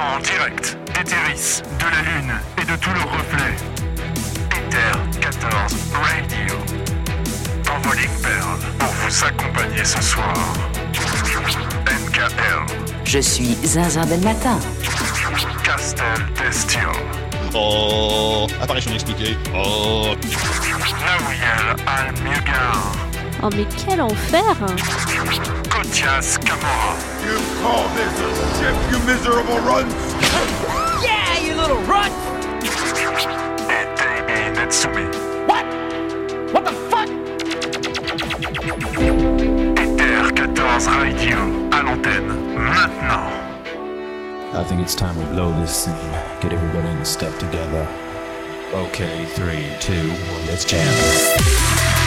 En direct d'Eteris, de la Lune et de tous leurs reflets. Ether 14 Radio. Envoling Pearl pour vous accompagner ce soir. NKL. Je suis Zinzin del Matin. Castel Destio. Oh, apparition expliquée. Oh, Nawiel Al-Mugar. Oh mais quel enfer Kotias Kamora. You call this a ship, you miserable runts? Et Davey Netsumi. Ether 14 Radio à l'antenne maintenant. I think it's time we blow this and get everybody in the stuff together. Okay, three, two, one, let's jam.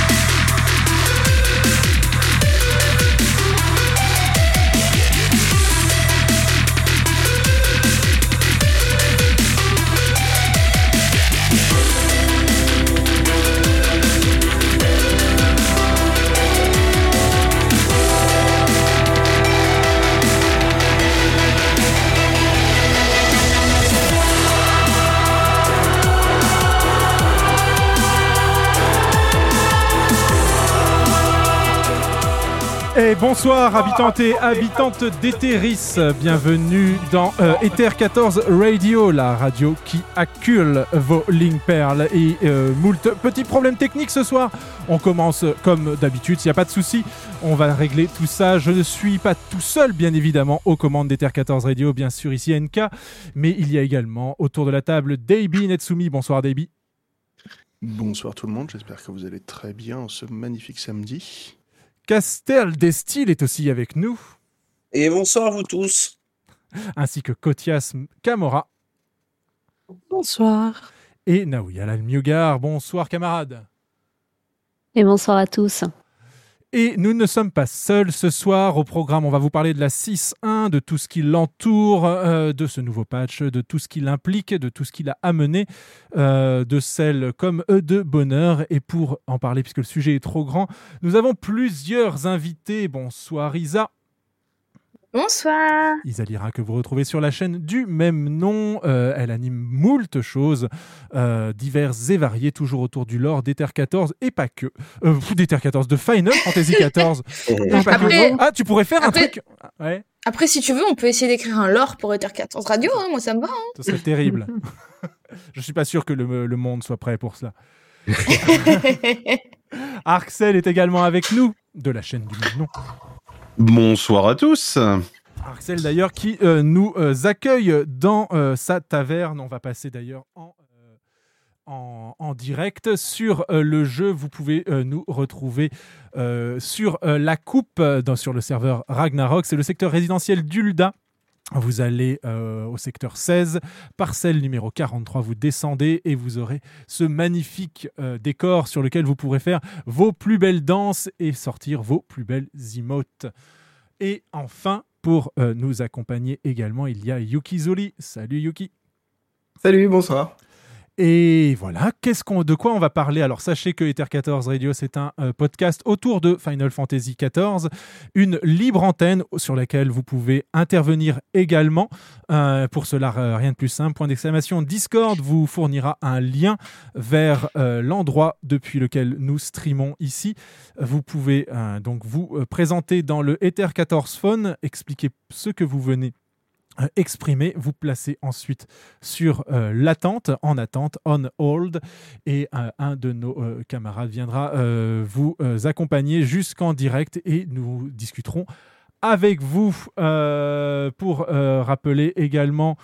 Et bonsoir habitantes et habitantes d'Eteris, bienvenue dans euh, Ether 14 Radio, la radio qui accule vos lignes perles et euh, moult petits problèmes techniques ce soir. On commence comme d'habitude, s'il n'y a pas de souci, on va régler tout ça. Je ne suis pas tout seul bien évidemment aux commandes d'Ether 14 Radio, bien sûr ici NK, mais il y a également autour de la table Deibi Netsumi. Bonsoir Deibi. Bonsoir tout le monde, j'espère que vous allez très bien en ce magnifique samedi. Castel Destil est aussi avec nous, Et bonsoir à vous tous. ainsi que Kotias Kamora. Bonsoir. et Naouyal Almiugar. Bonsoir camarades. Et bonsoir à tous. Et nous ne sommes pas seuls ce soir au programme. On va vous parler de la 6.1, de tout ce qui l'entoure, euh, de ce nouveau patch, de tout ce qui l'implique, de tout ce qui l'a amené, euh, de celle comme eux de bonheur. Et pour en parler, puisque le sujet est trop grand, nous avons plusieurs invités. Bonsoir Isa. Bonsoir. Isa Lira que vous retrouvez sur la chaîne du même nom. Euh, elle anime moult choses euh, diverses et variées, toujours autour du lore d'Ether 14 et pas que. Euh, d'Ether 14, de Final Fantasy 14. et pas que. Après- Ah, tu pourrais faire après- un truc Ouais, Après, si tu veux, on peut essayer d'écrire un lore pour Ether 14 Radio. hein, moi, ça me va. hein. ce serait terrible. Je suis pas sûr que le, le monde soit prêt pour cela. Arxel est également avec nous, de la chaîne du même nom. Bonsoir à tous. Arxel d'ailleurs qui euh, nous euh, accueille dans euh, sa taverne. On va passer d'ailleurs en, en, direct sur le jeu. Vous pouvez nous retrouver sur la coupe sur le serveur Ragnarok. C'est le secteur résidentiel d'Ulda. Vous allez euh, au secteur 16, parcelle numéro 43, vous descendez et vous aurez ce magnifique euh, décor sur lequel vous pourrez faire vos plus belles danses et sortir vos plus belles emotes. Et enfin, pour euh, nous accompagner également, il y a Yuki Zoli. Salut Yuki. Salut, bonsoir. Et voilà, qu'est-ce qu'on, de quoi on va parler? Alors sachez que Ether 14 Radio, c'est un euh, podcast autour de Final Fantasy XIV, une libre antenne sur laquelle vous pouvez intervenir également. Euh, pour cela, euh, rien de plus simple, point d'exclamation, Discord vous fournira un lien vers l'endroit depuis lequel nous streamons ici. Vous pouvez donc vous présenter dans le Ether 14 Phone, expliquer ce que vous venez euh, exprimer, vous placez ensuite sur euh, l'attente, en attente, on hold, et euh, un de nos camarades viendra vous accompagner jusqu'en direct et nous discuterons avec vous pour rappeler également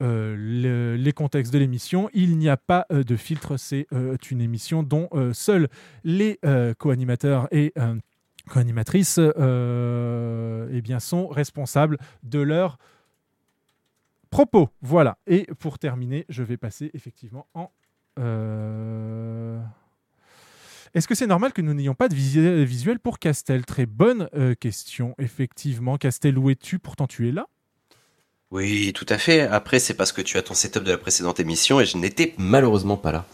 le- les contextes de l'émission. Il n'y a pas de filtre, c'est une émission dont seuls les co-animateurs et co-animatrices eh sont responsables de leur propos. Voilà. Et pour terminer, je vais passer effectivement en. euh, Est-ce que c'est normal que nous n'ayons pas de visuel pour Castel? Très bonne euh, question, effectivement. Castel, où es-tu? Pourtant, tu es là. Oui, tout à fait. Après, c'est parce que tu as ton setup de la précédente émission et je n'étais malheureusement pas là.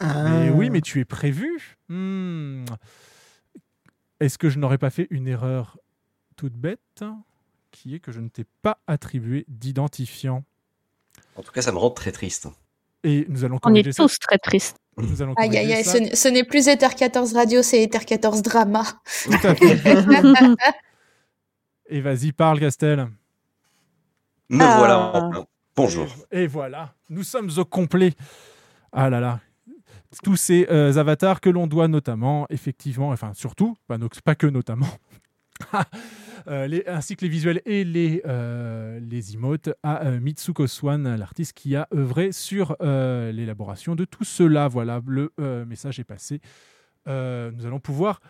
Mais oui, mais tu es prévu. Hmm. Est-ce que je n'aurais pas fait une erreur toute bête? Qui est que je ne t'ai pas attribué d'identifiant En tout cas, ça me rend très triste. Et nous allons On est ça. tous très tristes. Nous allons Aïe aïe aïe, ça. ce n'est- plus Ether 14 Radio, c'est Ether 14 Drama. Tout à fait. Et vas-y, parle, Castel. Me Ah. voilà en plein. Bonjour. Et voilà, nous sommes au complet. Ah là là. Tous ces euh, avatars que l'on doit notamment, effectivement, enfin surtout, pas, pas que notamment, les- ainsi que les visuels et les, euh, les emotes à euh, Mitsuko Swan, l'artiste qui a œuvré sur euh, l'élaboration de tout cela. Voilà, le euh, message est passé. Euh, nous allons pouvoir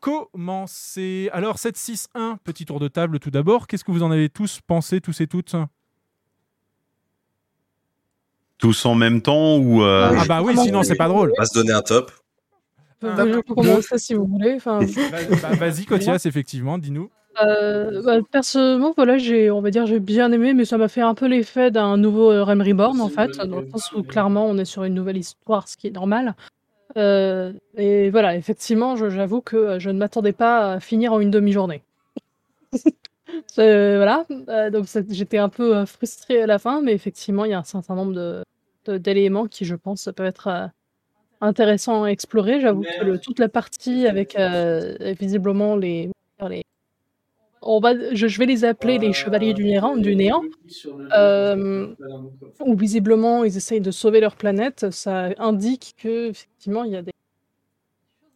commencer. Alors, 7-6-1, petit tour de table tout d'abord. Qu'est-ce que vous en avez tous pensé, tous et toutes Tous en même temps ou euh, Ah bah oui, sinon c'est pas drôle. On va se donner un top. Bah, je peux commencer si vous voulez. Enfin, Bah, Vas-y, Cotias, effectivement, dis-nous. euh, bah, personnellement, voilà, j'ai, on va dire, j'ai bien aimé, mais ça m'a fait un peu l'effet d'un nouveau euh, Realm Reborn en fait, dans le sens où clairement on est sur une nouvelle histoire, ce qui est normal. Euh, et voilà, effectivement, j'avoue que je ne m'attendais pas à finir en une demi-journée. Voilà, euh, donc j'étais un peu frustrée à la fin, mais effectivement, il y a un certain nombre de, de- d'éléments qui, je pense, peuvent être euh, intéressants à explorer. J'avoue que le- toute la partie avec euh, visiblement les, les on va, je, je vais les appeler les chevaliers du néant, du néant euh, où visiblement ils essayent de sauver leur planète. Ça indique que effectivement il y a des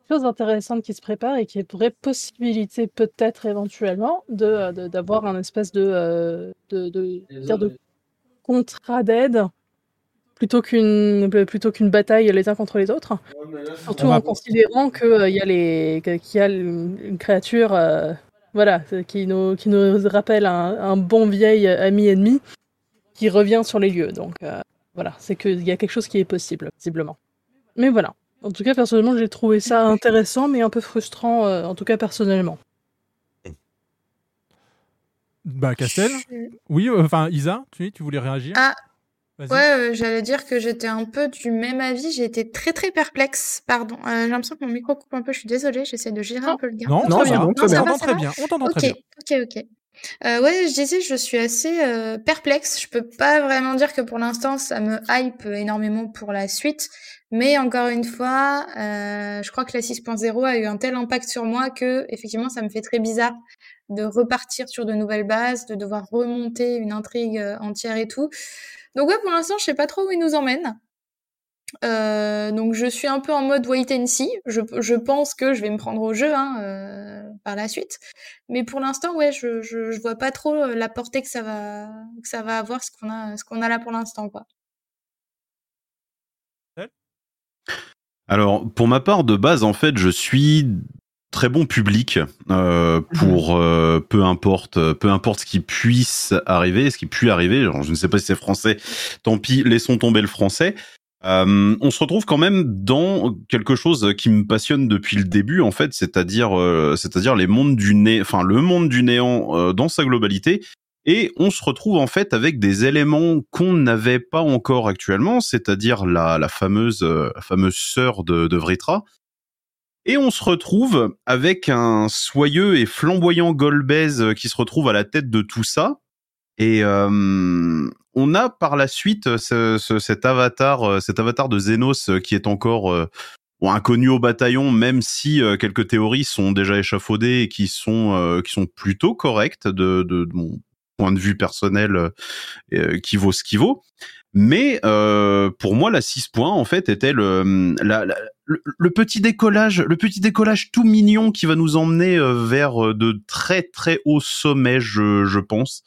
choses intéressantes qui se préparent et qu'il y aurait possibilité peut-être éventuellement de de- d'avoir un espèce de euh, de, de, dire de contrat d'aide plutôt qu'une plutôt qu'une bataille les uns contre les autres. Surtout va- en considérant que euh, il y a les qu'il y a une, créature euh, voilà qui nous qui nous rappelle un, un bon vieil ami ennemi qui revient sur les lieux. Donc euh, voilà, c'est qu'il y a quelque chose qui est possible visiblement. Mais voilà. En tout cas, personnellement, j'ai trouvé ça intéressant, mais un peu frustrant, euh, en tout cas personnellement. Bah, Castel? Oui, euh, enfin, Isa, tu, tu voulais réagir? Ah. Ouais, euh, j'allais dire que j'étais un peu du même avis. J'ai été très très perplexe. Pardon, Euh, j'ai l'impression que mon micro coupe un peu. Je suis désolée, j'essaie de gérer un peu le gain. Non, Non, Non, très on bien. t'entend ça très bien. On t'entend Ok, très bien. ok, ok. Euh, ouais, je disais, je suis assez euh, perplexe. Je peux pas vraiment dire que pour l'instant, ça me hype énormément pour la suite. Mais encore une fois, euh, je crois que la 6.0 a eu un tel impact sur moi que, effectivement, ça me fait très bizarre de repartir sur de nouvelles bases, de devoir remonter une intrigue euh, entière et tout. Donc ouais, pour l'instant, je sais pas trop où il nous emmène. Euh, donc je suis un peu en mode wait and see. Je, je pense que je vais me prendre au jeu hein, euh, par la suite, mais pour l'instant, ouais, je, je, je vois pas trop euh, la portée que ça va que ça va avoir ce qu'on a ce qu'on a là pour l'instant quoi. Alors, pour ma part, de base, en fait, je suis très bon public euh, pour euh, peu importe peu importe ce qui puisse arriver, ce qui puisse arriver. Je ne sais pas si c'est français. Tant pis, laissons tomber le français. Euh, on se retrouve quand même dans quelque chose qui me passionne depuis le début, en fait, c'est-à-dire, euh, c'est-à-dire les mondes du né, enfin le monde du néant euh, dans sa globalité. Et on se retrouve en fait avec des éléments qu'on n'avait pas encore actuellement, c'est-à-dire la, la fameuse, euh, la fameuse sœur de, de Vritra. Et on se retrouve avec un soyeux et flamboyant Golbez euh, qui se retrouve à la tête de tout ça. Et euh, on a par la suite ce, ce- cet avatar, euh, cet avatar de Xenos euh, qui est encore euh, inconnu au bataillon, même si quelques théories sont déjà échafaudées et qui sont qui sont plutôt correctes de, de, de mon point de vue personnel, qui vaut ce qui vaut. Mais pour moi, la 6 points en fait était le, la- la- le, le petit décollage, le petit décollage tout mignon qui va nous emmener euh, vers euh, de très très hauts sommets, je, je pense.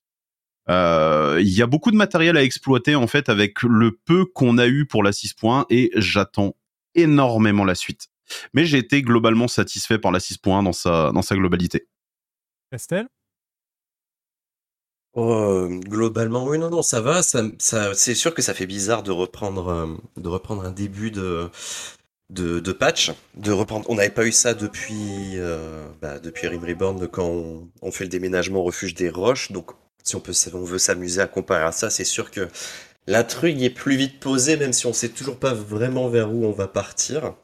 Euh, Il y a beaucoup de matériel à exploiter en fait avec le peu qu'on a eu pour la 6 points et j'attends énormément la suite. Mais j'ai été globalement satisfait par la 6 points dans sa dans sa globalité. Castel Oh, globalement, oui, non, non, ça va. Ça, ça, c'est sûr que ça fait bizarre de reprendre, de reprendre un début de, de, de patch, de reprendre. On n'avait pas eu ça depuis, euh, bah, depuis Rim Reborn quand on, fait le déménagement au refuge des roches. Donc, si on peut, on veut s'amuser à comparer à ça, c'est sûr que l'intrigue est plus vite posée, même si on sait toujours pas vraiment vers où on va partir.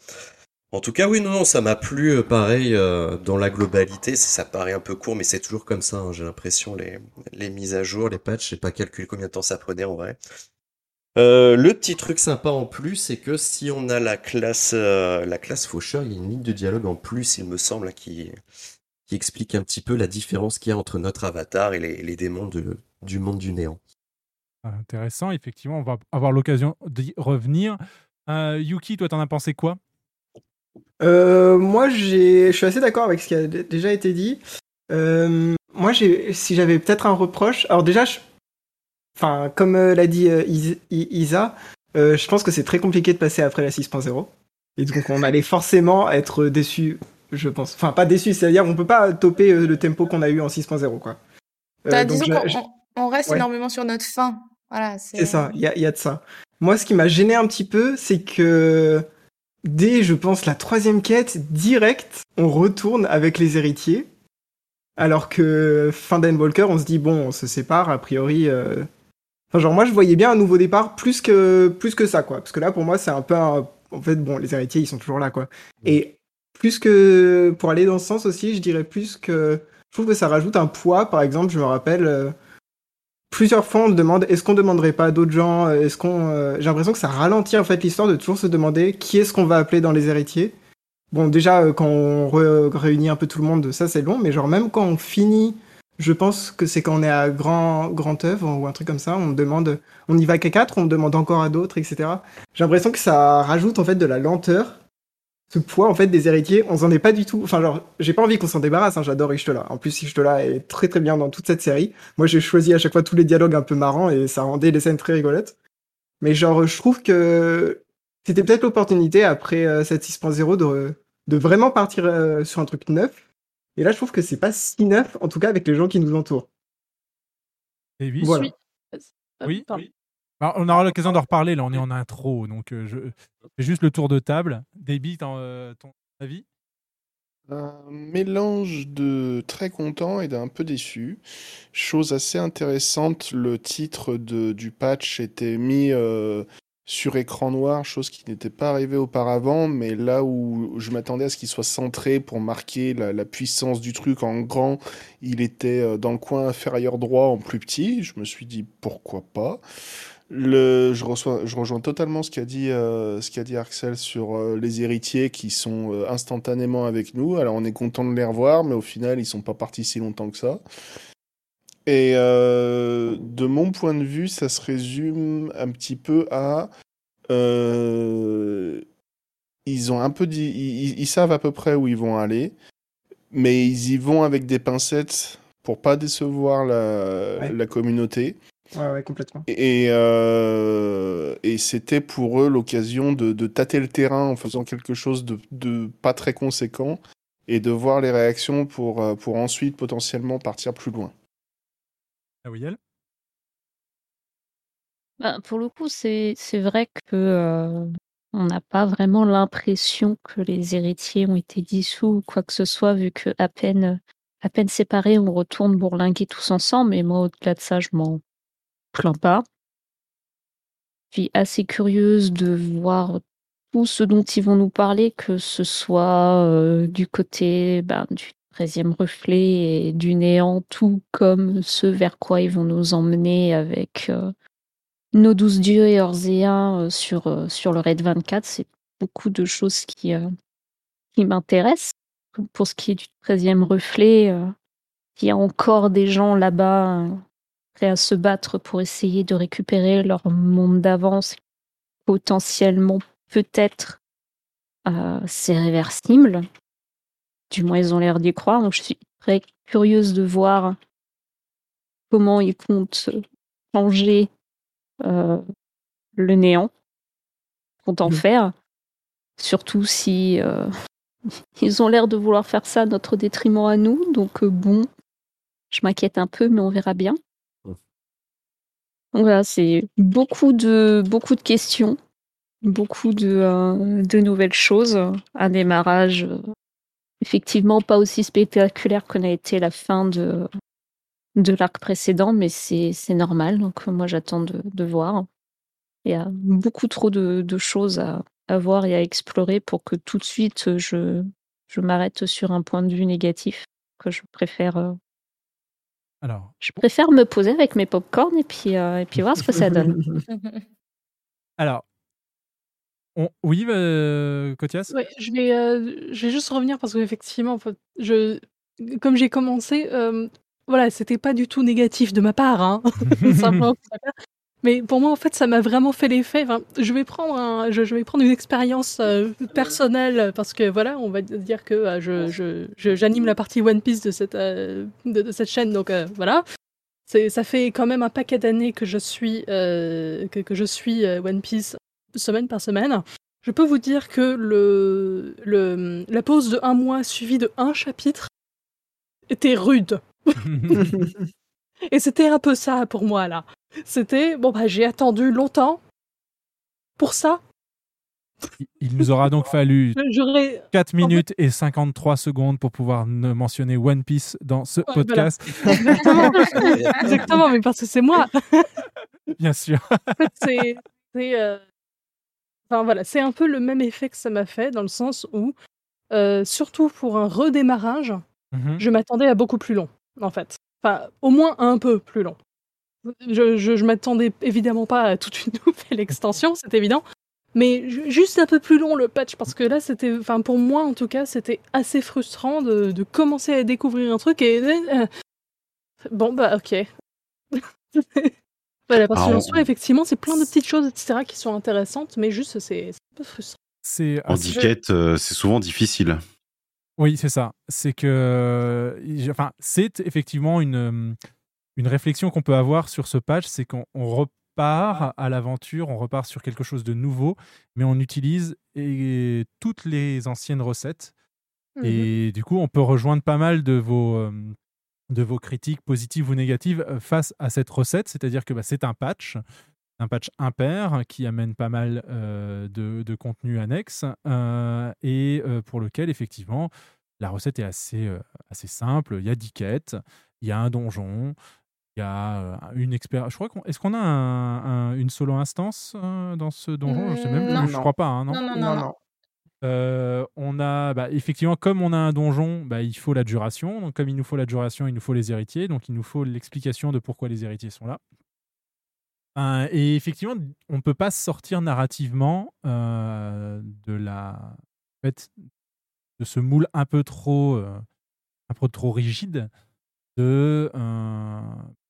En tout cas, oui, non, non, ça m'a plu, euh, pareil, euh, dans la globalité. Ça paraît un peu court, mais c'est toujours comme ça, hein, j'ai l'impression, les, les mises à jour, les patchs, j'ai pas calculé combien de temps ça prenait en vrai. Euh, le petit truc sympa en plus, c'est que si on a la classe, euh, la classe faucheur, il y a une ligne de dialogue en plus, il me semble, qui, qui explique un petit peu la différence qu'il y a entre notre avatar et les, les démons de, du monde du néant. Intéressant, effectivement, on va avoir l'occasion d'y revenir. Euh, Yuki, toi, t'en as pensé quoi? Euh, moi, j'ai- je suis assez d'accord avec ce qui a déjà été dit. Euh, moi, j'ai- si j'avais peut-être un reproche, alors déjà, je- enfin, comme euh, l'a dit euh, Isa, euh, je pense que c'est très compliqué de passer après la 6.0. Et donc, on allait forcément être déçu, je pense. Enfin, pas déçu, c'est-à-dire on peut pas toper le tempo qu'on a eu en 6.0, quoi. Bah, donc, disons je- qu'on reste Ouais. énormément sur notre fin. Voilà, C'est ça, il y a, il y a de ça. Moi, ce qui m'a gêné un petit peu, c'est que dès, je pense, la troisième quête, direct, on retourne avec les héritiers. Alors que fin Walker, on se dit, bon, on se sépare, a priori. euh, Enfin, genre, moi, je voyais bien un nouveau départ plus que, plus que ça, quoi. Parce que là, pour moi, c'est un peu un... En fait, bon, les héritiers, ils sont toujours là, quoi. Et plus que. Pour aller dans ce sens aussi, je dirais plus que. Je trouve que ça rajoute un poids, par exemple, je me rappelle. euh, plusieurs fois on me demande est-ce qu'on demanderait pas à d'autres gens euh, est-ce qu'on euh, j'ai l'impression que ça ralentit en fait l'histoire de toujours se demander qui est-ce qu'on va appeler dans les héritiers bon déjà quand on réunit un peu tout le monde ça c'est long mais genre même quand on finit je pense que c'est quand on est à grand grand œuvre ou un truc comme ça on demande on y va qu'à quatre on demande encore à d'autres etc j'ai l'impression que ça rajoute en fait de la lenteur ce poids en fait des héritiers, on s'en est pas du tout. Enfin genre, j'ai pas envie qu'on s'en débarrasse. Hein, J'adore Ishtola. En plus, Ishtola est très très bien dans toute cette série. Moi, j'ai choisi à chaque fois tous les dialogues un peu marrants et ça rendait les scènes très rigolotes. Mais genre, je trouve que c'était peut-être l'opportunité après euh, cette 6.0 de de vraiment partir euh, sur un truc neuf. Et là, je trouve que c'est pas si neuf, en tout cas avec les gens qui nous entourent. Davis Voilà. Oui, oui. Alors, on aura l'occasion d'en reparler, là on est en intro, donc euh, je fais juste le tour de table. Ton, euh, ton avis? Un mélange de très content et d'un peu déçu. Chose assez intéressante, le titre de, du patch était mis euh, sur écran noir, chose qui n'était pas arrivée auparavant, mais là où je m'attendais à ce qu'il soit centré pour marquer la, puissance du truc en grand, il était euh, dans le coin inférieur droit en plus petit. Je me suis dit pourquoi pas? Le, je, reçois, je rejoins totalement ce qu'a dit, euh, ce qu'a dit Axel sur euh, les héritiers qui sont instantanément avec nous. Alors on est content de les revoir, mais au final ils sont pas partis si longtemps que ça. Et euh, de mon point de vue, ça se résume un petit peu à euh, ils ont un peu dit, ils, ils savent à peu près où ils vont aller, mais ils y vont avec des pincettes pour pas décevoir la, Ouais. la communauté. Ouais, ouais, complètement. Et, euh, et c'était pour eux l'occasion de, de tâter le terrain en faisant quelque chose de, de pas très conséquent et de voir les réactions pour, pour ensuite potentiellement partir plus loin. Ah Bah, pour le coup, c'est vrai que euh, on n'a pas vraiment l'impression que les héritiers ont été dissous ou quoi que ce soit, vu que à peine à peine séparés, on retourne bourlinguer tous ensemble. Et moi, au-delà de ça, je m'en plains pas. Puis assez curieuse de voir tout ce dont ils vont nous parler, que ce soit euh, du côté ben, du 13e reflet et du néant, tout comme ce vers quoi ils vont nous emmener avec euh, nos douze dieux et Orzéens euh, sur, euh, sur le Raid 24. C'est beaucoup de choses qui, euh, qui m'intéressent. Pour ce qui est du 13e reflet, il y a encore des gens là-bas prêts à se battre pour essayer de récupérer leur monde d'avance. Potentiellement, peut-être, c'est réversible. Du moins, ils ont l'air d'y croire. Donc, je suis très curieuse de voir comment ils comptent changer euh, le néant, comptent en faire. Surtout si euh, ils ont l'air de vouloir faire ça à notre détriment à nous. Donc, euh, bon, je m'inquiète un peu, mais on verra bien. Donc voilà, c'est beaucoup de, beaucoup de questions, beaucoup de, euh, de nouvelles choses. Un démarrage euh, effectivement pas aussi spectaculaire qu'on a été la fin de, de l'arc précédent, mais c'est normal. Donc euh, moi j'attends de, de voir. Il y a beaucoup trop de, de choses à, à voir et à explorer pour que tout de suite euh, je, je m'arrête sur un point de vue négatif que je préfère euh, Alors, je préfère me poser avec mes popcorn et puis, euh, et puis voir ce que ça donne. Alors, oui, euh, Kotias Ouais, je vais, euh, je vais juste revenir parce qu'effectivement, je, comme j'ai commencé, euh, voilà, c'était pas du tout négatif de ma part, hein. Simplement, mais pour moi, en fait, ça m'a vraiment fait l'effet. Enfin, je vais prendre un, je, vais prendre une expérience euh, personnelle parce que voilà, on va dire que euh, je, je, j'anime la partie One Piece de cette, euh, de, cette chaîne, donc euh, voilà. Ça fait quand même un paquet d'années que je suis, euh, que, je suis euh, One Piece semaine par semaine. Je peux vous dire que le, le, la pause de un mois suivie de un chapitre était rude. Et c'était un peu ça pour moi là. C'était bon bah j'ai attendu longtemps pour ça. Il nous aura donc fallu J'aurais 4 minutes et 53 secondes pour pouvoir ne mentionner One Piece dans ce Ouais, podcast. voilà. Exactement. Exactement, mais parce que c'est moi. Bien sûr. En fait, c'est, c'est, euh, enfin voilà, c'est un peu le même effet que ça m'a fait dans le sens où, euh, surtout pour un redémarrage, Mhm. je m'attendais à beaucoup plus long, en fait. Enfin, au moins un peu plus long. Je, je, je m'attendais évidemment pas à toute une nouvelle extension, c'est évident. Mais ju- juste un peu plus long le patch, parce que là, c'était, enfin pour moi en tout cas, c'était assez frustrant de, de commencer à découvrir un truc et euh, bon bah ok. voilà, parce que Alors, en soi, effectivement, c'est plein de petites choses, etc., qui sont intéressantes, mais juste c'est un peu frustrant. C'est En diquette, euh, c'est souvent difficile. Oui, c'est ça. C'est que, j- enfin, c'est effectivement une, euh, une réflexion qu'on peut avoir sur ce patch, c'est qu'on on repart à l'aventure, on repart sur quelque chose de nouveau, mais on utilise et, toutes les anciennes recettes. Et du coup, on peut rejoindre pas mal de vos, euh, de vos critiques positives ou négatives euh, face à cette recette, c'est-à-dire que bah, c'est un patch, un patch impair qui amène pas mal euh, de, de contenu annexe euh, et euh, pour lequel effectivement la recette est assez, euh, assez simple. Il y a 10 quêtes, il y a un donjon, il y a euh, une expérience. Je crois qu'on est-ce qu'on a un- un- une solo instance euh, dans ce donjon? Je sais même Mm, plus. non. Je crois pas. hein, non Non, non, non, non. Euh, on a bah, effectivement, comme on a un donjon, bah, il faut la duration. Donc, comme il nous faut la duration, il nous faut les héritiers. Donc, il nous faut l'explication de pourquoi les héritiers sont là. Euh, et effectivement, on ne peut pas sortir narrativement euh, de la, de ce moule un peu trop, un peu trop rigide de,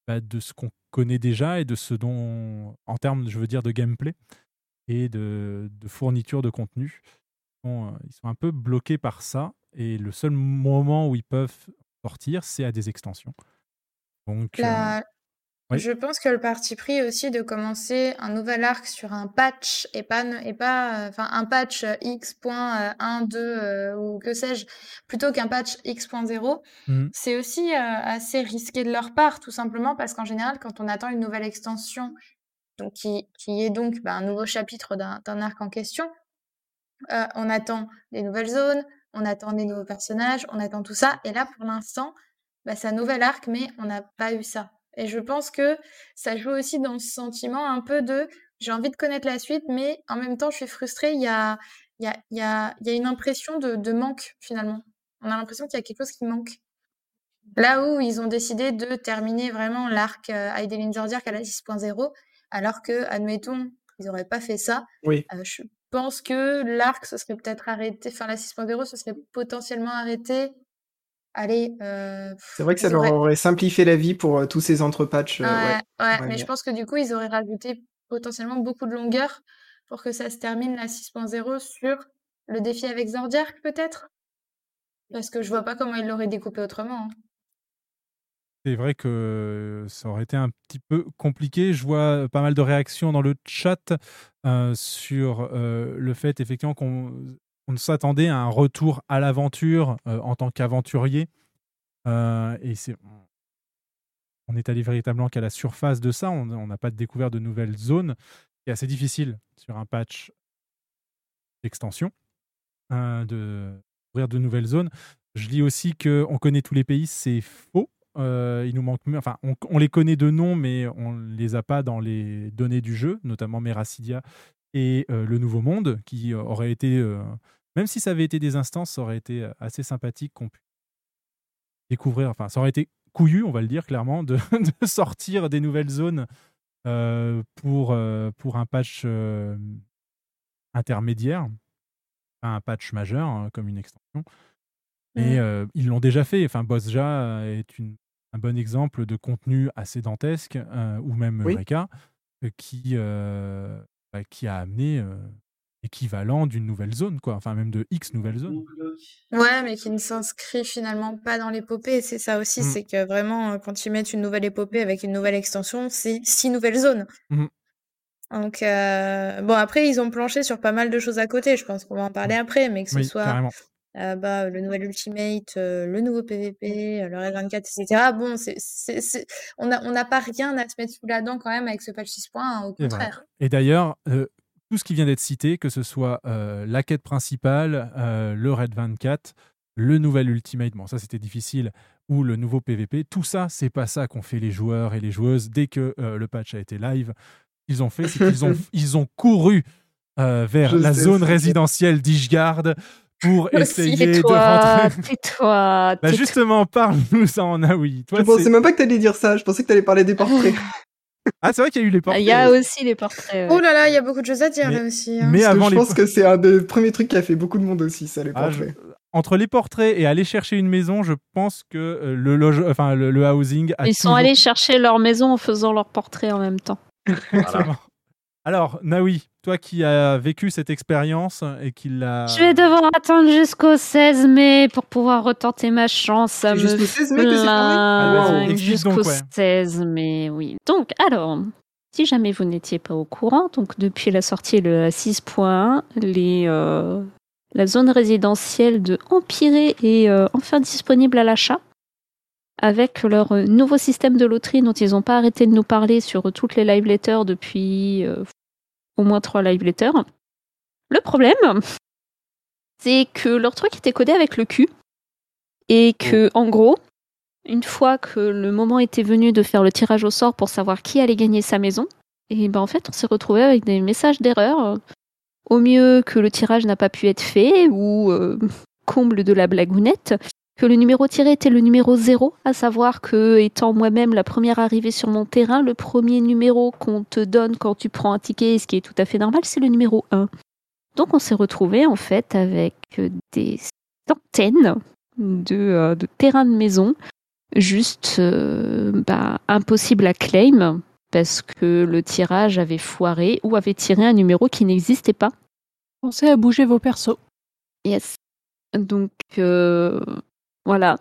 bah, de ce qu'on connaît déjà et de ce dont, en termes, je veux dire, de gameplay et de fourniture de contenu sont, euh, ils sont un peu bloqués par ça. Et le seul moment où ils peuvent sortir, c'est à des extensions. Donc, euh, oui. Je pense que le parti pris aussi de commencer un nouvel arc sur un patch et pas, et pas euh, enfin un patch euh, X.1, 2 euh, ou que sais-je, plutôt qu'un patch X.0, Mhm. c'est aussi euh, assez risqué de leur part, tout simplement parce qu'en général, quand on attend une nouvelle extension, donc qui, qui est donc bah, un nouveau chapitre d'un arc en question, euh, on attend des nouvelles zones, on attend des nouveaux personnages, on attend tout ça. Et là, pour l'instant, bah, c'est un nouvel arc, mais on n'a pas eu ça. Et je pense que ça joue aussi dans ce sentiment un peu de j'ai envie de connaître la suite, mais en même temps, je suis frustrée. Il y a, il y a, il y a, il y a une impression de, de manque, finalement. On a l'impression qu'il y a quelque chose qui manque. Là où ils ont décidé de terminer vraiment l'arc euh, Heidelin à la 6.0, alors que, admettons, ils n'auraient pas fait ça. Oui. Euh, je pense que l'arc se serait peut-être arrêté, enfin la 6.0 se serait potentiellement arrêté? Allez, euh, C'est vrai que ça leur auraient- aurait simplifié la vie pour euh, tous ces entrepatchs. euh, Ouais, ouais. ouais, Ouais, mais je pense que du coup, ils auraient rajouté potentiellement beaucoup de longueur pour que ça se termine la 6.0 sur le défi avec Zordiark, peut-être? Parce que je vois pas comment ils l'auraient découpé autrement. hein. C'est vrai que ça aurait été un petit peu compliqué. Je vois pas mal de réactions dans le chat sur le fait effectivement qu'on on s'attendait à un retour à l'aventure en tant qu'aventurier. Et c'est on est allé véritablement qu'à la surface de ça. On n'a pas découvert de nouvelles zones. C'est assez difficile sur un patch d'extension euh, de ouvrir de nouvelles zones. Je lis aussi qu'on connaît tous les pays, c'est faux. Euh, on, les connaît de nom, mais on les a pas dans les données du jeu, notamment Meracidia et euh, le Nouveau Monde, qui euh, aurait été, même si ça avait été des instances, ça aurait été assez sympathique qu'on puisse découvrir. Enfin, ça aurait été couillu, on va le dire clairement, de, sortir des nouvelles zones pour, pour un patch intermédiaire, un patch majeur hein, comme une extension. Et Mm. euh, ils l'ont déjà fait. Enfin, Bosja est une- un bon exemple de contenu assez dantesque, euh, ou même Oui. Eureka, euh, qui, euh, bah, qui a amené euh, équivalent d'une nouvelle zone, quoi. Enfin, même de X nouvelles zones. Ouais, mais qui ne s'inscrit finalement pas dans l'épopée. C'est ça aussi, Mm. c'est que vraiment, euh, quand ils mettent une nouvelle épopée avec une nouvelle extension, c'est six nouvelles zones. Mhm. Donc, euh, bon, après, ils ont planché sur pas mal de choses à côté. Je pense qu'on va en parler après, mais que ce Oui, soit carrément. Euh, bah, le nouvel Ultimate, euh, le nouveau PVP, euh, le Red 24, etc. Bon, c'est, c'est, c'est- on n'a on pas rien à se mettre sous la dent quand même avec ce patch 6.1, au C'est vrai. contraire. Et d'ailleurs, euh, tout ce qui vient d'être cité, que ce soit la quête principale, le Red 24, le nouvel Ultimate, bon ça c'était difficile, ou le nouveau PVP, tout ça, c'est pas ça qu'ont fait les joueurs et les joueuses dès que le patch a été live. Ils ont fait, c'est qu'ils ont, ils ont couru euh, vers Je la sais, zone résidentielle d'Ishgard pour Aussi, essayer de rentrer. tais-toi. Bah justement, parle-nous ça en Aoui. Toi, Je pensais même pas que t'allais dire ça. Je pensais que t'allais parler des portraits. Ah, c'est vrai qu'il y a eu les portraits. Il y a aussi les portraits. ouais. Oh là là, il y a beaucoup de choses à dire Mais- là aussi. hein. mais avant je les pense que c'est un des premiers trucs qui a fait beaucoup de monde aussi, ça, les Ah, portraits. je- Entre les portraits et aller chercher une maison, je pense que euh, le, loge... enfin, le, le housing a Ils sont allés chercher leur maison en faisant leur portrait en même temps. Exactement. Alors, Naoui, toi qui as vécu cette expérience et qui l'a. Je vais devoir attendre jusqu'au 16 mai pour pouvoir retenter ma chance. Ça C'est me jusqu'au 16 mai Ah, Jusqu'au donc, ouais. 16 mai, oui. Donc, alors, si jamais vous n'étiez pas au courant, donc depuis la sortie de la 6.1, les, euh, la zone résidentielle de Empiré est euh, enfin disponible à l'achat avec leur nouveau système de loterie dont ils n'ont pas arrêté de nous parler sur toutes les live letters depuis euh, au moins trois live letters. Le problème, c'est que leur truc était codé avec le cul et que, en gros, une fois que le moment était venu de faire le tirage au sort pour savoir qui allait gagner sa maison, et ben en fait, on s'est retrouvé avec des messages d'erreur. Au mieux que le tirage n'a pas pu être fait, ou euh, comble de la blagounette, que le numéro tiré était le numéro 0, à savoir que, étant moi-même la première arrivée sur mon terrain, le premier numéro qu'on te donne quand tu prends un ticket, ce qui est tout à fait normal, c'est le numéro 1. Donc on s'est retrouvé en fait avec des centaines de, euh, de terrains de maison juste euh, bah, impossible à claim parce que le tirage avait foiré ou avait tiré un numéro qui n'existait pas. Pensez à bouger vos persos. Yes. Donc euh, voilà.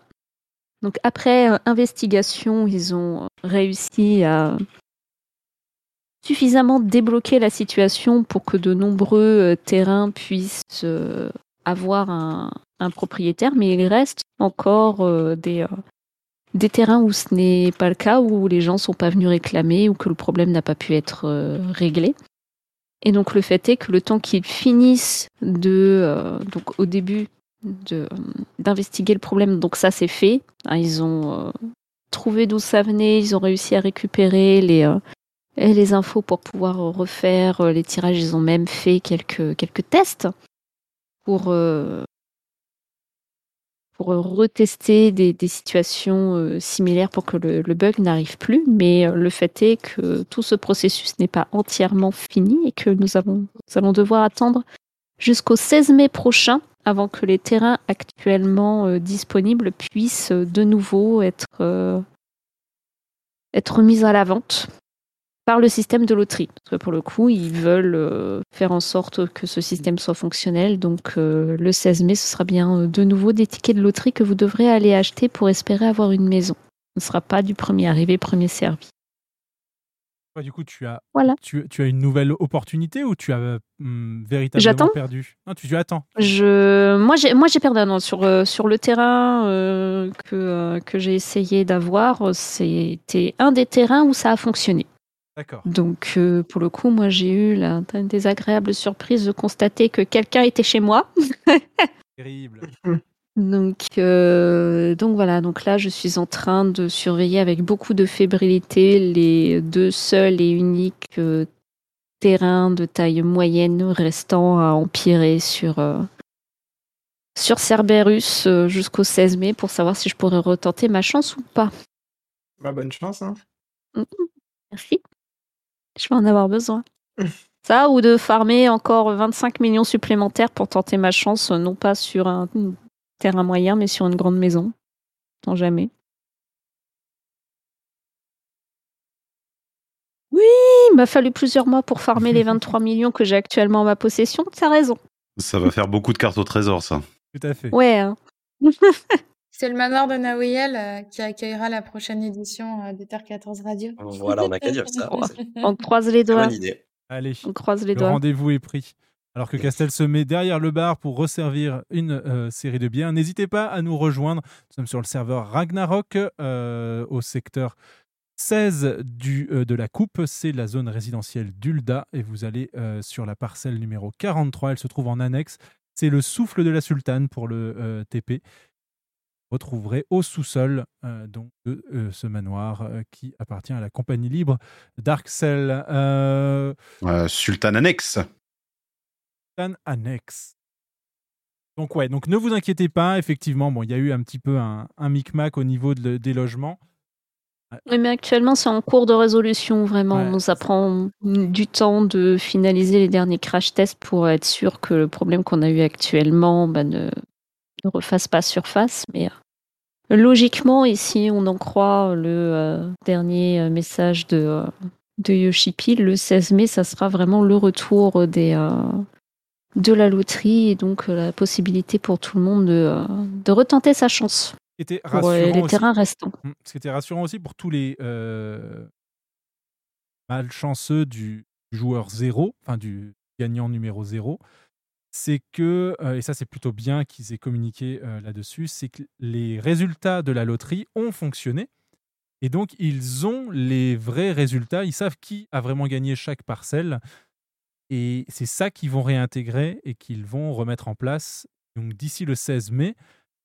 Donc après euh, investigation, ils ont réussi à suffisamment débloquer la situation pour que de nombreux euh, terrains puissent euh, avoir un, propriétaire, mais il reste encore euh, des, euh, terrains où ce n'est pas le cas, où les gens sont pas venus réclamer ou que le problème n'a pas pu être euh, réglé. Et donc le fait est que le temps qu'ils finissent de, euh, donc au début euh, d'investiguer le problème, donc ça c'est fait. Hein, ils ont euh, trouvé d'où ça venait, ils ont réussi à récupérer les, euh, infos pour pouvoir refaire euh, les tirages. Ils ont même fait quelques, tests pour, euh, euh, retester des, situations euh, similaires pour que le, bug n'arrive plus. Mais euh, le fait est que tout ce processus n'est pas entièrement fini et que nous, avons, nous allons devoir attendre jusqu'au 16 mai prochain avant que les terrains actuellement euh, disponibles puissent euh, de nouveau être, euh, être mis à la vente par le système de loterie. Parce que pour le coup, ils veulent faire en sorte que ce système soit fonctionnel. Donc le 16 mai, ce sera bien de nouveau des tickets de loterie que vous devrez aller acheter pour espérer avoir une maison. Ce ne sera pas du premier arrivé, premier servi. Toi, du coup, tu as, Voilà. tu, tu as une nouvelle opportunité ou tu as hum, véritablement J'attends. perdu? Non, tu, tu attends. Je, moi, j'ai, moi, j'ai perdu un an sur euh, sur le terrain euh, que euh, que j'ai essayé d'avoir. C'était un des terrains où ça a fonctionné. D'accord. Donc, euh, pour le coup, moi, j'ai eu la désagréable surprise de constater que quelqu'un était chez moi. Terrible. Donc, euh, donc voilà, donc là je suis en train de surveiller avec beaucoup de fébrilité les deux seuls et uniques euh, terrains de taille moyenne restant à empirer sur, euh, sur Cerberus jusqu'au 16 mai pour savoir si je pourrais retenter ma chance ou pas. Bah, bonne chance, hein. Merci. Je vais en avoir besoin. Ça, ou de farmer encore 25 millions supplémentaires pour tenter ma chance, non pas sur un terrain moyen, mais sur une grande maison. Tant jamais. Oui, il m'a fallu plusieurs mois pour farmer les 23 millions que j'ai actuellement en ma possession. T'as raison. Ça va faire beaucoup de cartes au trésor, ça. Tout à fait. Ouais. hein. C'est le manoir de Naouyel euh, qui accueillera la prochaine édition euh, d'Ether 14 Radio. Voilà, on n'a qu'à dire ça. On croise les doigts. bonne idée. Allez, On croise les le doigts. rendez-vous est pris. Alors que Castel se met derrière le bar pour resservir une euh, série de bières, n'hésitez pas à nous rejoindre. Nous sommes sur le serveur Ragnarok euh, au secteur 16 du, euh, de la coupe. C'est la zone résidentielle d'Ulda et vous allez sur la parcelle numéro 43. Elle se trouve en annexe. C'est le souffle de la sultane pour le TP. Vous retrouverez au sous-sol donc, de ce manoir qui appartient à la compagnie libre Darkcell. Sultan Annex. Sultan Annex. Donc ouais, donc ne vous inquiétez pas, effectivement, bon, il y a eu un petit peu un, un micmac au niveau de- des logements. Oui, mais actuellement, c'est en cours de résolution, vraiment. Ouais. Ça prend du temps de finaliser les derniers crash tests pour être sûr que le problème qu'on a eu actuellement bah, ne, ne refasse pas surface. Mais euh, logiquement, ici, on en croit le euh, dernier euh, message de, euh, de Yoshipi, le 16 mai, ça sera vraiment le retour des, euh, de la loterie et donc euh, la possibilité pour tout le monde de, euh, de retenter sa chance était pour euh, rassurant les aussi- terrains restants. Mm, Ce qui était rassurant aussi pour tous les euh, malchanceux du joueur zéro, enfin du gagnant numéro zéro, c'est que, euh, et ça c'est plutôt bien qu'ils aient communiqué euh, là-dessus, c'est que les résultats de la loterie ont fonctionné. Et donc, ils ont les vrais résultats. Ils savent qui a vraiment gagné chaque parcelle. Et c'est ça qu'ils vont réintégrer et qu'ils vont remettre en place. Donc, d'ici le 16 mai,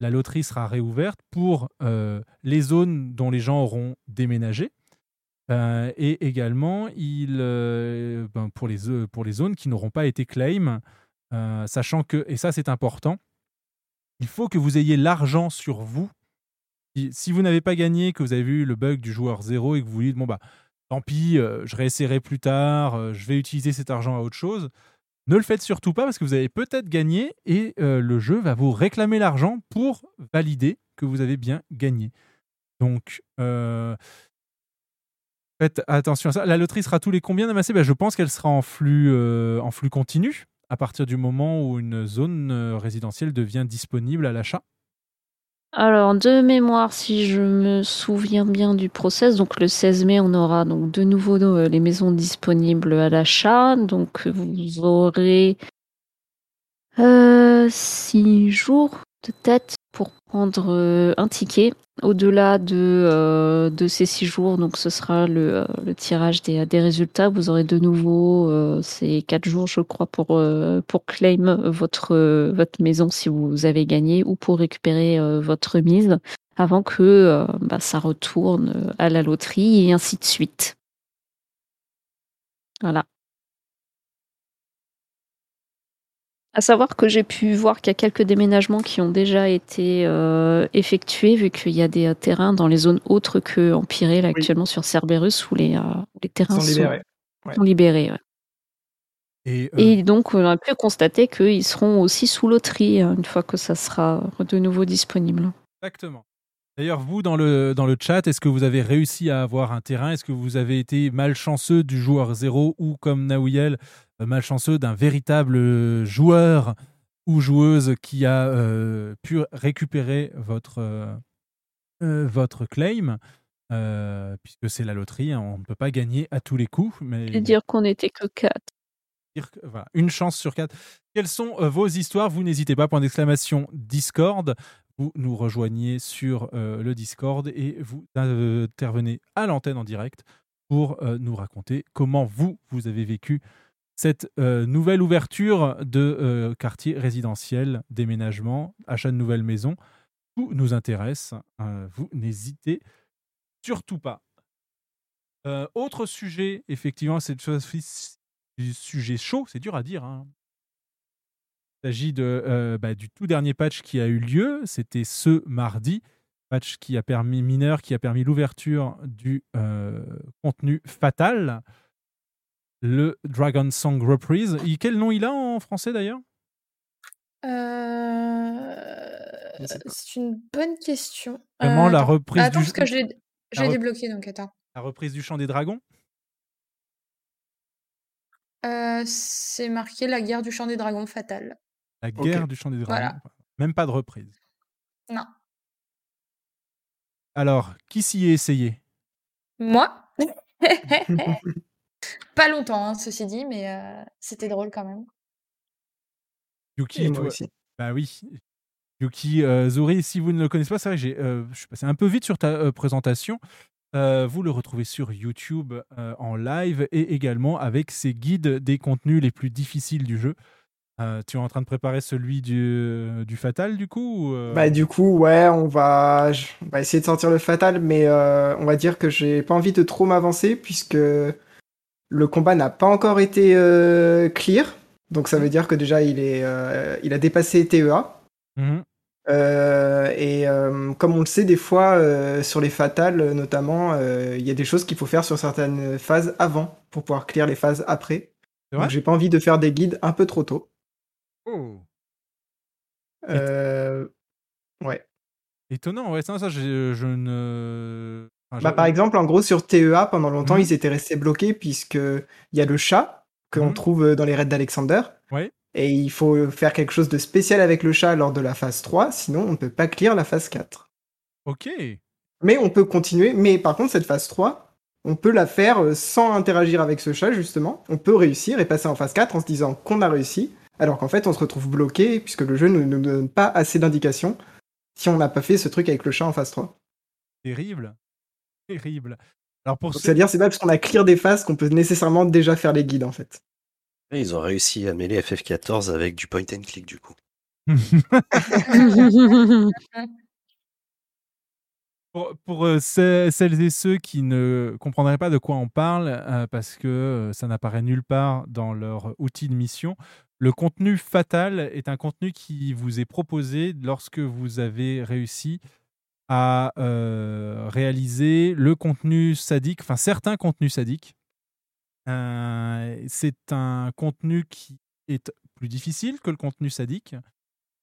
la loterie sera réouverte pour euh, les zones dont les gens auront déménagé. Euh, et également, il, euh, ben, pour, les, pour les zones qui n'auront pas été claim, sachant que, et ça c'est important, il faut que vous ayez l'argent sur vous. Si vous n'avez pas gagné, que vous avez vu le bug du joueur zéro et que vous vous dites, bon bah, tant pis, euh, je réessayerai plus tard, euh, je vais utiliser cet argent à autre chose, ne le faites surtout pas parce que vous avez peut-être gagné et euh, le jeu va vous réclamer l'argent pour valider que vous avez bien gagné. Donc, faites attention à ça. La loterie sera tous les combien d'amassés? Ben, Je pense qu'elle sera en flux, continu à partir du moment où une zone résidentielle devient disponible à l'achat. Alors, de mémoire, si je me souviens bien du process, donc le 16 mai, on aura donc de nouveau euh, les maisons disponibles à l'achat. Donc, vous aurez euh, six jours de tête euh, un ticket. Au-delà de, euh, de ces six jours, donc ce sera le, euh, tirage des, résultats. Vous aurez de nouveau ces quatre jours, je crois, pour, pour claim votre, votre maison si vous avez gagné ou pour récupérer votre mise avant que bah, ça retourne à la loterie et ainsi de suite. Voilà. À savoir que j'ai pu voir qu'il y a quelques déménagements qui ont déjà été euh, effectués, vu qu'il y a des euh, terrains dans les zones autres que Empiré, là, Oui. actuellement sur Cerberus, où les, euh, les terrains Sont sont, libérés. Ouais. sont libérés. ouais. Et, euh, Et donc, on a pu constater qu'ils seront aussi sous loterie euh, une fois que ça sera de nouveau disponible. Exactement. D'ailleurs, vous, dans le, dans le chat, est-ce que vous avez réussi à avoir un terrain? Est-ce que vous avez été malchanceux du joueur zéro ou, comme Naouyel, euh, malchanceux d'un véritable euh, joueur ou joueuse qui a euh, pu récupérer votre, euh, votre claim? Euh, Puisque c'est la loterie, hein, on ne peut pas gagner à tous les coups. Mais Et dire qu'on n'était que quatre. dire que- voilà, une chance sur quatre. Quelles sont vos histoires? Vous n'hésitez pas, point d'exclamation Discord. Vous nous rejoignez sur euh, le Discord et vous intervenez à l'antenne en direct pour euh, nous raconter comment vous, vous avez vécu cette euh, nouvelle ouverture de quartier résidentiel, déménagement, achat de nouvelles maisons. Tout nous intéresse. Euh, vous n'hésitez surtout pas. Autre sujet, effectivement, c'est du sujet chaud, c'est dur à dire. hein. Il s'agit de, euh, bah, du tout dernier patch qui a eu lieu, c'était ce mardi, patch qui a permis mineur, qui a permis l'ouverture du euh, contenu fatal. le Dragon Song Reprise. Et quel nom il a en français d'ailleurs? Euh, C'est une bonne question. Euh, la attends. reprise Attends, du parce que je l'ai rep- débloqué, donc attends. La reprise du chant des dragons? Euh, c'est marqué La guerre du chant des dragons fatale. La guerre du chant des dragons. Voilà. Même pas de reprise. Non. Alors, qui s'y est essayé? Moi? Pas longtemps, hein, ceci dit, mais euh, c'était drôle quand même. Yuki, Et moi toi- aussi. Bah oui. Yuki euh, Zori, si vous ne le connaissez pas, c'est vrai que j'ai, euh, je suis passé un peu vite sur ta euh, présentation. Euh, vous le retrouvez sur YouTube euh, en live et également avec ses guides des contenus les plus difficiles du jeu. Euh, tu es en train de préparer celui du, du Fatal du coup ou, euh, Bah du coup, ouais, on va, je- on va essayer de sortir le fatal, mais euh, on va dire que j'ai pas envie de trop m'avancer puisque le combat n'a pas encore été euh, clear. Donc ça veut dire que déjà il est, euh, il a dépassé TEA. Mhm. Euh, et euh, comme on le sait, des fois euh, sur les fatales euh, notamment, euh, il y a des choses qu'il faut faire sur certaines phases avant pour pouvoir clear les phases après. Donc j'ai pas envie de faire des guides un peu trop tôt. Oh. Euh, Ouais. Étonnant, ouais, ça, ça je, je ne. enfin, Bah, je- par exemple, en gros, sur TEA, pendant longtemps, Mhm. ils étaient restés bloqués puisque il y a le chat qu'on Mhm. trouve dans les raids d'Alexander. Ouais. Et il faut faire quelque chose de spécial avec le chat lors de la phase 3, sinon on ne peut pas clear la phase 4. Ok. Mais on peut continuer, mais par contre, cette phase 3, on peut la faire euh, sans interagir avec ce chat, justement. On peut réussir et passer en phase 4 en se disant qu'on a réussi, alors qu'en fait, on se retrouve bloqué puisque le jeu ne nous donne pas assez d'indications si on n'a pas fait ce truc avec le chat en phase 3. Terrible. Terrible. Alors pour C'est-à-dire, c'est pas parce qu'on a clear des phases qu'on peut nécessairement déjà faire les guides, en fait. Et Ils ont réussi à mêler FF14 avec du point and click du coup. Pour, pour, euh, ce- celles et ceux qui ne comprendraient pas de quoi on parle, euh, parce que euh, ça n'apparaît nulle part dans leur outil de mission, le contenu fatal est un contenu qui vous est proposé lorsque vous avez réussi à euh, réaliser le contenu sadique, enfin certains contenus sadiques. Euh, c'est un contenu qui est plus difficile que le contenu sadique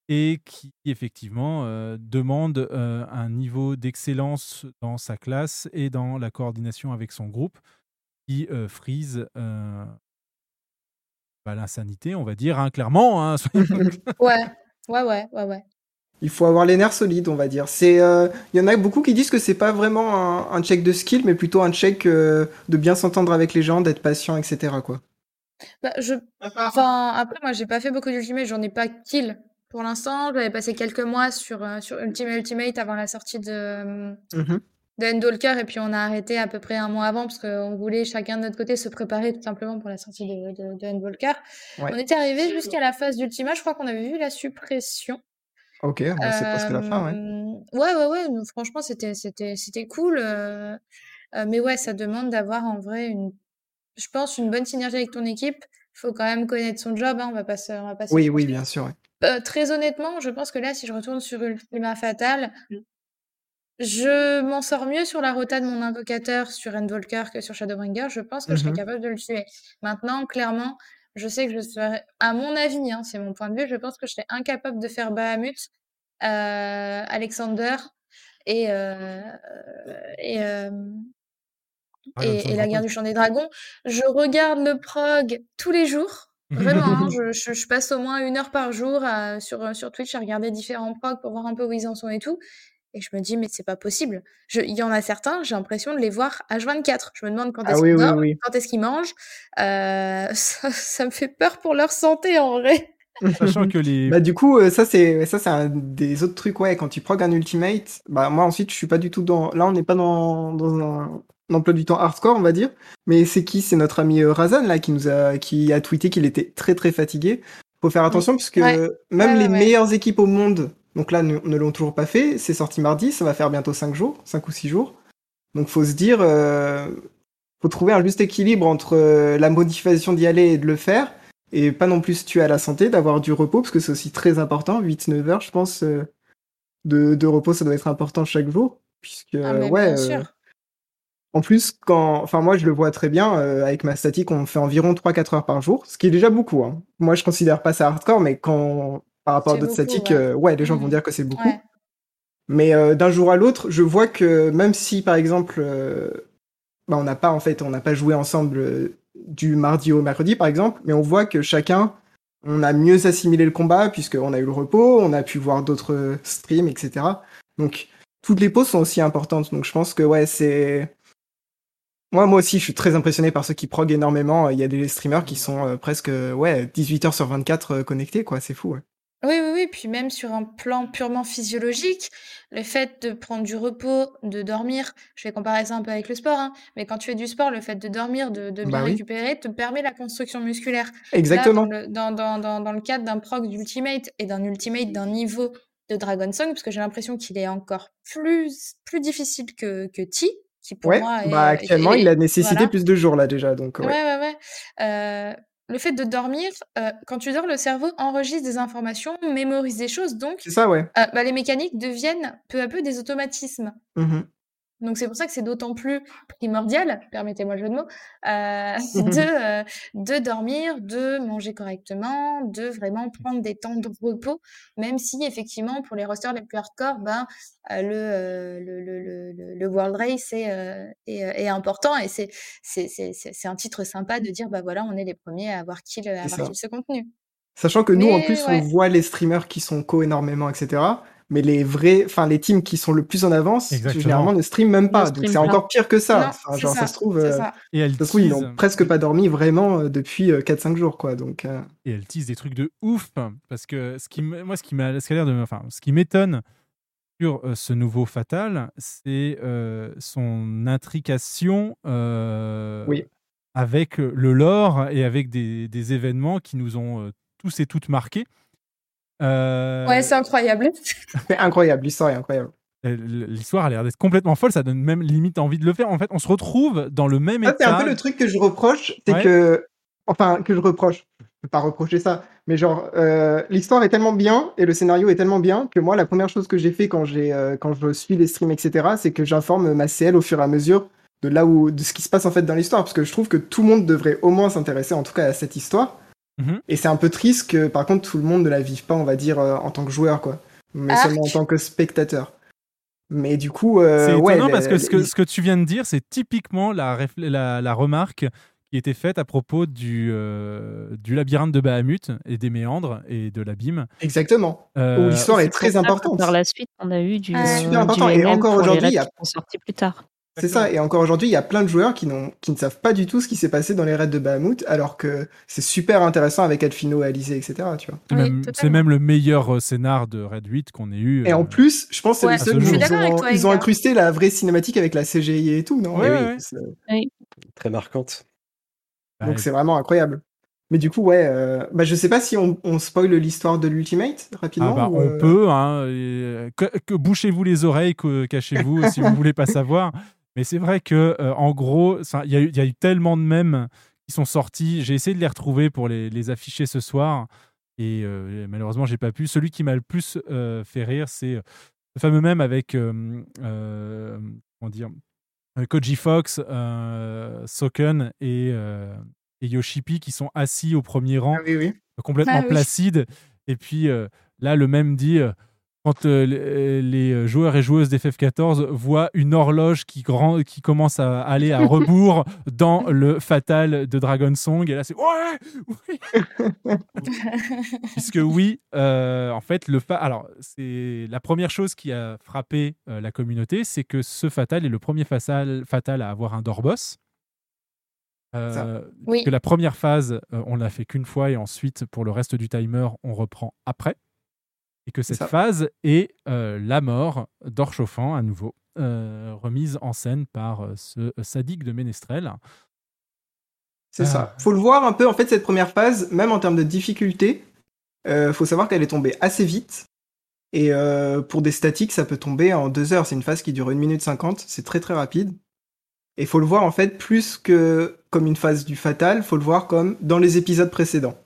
et qui effectivement euh, demande un niveau d'excellence dans sa classe et dans la coordination avec son groupe qui frise bah, l'insanité, on va dire, hein, clairement. hein, soyons- Ouais, ouais, ouais, ouais, ouais. Il faut avoir les nerfs solides, on va dire. C'est, euh, il y en a beaucoup qui disent que c'est pas vraiment un, un check de skill, mais plutôt un check euh, de bien s'entendre avec les gens, d'être patient, etc. Quoi. Bah, je... Enfin, après, moi, j'ai pas fait beaucoup d'Ultimate, j'en ai pas kill pour l'instant. J'avais passé quelques mois sur, euh, sur Ultimate Ultimate avant la sortie de, Mhm. De Endwalker, et puis on a arrêté à peu près un mois avant parce qu'on voulait chacun de notre côté se préparer tout simplement pour la sortie de, de, de. Ouais. On était arrivé jusqu'à la phase d'Ultima, je crois qu'on avait vu la suppression. Ok, c'est presque la fin, ouais. Euh, Ouais, ouais, ouais. donc franchement, c'était, c'était, c'était cool. euh, euh, mais ouais, ça demande d'avoir en vrai une, je pense, une bonne synergie avec ton équipe. Il faut quand même connaître son job. Hein, on va pas se, on va pas se Oui, oui, bien sûr. ouais. Euh, très honnêtement, je pense que là, si je retourne sur Ultima Fatal, je m'en sors mieux sur la rota de mon invocateur sur Endwalker que sur Shadowbringer. Je pense que je serais Mhm. capable de le tuer. Maintenant, clairement, je sais que je serais, à mon avis, hein, c'est mon point de vue, je pense que je serais incapable de faire Bahamut, euh, Alexander et, euh, et, euh, Ah, et, Alexander et la guerre du chant des dragons. Je regarde le prog tous les jours. Vraiment, hein, je, je- je passe au moins une heure par jour à- sur, sur Twitch à regarder différents progs pour voir un peu où ils en sont et tout. Et je me dis, mais c'est pas possible. Il y en a certains, j'ai l'impression de les voir H24. Je me demande quand Ah est-ce qu'ils oui, dorment, oui. quand est-ce qu'ils mangent. Euh, ça, ça me fait peur pour leur santé en vrai. Sachant que les. Bah du coup, euh, ça c'est ça c'est un des autres trucs ouais quand tu prog un ultimate, bah moi ensuite je suis pas du tout dans là on n'est pas dans dans un, emploi du temps hardcore on va dire, mais c'est qui? C'est notre ami euh, Razan là qui nous a qui a tweeté qu'il était très très fatigué. Faut faire attention puisque Ouais. même Ouais, les ouais. meilleures équipes au monde, donc là ne, ne l'ont toujours pas fait, c'est sorti mardi, ça va faire bientôt 5 jours, 5 ou 6 jours. Donc faut se dire euh, faut trouver un juste équilibre entre euh, la motivation d'y aller et de le faire et pas non plus se tuer à la santé, d'avoir du repos, parce que c'est aussi très important, 8-9 heures, je pense, euh, de, de repos, ça doit être important chaque jour, puisque, Ah, ouais, bien euh, sûr. En plus, quand, enfin moi je le vois très bien, avec ma statique, on fait environ 3-4 heures par jour, ce qui est déjà beaucoup. hein. Moi je considère pas ça hardcore, mais quand par rapport à d'autres statiques, ouais. euh, ouais, les gens vont Mhm. dire que c'est beaucoup. Ouais. Mais euh, d'un jour à l'autre, je vois que même si par exemple, euh, bah, on n'a pas en fait, on n'a pas joué ensemble du mardi au mercredi par exemple, mais on voit que chacun, on a mieux assimilé le combat puisqu'on a eu le repos, on a pu voir d'autres streams, etc. Donc toutes les pauses sont aussi importantes. Donc je pense que ouais, c'est moi, moi aussi, je suis très impressionné par ceux qui prog énormément. Il y a des streamers qui sont euh, presque ouais 18 heures sur 24 euh, connectés, quoi. C'est fou. Ouais. Oui, oui, oui. Puis même sur un plan purement physiologique, le fait de prendre du repos, de dormir, je vais comparer ça un peu avec le sport, hein, mais quand tu fais du sport, le fait de dormir, de, de bien Bah oui. récupérer, te permet la construction musculaire. Exactement. Là, dans le, dans, dans, dans, dans le cadre d'un prog d'Ultimate et d'un Ultimate d'un niveau de Dragon Song, parce que j'ai l'impression qu'il est encore plus, plus difficile que, que T, qui pour Ouais. moi est... Bah actuellement, est- il a nécessité voilà. plus de jours là déjà, donc ouais. Ouais, ouais, ouais. Euh, le fait de dormir, euh, quand tu dors, le cerveau enregistre des informations, mémorise des choses, donc C'est ça, ouais. euh, bah, les mécaniques deviennent peu à peu des automatismes. Mhm. Donc c'est pour ça que c'est d'autant plus primordial, permettez-moi le jeu de mots, euh, de, euh, de dormir, de manger correctement, de vraiment prendre des temps de repos, même si effectivement pour les rosters les plus hardcore, ben, euh, le, le, le, le, World Race est, est, est important et c'est c'est c'est- c'est- un titre sympa de dire bah voilà on est les premiers à avoir kill, à avoir kill ce contenu. Sachant que nous, en plus, ouais. on voit les streamers qui sont co énormément, etc. Mais les vrais, enfin les teams qui sont le plus en avance, Exactement. généralement ne streament même pas. Donc stream c'est encore pire que ça. Non, Enfin, c'est genre ça, ça, se trouve, euh, ça. Et elle ça se trouve, ils n'ont presque pas dormi vraiment euh, depuis euh, 4-5 jours, quoi. Donc euh, et elle tease des trucs de ouf parce que ce qui moi ce qui m'a ce qui a l'air de enfin ce qui m'étonne sur euh, ce nouveau Fatal c'est euh, son intrication euh, Oui. avec euh, le lore et avec des, des événements qui nous ont euh, tous et toutes marqués Euh, Ouais, c'est incroyable. c'est incroyable, l'histoire est incroyable. euh, l'histoire a l'air d'être complètement folle ça donne même limite envie de le faire en fait on se retrouve dans le même Ça, c'est état un peu le truc que je reproche, c'est Ouais. que, enfin, que je reproche. Je peux pas reprocher ça, mais genre, euh, l'histoire est tellement bien et le scénario est tellement bien que moi, la première chose que j'ai fait quand j'ai, euh, quand je suis les streams, etc., c'est que j'informe ma CL au fur et à mesure de là où, de ce qui se passe en fait dans l'histoire, parce que je trouve que tout le monde devrait au moins s'intéresser, en tout cas, à cette histoire. Mhm. Et c'est un peu triste que, par contre, tout le monde ne la vive pas, on va dire, euh, en tant que joueur, quoi, mais Arc. seulement en tant que spectateur. Mais du coup, euh, C'est étonnant parce que ce, que les- ce que tu viens de dire, c'est typiquement la, réfl- la, la remarque qui était faite à propos du, euh, du labyrinthe de Bahamut et des méandres et de l'abîme. Exactement. Euh, Où l'histoire est très importante. Par la suite, on a eu du, Ah, euh, super du important. Et encore aujourd'hui, il y a- sortis plus tard. C'est ça, et encore aujourd'hui, il y a plein de joueurs qui, n'ont- qui ne savent pas du tout ce qui s'est passé dans les raids de Bahamut, alors que c'est super intéressant avec Alfino, Alizé, etc. Tu vois. C'est Oui, même, c'est totalement. même le meilleur euh, scénar de Red 8 qu'on ait eu. Et en euh, plus, je pense que c'est Ouais, le seul je où suis ils d'accord avec ont, toi, ils ont incrusté la vraie cinématique avec la CGI et tout, non? Ouais, Et ouais, oui, c'est- Très marquante. bah, Donc c'est vraiment incroyable. Mais du coup, ouais, euh, bah, je sais pas si on, on spoil l'histoire de l'Ultimate rapidement. ah bah, ou, on euh, peut, hein, et, que, que bouchez-vous les oreilles, que, cachez-vous si vous voulez pas savoir. Mais c'est vrai que euh, en gros, il y, a eu- il y a eu tellement de mèmes qui sont sortis. J'ai essayé de les retrouver pour les, les afficher ce soir. Et euh, malheureusement, j'ai pas pu. Celui qui m'a le plus euh, fait rire, c'est euh, le fameux mème avec euh, euh, comment dire, Koji Fox, euh, Soken et, euh, et Yoshipi qui sont assis au premier rang, Ah oui, oui. complètement Ah oui. placides. Et puis euh, là, le même dit. Euh, quand euh, les, les joueurs et joueuses d'FF14 voient une horloge qui, grand, qui commence à aller à rebours dans le fatal de Dragon Song, et là c'est ouais, oui. Puisque oui, euh, en fait, le fa- alors c'est la première chose qui a frappé euh, la communauté, c'est que ce fatal est le premier fatal, fatal à avoir un Dorboss. Euh, Oui. Que la première phase, euh, on l'a fait qu'une fois et ensuite pour le reste du timer, on reprend après. Et que cette ça. phase est euh, la mort d'Orchauffant à nouveau, euh, remise en scène par euh, ce sadique de Ménestrel. C'est ça. Faut le voir un peu, en fait, cette première phase, même en termes de difficulté, faut savoir qu'elle est tombée assez vite. Et pour des statiques, ça peut tomber en deux heures. C'est une phase qui dure 1 minute 50. C'est très très rapide. Et faut le voir en fait plus que comme une phase du fatal, faut le voir comme dans les épisodes précédents.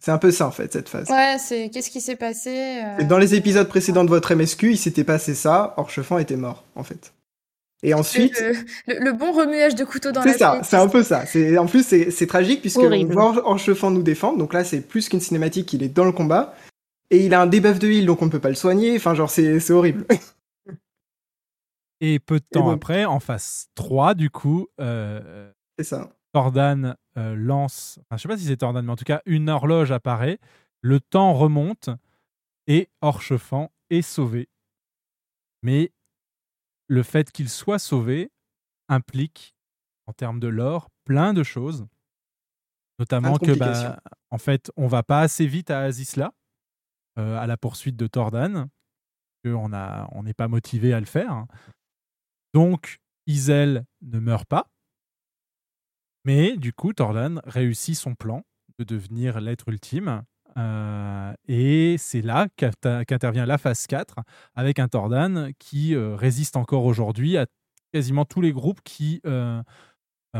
C'est un peu ça en fait cette phase. Ouais, c'est qu'est-ce qui s'est passé euh, Et dans les épisodes précédents de votre MSQ, il s'était passé ça, Orchefant était mort en fait. Et ensuite, le, le- le bon remuage de couteau dans la c'est ça, c'est un peu ça. C'est en plus c'est c'est tragique puisque on voit Orchefant nous défendre. Donc là, c'est plus qu'une cinématique, il est dans le combat et il a un debuff de heal, donc on ne peut pas le soigner. Enfin, genre c'est c'est horrible. Et peu de temps bon. après, en phase 3, du coup, euh, C'est ça. Tordan euh, lance, enfin, je sais pas si c'est Tordan, mais en tout cas, une horloge apparaît, le temps remonte et Orchefant est sauvé. Mais le fait qu'il soit sauvé implique, en termes de lore, plein de choses. Notamment que, bah, en fait, on va pas assez vite à Azisla, euh, à la poursuite de Tordan, qu'on on n'est pas motivé à le faire. Donc, Isel ne meurt pas. Mais du coup, Tordan réussit son plan de devenir l'être ultime. Euh, et c'est là qu'inter- qu'intervient la phase 4 avec un Tordan qui euh, résiste encore aujourd'hui à quasiment tous les groupes qui, euh,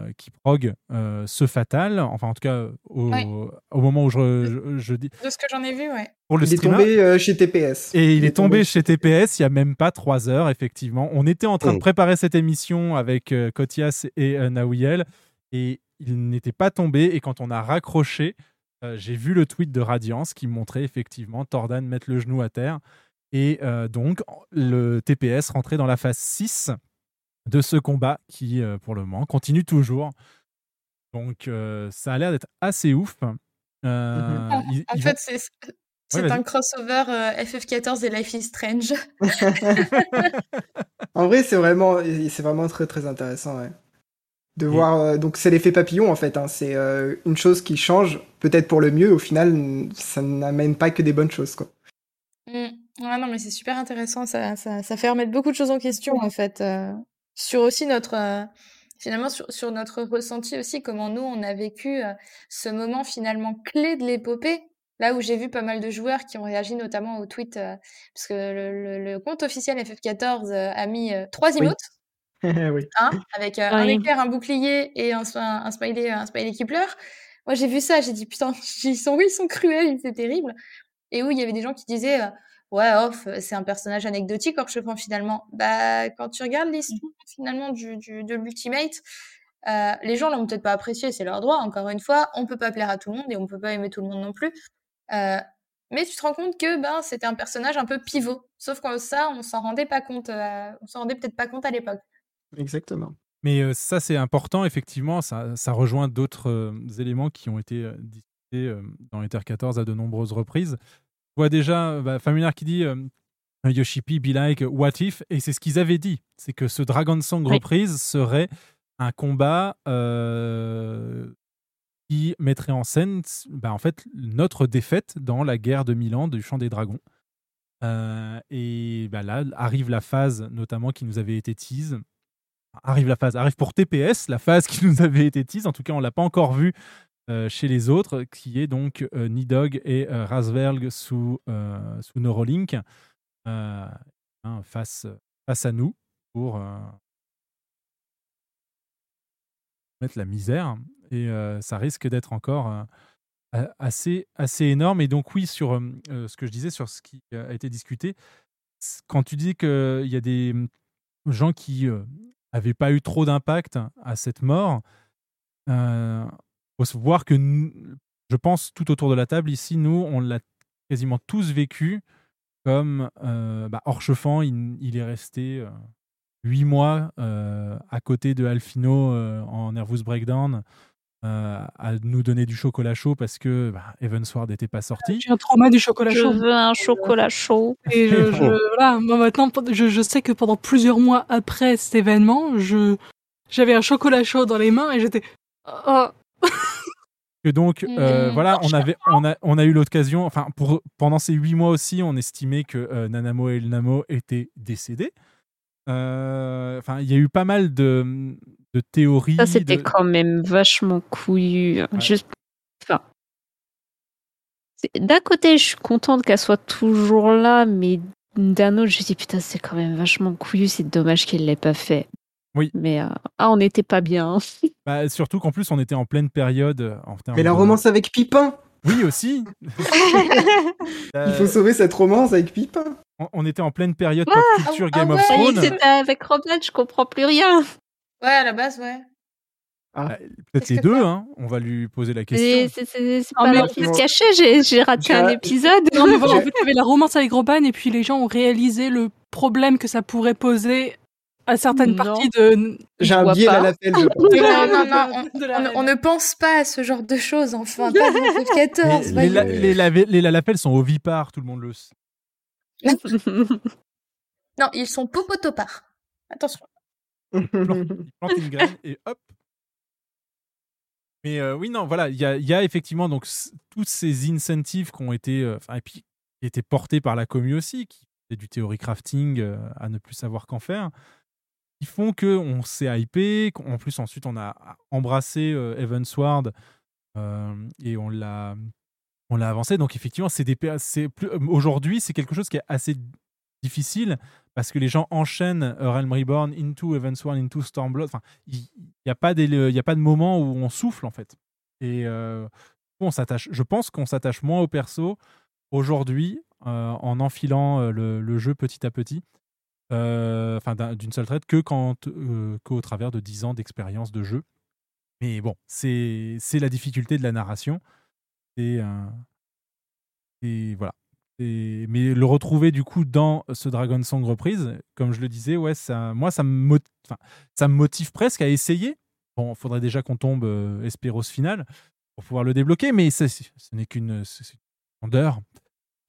euh, qui prog euh, ce fatal. Enfin, en tout cas, au, Ouais. au moment où je, je- je dis. De ce que j'en ai vu, ouais. Pour le il est streamer. tombé euh, chez TPS. Et il, est tombé chez TPS il y a même pas trois heures, effectivement. On était en train de Oh. préparer cette émission avec euh, Kotias et euh, Nawiel et il n'était pas tombé. Et quand on a raccroché, euh, j'ai vu le tweet de Radiance qui montrait effectivement Tordan mettre le genou à terre. Et euh, donc, le TPS rentrait dans la phase 6 de ce combat qui, euh, pour le moment, continue toujours. Donc, euh, ça a l'air d'être assez ouf. Euh, En, ils- en fait, c'est un crossover euh, FF14 et Life is Strange. En vrai, c'est vraiment, c'est vraiment très très intéressant, ouais. De Et- voir, euh, donc c'est l'effet papillon en fait. hein. C'est euh, une chose qui change, peut-être pour le mieux. Au final, ça n'amène pas que des bonnes choses, quoi. Mm. Ouais, non, mais c'est super intéressant. Ça, ça, ça fait remettre beaucoup de choses en question, en fait. Sur aussi notre. euh, finalement, sur, sur notre ressenti aussi, comment nous, on a vécu euh, ce moment finalement clé de l'épopée. Là où j'ai vu pas mal de joueurs qui ont réagi notamment au tweet, euh, parce que le, le- le compte officiel FF14 euh, a mis euh, trois emotes. oui. hein, avec euh, un éclair, un bouclier et un, un, un smiley, un smiley qui pleure. Moi, j'ai vu ça, j'ai dit putain, ils sont, ils sont cruels, c'est terrible. Et où il y avait des gens qui disaient euh, ouais, off, c'est un personnage anecdotique, Orchefant finalement. Bah, quand tu regardes l'histoire finalement du, du, de l'Ultimate, euh, les gens l'ont peut-être pas apprécié, c'est leur droit. Encore une fois, on peut pas plaire à tout le monde et on peut pas aimer tout le monde non plus. Euh, mais tu te rends compte que ben c'était un personnage un peu pivot. Sauf que ça, on s'en rendait pas compte. euh, on s'en rendait peut-être pas compte à l'époque. Exactement. Mais euh, ça, c'est important, effectivement. Ça, ça rejoint d'autres euh, éléments qui ont été euh, discutés euh, dans Ether 14 à de nombreuses reprises. Je vois déjà bah, Familiar qui dit euh, Yoshipi be like what if? Et c'est ce qu'ils avaient dit. C'est que ce Dragon Song Oui. reprise serait un combat euh, qui mettrait en scène bah, en fait, notre défaite dans la guerre de Milan du Chant des Dragons. Euh, et bah, là arrive la phase notamment qui nous avait été tease arrive la phase, arrive pour TPS, la phase qui nous avait été tease, en tout cas on l'a pas encore vue chez les autres, qui est donc euh, Nidog et euh, Rasverg sous, euh, sous Neuralink euh, hein, face, face à nous pour euh, mettre la misère. Et euh, ça risque d'être encore euh, assez, assez énorme. Et donc oui, sur euh, euh, ce que je disais, sur ce qui a été discuté, quand tu dis qu'il y a des mm, gens qui euh, n'avaient pas eu trop d'impact à cette mort, faut se voir que nous- je pense tout autour de la table ici, nous, on l'a quasiment tous vécu comme euh, bah, il, il est resté euh, huit mois euh, à côté de Alfino euh, en Nervous Breakdown euh, à nous donner du chocolat chaud parce que bah, Evansward n'était pas sorti. J'ai un trauma du chocolat Je chaud. veux un chocolat chaud. Et je, je- voilà, moi maintenant, je, je sais que pendant plusieurs mois après cet événement, je j'avais un chocolat chaud dans les mains et j'étais. Oh. Que donc, euh, Mmh. voilà, on, avait, on, a, on a eu l'occasion, enfin, pour, pendant ces huit mois aussi, on estimait que euh, Nanamo et Elnamo étaient décédés. Euh, Enfin, il y a eu pas mal de, de théories. Ça, c'était de- quand même vachement couillu. Juste... Enfin... c'est- D'un côté, je suis contente qu'elle soit toujours là, mais d'un autre, je me dis putain, c'est quand même vachement couillu. C'est dommage qu'elle l'ait pas fait. Oui. Mais euh, ah, on n'était pas bien. Bah, surtout qu'en plus, on était en pleine période. euh, En Mais la de- romance avec Pipin Oui, aussi. Il faut sauver cette romance avec Pipin on, on était en pleine période Quoi pop culture Ah Game ouais, of est, Thrones. c'était avec Roman, je comprends plus rien. Ouais, à la base, ouais. Ah, Peut-être Qu'est-ce les que deux, hein. On va lui poser la question. C'est Ah, pas fait- se cachait, j'ai raté un J'ai- épisode. Non, mais voilà, en fait, il y avait la romance avec Roman et puis les gens ont réalisé le problème que ça pourrait poser à certaines Non. parties de. J'ai un biais à l'appel, Non, la- non, on, de la on ne- reine. on ne pense pas à ce genre de choses, enfin, pas dans le Mais 14, les, la- les, les sont ovipares, tout le monde le sait. Non, ils sont popotopards. Attention. Ils plantent une graine et hop. Mais euh, oui, non, voilà, il y a, il y a effectivement donc s- toutes ces incentives qui ont été, euh, enfin, et puis qui étaient portés par la commu aussi, qui fait du théorie crafting euh, à ne plus savoir qu'en faire, qui font que on s'est hypé. En plus, ensuite, on a embrassé euh, Evansward euh, et on l'a, on l'a avancé. Donc effectivement, c'est plus- euh, aujourd'hui, c'est quelque chose qui est assez difficile parce que les gens enchaînent euh, Realm Reborn into Evansward into Stormblood. Enfin, il n'y a pas des, il a pas de moment où on souffle en fait. Et euh, on s'attache. Je pense qu'on s'attache moins au perso aujourd'hui euh, en enfilant le jeu petit à petit. Euh, Enfin, d'un- d'une seule traite que quand euh, qu'au travers de 10 ans d'expérience de jeu. Mais bon, c'est c'est la difficulté de la narration. Et, et voilà. Et- mais le retrouver du coup dans ce Dragon Song reprise, comme je le disais, ouais, ça, moi ça me, mot- enfin, ça me motive presque à essayer. Bon, faudrait déjà qu'on tombe euh, Esperos final pour pouvoir le débloquer, mais c'est- ce n'est qu'une grandeur.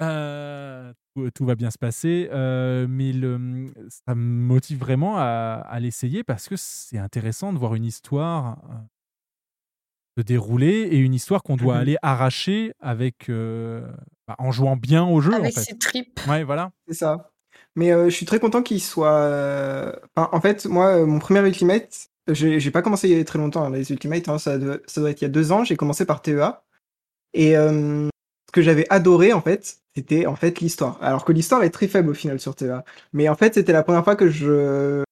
Euh, tout, tout va bien se passer, euh, mais le, ça me motive vraiment à, à l'essayer parce que c'est intéressant de voir une histoire euh, se dérouler et une histoire qu'on doit Mhm. aller arracher avec euh, bah, en jouant bien au jeu Avec en fait. ses tripes. Ouais, voilà. C'est ça. Mais euh, je suis très content qu'il soit. enfin, en fait, moi, mon premier Ultimate, j'ai pas commencé il y a très longtemps, hein, les Ultimates, hein, ça, doit, ça doit être il y a deux ans, j'ai commencé par TEA. Et euh, ce que j'avais adoré, en fait, c'était en fait l'histoire. Alors que l'histoire est très faible au final sur TEA. Mais en fait, c'était la première fois que je,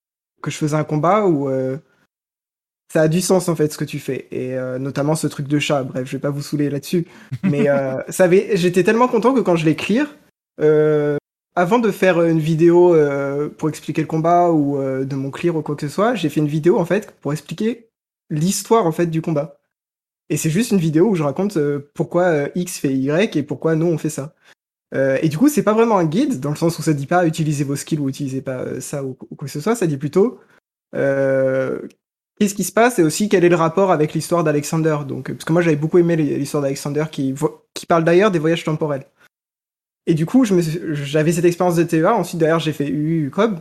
que je faisais un combat où. euh, ça a du sens en fait ce que tu fais et euh, notamment ce truc de chat bref je vais pas vous saouler là-dessus mais euh, ça avait j'étais tellement content que quand je l'ai clear euh, avant de faire une vidéo euh, pour expliquer le combat ou euh, de mon clear ou quoi que ce soit j'ai fait une vidéo en fait pour expliquer l'histoire en fait du combat et c'est juste une vidéo où je raconte euh, pourquoi euh, X fait Y et pourquoi nous on fait ça euh, et du coup c'est pas vraiment un guide dans le sens où ça dit pas utilisez vos skills ou utilisez pas ça ou, quoi que ce soit ça dit plutôt qu'est-ce qui se passe et aussi quel est le rapport avec l'histoire d'Alexander. Donc, parce que moi j'avais beaucoup aimé l'histoire d'Alexander qui, qui parle d'ailleurs des voyages temporels. Et du coup, j'avais cette expérience de TEA. Ensuite, d'ailleurs, j'ai fait UU Cob,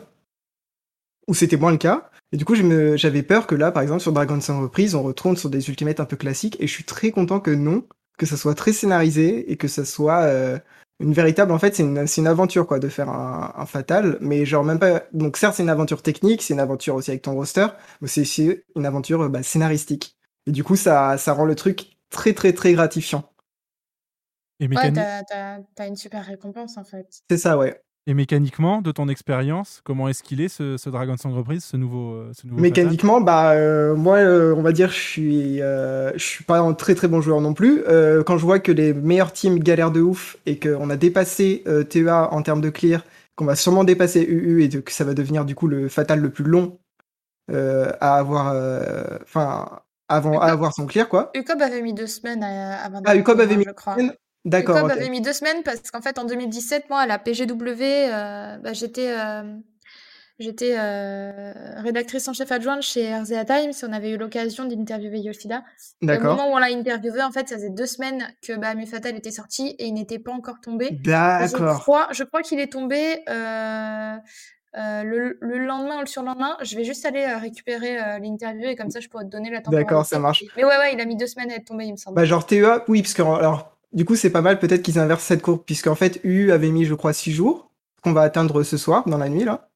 où c'était moins le cas. Et du coup, j'avais peur que là, par exemple, sur Dragon Sun Reprise, on retourne sur des ultimates un peu classiques. Et je suis très content que non, que ça soit très scénarisé et que ça soit euh, une véritable. En fait, c'est une, aventure, quoi, de faire un, un fatal. Mais genre, même pas. Donc, certes, c'est une aventure technique, c'est une aventure aussi avec ton roster, mais c'est aussi une aventure bah, scénaristique. Et du coup, ça, ça rend le truc très, très, très gratifiant. Et, Ouais, mécani- t'as t'as- t'as une super récompense en fait. C'est ça, ouais. Et mécaniquement, de ton expérience, comment est-ce qu'il est ce, ce Dragon Song reprise, ce nouveau, euh, ce nouveau Mécaniquement, bah euh, moi, euh, on va dire, je suis, euh, je suis pas un très très bon joueur non plus. Euh, quand je vois que les meilleurs teams galèrent de ouf et qu'on a dépassé euh, TEA en termes de clear, qu'on va sûrement dépasser UU et que ça va devenir du coup le fatal le plus long euh, à avoir, euh, enfin, avant à avoir son clear quoi. Ucob avait mis deux semaines à, avant Ah, Ucob avait d'avoir, mis je crois. deux semaines D'accord, Ucob ok. avait mis deux semaines parce qu'en fait en 2017, moi à la PGW, euh, bah, j'étais euh, j'étais euh, rédactrice en chef adjointe chez RZA Times. On avait eu l'occasion d'interviewer Yoshida. Et au D'accord. moment où on l'a interviewé, en fait, ça faisait deux semaines que bah, Fatal était sorti et il n'était pas encore tombé. Je D'accord. crois, je crois qu'il est tombé euh, le, le lendemain ou le surlendemain. Je vais juste aller euh, récupérer euh, l'interview et comme ça, je pourrais te donner la temporalité. D'accord, ça marche. Mais ouais, ouais, il a mis deux semaines à être tombé, il me semble. Bah genre TEA, oui, parce que alors du coup c'est pas mal peut-être qu'ils inversent cette courbe, puisqu'en fait UU avait mis je crois 6 jours, ce qu'on va atteindre ce soir, dans la nuit là,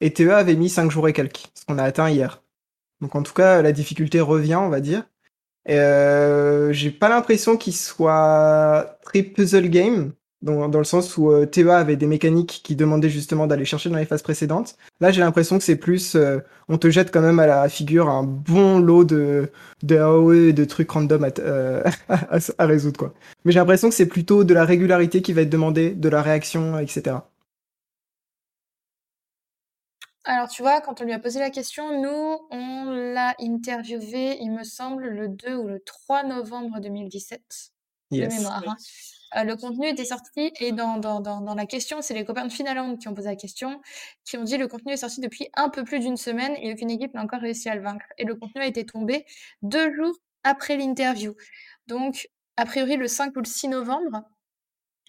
et TEA avait mis 5 jours et quelques, ce qu'on a atteint hier. Donc en tout cas la difficulté revient on va dire. Euh, J'ai pas l'impression qu'il soit très puzzle game, dans, dans le sens où euh, TEA avait des mécaniques qui demandaient justement d'aller chercher dans les phases précédentes. Là j'ai l'impression que c'est plus, euh, on te jette quand même à la figure un bon lot de, de AOE et de trucs random à, euh, à, à résoudre quoi. Mais j'ai l'impression que c'est plutôt de la régularité qui va être demandée, de la réaction, etc. Alors, tu vois, quand on lui a posé la question, nous, on l'a interviewé, il me semble, le 2 ou le 3 novembre 2017, de Yes. mémoire. hein. Euh, le contenu était sorti et dans, dans, dans, dans la question, c'est les copains de Finaland qui ont posé la question, qui ont dit le contenu est sorti depuis un peu plus d'une semaine et aucune équipe n'a encore réussi à le vaincre. Et le contenu a été tombé deux jours après l'interview. Donc, a priori, le 5 ou le 6 novembre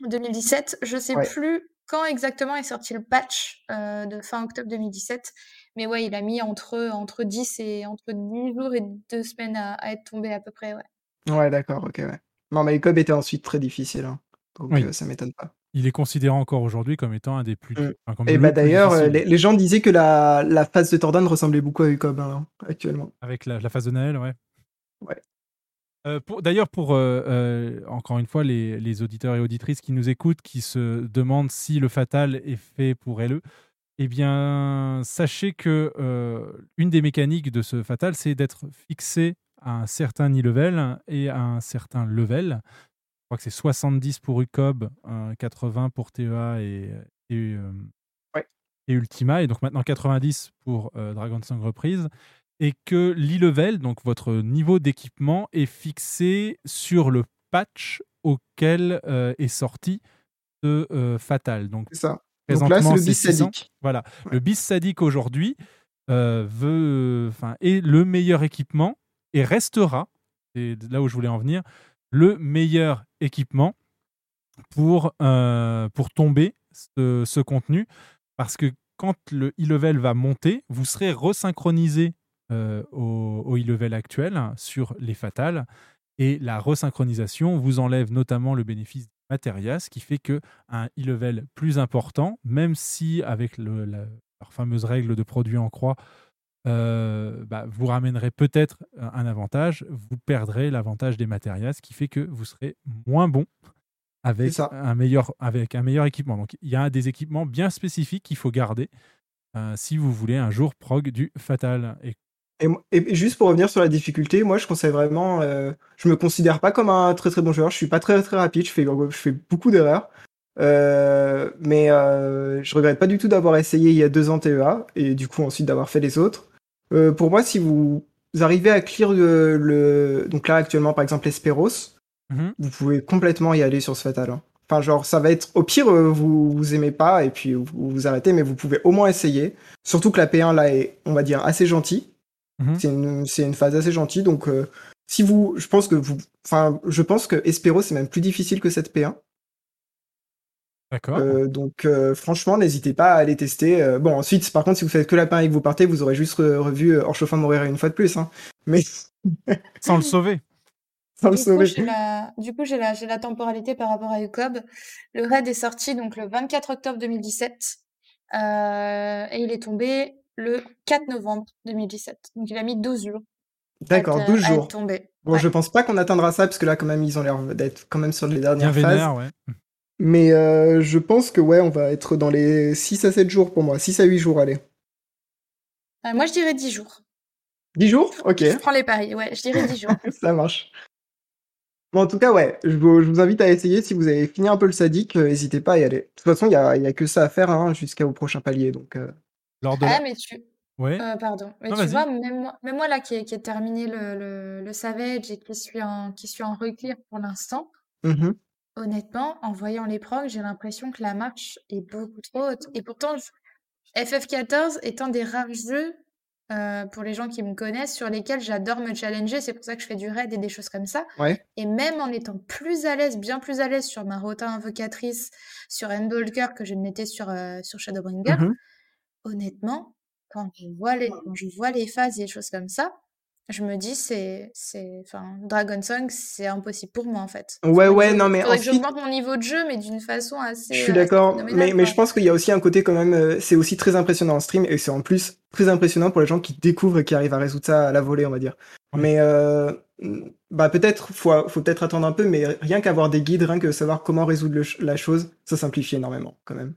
2017, je sais Ouais. plus quand exactement est sorti le patch euh, de fin octobre 2017. Mais ouais, il a mis entre, entre 10 et entre 10 jours et 2 semaines à, à être tombé à peu près, ouais. Ouais, d'accord, ok, ouais. Non, mais Cobb était ensuite très difficile, hein. donc Oui. euh, ça m'étonne pas. Il est considéré encore aujourd'hui comme étant un des plus. Mm. enfin, comme Et bah d'ailleurs, euh, les, les gens disaient que la, la phase de Tordan ressemblait beaucoup à Ucob hein, actuellement. Avec la, la phase de Naël, ouais. Ouais. Euh, D'ailleurs, pour euh, euh, encore une fois les, les auditeurs et auditrices qui nous écoutent, qui se demandent si le fatal est fait pour LE, eh bien, sachez que une des mécaniques de ce fatal, c'est d'être fixé à un certain level et à un certain level. Je crois que c'est 70 pour UCOB, euh, 80 pour TEA et, et, euh, Ouais. et Ultima, et donc maintenant 90 pour euh, Dragon Song Reprise, et que l'e-level, donc votre niveau d'équipement, est fixé sur le patch auquel euh, est sorti euh, Fatal. Donc, C'est ça. Donc là, le bis 600. sadique. Voilà. Le bis sadique aujourd'hui euh, veut, est le meilleur équipement et restera, et là où je voulais en venir, le meilleur équipement pour, euh, pour tomber ce, contenu. Parce que quand le e-level va monter, vous serez resynchronisé euh, au, au e-level actuel hein, sur les fatales. Et la resynchronisation vous enlève notamment le bénéfice Materia, ce qui fait que un e-level plus important, même si avec la, leur fameuse règle de produit en croix, euh, bah, vous ramènerez peut-être un avantage, vous perdrez l'avantage des Materias, ce qui fait que vous serez moins bon avec ça. un, meilleur, avec un meilleur équipement. Donc il y a des équipements bien spécifiques qu'il faut garder euh, si vous voulez un jour prog du Fatal. Et Et, mo- et juste pour revenir sur la difficulté, moi je conseille vraiment. euh, je me considère pas comme un très très bon joueur. Je suis pas très très rapide. Je fais, je fais beaucoup d'erreurs. Euh, mais euh, je regrette pas du tout d'avoir essayé il y a deux ans TEA et du coup ensuite d'avoir fait les autres. Euh, pour moi, si vous arrivez à clear le, le- donc là actuellement par exemple Esperos, Mhm. vous pouvez complètement y aller sur ce fatal. hein. Enfin genre ça va être au pire euh, vous vous aimez pas et puis vous vous arrêtez, mais vous pouvez au moins essayer. Surtout que la P1 là est on va dire assez gentille. Mhm. C'est une, phase assez gentille. Donc, euh, si vous, je pense que vous, enfin, je pense que Espero c'est même plus difficile que cette P1. D'accord. Euh, donc, euh, franchement, n'hésitez pas à aller tester. Euh, bon, ensuite, par contre, si vous faites que la P1 et que vous partez, vous aurez juste re- revu euh, de mourir une fois de plus. Hein. Mais Sans le sauver. sans le Du coup, sauver. j'ai la, du coup, j'ai la, j'ai la temporalité par rapport à UCOB. Le raid est sorti donc le 24 octobre 2017 euh, et il est tombé le 4 novembre 2017. Donc il a mis 12 jours. D'accord, être- 12 à être jours. tombé. Bon, Ouais. je pense pas qu'on atteindra ça parce que là, quand même, ils ont l'air d'être quand même sur les Bien dernières phases. vénère, ouais. Mais euh, je pense que ouais, on va être dans les 6 à 7 jours pour moi. 6 à 8 jours, allez. Euh, moi, je dirais 10 jours. 10 jours? Ok. Je prends les paris. Ouais, je dirais 10 jours. Ça marche. Bon, en tout cas, ouais, je vous, je vous invite à essayer. Si vous avez fini un peu le sadique, euh, n'hésitez pas à y aller. De toute façon, il n'y a, y a que ça à faire hein, jusqu'au prochain palier. Donc, euh, Lors de Ah, la- mais tu. Ouais. Euh, pardon. Mais Non, tu vois, même moi, même moi là qui ai, qui ai terminé le, le, le Savage et qui suis en, qui suis en reclear pour l'instant, mhm. Honnêtement, en voyant les procs, j'ai l'impression que la marche est beaucoup trop haute. Et pourtant, je- FF14 est un des rares jeux, euh, pour les gens qui me connaissent, sur lesquels j'adore me challenger. C'est pour ça que je fais du raid et des choses comme ça. Ouais. Et même en étant plus à l'aise, bien plus à l'aise sur ma Rota Invocatrice, sur Endwalker que je ne l'étais sur, euh, sur Shadowbringer, Mhm. honnêtement, quand je vois les, quand je vois les phases et les choses comme ça, je me dis, c'est, c'est, enfin, Dragon Song, c'est impossible pour moi, en fait. Ouais, ouais, je- non, mais faudrait que ensuite, j'augmente mon niveau de jeu, mais d'une façon assez. je suis euh, d'accord. Mais, je pense qu'il y a aussi un côté quand même, euh, c'est aussi très impressionnant en stream et c'est en plus très impressionnant pour les gens qui découvrent et qui arrivent à résoudre ça à la volée, on va dire. Mais euh, bah peut-être faut, faut peut-être attendre un peu, mais rien qu'avoir des guides, rien que savoir comment résoudre le la chose, ça simplifie énormément quand même.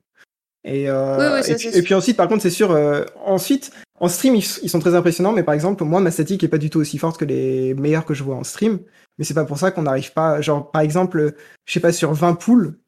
Et, euh, Oui, oui, ça, et, puis, c'est et puis ensuite, par contre, c'est sûr, euh, ensuite, en stream, ils, ils sont très impressionnants, mais par exemple, moi, ma statique est pas du tout aussi forte que les meilleurs que je vois en stream. Mais c'est pas pour ça qu'on n'arrive pas, genre, par exemple, je sais pas, sur 20 poules,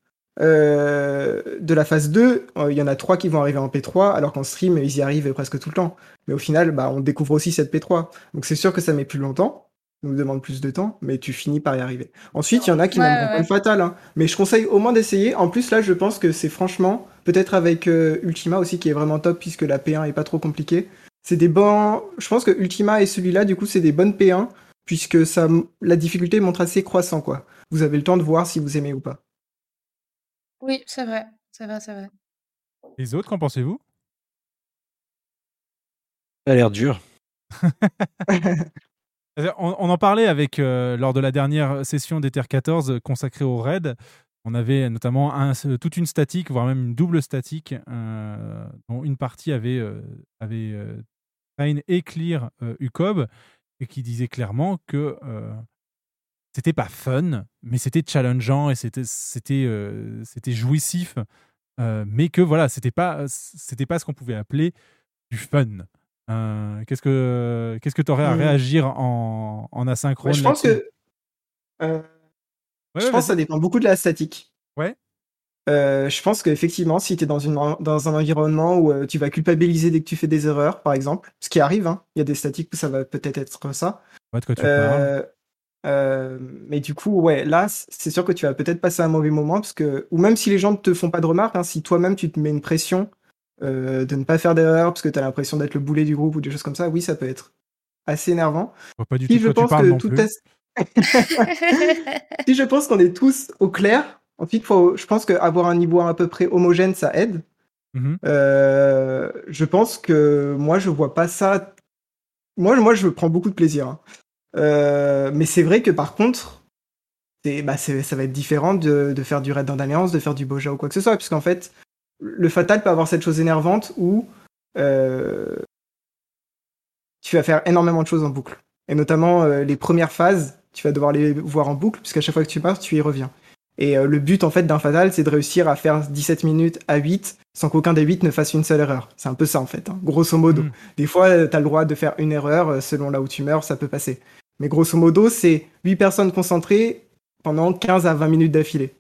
euh, de la phase 2, euh, il y en a trois qui vont arriver en P3, alors qu'en stream, ils y arrivent presque tout le temps. Mais au final, bah, on découvre aussi cette P3. Donc c'est sûr que ça met plus longtemps, nous demande plus de temps, mais tu finis par y arriver. Ensuite, il y en a qui Ouais, pas le fatal, hein. mais je conseille au moins d'essayer. En plus, là, je pense que c'est franchement, peut-être avec euh, Ultima aussi, qui est vraiment top, puisque la P1 est pas trop compliquée. C'est des bons. Je pense que Ultima et celui-là, du coup, c'est des bonnes P1, puisque ça, la difficulté montre assez croissant, quoi. Vous avez le temps de voir si vous aimez ou pas. Oui, c'est vrai, c'est vrai, c'est vrai. Les autres, qu'en pensez-vous? Ça a l'air dur. On, on en parlait avec euh, lors de la dernière session d'Ether 14 consacrée au raid. On avait notamment un- toute une statique, voire même une double statique, euh, dont une partie avait, euh, avait euh, train et clear euh, UCOB, et qui disait clairement que euh, c'était pas fun, mais c'était challengeant et c'était jouissif, mais que voilà, c'était pas pas ce qu'on pouvait appeler du fun. Euh, qu'est-ce que qu'est-ce que tu aurais à Hmm. réagir en, en asynchrone je pense que. euh, Ouais, je ouais, pense que ça dépend beaucoup de la statique. Ouais. Euh, je pense qu'effectivement, si tu es dans, une, dans un environnement où euh, tu vas culpabiliser dès que tu fais des erreurs, par exemple, ce qui arrive, hein, il y a des statiques où ça va peut-être être ça. Ouais, de quoi tu Euh, euh, mais du coup, ouais, là, c'est sûr que tu vas peut-être passer un mauvais moment, parce que, ou même si les gens ne te font pas de remarques, hein, si toi-même tu te mets une pression de ne pas faire d'erreur, parce que tu as l'impression d'être le boulet du groupe ou des choses comme ça, oui, ça peut être assez énervant. Pas du tout je tu pense parles que tout test. Si je pense qu'on est tous au clair, ensuite, faut, je pense qu'avoir un niveau à peu près homogène, ça aide. Mhm. Euh, je pense que moi, je vois pas ça. Moi, moi je prends beaucoup de plaisir. hein. Euh, mais c'est vrai que par contre, bah, ça va être différent de, de faire du raid dans d'alliance, de faire du boja ou quoi que ce soit, puisqu'en fait, le fatal peut avoir cette chose énervante où euh, tu vas faire énormément de choses en boucle. Et notamment euh, les premières phases, tu vas devoir les voir en boucle, puisqu'à chaque fois que tu pars, tu y reviens. Et euh, le but en fait d'un fatal, c'est de réussir à faire 17 minutes à 8 sans qu'aucun des 8 ne fasse une seule erreur. C'est un peu ça en fait, hein, grosso modo. Mm. Des fois, tu as le droit de faire une erreur, euh, selon là où tu meurs, ça peut passer. Mais grosso modo, c'est 8 personnes concentrées pendant 15 à 20 minutes d'affilée.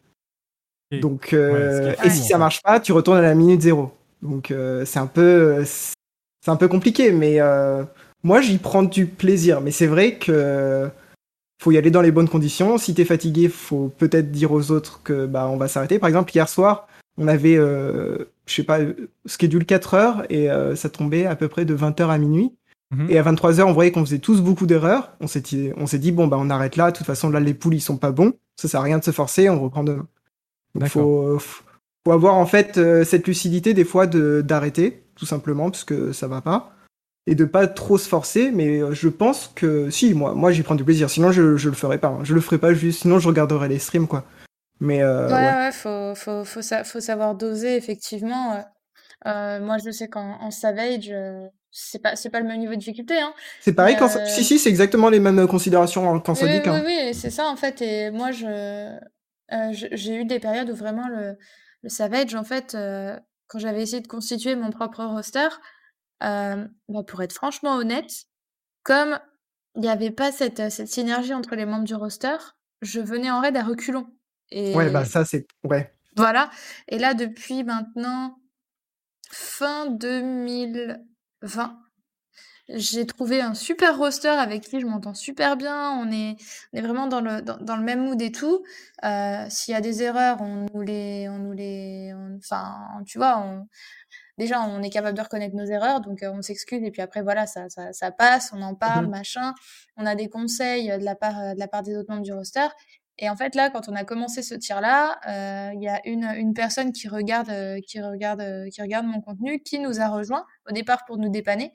Et- Donc, euh, Ouais, et si ça marche pas, tu retournes à la minute zéro. Donc euh, c'est un peu, c'est un peu compliqué, mais euh, moi j'y prends du plaisir. Mais c'est vrai que faut y aller dans les bonnes conditions. Si t'es fatigué, faut peut-être dire aux autres que bah on va s'arrêter. Par exemple, hier soir, on avait, euh, je sais pas, euh, schedule 4 heures et euh, ça tombait à peu près de 20h à minuit. Mhm. Et à 23h, on voyait qu'on faisait tous beaucoup d'erreurs. On s'est dit, on s'est dit bon bah on arrête là. De toute façon là les poules ils sont pas bons. Ça sert à rien de se forcer. On reprend demain. Donc faut, faut faut avoir en fait euh, cette lucidité des fois de d'arrêter tout simplement parce que ça va pas et de pas trop se forcer. Mais euh, je pense que si moi moi j'y prends du plaisir. Sinon je je le ferais pas. hein. Je le ferais pas juste. Sinon je regarderais les streams quoi. Mais euh, Ouais, ouais. ouais, faut, faut, faut, sa- faut savoir doser, effectivement. euh. Moi, je sais qu'en en Savage, euh, c'est pas, c'est pas le même niveau de difficulté, hein. C'est pareil quand si si c'est exactement les mêmes considérations en- qu'en Oui, oui, hein. oui, c'est ça, en fait. Et moi, je, j'ai eu des périodes où vraiment le, le Savage, en fait, quand j'avais essayé de constituer mon propre roster, euh, bah, pour être franchement honnête, comme il n'y avait pas cette, cette synergie entre les membres du roster, je venais en raid à reculons. Et Ouais bah ça c'est ouais. voilà. Et là, depuis maintenant fin 2020, j'ai trouvé un super roster avec qui je m'entends super bien. On est, on est vraiment dans le, dans, dans le même mood et tout. Euh, S'il y a des erreurs, on nous les, on nous les, on- enfin, tu vois, on, déjà, on est capable de reconnaître nos erreurs, donc euh, on s'excuse et puis après, voilà, ça, ça, ça passe, on en parle, Mhm. machin. On a des conseils euh, de la part, euh, de la part des autres membres du roster. Et en fait, là, quand on a commencé ce tir-là, euh, il y a une, une personne qui regarde, euh, qui regarde, euh, qui regarde mon contenu, qui nous a rejoint au départ pour nous dépanner,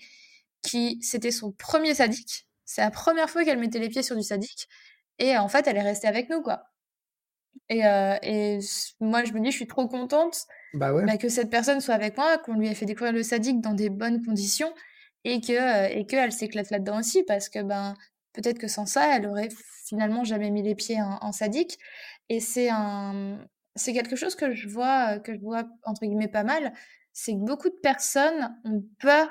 qui c'était son premier sadique. C'est la première fois qu'elle mettait les pieds sur du sadique. Et en fait, elle est restée avec nous, quoi. Et, euh, et moi, je me dis, je suis trop contente Bah ouais. bah, que cette personne soit avec moi, qu'on lui ait fait découvrir le sadique dans des bonnes conditions et que euh, et qu'elle s'éclate là-dedans aussi parce que ben peut-être que sans ça, elle aurait finalement jamais mis les pieds en, en sadique. Et c'est un c'est quelque chose que je vois que je vois entre guillemets pas mal, c'est que beaucoup de personnes ont peur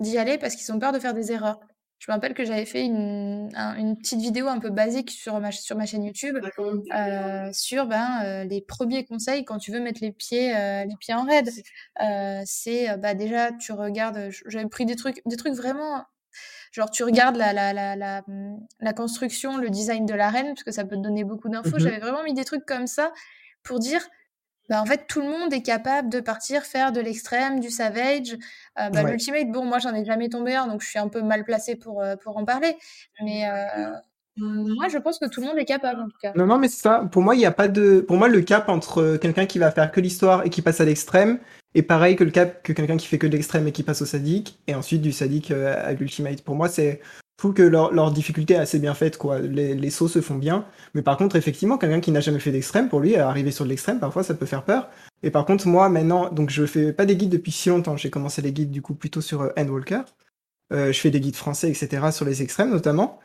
d'y aller parce qu'ils ont peur de faire des erreurs. Je me rappelle que j'avais fait une, un- une petite vidéo un peu basique sur ma, sur ma chaîne YouTube euh, sur ben, euh, les premiers conseils quand tu veux mettre les pieds, euh, les pieds en raid. C'est bah, déjà, tu regardes, j'avais pris des trucs, des trucs vraiment. Genre, tu regardes la, la, la, la, hum, la construction, le design de l'arène, parce que ça peut te donner beaucoup d'infos. Mhm. J'avais vraiment mis des trucs comme ça pour dire bah, en fait, tout le monde est capable de partir faire de l'extrême, du savage. Euh, bah, Ouais. L'ultimate, bon, moi, j'en ai jamais tombé un, donc je suis un peu mal placée pour, euh, pour en parler. Mais euh, moi, je pense que tout le monde est capable, en tout cas. Non, non, mais c'est ça. Pour moi, il n'y a pas de. Pour moi, le cap entre quelqu'un qui va faire que l'histoire et qui passe à l'extrême est pareil que le cap que quelqu'un qui fait que de l'extrême et qui passe au sadique, et ensuite du sadique à l'ultimate. Pour moi, c'est. Je trouve que leur, leur difficulté est assez bien faite, quoi. Les, les sauts se font bien. Mais par contre, effectivement, quelqu'un qui n'a jamais fait d'extrême, pour lui, arriver sur de l'extrême, parfois, ça peut faire peur. Et par contre, moi, maintenant, donc je fais pas des guides depuis si longtemps. J'ai commencé les guides, du coup, plutôt sur euh, Endwalker. Euh, je fais des guides français, etc., sur les extrêmes, notamment.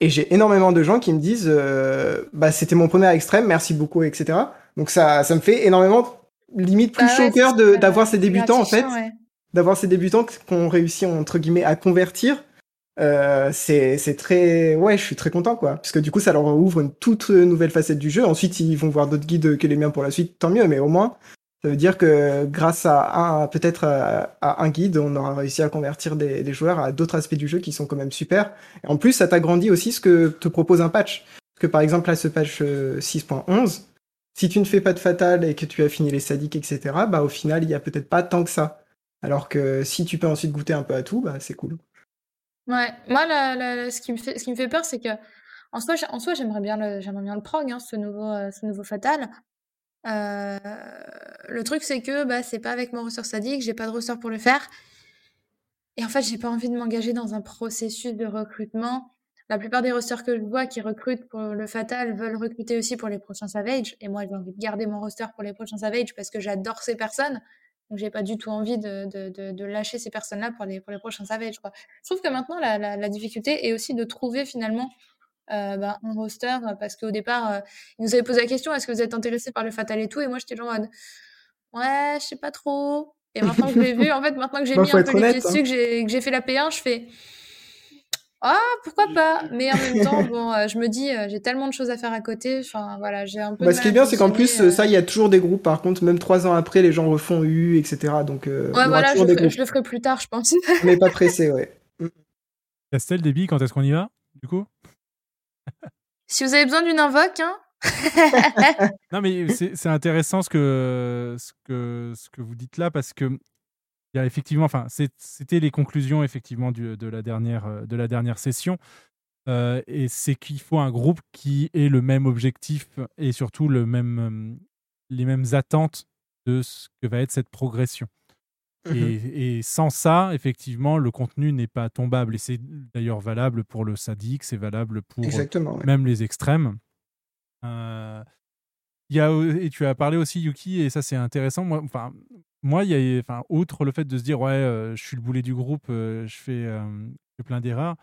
Et j'ai énormément de gens qui me disent euh, bah c'était mon premier extrême, merci beaucoup, etc. Donc ça, ça me fait énormément, limite plus Bah ouais, cœur c'est de- super d'avoir ces débutants en fait, ouais. d'avoir ces débutants qu'on réussit entre guillemets à convertir. Euh, c'est très ouais, je suis très content quoi, parce que du coup ça leur ouvre une toute nouvelle facette du jeu. Ensuite ils vont voir d'autres guides que les miens pour la suite, tant mieux. Mais au moins ça veut dire que grâce à un peut-être à, un guide, on aura réussi à convertir des, des joueurs à d'autres aspects du jeu qui sont quand même super. Et en plus, ça t'agrandit aussi ce que te propose un patch. Parce que par exemple, là, ce patch euh, 6.11, si tu ne fais pas de fatal et que tu as fini les sadiques, etc., bah au final, il y a peut-être pas tant que ça. Alors que si tu peux ensuite goûter un peu à tout, bah c'est cool. Ouais, moi, ce, qui me fait, ce qui me fait peur, c'est que en soi, en j'aimerais bien le, j'aimerais bien le prog, hein, ce nouveau, euh, ce nouveau Fatal. Euh, le truc, c'est que bah, c'est pas avec mon ressort sadique, j'ai pas de ressort pour le faire. Et en fait, j'ai pas envie de m'engager dans un processus de recrutement. La plupart des rosters que je vois qui recrutent pour le Fatal veulent recruter aussi pour les prochains Savage. Et moi, j'ai envie de garder mon roster pour les prochains Savage parce que j'adore ces personnes. Donc, j'ai pas du tout envie de, de, de, de lâcher ces personnes-là pour les, pour les prochains Savage. Quoi. Je trouve que maintenant, la, la, la difficulté est aussi de trouver finalement euh, bah, un roster euh, parce qu'au départ, euh, ils nous avaient posé la question est-ce que vous êtes intéressé par le Fatal et tout Et moi, j'étais genre ouais, je sais pas trop. Et maintenant que je l'ai vu, en fait, maintenant que j'ai Bah, mis un peu les pieds hein. dessus, que j'ai fait la P1, je fais ah, pourquoi pas Mais en même temps, bon, euh, je me dis, euh, j'ai tellement de choses à faire à côté. Enfin, voilà, j'ai un peu. Bah, ce qui est bien, c'est qu'en plus, euh, ça, il y a toujours des groupes. Par contre, même trois ans après, les gens refont U, etc. Donc, euh, Ouais, voilà, je toujours le, des ferai, groupes. je le ferai plus tard, je pense. On n'est pas pressé, ouais. Castel, débit, quand est-ce qu'on y va Du coup? Si vous avez besoin d'une invoque, hein. Non, mais c'est c'est intéressant ce que, ce, que, ce que vous dites là parce que il y a effectivement, enfin, c'était les conclusions effectivement du- de, la dernière, euh, de la dernière session. Euh, et c'est qu'il faut un groupe qui ait le même objectif et surtout le même, euh, les mêmes attentes de ce que va être cette progression. Et, et sans ça, effectivement, le contenu n'est pas tombable. Et c'est d'ailleurs valable pour le sadique, c'est valable pour euh, Exactement, ouais. même les extrêmes. Euh, il y a, et tu as parlé aussi, Yuki, et ça c'est intéressant. Moi, enfin, moi, il y a, enfin, outre le fait de se dire, ouais, euh, je suis le boulet du groupe, euh, je, fais, euh, je fais plein d'erreurs.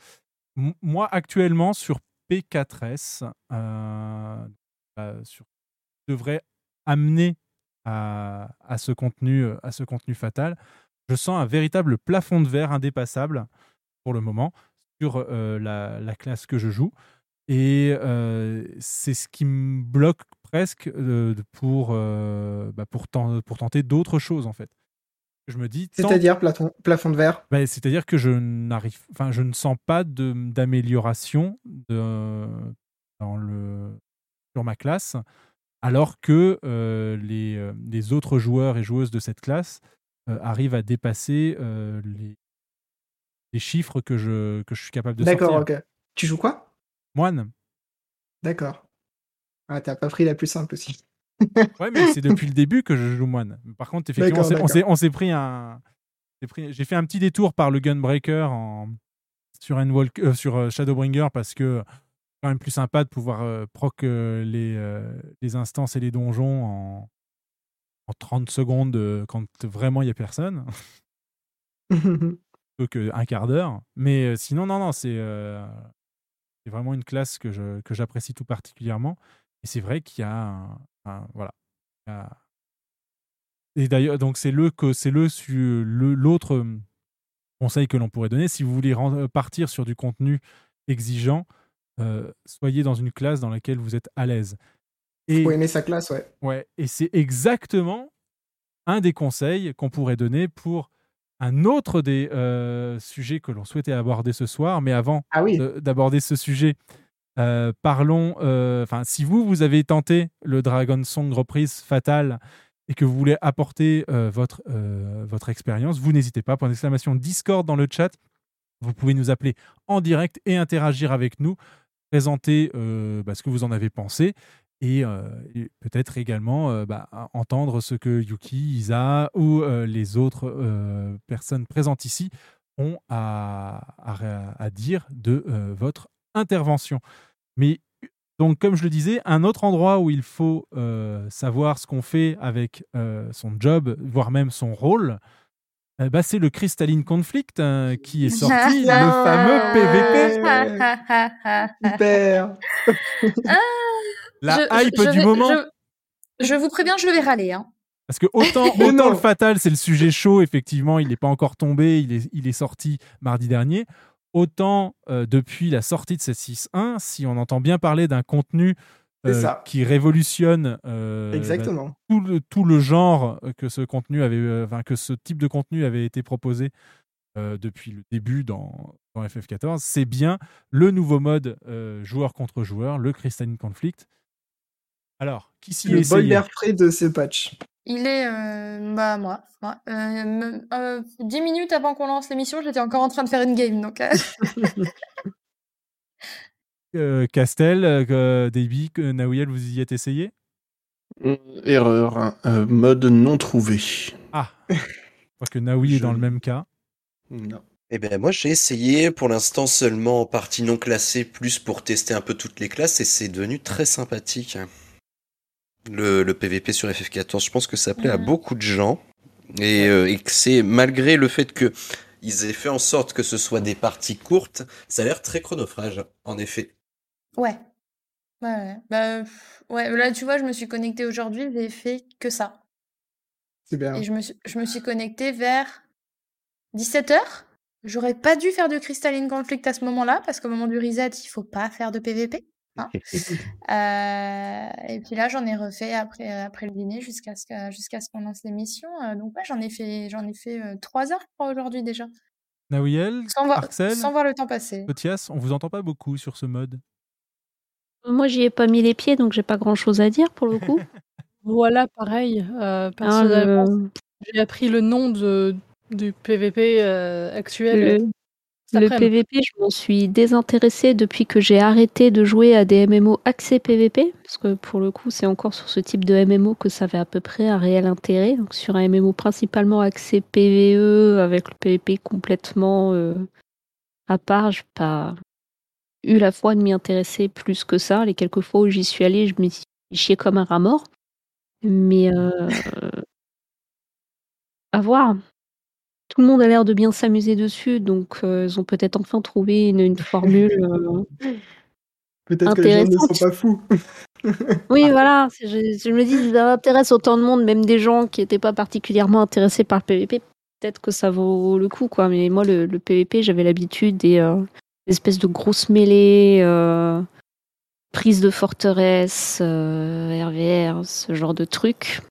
Moi, actuellement, sur P4S, euh, bah, sur, devrait amener à, à ce contenu, à ce contenu fatal. Je sens un véritable plafond de verre indépassable pour le moment sur la, la classe que je joue. Et c'est ce qui me bloque presque euh, pour, euh, bah, pour, pour tenter d'autres choses, en fait. Je me dis. C'est-à-dire plafond, plafond de verre? bah, C'est-à-dire que je n'arrive, enfin, je ne sens pas de- d'amélioration de, dans le, sur ma classe, alors que euh, les, les autres joueurs et joueuses de cette classe euh, arrivent à dépasser euh, les, les chiffres que je, que je suis capable de D'accord, sortir. ok. Tu joues quoi? Moine. D'accord. Ah, t'as pas pris la plus simple aussi. Ouais, mais c'est depuis le début que je joue moine. Par contre, effectivement, on s'est- pris un. J'ai fait un petit détour par le Gunbreaker en... sur, Endwalk- euh, sur euh, Shadowbringer parce que c'est quand même plus sympa de pouvoir euh, proc euh, les, les instances et les donjons en, en 30 secondes quand vraiment il n'y a personne. plutôt qu'un quart d'heure. Mais sinon, non, non, c'est c'est vraiment une classe que je- que j'apprécie tout particulièrement. Et c'est vrai qu'il y a un, un- voilà. Et d'ailleurs, donc c'est le que c'est le l'autre conseil que l'on pourrait donner. Si vous voulez ren- partir sur du contenu exigeant, euh, soyez dans une classe dans laquelle vous êtes à l'aise. Et, Faut aimer sa classe, ouais. ouais, et c'est exactement un des conseils qu'on pourrait donner pour un autre des euh, sujets que l'on souhaitait aborder ce soir. Mais avant Ah oui. d'aborder ce sujet, euh, parlons. euh, Enfin, si vous, vous avez tenté le Dragon Song reprise Fatal et que vous voulez apporter euh, votre, votre expérience, vous n'hésitez pas. Point d'exclamation Discord dans le chat. Vous pouvez nous appeler en direct et interagir avec nous, présenter bah, ce que vous en avez pensé et, peut-être également bah, entendre ce que Yuki, Isa ou les autres personnes présentes ici ont à, dire de votre intervention. Mais donc, comme je le disais, un autre endroit où il faut euh, savoir ce qu'on fait avec euh, son job, voire même son rôle, euh, bah, c'est le Crystalline Conflict euh, qui est sorti, le fameux PVP. Super. La Je- hype je du vais- moment. Je, je vous préviens, je vais râler. Hein. Parce que autant, autant le Fatal, c'est le sujet chaud, effectivement, il n'est pas encore tombé, il est, il est sorti mardi dernier. Autant euh, depuis la sortie de cette 6.1, si on entend bien parler d'un contenu euh, qui révolutionne euh, Exactement. tout, le, tout le genre que ce contenu avait, enfin, que ce type de contenu avait été proposé euh, depuis le début dans, dans FF14, c'est bien le nouveau mode joueur contre joueur, le Crystalline Conflict. Alors, qui s'y est Le bol essayé? D'air frais de ce patch. Il est, euh, bah moi, moi. Euh, me- euh, dix minutes avant qu'on lance l'émission, j'étais encore en train de faire une game, donc. euh, Euh, Castel, euh, Davy, que- Nawiel, vous y êtes essayé? Euh, Erreur, hein. Euh, mode non trouvé. Ah Je crois que Naoui est dans le même cas. Non. Eh ben moi j'ai essayé pour l'instant seulement en partie non classée, plus pour tester un peu toutes les classes et c'est devenu très sympathique. Le, le PVP sur FF14, je pense que ça plaît à beaucoup de gens et, euh, et que c'est malgré le fait que ils aient fait en sorte que ce soit des parties courtes, ça a l'air très chronophage en effet. Ouais. Ouais, ouais. Bah, ouais, là, tu vois, je me suis connectée aujourd'hui, j'ai fait que ça. C'est bien. Et je me suis, je me suis connectée vers 17h. J'aurais pas dû faire de Crystalline Conflict à ce moment-là, parce qu'au moment du reset, il faut pas faire de PVP. Hein. Euh, et puis là, j'en ai refait après, après le dîner jusqu'à ce que- jusqu'à ce qu'on lance l'émission. Euh, donc, ouais, j'en ai fait, j'en ai fait euh, 3 heures, je crois, aujourd'hui déjà. Nawiel, Sans voir, sans voir le temps passer. Potias, on vous entend pas beaucoup sur ce mode. Moi, j'y ai pas mis les pieds, donc j'ai pas grand chose à dire pour le coup. Voilà, pareil. euh, personnellement, le- j'ai appris le nom de, du PVP euh, actuel. Le, le. PVP, je m'en suis désintéressée depuis que j'ai arrêté de jouer à des MMO axés PVP, parce que pour le coup, c'est encore sur ce type de MMO que ça avait à peu près un réel intérêt. Donc sur un MMO principalement axé PVE, avec le PVP complètement euh, à part, j'ai pas eu la foi de m'y intéresser plus que ça. Les quelques fois où j'y suis allée, je m'y suis chiée comme un rat mort. Mais euh, à voir. Tout le monde a l'air de bien s'amuser dessus, donc euh, ils ont peut-être enfin trouvé une, une formule euh, Peut-être que les gens ne sont pas fous. Oui, voilà. Je, je me dis, ça intéresse autant de monde, même des gens qui n'étaient pas particulièrement intéressés par le PVP. Peut-être que ça vaut le coup, quoi. Mais moi, le, le PVP, j'avais l'habitude des euh, espèces de grosses mêlées, prises de forteresse, RVR, ce genre de trucs.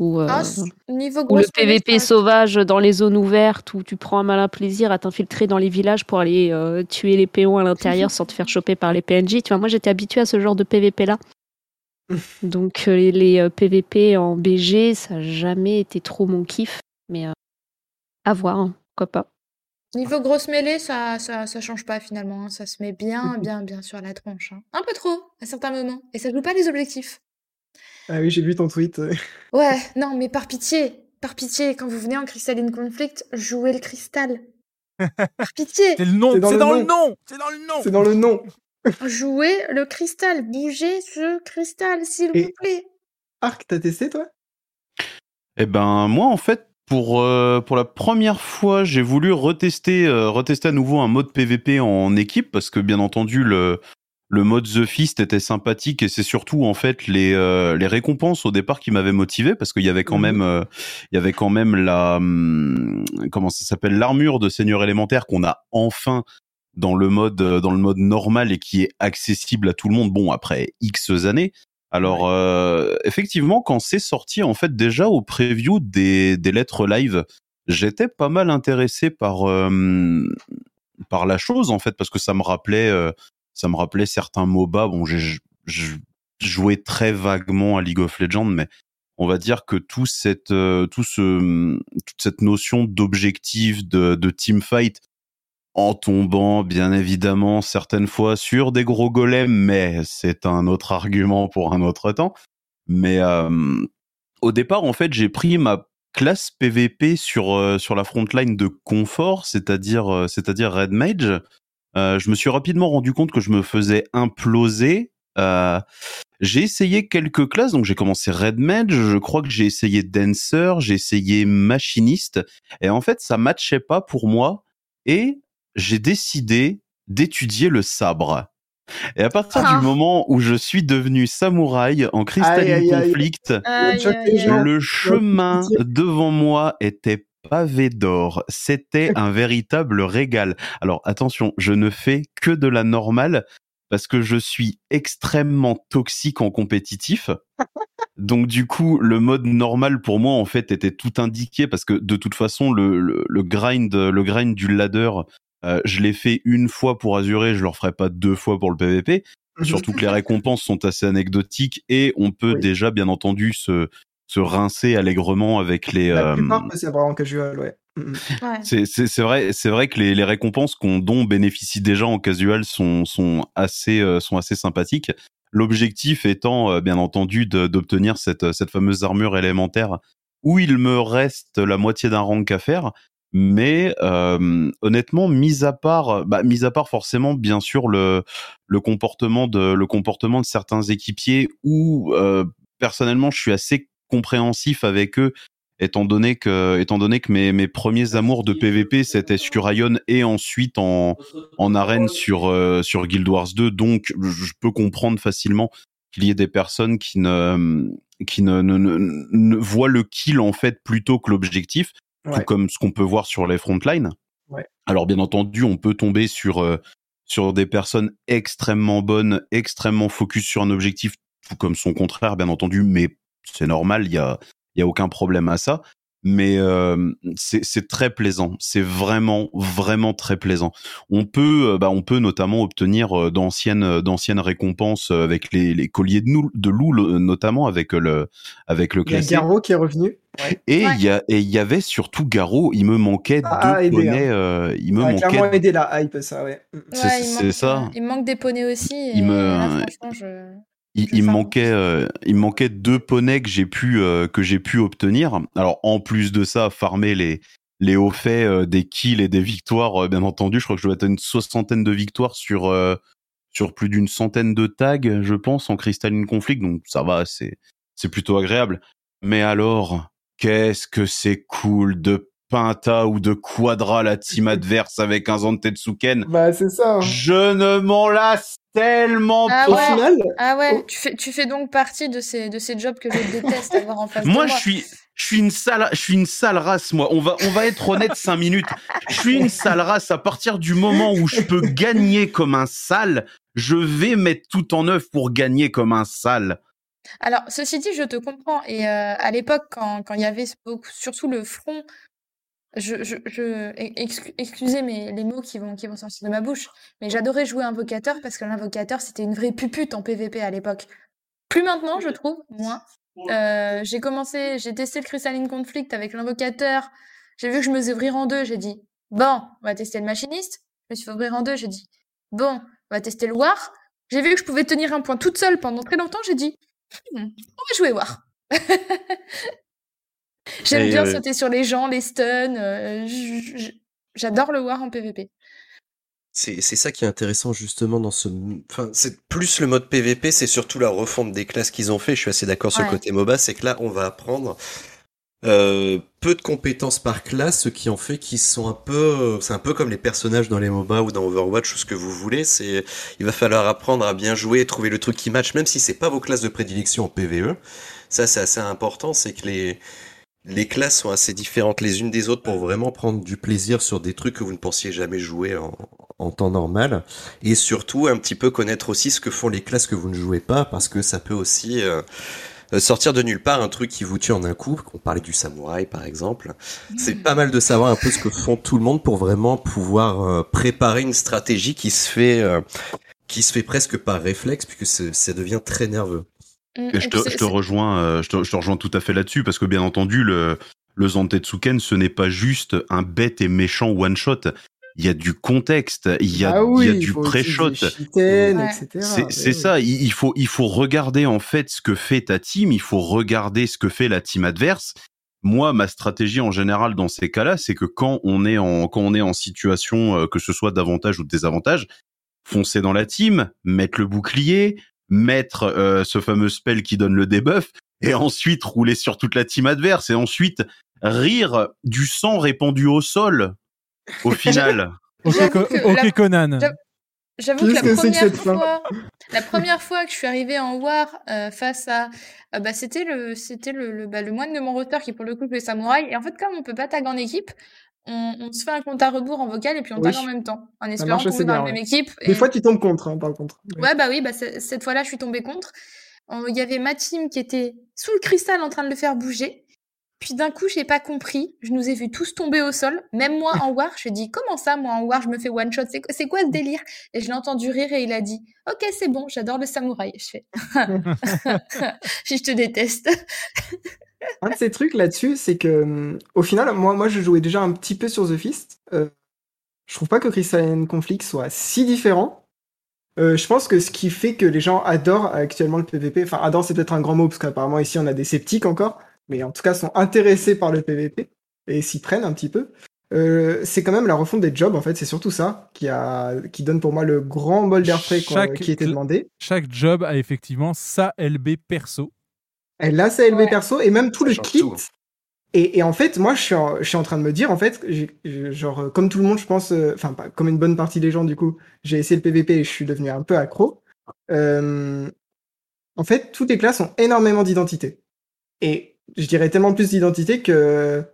Euh, Ah, niveau ou le PVP ça- sauvage dans les zones ouvertes où tu prends un malin plaisir à t'infiltrer dans les villages pour aller euh, tuer les péons à l'intérieur sans te faire choper par les PNJ. Tu vois, moi j'étais habituée à ce genre de PVP là. Donc euh, les, les, PVP en BG, ça n'a jamais été trop mon kiff. Mais euh, à voir, hein, pourquoi pas. Niveau grosse mêlée, ça, ça, ça change pas finalement. hein. Ça se met bien, bien, bien sur la tronche. hein. Un peu trop à certains moments. Et ça joue pas les objectifs. Ah oui, j'ai vu ton tweet. Ouais, non, mais par pitié, par pitié, quand vous venez en Crystalline Conflict, jouez le cristal. Par pitié, C'est le nom, C'est dans c'est le dans, nom. le nom, c'est dans le nom. C'est dans le nom. jouez le cristal. Bougez ce cristal, s'il Et- vous plaît. Arc, t'as testé toi? Eh ben moi en fait pour euh, pour la première fois j'ai voulu retester euh, retester à nouveau un mode PVP en équipe parce que bien entendu le le mode The Fist était sympathique et c'est surtout en fait les euh, les récompenses au départ qui m'avaient motivé parce qu'il y avait quand Mhm. même euh, il y avait quand même la hum, comment ça s'appelle l'armure de seigneur élémentaire qu'on a enfin dans le mode euh, dans le mode normal et qui est accessible à tout le monde bon après X années alors euh, effectivement quand c'est sorti en fait déjà au preview des des lettres live j'étais pas mal intéressé par euh, par la chose en fait parce que ça me rappelait euh, ça me rappelait certains MOBA. Bon j'ai joué très vaguement à League of Legends mais on va dire que tout cette euh, tout ce toute cette notion d'objectif de de team fight en tombant bien évidemment certaines fois sur des gros golems mais c'est un autre argument pour un autre temps. Mais euh, au départ en fait j'ai pris ma classe PVP sur euh, sur la frontline de confort c'est-à-dire euh, c'est-à-dire Red Mage euh, je me suis rapidement rendu compte que je me faisais imploser euh, j'ai essayé quelques classes, donc j'ai commencé Red Mage, je crois que j'ai essayé Dancer, j'ai essayé Machiniste, et en fait ça matchait pas pour moi, et j'ai décidé d'étudier le sabre. Et à partir Ah. du moment où je suis devenu samouraï en Crystalline Aïe, aïe, aïe. Conflict, Aïe, aïe, aïe. le chemin devant moi était pavé d'or. C'était un véritable régal. Alors attention, je ne fais que de la normale parce que je suis extrêmement toxique en compétitif. Donc du coup, le mode normal pour moi en fait était tout indiqué parce que de toute façon le, le, le grind le grind du ladder, euh, je l'ai fait une fois pour Azurer, je le referai pas deux fois pour le PVP. Surtout que les récompenses sont assez anecdotiques et on peut Oui. déjà bien entendu se se rincer allègrement avec les La euh, plupart, c'est vraiment casual, ouais. Mhm. Ouais. c'est vrai c'est vrai que les, les récompenses qu'on dont bénéficient déjà en casual sont sont assez euh, sont assez sympathiques. L'objectif étant euh, bien entendu d'obtenir cette cette fameuse armure élémentaire où il me reste la moitié d'un rank à faire. Mais euh, honnêtement, mis à part, bah, mis à part forcément bien sûr le le comportement de le comportement de certains équipiers où euh, personnellement je suis assez compréhensif avec eux étant donné que étant donné que mes, mes premiers amours de PVP c'était sur Ion et ensuite en en arène sur euh, sur Guild Wars 2 donc je peux comprendre facilement qu'il y ait des personnes qui ne qui ne, ne, ne, ne voient le kill en fait plutôt que l'objectif tout comme ce qu'on peut voir sur les frontlines. Ouais. alors bien entendu on peut tomber sur euh, sur des personnes extrêmement bonnes extrêmement focus sur un objectif tout comme son contraire bien entendu mais c'est normal il y a il y a aucun problème à ça mais euh, c'est c'est très plaisant c'est vraiment vraiment très plaisant on peut euh, bah on peut notamment obtenir euh, d'anciennes euh, d'anciennes récompenses avec les, les colliers de, nou- de loup notamment avec le avec le Il y a qui est revenu. Ouais. et il y a et il y avait surtout Garo il me manquait Ah, deux poneys hein. euh, il me Ça a clairement manquait aidé la hype, ça, ouais. Mhm. c'est Ouais, il c'est manque, ça il manque des poneys aussi. Et Il me- là, franchement, je... il, me manquait euh, il me manquait deux poneys que j'ai pu euh, que j'ai pu obtenir alors en plus de ça farmer les les hauts faits euh, des kills et des victoires euh, bien entendu je crois que je dois être à une soixantaine de victoires sur euh, sur plus d'une centaine de tags je pense en Crystalline Conflict donc ça va c'est c'est plutôt agréable mais alors qu'est-ce que c'est cool de Pinta ou de Quadra la team adverse avec un Zantetsuken Bah, c'est ça. hein. je ne m'en lasse tellement Ah Au final, Ah ouais, Oh. tu fais, tu fais donc partie de ces, de ces jobs que je déteste avoir en face de Moi, moi. je suis, je suis une sale, je suis une sale race. Moi, on va, on va être honnête cinq minutes. Je suis une sale race. À partir du moment où je peux gagner comme un sale, je vais mettre tout en œuvre pour gagner comme un sale. Alors, ceci dit, je te comprends. Et euh, à l'époque, quand, quand il y avait beaucoup- surtout le front, je, je, je excu- excusez mes, les mots qui vont, qui vont sortir de ma bouche, mais j'adorais jouer invocateur parce que l'invocateur, c'était une vraie pupute en PvP à l'époque. Plus maintenant, je trouve, moins. Euh, j'ai commencé, j'ai testé le Crystalline Conflict avec l'invocateur. J'ai vu que je me faisais ouvrir en deux. J'ai dit, bon, on va tester le machiniste. Je me suis fait ouvrir en deux. J'ai dit, bon, on va tester le War. J'ai vu que je pouvais tenir un point toute seule pendant très longtemps. J'ai dit, Hmm, on va jouer War. J'aime bien euh, sauter sur les gens, les stuns. euh, J'adore le War en PvP. C'est c'est ça qui est intéressant justement dans ce. Enfin, c'est plus le mode PVP, c'est surtout la refonte des classes qu'ils ont fait. Je suis assez d'accord sur Ouais. le côté MOBA, c'est que là, on va apprendre euh, peu de compétences par classe, ce qui en fait qu'ils sont un peu, c'est un peu comme les personnages dans les MOBA ou dans Overwatch ou ce que vous voulez. C'est, il va falloir apprendre à bien jouer, trouver le truc qui match, même si c'est pas vos classes de prédilection en PVE. Ça, c'est assez important, c'est que les les classes sont assez différentes les unes des autres pour vraiment prendre du plaisir sur des trucs que vous ne pensiez jamais jouer en, temps normal et surtout un petit peu connaître aussi ce que font les classes que vous ne jouez pas parce que ça peut aussi euh, sortir de nulle part un truc qui vous tue en un coup. On parlait du samouraï par exemple. C'est pas mal de savoir un peu ce que font tout le monde pour vraiment pouvoir euh, préparer une stratégie qui se fait euh, qui se fait presque par réflexe puisque ça devient très nerveux. Et je, te, je te rejoins, euh, je, te, je te rejoins tout à fait là-dessus parce que bien entendu le le Zantetsuken ce n'est pas juste un bête et méchant one shot. Il y a du contexte, il y a, Ah oui, il y a il du pré-shot. Ouais. C'est oui. ça, il, il faut il faut regarder en fait ce que fait ta team, il faut regarder ce que fait la team adverse. Moi, ma stratégie en général dans ces cas-là, c'est que quand on est en quand on est en situation euh, que ce soit d'avantage ou de désavantage, foncer dans la team, mettre le bouclier, mettre euh, ce fameux spell qui donne le debuff et ensuite rouler sur toute la team adverse et ensuite rire du sang répandu au sol au final. Ok, J'avoue Co- que ok, la- Conan. j'avoue- que la que c'est que première fois, la première fois que je suis arrivée en War euh, face à, euh, bah, c'était le, c'était le, le, bah, le moine de mon roster qui pour le coup fait samouraï. Et en fait, comme on peut pas tag en équipe, on, on se fait un compte à rebours en vocal et puis on Oui. tag en même temps, en espérant tomber dans la même équipe. Des Et- fois, tu tombes contre, hein, par contre. Ouais, bah oui, bah, cette fois-là, je suis tombée contre. Il y avait ma team qui était sous le cristal en train de le faire bouger. Puis d'un coup, j'ai pas compris. Je nous ai vus tous tomber au sol. Même moi en war, je dis comment ça, moi en war, je me fais one shot? C'est quoi- C'est quoi ce délire? Et je l'ai entendu rire et il a dit Ok, c'est bon, j'adore le samouraï. Je fais Je te déteste. Un de ces trucs là-dessus, c'est que hum, au final, moi, moi, je jouais déjà un petit peu sur The Fist. Euh, je trouve pas que Crystalline Conflict soit si différent. Euh, je pense que ce qui fait que les gens adorent actuellement le PVP, enfin adorent c'est peut-être un grand mot parce qu'apparemment ici on a des sceptiques encore, mais en tout cas sont intéressés par le PVP et s'y prennent un petit peu. Euh, c'est quand même la refonte des jobs en fait, c'est surtout ça qui a qui donne pour moi le grand bol d'air frais qui était demandé. Chaque job a effectivement sa LB perso. Elle a sa LB Ouais. perso et même tout Ça le kit. tout. Et, et en fait, moi, je suis en, je suis en train de me dire, en fait, genre, euh, comme tout le monde, je pense, euh, enfin, pas- comme une bonne partie des gens, du coup, j'ai essayé le PVP et je suis devenu un peu accro. Euh, en fait, toutes les classes ont énormément d'identité. Et je dirais tellement plus d'identité que,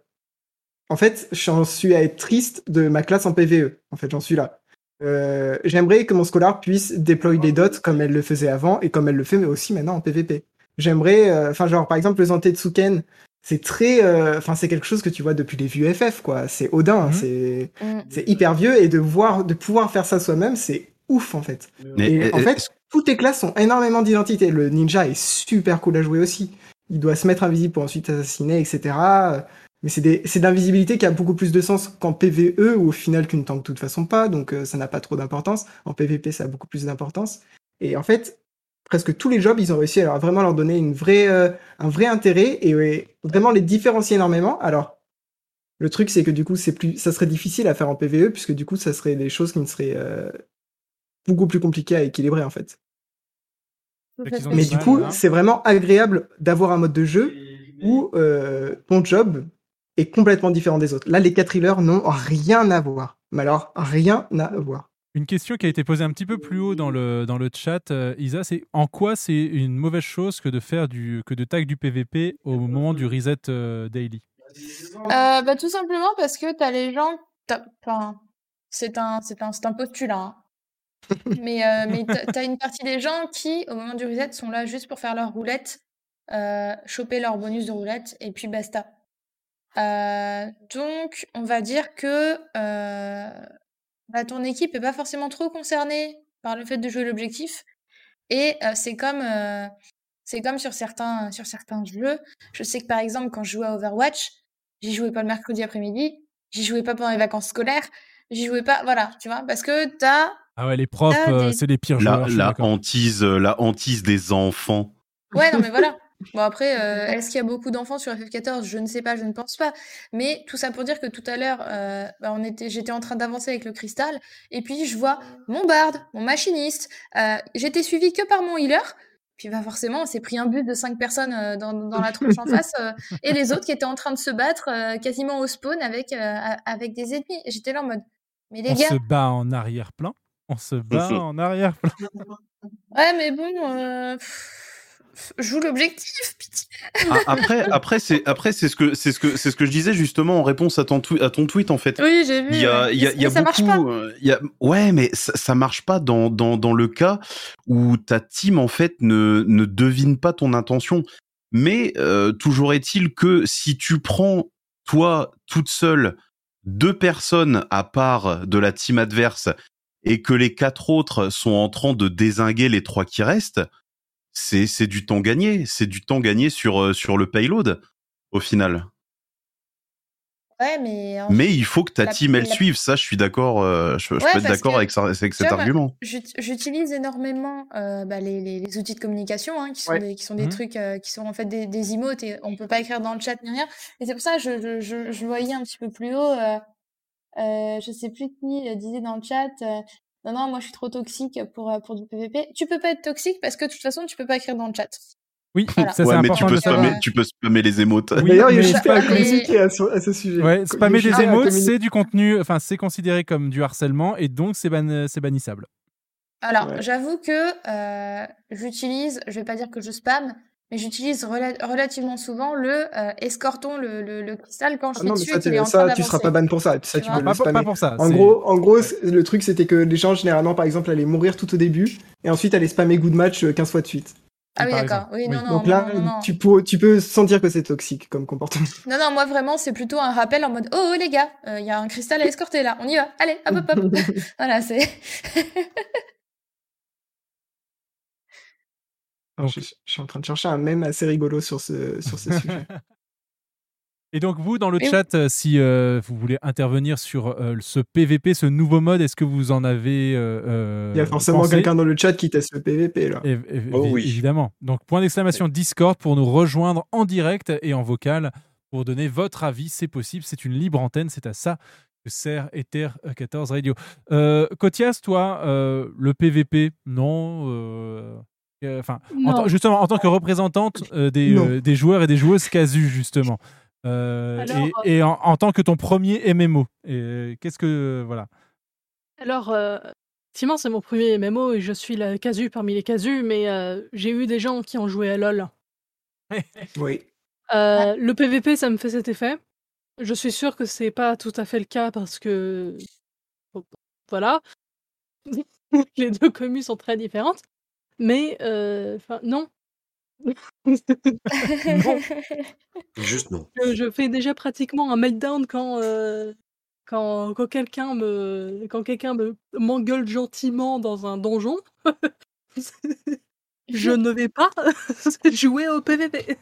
en fait, j'en suis à être triste de ma classe en PVE. En fait, j'en suis là. Euh, J'aimerais que mon scholar puisse déployer des dots comme elle le faisait avant et comme elle le fait mais aussi maintenant en PVP. J'aimerais, euh, enfin, genre, par exemple, le Zantetsuken, c'est très, euh, enfin, c'est quelque chose que tu vois depuis les vieux FF, quoi. C'est Odin, Mhm. c'est, Mm. c'est hyper vieux et de voir, de pouvoir faire ça soi-même, c'est ouf, en fait. Mais, Et euh, en fait, toutes les classes ont énormément d'identité. Le ninja est super cool à jouer aussi. Il doit se mettre invisible pour ensuite assassiner, etc. Mais c'est des- c'est de l'invisibilité qui a beaucoup plus de sens qu'en PVE, ou au final qu'une tank de toute façon pas, donc euh, ça n'a pas trop d'importance. En PVP, ça a beaucoup plus d'importance. Et en fait, presque tous les jobs, ils ont réussi à vraiment leur donner une vraie, euh, un vrai intérêt et ouais, vraiment les différencier énormément. Alors, le truc, c'est que du coup, c'est plus, ça serait difficile à faire en PVE, puisque du coup, ça serait des choses qui ne seraient euh, beaucoup plus compliquées à équilibrer, en fait. Mais du coup, là. c'est vraiment agréable d'avoir un mode de jeu où euh, ton job est complètement différent des autres. Là, les quatre healers n'ont rien à voir. Mais alors, rien à voir. Une question qui a été posée un petit peu plus haut dans le, dans le chat, euh, Isa, c'est en quoi c'est une mauvaise chose que de faire du que de tag du PVP au moment du reset euh, daily? Euh, bah, tout simplement parce que t'as les gens, t'as- enfin, c'est un, c'est un, c'est un postulat, hein. mais, euh, mais t'as, t'as une partie des gens qui, au moment du reset, sont là juste pour faire leur roulette, euh, choper leur bonus de roulette, et puis basta. Euh, donc, on va dire que euh, bah, ton équipe est pas forcément trop concernée par le fait de jouer l'objectif, et euh, c'est comme, euh, c'est comme sur certains, sur certains jeux. Je sais que par exemple, quand je jouais à Overwatch, j'y jouais pas le mercredi après-midi, j'y jouais pas pendant les vacances scolaires, j'y jouais pas, voilà, tu vois, parce que t'as, Ah ouais, les profs, euh, des- c'est les pires la, joueurs. la hantise, la hantise des enfants. ouais, non mais voilà. Bon après, euh, est-ce qu'il y a beaucoup d'enfants sur FF14 Je ne sais pas, je ne pense pas. Mais tout ça pour dire que tout à l'heure, euh, bah, on était, j'étais en train d'avancer avec le cristal, et puis je vois mon barde, mon machiniste. euh, j'étais suivi que par mon healer. Puis bah, forcément, on s'est pris un but de cinq personnes euh, dans, dans la tronche en face euh, et les autres qui étaient en train de se battre euh, quasiment au spawn avec, euh, avec des ennemis. J'étais là en mode, mais les On gars, se bat en arrière-plan. On se bat en arrière-plan. ouais, mais bon, euh, pff, joue l'objectif, pitié. Ah, après, après, c'est après c'est ce que c'est ce que c'est ce que je disais justement en réponse à ton twi- à ton tweet en fait. Oui, j'ai vu. Il y a, il y a, Mais il y a ça marche pas. euh, il y a, ouais, mais ça, ça marche pas dans, dans, dans le cas où ta team en fait ne, ne devine pas ton intention. Mais euh, toujours est-il que si tu prends toi toute seule deux personnes à part de la team adverse et que les quatre autres sont en train de désinguer les trois qui restent, c'est c'est du temps gagné. C'est du temps gagné sur euh, sur le payload au final. Ouais, mais. en- Mais il faut que ta la- team elle la- suive. Ça, je suis d'accord. euh, je, je Ouais, peux être d'accord avec, avec cet vois, argument. j'ut- J'utilise énormément euh, bah, les, les- les outils de communication, hein, qui sont Ouais. des, qui sont des Mmh trucs, euh, qui sont en fait des, des emotes et on peut pas écrire dans le chat ni rien. Et c'est pour ça que je, je, je, je voyais un petit peu plus haut, euh, euh, je sais plus qui disait dans le chat, euh, non, non, moi je suis trop toxique pour, euh, pour du PVP. Tu peux pas être toxique parce que de toute façon, tu peux pas écrire dans le chat. Oui, Voilà. ça c'est ouais, mais tu peux, de spammer, tu peux spammer les émotes. Oui, D'ailleurs, il y a juste pas communiqué à, ce- à ce sujet. Ouais, spammer des émotes, communiquer. c'est du contenu, enfin c'est considéré comme du harcèlement et donc c'est ban- c'est bannissable. Alors, Ouais. j'avoue que euh, j'utilise, je vais pas dire que je spam, mais j'utilise rela- relativement souvent le euh, escortons le, le, le cristal quand je Ah suis non, mais dessus ça, et est en ça, train tu seras pas ban pour ça. Ça, Tu tu vois peux Pas, le pour ça. En gros, en gros, le truc c'était que les gens généralement, par exemple, allaient mourir tout au début et ensuite allaient spammer good match euh, 15 fois de suite. Ah oui, d'accord. Oui, Oui. non, non, Donc non, là, non, non. tu peux, tu peux sentir que c'est toxique comme comportement. Non, non, moi vraiment, c'est plutôt un rappel en mode Oh, oh, les gars, il y a un cristal à escorter là, on y va, allez, hop, hop, hop. voilà, c'est. Alors, je, je suis en train de chercher un mème assez rigolo sur ce, sur ce sujet. Et donc vous, dans le Et- chat, euh, si euh, vous voulez intervenir sur euh, ce PVP, ce nouveau mode, est-ce que vous en avez euh, Il y a forcément quelqu'un dans le chat qui teste le PVP là. Oh oui. Évidemment. Donc, point d'exclamation Discord pour nous rejoindre en direct et en vocal pour donner votre avis. C'est possible, c'est une libre antenne, c'est à ça que sert Ether 14 Radio. Euh, Kotias, toi, euh, le PVP, non Enfin, en justement, en tant que représentante euh, des, euh, des joueurs et des joueuses casu, justement. Euh, Alors, et et en, en tant que ton premier MMO. Qu'est-ce que. Voilà. Alors, euh, effectivement, c'est mon premier MMO et je suis la casu parmi les casus, mais euh, j'ai eu des gens qui ont joué à LoL. Oui. Euh, le PVP, ça me fait cet effet. Je suis sûre que c'est pas tout à fait le cas parce que. Voilà. les deux communes sont très différentes. Mais, euh, enfin, non. non. Juste non. Je, je fais déjà pratiquement un meltdown quand, euh, quand, quand quelqu'un me, quand quelqu'un me m'engueule gentiment dans un donjon. je ne vais pas jouer au PVP.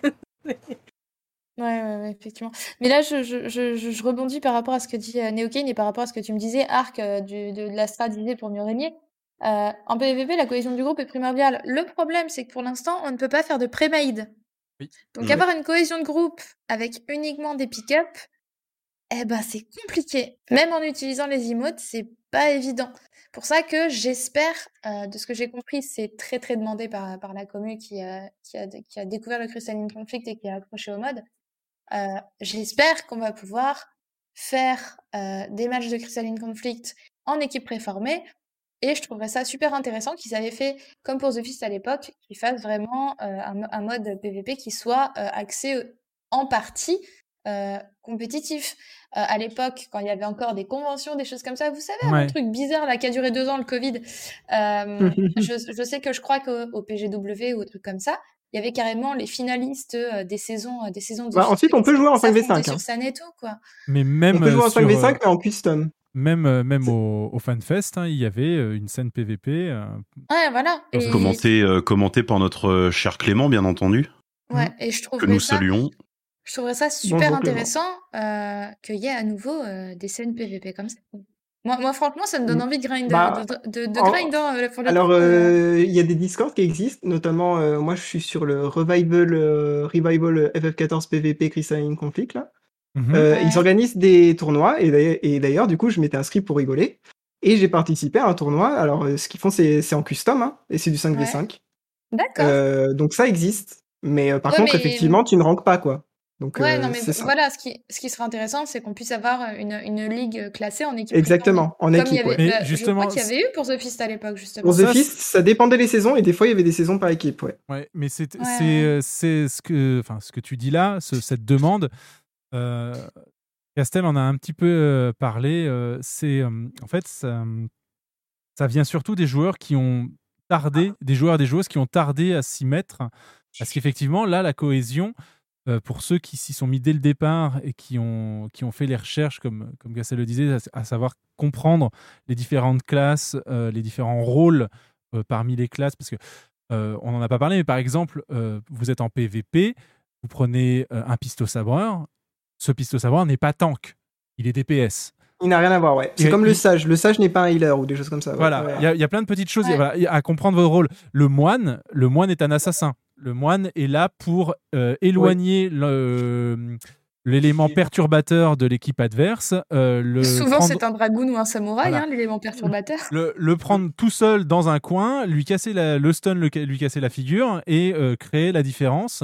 Ouais, ouais, ouais, effectivement. Mais là, je, je, je, je- je rebondis par rapport à ce que dit euh, Neokane et par rapport à ce que tu me disais, Arc, euh, du, de, de la strat d'idée pour mieux régner. Euh, en PVP, la cohésion du groupe est primordiale. Le problème, c'est que pour l'instant, on ne peut pas faire de pré-made. Oui. Donc, avoir une cohésion de groupe avec uniquement des pick-up, eh ben, c'est compliqué. Même en utilisant les emotes, c'est pas évident. Pour ça que j'espère, euh, de ce que j'ai compris, c'est très très demandé par, par la commu qui, a qui, a, qui a découvert le Crystalline Conflict et qui a accroché au mode. Euh, j'espère qu'on va pouvoir faire euh, des matchs de Crystalline Conflict en équipe préformée. Et je trouverais ça super intéressant qu'ils avaient fait, comme pour The Fist à l'époque, qu'ils fassent vraiment euh, un, mo- un mode PVP qui soit euh, axé euh, en partie euh, compétitif. Euh, à l'époque, quand il y avait encore des conventions, des choses comme ça, vous savez, Ouais. un truc bizarre là qui a duré deux ans, le Covid. Euh, je, je sais que je crois qu'au au PGW ou au truc comme ça, il y avait carrément les finalistes euh, des saisons, euh, des saisons de Bah, filles ensuite, on peut jouer en s'affrontaient 5v5, hein. sur quoi. Mais même. On peut jouer en sur, 5v5 euh, mais en custom. Même, euh, même au, au FanFest, hein, il y avait euh, une scène PVP. euh, Ouais, voilà. Et, Commenté, euh, commenté par notre cher Clément, bien entendu, ouais, et je que trouverais nous ça, saluons. je trouverais ça super Bonjour, intéressant euh, qu'il y ait à nouveau euh, des scènes PVP comme ça. Moi, moi, franchement, ça me donne Mm. envie de grind, Bah, de, de, de en- grind pour le Alors, euh. il y a des Discords qui existent, notamment, euh, moi je suis sur le Revival, euh, Revival euh, FF14 PVP Crystalline Conflict là. Mhm. Euh, Ouais. Ils organisent des tournois et d'ailleurs- du coup, je m'étais inscrit pour rigoler et j'ai participé à un tournoi. Alors, euh, ce qu'ils font, c'est c'est en custom hein, et c'est du 5v5. D'accord. Euh, donc ça existe. Mais euh, par Ouais, contre, mais- effectivement, tu ne ranques pas, quoi. Donc, Ouais, euh, non, mais voilà, ce qui, ce qui serait intéressant, c'est qu'on puisse avoir une, une ligue classée en équipe. Exactement, en Comme il y équipe, avait- ouais. Mais bah, justement, je crois qu'il y avait eu pour The Fist à l'époque, justement. Pour The Ça, Fist, ça dépendait des saisons et des fois, il y avait des saisons par équipe, ouais. Ouais, mais c'est Ouais, c'est ouais. c'est ce que enfin ce que tu dis là, ce- cette demande. Euh, Castel en a un petit peu euh, parlé. euh, c'est en fait ça, ça vient surtout des joueurs qui ont tardé, des joueurs et des joueuses qui ont tardé à s'y mettre, parce qu'effectivement là la cohésion. pour ceux qui s'y sont mis dès le départ et qui ont, qui ont fait les recherches, comme, comme Castel le disait, à, savoir comprendre les différentes classes, les différents rôles parmi les classes, parce que euh, on n'en a pas parlé, mais par exemple, euh, vous êtes en PVP, vous prenez euh, un pisto-sabreur. Ce pisto-sabreur n'est pas tank, il est DPS. Il n'a rien à voir, ouais. C'est comme le sage. Le sage n'est pas un healer ou des choses comme ça. ouais. Voilà, Ouais. il y, a- il y a plein de petites choses Ouais. voilà, il y a à comprendre votre rôle. Le moine, le moine est un assassin. Le moine est là pour euh, éloigner le- l'élément perturbateur de l'équipe adverse. euh, le Souvent, prendre- c'est un dragoon ou un samouraï, Voilà. hein, l'élément perturbateur. le, le prendre tout seul dans un coin, lui casser la- le stun, le lui casser la figure et euh, créer la différence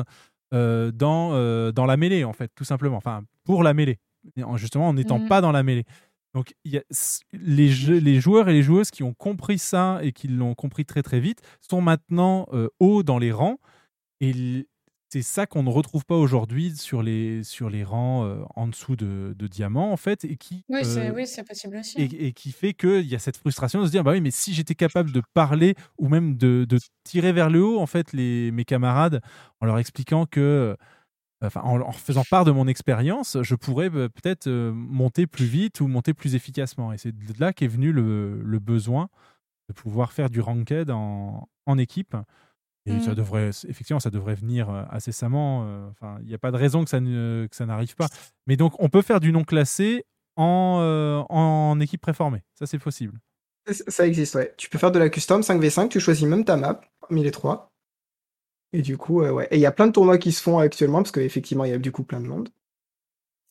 euh, dans, euh, dans la mêlée, en fait, tout simplement. Enfin, pour la mêlée, justement en n'étant Mhm. pas dans la mêlée. Donc, y a, les, jeux- les joueurs et les joueuses qui ont compris ça et qui l'ont compris très très vite sont maintenant euh, hauts dans les rangs. Et c'est ça qu'on ne retrouve pas aujourd'hui sur les, sur les rangs euh, en dessous de, de diamant, en fait, et qui, Oui, c'est euh, oui, possible aussi. et, et qui fait qu'il y a cette frustration de se dire bah oui mais si j'étais capable de parler ou même de, de tirer vers le haut en fait les, mes camarades en leur expliquant que enfin en, en faisant part de mon expérience je pourrais euh, peut-être euh, monter plus vite ou monter plus efficacement et c'est de là qu'est venu le, le besoin de pouvoir faire du ranked en, en équipe et ça devrait effectivement ça devrait venir euh, incessamment euh, enfin il n'y a pas de raison que ça ne- que ça n'arrive pas mais donc on peut faire du non classé en, euh, en équipe préformée. Ça, c'est possible. Ça- existe, ouais. Tu peux faire de la custom 5v5, tu choisis même ta map parmi les trois. Et du coup, euh, ouais. Et il y a plein de tournois qui se font actuellement, parce qu'effectivement, il y a du coup plein de monde.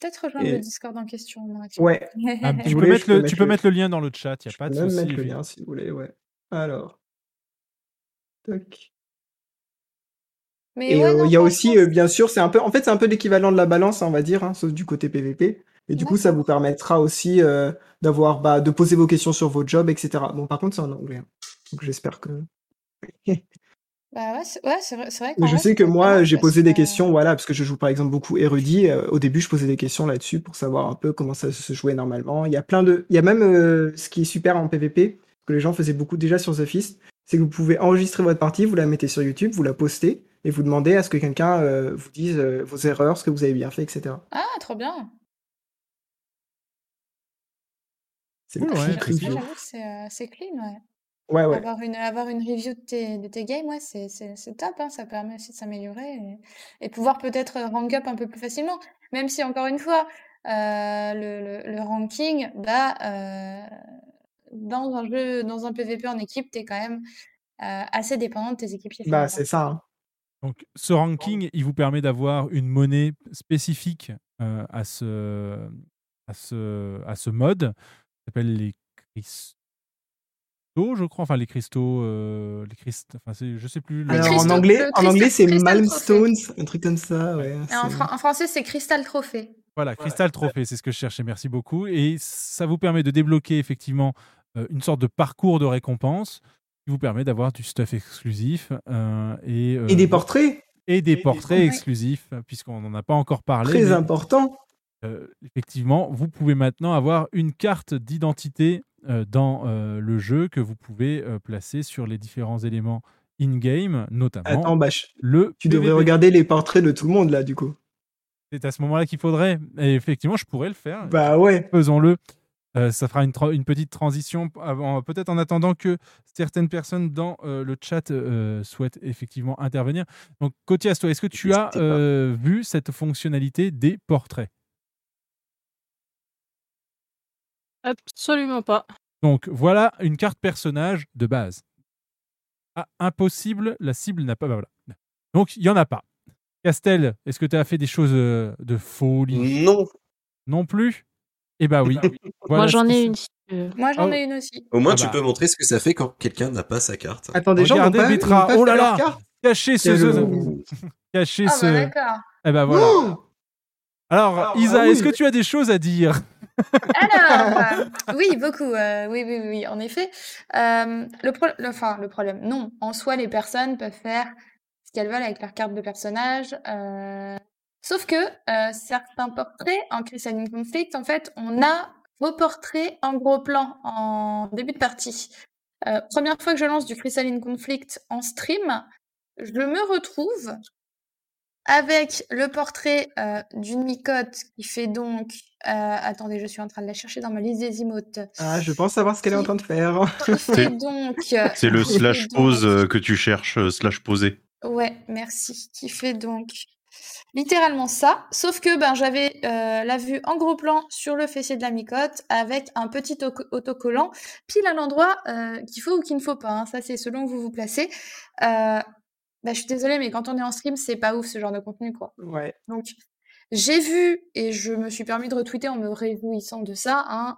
Peut-être rejoindre Et- le Discord en question. Ouais. Ah, tu vous peux, mettre peux le, mettre tu peux le- mettre le lien dans le chat, il n'y a pas Je de peux même souci. mettre le lien si vous voulez, ouais. Alors. Tac. Mais Et ouais, euh, il y a aussi, euh, bien sûr, c'est un peu, en fait, c'est un peu l'équivalent de la balance, hein, on va dire, hein, sauf du côté PVP. Et du coup, ça vous permettra aussi euh, d'avoir, bah, de poser vos questions sur vos jobs, etc. Bon, par contre, c'est en anglais. hein. Donc, j'espère que. Bah ouais, c'est ouais, vrai, vrai je vrai, sais que moi, j'ai posé des que- questions, voilà, parce que je joue par exemple beaucoup érudit. euh, au début, je posais des questions là-dessus pour savoir un peu comment ça se jouait normalement. Il y a plein de, il y a même euh, ce qui est super en PVP, que les gens faisaient beaucoup déjà sur The Fist, c'est que vous pouvez enregistrer votre partie, vous la mettez sur YouTube, vous la postez et vous demandez à ce que quelqu'un euh, vous dise euh, vos erreurs, ce que vous avez bien fait, etc. Ah, trop bien. C'est Cool, ouais, review. c'est euh, c'est clean, ouais. Ouais, ouais. Avoir une, avoir une review de tes, de tes games, ouais, c'est c'est- c'est top, hein, ça permet aussi de s'améliorer et, et pouvoir peut-être rank up un peu plus facilement. Même si, encore une fois, euh, le, le, le ranking, bah, euh, dans un jeu, dans un PvP en équipe, t'es quand même euh, assez dépendant de tes équipiers. Bah, c'est ça. hein. Donc, ce ranking, il vous permet d'avoir une monnaie spécifique euh, à, ce, à, ce, à ce mode. Ça s'appelle les cristaux, je crois. Enfin, les cristaux. euh, les crist... enfin, c'est- je sais plus. le- Alors, en cristaux- anglais, le en crystal- anglais, c'est crystal Malmstones, un truc comme ça, ouais. Et en, français, c'est Crystal Trophy. Voilà, Crystal Trophée, c'est ce que je cherchais. Merci beaucoup. Et ça vous permet de débloquer effectivement euh, une sorte de parcours de récompense qui vous permet d'avoir du stuff exclusif euh, et, euh, Et des portraits, et des portraits exclusifs, puisqu'on n'en a pas encore parlé. très mais, important. euh, effectivement, vous pouvez maintenant avoir une carte d'identité euh, dans euh, le jeu que vous pouvez euh, placer sur les différents éléments in-game, notamment Attends, bah, je- le tu devrais PVP. regarder les portraits de tout le monde là, du coup. C'est à ce moment-là qu'il faudrait. Et effectivement, je pourrais le faire. Bah ouais. Faisons-le. Euh, ça fera une, petite transition, avant- peut-être en attendant que certaines personnes dans euh, le chat euh, souhaitent effectivement intervenir. Donc, Kotias, toi, est-ce que tu as euh, vu cette fonctionnalité des portraits? Absolument pas. Donc, voilà une carte personnage de base. Ah, impossible, la cible n'a pas. bah voilà. Donc, il n'y en a pas. Castel, est-ce que tu as fait des choses de folie? Non. Non plus? Eh bah oui. Moi, Voilà j'en ce qui ai une. Moi, j'en Oh. ai une aussi. Au moins, Ah tu bah. peux montrer ce que ça fait quand quelqu'un n'a pas sa carte. Gens Regardez n'ont pas Oh là là. carte Cachez ce. Quel- Cachez Ah, ce. bah d'accord. Eh ben voilà. Alors, Alors, Isa, ah oui. est-ce que tu as des choses à dire? Alors, euh, oui, beaucoup. euh, oui, oui, oui, en effet. Euh, le, pro- le- enfin, le problème, non. En soi, les personnes peuvent faire ce qu'elles veulent avec leur carte de personnage. Sauf que euh, certains portraits en Crystalline Conflict, en fait, on a vos portraits en gros plan en début de partie. Euh, première fois que je lance du Crystalline Conflict en stream, je me retrouve avec le portrait euh, d'une micotte qui fait donc. euh, attendez, je suis en train de la chercher dans ma liste des emotes. Ah, je pense savoir ce qu'elle est en train de faire. Qui fait donc. C'est le slash pose que tu cherches, euh, slash posé. Ouais, merci. Qui fait donc littéralement ça, sauf que ben j'avais euh, la vue en gros plan sur le fessier de la micotte avec un petit auto- autocollant pile à l'endroit euh, qu'il faut ou qu'il ne faut pas. hein. Ça c'est selon où vous vous placez. Euh, bah, je suis désolée, mais quand on est en stream, c'est pas ouf ce genre de contenu quoi. Ouais. Donc j'ai vu et je me suis permis de retweeter en me réjouissant de ça hein,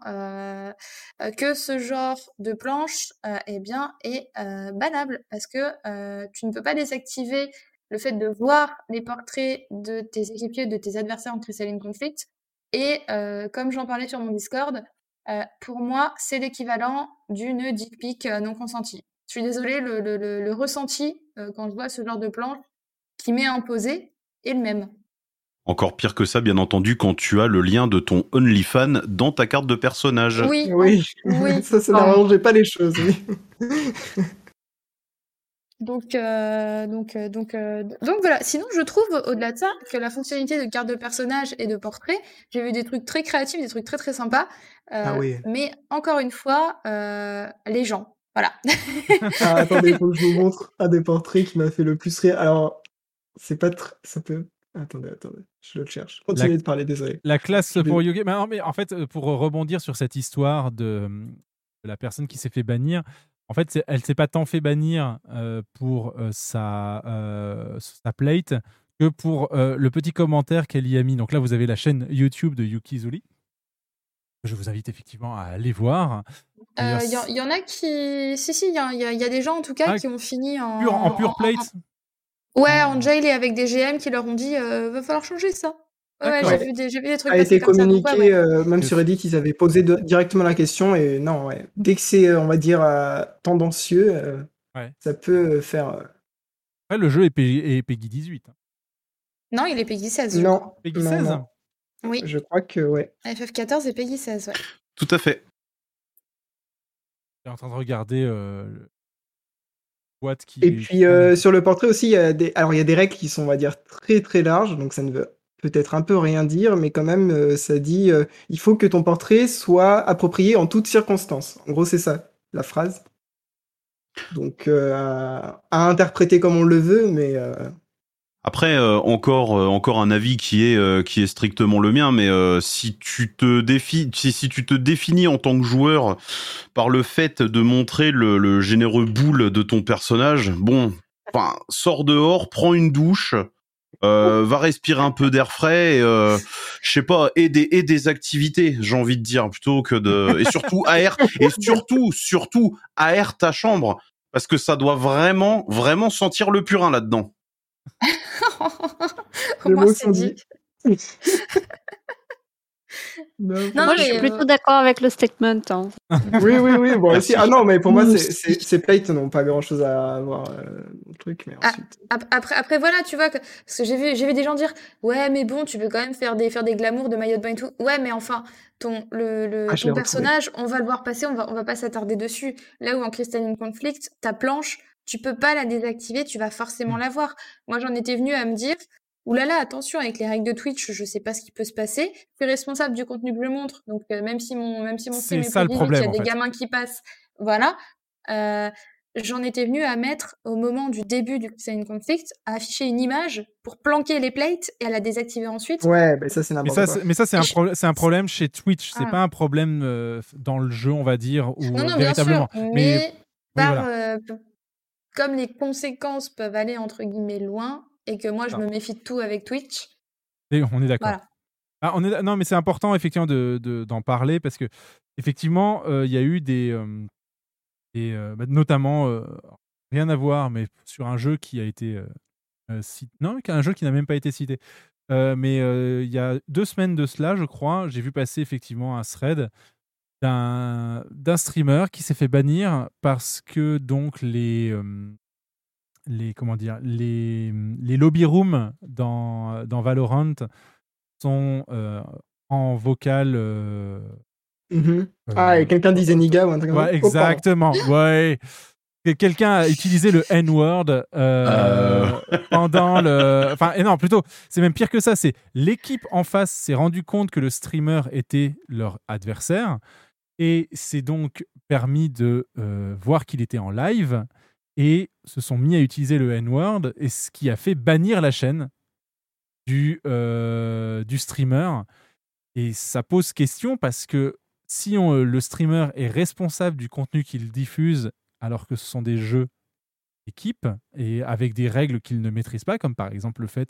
euh, que ce genre de planche euh, eh bien est euh, banable parce que tu ne peux pas désactiver le fait de voir les portraits de tes équipiers, de tes adversaires en Crystalline Conflict. Et euh, comme j'en parlais sur mon Discord, euh, pour moi, c'est l'équivalent d'une dick pic euh, non consentie. Je suis désolée, le, le, le, le ressenti euh, quand je vois ce genre de planche qui m'est imposé est le même. Encore pire que ça, bien entendu, quand tu as le lien de ton OnlyFan dans ta carte de personnage. Oui, Oui, oui. ça, ça n'arrangeait pas les choses, oui. Donc, euh, donc, euh, donc, euh, donc voilà. Sinon, je trouve au-delà de ça que la fonctionnalité de carte de personnage et de portrait, j'ai vu des trucs très créatifs, des trucs très très sympas. Euh, Ah oui. Mais encore une fois, euh, les gens. Voilà. Ah, attendez, faut que je vous montre un des portraits qui m'a fait le plus rire. Alors, c'est pas très... Ça peut... Attendez, attendez, je le cherche. Continuez La- de parler, désolé. La classe pour Yogi. Mais, non, mais en fait, pour rebondir sur cette histoire de, de la personne qui s'est fait bannir, en fait, elle s'est pas tant fait bannir euh, pour euh, sa, euh, sa plate que pour le petit commentaire qu'elle y a mis. Donc là, vous avez la chaîne YouTube de Yuki Zuli. Je vous invite effectivement à aller voir. Il y, en- y en a qui. Si, si, il y, a- y a- y a des gens en tout cas Ah, qui ont fini en. pure- en pure plate. Ouais, en jail et avec des GM qui leur ont dit va falloir changer ça. Ouais, ouais, j'ai vu, des- j'ai vu des trucs a été comme ça. donc communiqué, ouais, ouais. euh, même sur Reddit, ils avaient posé de- directement la question et non, ouais. Dès que c'est, euh, on va dire, euh, tendancieux, euh, Ouais. ça peut faire. euh, Après, le jeu est, P- est Peggy 18. hein. Non, il est Peggy 16. je Non. Peggy non, 16 non. Oui, Je crois que, ouais. FF14 et Peggy 16, ouais. Tout à fait. Je suis en train de regarder euh, le boîte qui. Et puis euh, sur le portrait aussi, il y a des... alors il y a des règles qui sont, on va dire, très très larges, donc ça ne veut peut-être un peu rien dire, mais quand même, euh, ça dit euh, il faut que ton portrait soit approprié en toutes circonstances. En gros, c'est ça la phrase. Donc euh, à interpréter comme on le veut, mais Après, encore, encore un avis qui est, qui est strictement le mien, mais si tu te défi si, tu te définis en tant que joueur par le fait de montrer le, le généreux boule de ton personnage, bon, enfin, sors dehors, prends une douche, euh, va respirer un peu d'air frais, et, euh, je sais pas, et des, et des activités, j'ai envie de dire, plutôt que de, et surtout aère, et surtout, surtout aère ta chambre, parce que ça doit vraiment, vraiment sentir le purin là-dedans. Au moins, c'est dit. Non. Non, Moi, je suis plutôt euh, d'accord avec le statement. hein. Oui, oui, oui. Bon, aussi, ah non, mais pour moi, ces plates n'ont pas grand-chose à voir euh, le truc, mais Ah, ensuite. ap- Après, après voilà, tu vois, que, parce que j'ai vu, j'ai vu des gens dire, ouais, mais bon, tu peux quand même faire des, faire des glamours de maillot de bain et tout. Ouais, mais enfin, ton, le, le, Ah, ton retrouvé. personnage, on va le voir passer, on va, on va pas s'attarder dessus. Là où en Crystalline Conflict, ta planche, tu peux pas la désactiver, tu vas Mm. forcément la voir. Moi, j'en étais venue à me dire, oulala, attention, avec les règles de Twitch, je sais pas ce qui peut se passer. Je suis responsable du contenu que je montre, donc euh, même si mon, même si mon C'est stream est ça problème, il y a des fait. gamins qui passent, voilà. Euh, j'en étais venue à mettre au moment du début du Crystalline Conflict à afficher une image pour planquer les plates et à la désactiver ensuite. Ouais, mais ça, c'est Mais n'importe ça, quoi. c'est- mais ça, c'est un, pro- c'est un problème chez Twitch. C'est Ah. pas un problème euh, dans le jeu, on va dire, ou Non, non, bien véritablement. sûr, mais, par, voilà. euh, comme les conséquences peuvent aller entre guillemets loin et que moi je Non. me méfie de tout avec Twitch. Et on est d'accord. Voilà. Ah, on est, non, mais c'est important effectivement de, de- d'en parler parce que effectivement, euh, il y a eu des, euh, des, euh, bah, notamment euh, rien à voir, mais sur un jeu qui a été cité, non, un jeu qui n'a même pas été cité. Mais il y a deux semaines de cela, je crois, j'ai vu passer effectivement un thread d'un d'un streamer qui s'est fait bannir parce que donc les les comment dire les, les lobby rooms dans, dans Valorant sont euh, en vocal euh, Mhm. Ah, et quelqu'un disait Niga ou un truc comme Ouais, ça. Oh, exactement. ouais. Que Quelqu'un a utilisé le N-word euh, Euh. pendant le. Enfin, et non, plutôt, c'est même pire que ça. C'est l'équipe en face s'est rendu compte que le streamer était leur adversaire et s'est donc permis de euh, voir qu'il était en live et se sont mis à utiliser le N-word et ce qui a fait bannir la chaîne du, euh, du streamer. Et ça pose question parce que si on- le streamer est responsable du contenu qu'il diffuse alors que ce sont des jeux équipe et avec des règles qu'il ne maîtrise pas, comme par exemple le fait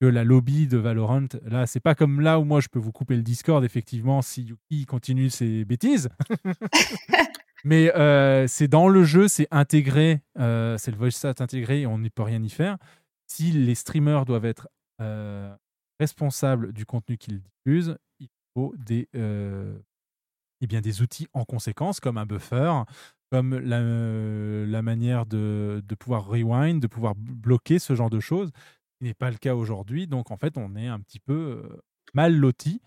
que la lobby de Valorant, là, c'est pas comme là où moi je peux vous couper le Discord, effectivement, si Yuki continue ses bêtises. Mais euh, c'est dans le jeu, c'est intégré, euh, c'est le voice intégré et on n'y peut rien y faire. Si les streamers doivent être euh, responsables du contenu qu'ils diffusent, il faut des, eh bien, des outils en conséquence, comme un buffer, comme la, manière de, de pouvoir rewind, de pouvoir bloquer ce genre de choses, ce n'est pas le cas aujourd'hui. Donc en fait, on est un petit peu mal loti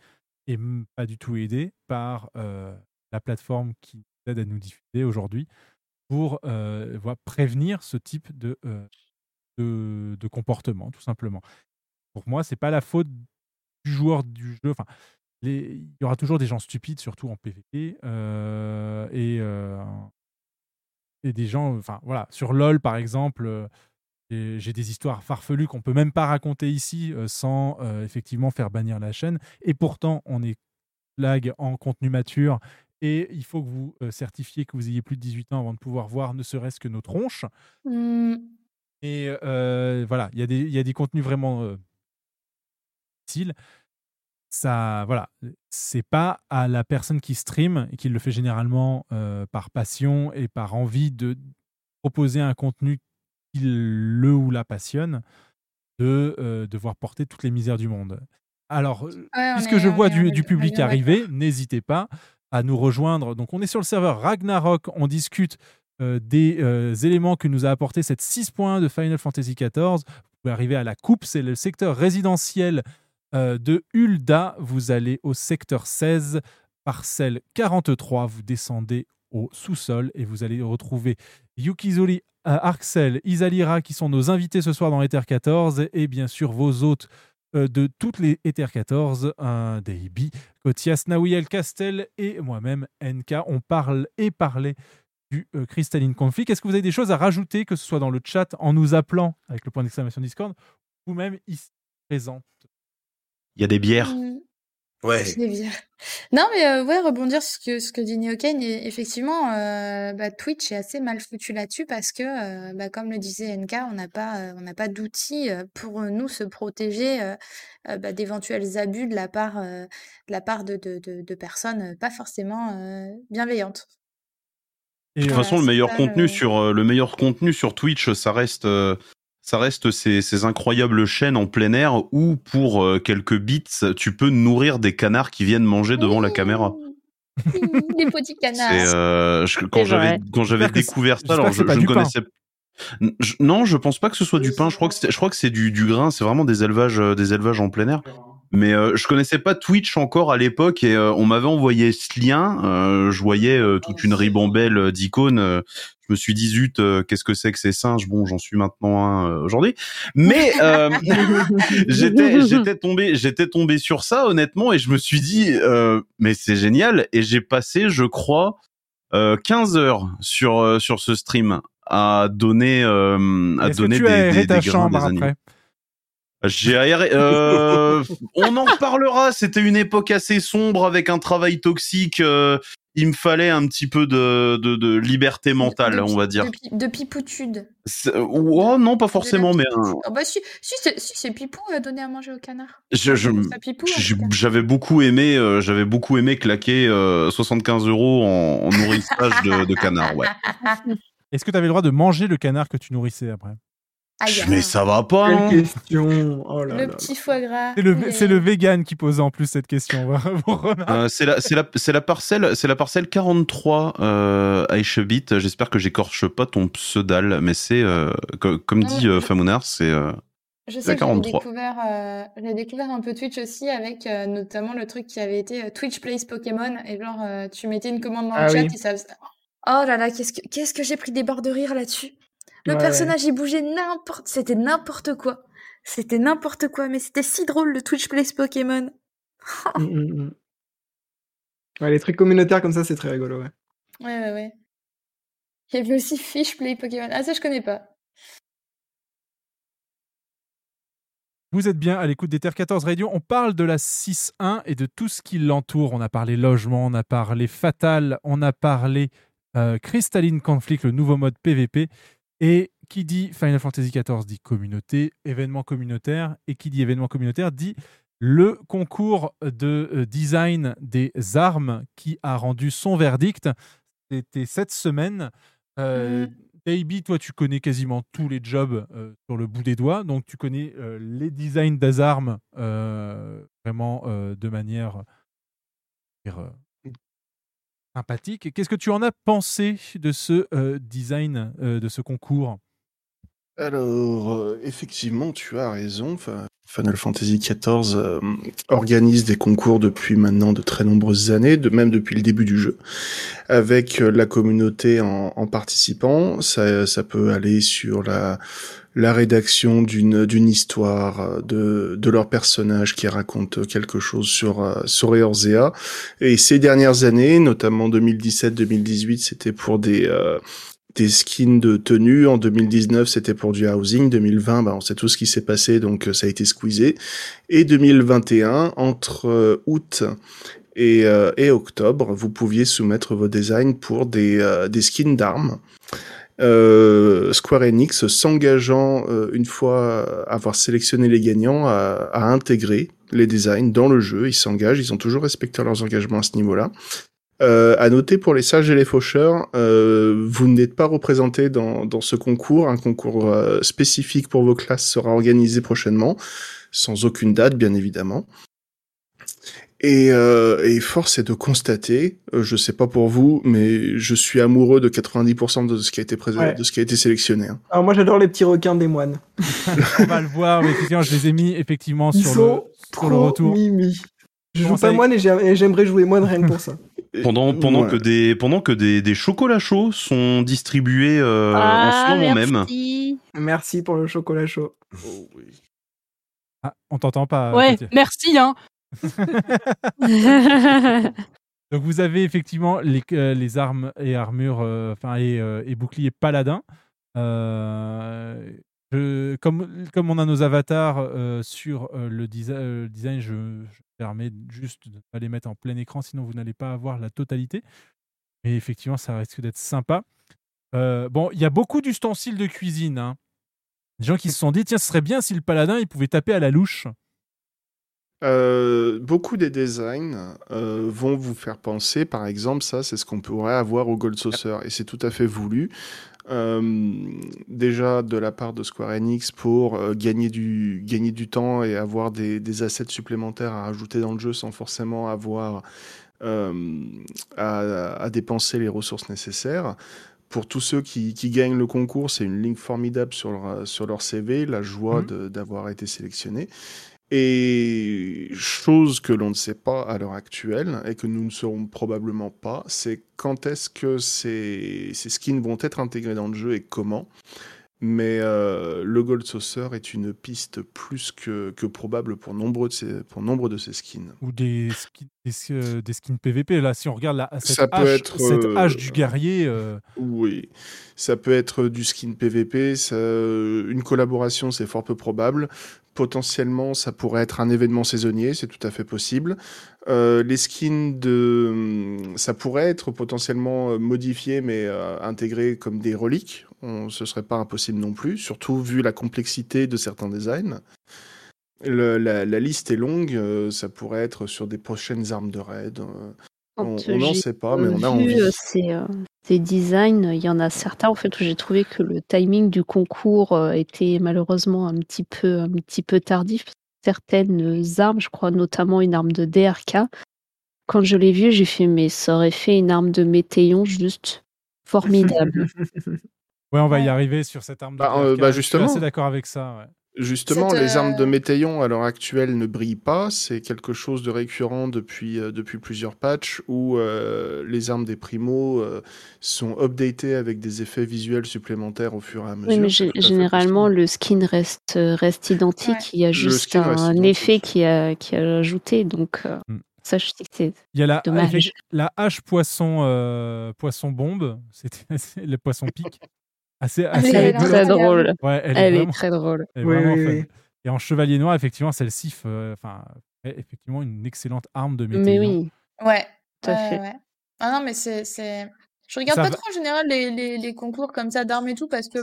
et pas du tout aidé par la plateforme qui aide à nous diffuser aujourd'hui pour euh, prévenir ce type de, euh, de, de comportement, tout simplement. Pour moi, c'est pas la faute du joueur du jeu. Enfin, il y aura toujours des gens stupides, surtout en PvP, euh, et, euh, et des gens, enfin voilà, sur LoL par exemple, j'ai des histoires farfelues qu'on peut même pas raconter ici sans effectivement faire bannir la chaîne. Et pourtant, on est flag en contenu mature et il faut que vous euh, certifiez que vous ayez plus de 18 ans avant de pouvoir voir ne serait-ce que nos tronches. Hmm. Et euh, voilà, il y, a des- il y a des contenus vraiment euh, difficiles. Ça, voilà, c'est pas à la personne qui stream et qui le fait généralement euh, par passion et par envie de proposer un contenu qui le ou la passionne de devoir porter toutes les misères du monde. Alors, Ouais, puisque est- je vois est- du, public arriver, n'hésitez pas à nous rejoindre. Donc, on est sur le serveur Ragnarok, on discute euh, des euh, éléments que nous a apporté cette 6 points de Final Fantasy XIV. Vous pouvez arriver à la coupe, c'est le secteur résidentiel euh, de Hulda. Vous allez au secteur 16, parcelle 43. Vous descendez au sous-sol et vous allez retrouver Yukizori, Arxel, Isalira qui sont nos invités ce soir dans Ether 14 et bien sûr vos hôtes de toutes les Ether 14, un Deibi, Kotias, Nawiel, Castel et moi-même, NK. On parle et parlait du euh, Crystalline Conflict. Est-ce que vous avez des choses à rajouter, que ce soit dans le chat en nous appelant avec le point d'exclamation Discord ou même ici présent Il y a des bières. Hmm. Ouais. C'est bien. Non, mais euh, ouais, rebondir sur ce que, ce que dit Neoken, et effectivement, euh, bah, Twitch est assez mal foutu là-dessus parce que, euh, bah, comme le disait NK, on n'a pas, euh, on n'a pas d'outils pour nous se protéger bah, d'éventuels abus de la part, euh, de la part de, de, de, de personnes pas forcément euh, bienveillantes. De toute Voilà, façon, le meilleur contenu le- sur le meilleur contenu sur Twitch, ça reste euh, ça reste ces, ces incroyables chaînes en plein air où pour euh, quelques bits, tu peux nourrir des canards qui viennent manger devant la caméra. Les petits canards. Euh, je- quand j'avais quand découvert ça, alors je, ne connaissais non, je pense pas que ce soit du pain. Je crois que c'est, je crois que c'est du, du grain. C'est vraiment des élevages, euh, des élevages en plein air. Mais euh, je connaissais pas Twitch encore à l'époque et euh, on m'avait envoyé ce lien. Euh, je voyais euh, toute une ribambelle d'icônes. euh, je me suis dit zut, euh, qu'est-ce que c'est que ces singes? Bon, j'en suis maintenant un euh, aujourd'hui. Mais euh, j'étais, j'étais tombé, j'étais tombé sur ça honnêtement et je me suis dit euh, mais c'est génial et j'ai passé, je crois, euh, 15 heures sur euh, sur ce stream à donner euh, à que donner tu des, as aéré des, ta des chambre des euh, on en reparlera. C'était une époque assez sombre avec un travail toxique. euh, il me fallait un petit peu de, de, de liberté mentale, de, on va dire. De, pi- de pipoutude. Oh non, pas forcément, mais un- Ah bah si, si, c'est si, c'est Pipou à donner à manger au canard. je, je- je- cas. j'avais beaucoup aimé, euh, j'avais beaucoup aimé claquer euh, 75 euros en, en nourrissage de, de canard. Ouais. Est-ce que tu avais le droit de manger le canard que tu nourrissais après? Aïe, Mais ça va pas. hein. Quelle question Oh là Le là. petit foie gras. C'est le, vegan qui pose en plus cette question. Euh, c'est la, parcelle, c'est la parcelle 43 euh, à Echebit. J'espère que j'écorche pas ton pseudal, mais c'est euh, co- comme dit euh, Famounar, c'est euh, Je la sais que 43. découvert, j'avais découvert un peu Twitch aussi avec euh, notamment le truc qui avait été Twitch Plays Pokémon et genre euh, tu mettais une commande dans Ah le chat oui. et ça faisait... Oh là là, qu'est-ce que qu'est-ce que j'ai pris des barres de rire là-dessus. Le Ouais, personnage il bougeait n'importe, c'était n'importe quoi. C'était n'importe quoi, mais c'était si drôle le Twitch Plays Pokémon. Mm, mm, mm. Ouais, les trucs communautaires comme ça, c'est très rigolo. Ouais. Ouais ouais ouais. Il y avait aussi Fish Play Pokémon. Ah ça je connais pas. Vous êtes bien à l'écoute des Terre 14 Radio. On parle de la 6.1 et de tout ce qui l'entoure. On a parlé logement, on a parlé Fatal, on a parlé euh, Crystalline Conflict, le nouveau mode PVP. Et qui dit Final Fantasy XIV dit communauté, événement communautaire. Et qui dit événement communautaire dit le concours de euh, design des armes qui a rendu son verdict. C'était cette semaine. Euh, Baby, toi, tu connais quasiment tous les jobs euh, sur le bout des doigts, donc tu connais euh, les designs des armes vraiment de manière sympathique. Qu'est-ce que tu en as pensé de ce euh, design, euh, de ce concours? Alors, euh, effectivement, tu as raison. Final Fantasy XIV euh, organise des concours depuis maintenant de très nombreuses années, de même depuis le début du jeu, avec euh, la communauté en, participant. Ça, peut aller sur la rédaction d'une histoire euh, de de leur personnage qui raconte quelque chose sur sur Eorzea. Et ces dernières années, notamment 2017-2018, c'était pour des euh, des skins de tenue. En 2019, c'était pour du housing. 2020, bah, on sait tout ce qui s'est passé, donc euh, ça a été squeezé. Et 2021, entre euh, août et, euh, octobre, vous pouviez soumettre vos designs pour des, euh, skins d'armes. Square Enix s'engageant, une fois avoir sélectionné les gagnants, à, à intégrer les designs dans le jeu. Ils s'engagent, ils ont toujours respecté leurs engagements à ce niveau-là. Euh, à noter pour les sages et les faucheurs, euh, vous n'êtes pas représenté dans, dans ce concours. Un concours euh, spécifique pour vos classes sera organisé prochainement, sans aucune date bien évidemment. Et, euh, et force est de constater, euh, je sais pas pour vous, mais je suis amoureux de 90% de ce qui a été présent, Ouais. de ce qui a été sélectionné. hein. Alors moi j'adore les petits requins des moines. On va le voir, mais je les ai mis effectivement Ils sur le, sur le trop retour. mimi. Je joue pas moine et j'aimerais jouer moine rien que pour ça. Pendant, pendant Ouais. que des pendant que des, des chocolats chauds sont distribués euh, en ah, ce moment même. merci. Merci pour le chocolat chaud. Oh, oui. Ah, on t'entend pas. Ouais, Katia. merci, hein. Donc vous avez effectivement les, euh, les armes et armures, euh, enfin et, euh, et boucliers paladins. Euh, je- comme, comme on a nos avatars euh, sur le, desi- le design, je, je permets juste de ne pas les mettre en plein écran, sinon vous n'allez pas avoir la totalité. Mais effectivement, ça risque d'être sympa. Euh, bon, il y a beaucoup d'ustensiles de cuisine. hein. Des gens qui se sont dit, tiens, ce serait bien si le paladin, il pouvait taper à la louche. Euh, beaucoup des designs euh, vont vous faire penser, par exemple, ça c'est ce qu'on pourrait avoir au Gold Saucer et c'est tout à fait voulu. Euh, déjà de la part de Square Enix pour euh, gagner, du, gagner du temps et avoir des, des assets supplémentaires à rajouter dans le jeu sans forcément avoir euh, à, à dépenser les ressources nécessaires. Pour tous ceux qui, qui gagnent le concours, c'est une ligne formidable sur leur, sur leur CV, la joie de- d'avoir été sélectionné. Et chose que l'on ne sait pas à l'heure actuelle et que nous ne saurons probablement pas, c'est quand est-ce que ces, ces skins vont être intégrés dans le jeu et comment. Mais euh, le Gold Saucer est une piste plus que, que probable pour nombre, de ces, pour nombre de ces skins. ou des skins, des, euh, des skins PVP. Là, si on regarde la, cette, Ça peut hache, être, cette euh, hache du guerrier, Oui, ça peut être du skin PVP, ça- une collaboration c'est fort peu probable. Potentiellement, ça pourrait être un événement saisonnier, c'est tout à fait possible. Euh, les skins de, hum, ça pourrait être potentiellement euh, modifié, mais euh, intégré comme des reliques. On, ce serait pas impossible non plus, surtout vu la complexité de certains designs. La, liste est longue, ça pourrait être sur des prochaines armes de raid. Euh, on on n'en sait pas, euh, mais on a vu, envie. euh, ces, euh, ces designs, il y en a certains en fait où j'ai trouvé que le timing du concours euh, était malheureusement un petit peu, un petit peu tardif. Certaines armes, je crois notamment une arme de DRK, quand je l'ai vue, j'ai fait mais ça aurait fait une arme de météon juste formidable. Ouais, on va y arriver sur cette arme de Bah, euh, bah, Je suis justement. assez d'accord avec ça. ouais. Justement, Cette, les armes de euh, Météon à l'heure actuelle ne brillent pas. C'est quelque chose de récurrent depuis, euh, depuis plusieurs patchs où euh, les armes des primos euh, sont updatées avec des effets visuels supplémentaires au fur et à mesure. Oui, mais généralement, le skin reste, reste identique. Il y a juste un effet qui a, qui a ajouté. Donc, euh, Mm. ça, je sais que c'est Il y a la, dommage. effect- la hache poisson, euh, poisson bombe, c'était c'est le poisson pique. Assez, Elle assez est- elle est très drôle. Ouais, elle, Elle est, est vraiment, très drôle. elle est Oui, vraiment oui, fun. oui. Et en chevalier noir, effectivement, celle-ci, euh, enfin, est effectivement une excellente arme de météo. Mais oui, Ouais. tout à fait. ouais. Ah non, mais c'est, c'est... Je regarde Ça pas va- trop en général les, les, les concours comme ça d'armes et tout parce que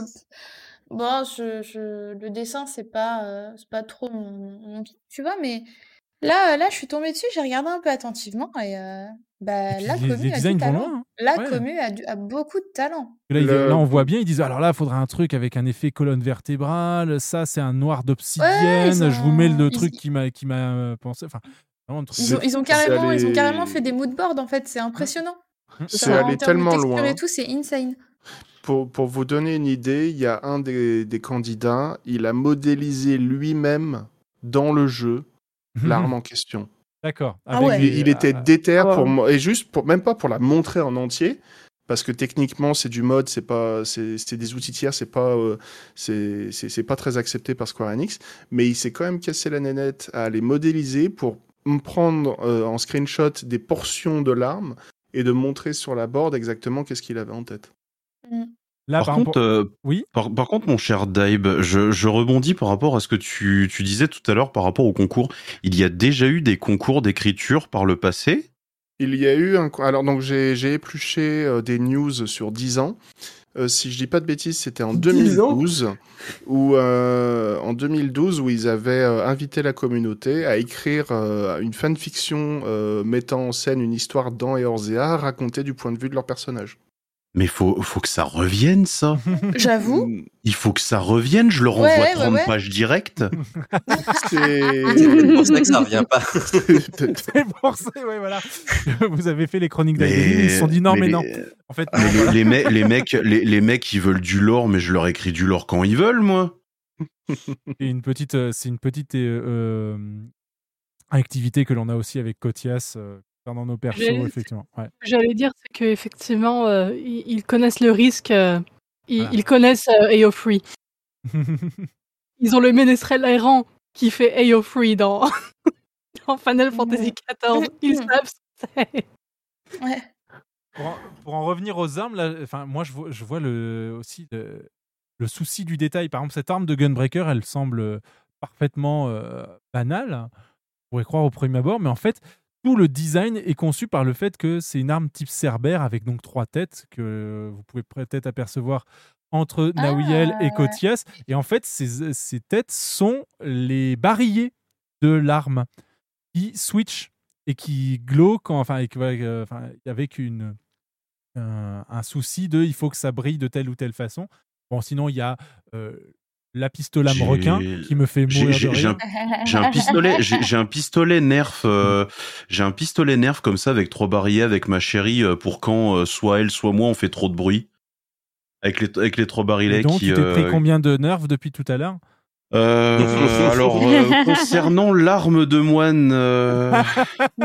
bon, je, je... le dessin c'est pas, euh, c'est pas trop mon, tu vois, mais là, là, je suis tombée dessus, j'ai regardé un peu attentivement et euh, bah, Et la les- commu les a designs du vont talent. loin, hein. La Ouais. commu a, du- a beaucoup de talent. Là, ils- Le- là, on voit bien, ils disent alors là, il faudrait un truc avec un effet colonne vertébrale. Ça, c'est un noir d'obsidienne. ils Je vous mets le ont- truc ils- qui m'a qui m'a euh, pensé. Enfin, vraiment un truc Ils ont, ils ont carrément, ils ont allé- carrément fait des moodboards en fait, c'est impressionnant. C'est Ça, en allé termes de tellement texture loin. et tout, c'est insane. Pour, pour vous donner une idée, il y a un des, des candidats, il a modélisé lui-même dans le jeu l'arme en question. D'accord. Ah ouais. Il, il était ah, déter pour et juste pour même pas pour la montrer en entier parce que techniquement c'est du mode c'est pas c'est c'est des outils tiers c'est pas euh, c'est pas très accepté par Square Enix mais il s'est quand même cassé la nénette à les modéliser pour me prendre euh, en screenshot des portions de l'arme et de montrer sur la board exactement qu'est-ce qu'il avait en tête. Là, par, par contre, rapport- euh, Oui. par, par contre, mon cher Daib, je, je rebondis par rapport à ce que tu, tu disais tout à l'heure par rapport au concours. Il y a déjà eu des concours d'écriture par le passé? Il y a eu un alors donc j'ai épluché euh, des news sur 10 ans. Euh, si je dis pas de bêtises, c'était en 10 ans? 2012 où euh, en 2012 où ils avaient euh, invité la communauté à écrire euh, une fanfiction euh, mettant en scène une histoire dans Eorzea racontée du point de vue de leur personnage. Mais faut, faut que ça revienne, ça. J'avoue. Il faut que ça revienne. Je leur envoie ouais, 30 ouais. pages directes. C'est pour ça que ça revient pas. C'est pour ça, ouais, voilà. Vous avez fait les chroniques d'Adeline, ils se sont dit non, mais, mais non. les- En fait, Mais non, les, voilà. les, me- les mecs, les, les mecs, ils veulent du lore, mais je leur écris du lore quand ils veulent, moi. Et une petite, euh, c'est une petite euh, euh, activité que l'on a aussi avec Cotias euh, dans nos persos, effectivement. Ouais. J'allais dire, c'est qu'effectivement, euh, ils, ils connaissent le risque, euh, ils, Voilà. ils connaissent euh, AO3. Ils ont le ménestrel errant qui fait AO3 dans, dans Final Fantasy XIV. Ils savent. Ouais. pour, en, pour en revenir aux armes, là, enfin, moi, je vois, je vois le, aussi le, le souci du détail. Par exemple, cette arme de Gunbreaker, elle semble parfaitement euh, banale. On pourrait croire au premier abord, mais en fait, tout le design est conçu par le fait que c'est une arme type Cerbère avec donc trois têtes que vous pouvez peut-être apercevoir entre Nawiel et ouais. Kotias. Et en fait, ces, ces têtes sont les barillet de l'arme qui switch et qui glow quand, enfin, avec, euh, enfin, avec une, un, un souci de il faut que ça brille de telle ou telle façon. Bon, sinon, il y a euh, la pistole lame J'ai- requin qui me fait mourir j'ai- de j'ai rire. un, j'ai un pistolet, j'ai un pistolet nerf, euh, j'ai un pistolet nerf comme ça avec trois barilles avec ma chérie euh, pour quand euh, soit elle soit moi on fait trop de bruit. Avec les, avec les trois Et barillets donc, qui. tu t'es pris euh, combien de nerfs depuis tout à l'heure? Euh, alors, euh, concernant l'arme de moine, euh,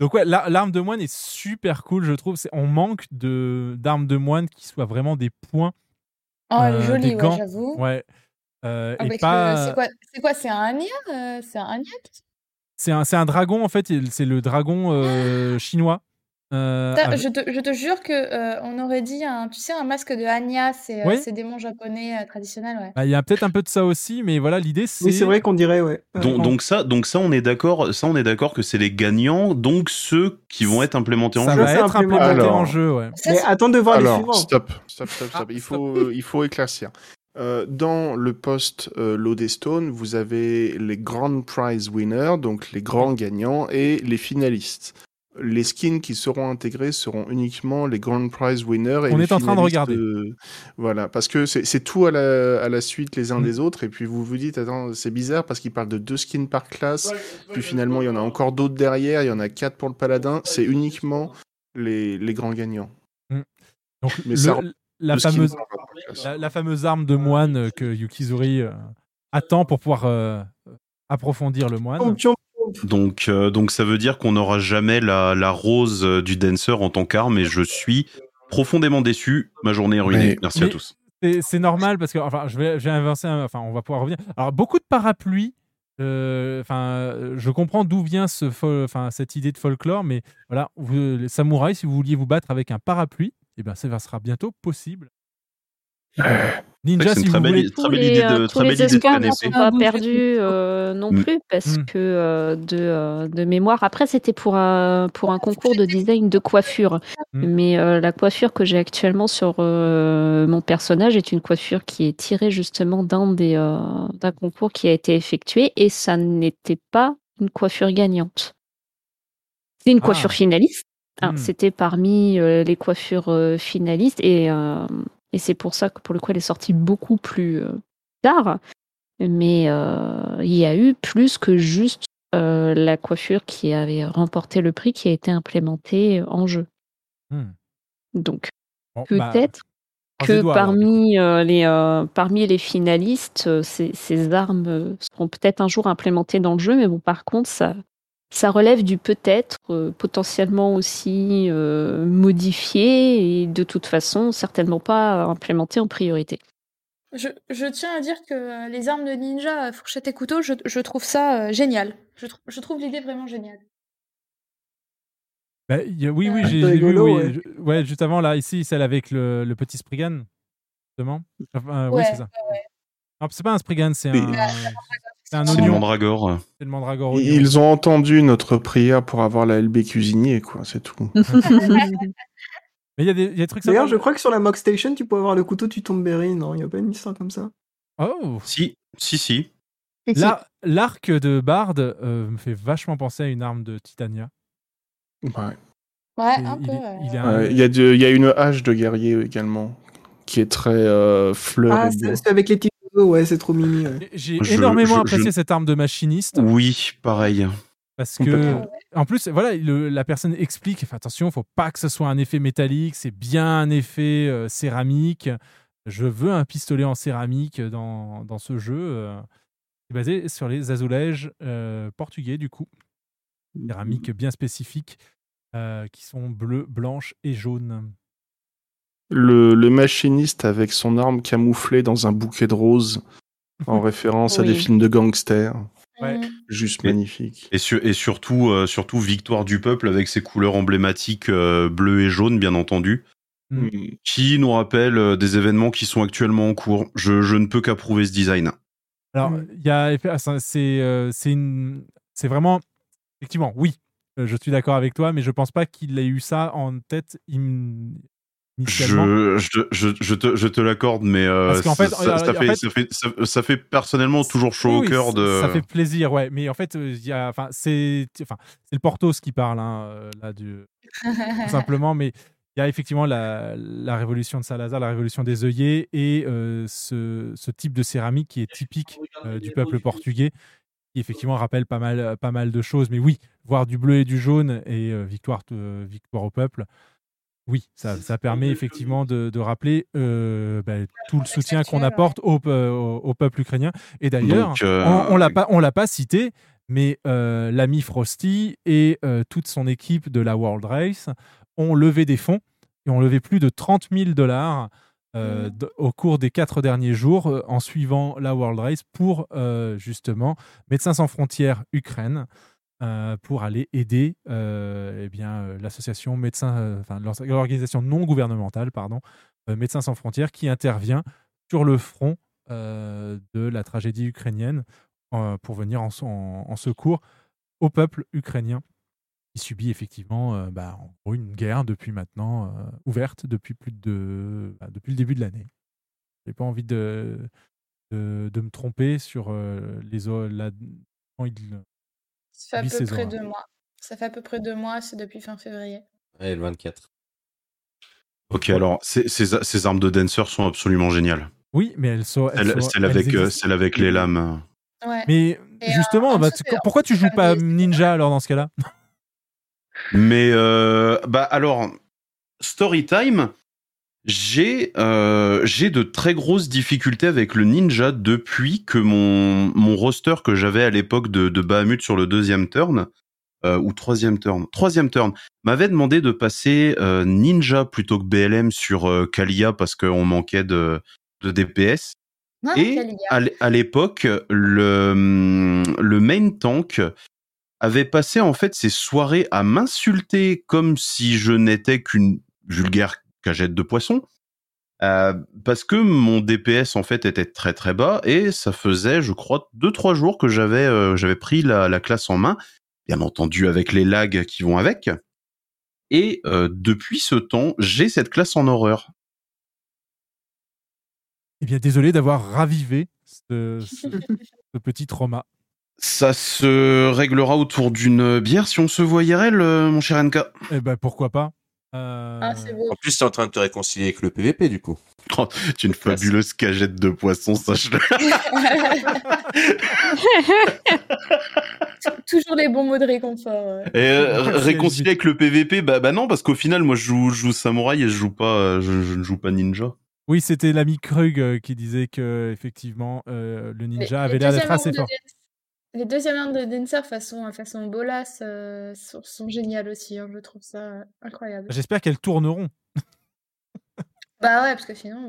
Donc ouais, la- l'arme de moine est super cool, je trouve. On manque de d'armes de moine qui soient vraiment des points. Oh, elle est euh, jolie, des ouais, gants. j'avoue. Ouais. Euh, et Avec pas. C'est quoi C'est quoi C'est un nia euh, C'est un C'est un, c'est un dragon en fait. C'est le dragon euh, chinois. Euh, avec- je, te, je te jure que euh, on aurait dit un, tu sais, un masque de Anya, c'est euh, Oui. ces démons japonais euh, traditionnels, ouais. bah, Il y a peut-être un peu de ça aussi, mais voilà, l'idée c'est. Oui, c'est vrai qu'on dirait, ouais. Donc, donc ça, donc ça, on est d'accord. Ça, on est d'accord que c'est les gagnants, donc ceux qui vont être implémentés en Ça jeu. va être implémenté Alors- en jeu, ouais. Ça, Mais c'est- attends de voir les Alors, suivants. stop, stop, stop, stop. Ah, il, faut, euh, il faut éclaircir. Euh, dans le post euh, Lodestone, vous avez les Grand Prize winners, donc les grands gagnants, et les finalistes. Les skins qui seront intégrés seront uniquement les Grand Prize winners. Et On est en train de regarder. voilà, parce que c'est tout à la, à la suite les uns Mm. des autres, et puis vous vous dites, attends, c'est bizarre parce qu'ils parlent de deux skins par classe, puis finalement il y en a encore d'autres derrière, il y en a quatre pour le paladin, c'est uniquement les, les grands gagnants. Donc, Mais le- ça- la, fameuse, par classe. la, la fameuse arme de moine que Yukizuri euh, attend pour pouvoir euh, approfondir le moine. Champion. Donc, euh, donc ça veut dire qu'on n'aura jamais la, la rose euh, du dancer en tant qu'arme, et je suis profondément déçu. Ma journée est ruinée. Mais- Merci à tous. C'est normal parce que enfin, je vais, je vais enfin, on va pouvoir revenir. Alors, beaucoup de parapluies. euh, Enfin, euh, je comprends d'où vient ce, fol- enfin, cette idée de folklore, mais voilà, vous, les samouraïs, si vous vouliez vous battre avec un parapluie, eh ben, ça sera bientôt possible. Ninja, c'est une si très vous belle voulez. idée. tous Très belle les, idée euh, de- tous très les belle idée de espoirs ne sont pas perdus euh, non Mm. plus parce Mm. que euh, de, euh, de mémoire. Après, c'était pour un, pour un concours de design de coiffure. Mm. Mais la coiffure que j'ai actuellement sur mon personnage est une coiffure qui est tirée justement d'un des d'un concours qui a été effectué et ça n'était pas une coiffure gagnante. C'est une Ah. coiffure finaliste. Hein. C'était parmi les coiffures finalistes et, et c'est pour ça que pour le coup elle est sortie beaucoup plus euh, tard. Mais euh, il y a eu plus que juste euh, la coiffure qui avait remporté le prix qui a été implémentée en jeu. Hmm. Donc Bon, bah, peut-être que doigts, parmi, euh, les, euh, parmi les finalistes, euh, ces, ces armes seront peut-être un jour implémentées dans le jeu, mais bon, par contre, ça, ça relève du peut-être, euh, potentiellement aussi euh, modifié, et de toute façon, certainement pas implémenté en priorité. Je, je tiens à dire que euh, les armes de ninja, fourchette et couteau, je, je trouve ça euh, génial. Je, tr- je trouve l'idée vraiment géniale. Bah, il y a- oui, oui, j'ai vu. oui, ouais. je- ouais, juste avant, là, ici, celle avec le, le petit Spriggan, justement. Enfin, oui, Ouais, c'est ça. C'est pas un Spriggan, c'est un, c'est un C'est le mandragore. C'est le mandragore oignon. Ils ont entendu notre prière pour avoir la LB cuisinier, quoi, c'est tout. Mais il y, a des- il y a des trucs D'ailleurs, je crois que sur la Mock Station, tu peux avoir le couteau tu tombes Berry. Non, il n'y a pas une histoire comme ça? Oh Si, si, si. Là, L'arc de Bard euh, me fait vachement penser à une arme de Titania. Ouais. Ouais, Et un il, peu. il est un- Ouais, Il y, a de- il y a une hache de guerrier également, qui est très euh, fleur Ah, c'est avec les petits oiseaux, ouais, c'est trop mimi. ouais. J'ai énormément je- apprécié je- cette arme de machiniste. Oui, pareil. Parce que, en plus, voilà, le- la personne explique enfin, attention, faut pas que ce soit un effet métallique, c'est bien un effet euh, céramique. Je veux un pistolet en céramique dans, dans ce jeu. euh, basé sur les azulèges euh, portugais, du coup. Céramique bien spécifiques euh, qui sont bleues, blanches et jaunes. Le, le machiniste avec son arme camouflée dans un bouquet de roses, en référence à des films de gangsters. Ouais. Juste Et- magnifique. Et, sur- et surtout, euh, surtout victoire du peuple avec ses couleurs emblématiques euh, bleu et jaune, bien entendu, Mm. Mm. qui nous rappellent euh, des événements qui sont actuellement en cours. Je, je ne peux qu'approuver ce design. Alors, il y a, ça, c'est, euh, vraiment, effectivement, oui, euh, je suis d'accord avec toi, mais je pense pas qu'il ait eu ça en tête im-. Je, je, je, te, je te l'accorde, mais euh, Parce qu'en fait, ça, fait, fait- ça, fait, ça, ça fait personnellement toujours chaud Oui, au cœur ça- de. Ça fait plaisir, ouais. Mais en fait, euh, il y a, enfin, c'est, enfin, c'est le Portos qui parle hein, euh, là, du, tout simplement. Mais il y a effectivement la, la révolution de Salazar, la révolution des œillets et euh, ce, ce type de céramique qui est typique euh, du peuple portugais, qui effectivement rappelle pas mal, pas mal de choses. Mais oui, voir du bleu et du jaune et euh, victoire, euh, victoire au peuple. Oui, ça, ça permet effectivement de, de rappeler euh, bah, tout le soutien qu'on apporte au, pe- au- au peuple ukrainien. Et d'ailleurs, euh, on, on l'a pas, on l'a pas cité, mais euh, l'ami Frosty et euh, toute son équipe de la World Race ont levé des fonds et ont levé plus de 30 000 dollars euh, d- au cours des quatre derniers jours euh, en suivant la World Race pour euh, justement Médecins sans frontières Ukraine. Euh, pour aller aider euh, eh euh, l'association médecins, euh, enfin l'or- l'organisation non gouvernementale, pardon, Médecins sans frontières, qui intervient sur le front de la tragédie ukrainienne pour venir en, secours au peuple ukrainien qui subit effectivement bah, une guerre depuis maintenant ouverte depuis plus de bah, depuis le début de l'année. J'ai pas envie de, de, me tromper sur les la, Ça fait à peu près horreurs. deux mois. Ça fait à peu près deux mois, c'est depuis fin février. Ouais, le 24. Ok, alors ces, ces, ces armes de dancer sont absolument géniales. Oui, mais elles sont. elles sont- avec, euh, existent. celle avec les lames. Ouais. Mais Et, euh, justement, en bah, dessous, tu- pourquoi tu joues pas ninja alors dans ce cas-là? Mais euh, bah alors, story time, j'ai euh, j'ai de très grosses difficultés avec le ninja depuis que mon mon roster que j'avais à l'époque de, de Bahamut sur le deuxième turn euh, ou troisième turn, troisième turn, m'avait demandé de passer euh, ninja plutôt que BLM sur euh, Kalia parce qu'on manquait de de DPS. Et Kalia. à l'époque, le, hum, le main tank avait passé en fait ses soirées à m'insulter comme si je n'étais qu'une vulgaire cagette de poisson. euh, parce que mon DPS en fait était très très bas et ça faisait je crois deux trois jours que j'avais euh, j'avais pris la, la classe en main bien entendu avec les lags qui vont avec et euh, depuis ce temps j'ai cette classe en horreur Eh bien, désolé d'avoir ravivé ce, ce- ce petit trauma. Ça se réglera autour d'une bière si on se voit IRL, euh, mon cher NK. Eh ben, pourquoi pas Euh, Ah, beau. En plus, t'es en train de te réconcilier avec le PVP, du coup. Oh, tu es une fabuleuse cagette de poisson, sache-le. Toujours les bons mots de réconfort. ouais. Et euh, réconcilier avec le PVP, bah, bah non, parce qu'au final, moi, je joue, je joue samouraï et je joue pas, euh, je, je ne joue pas ninja. Oui, c'était l'ami Krug euh, qui disait que effectivement euh, le ninja avait l'air d'être assez fort. Les deuxièmes rounds de Dancer façon, façon Bolas euh, sont, sont géniales aussi. hein, je trouve ça incroyable. J'espère qu'elles tourneront. Bah ouais, parce que sinon,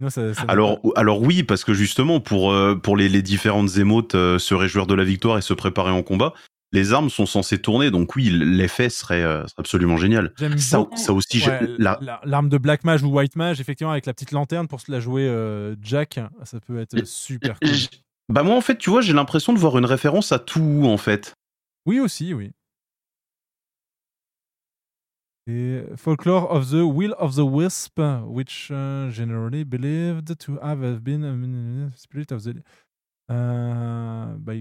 bon. Ça- ça Alors, alors oui, parce que justement, pour, euh, pour les, les différentes émotes, euh, se réjouir de la victoire et se préparer en combat, les armes sont censées tourner, donc oui, l'effet serait, euh, serait absolument génial. J'aime Ça, ça aussi, Ouais, la- l'arme de Black Mage ou White Mage, effectivement, avec la petite lanterne pour se la jouer euh, Jack, ça peut être super cool. bah moi, en fait, tu vois, j'ai l'impression de voir une référence à tout, en fait. Oui, aussi, oui. Et Folklore of the Will of the Wisp, which uh, generally believed to have been a spirit of the. Euh, bah,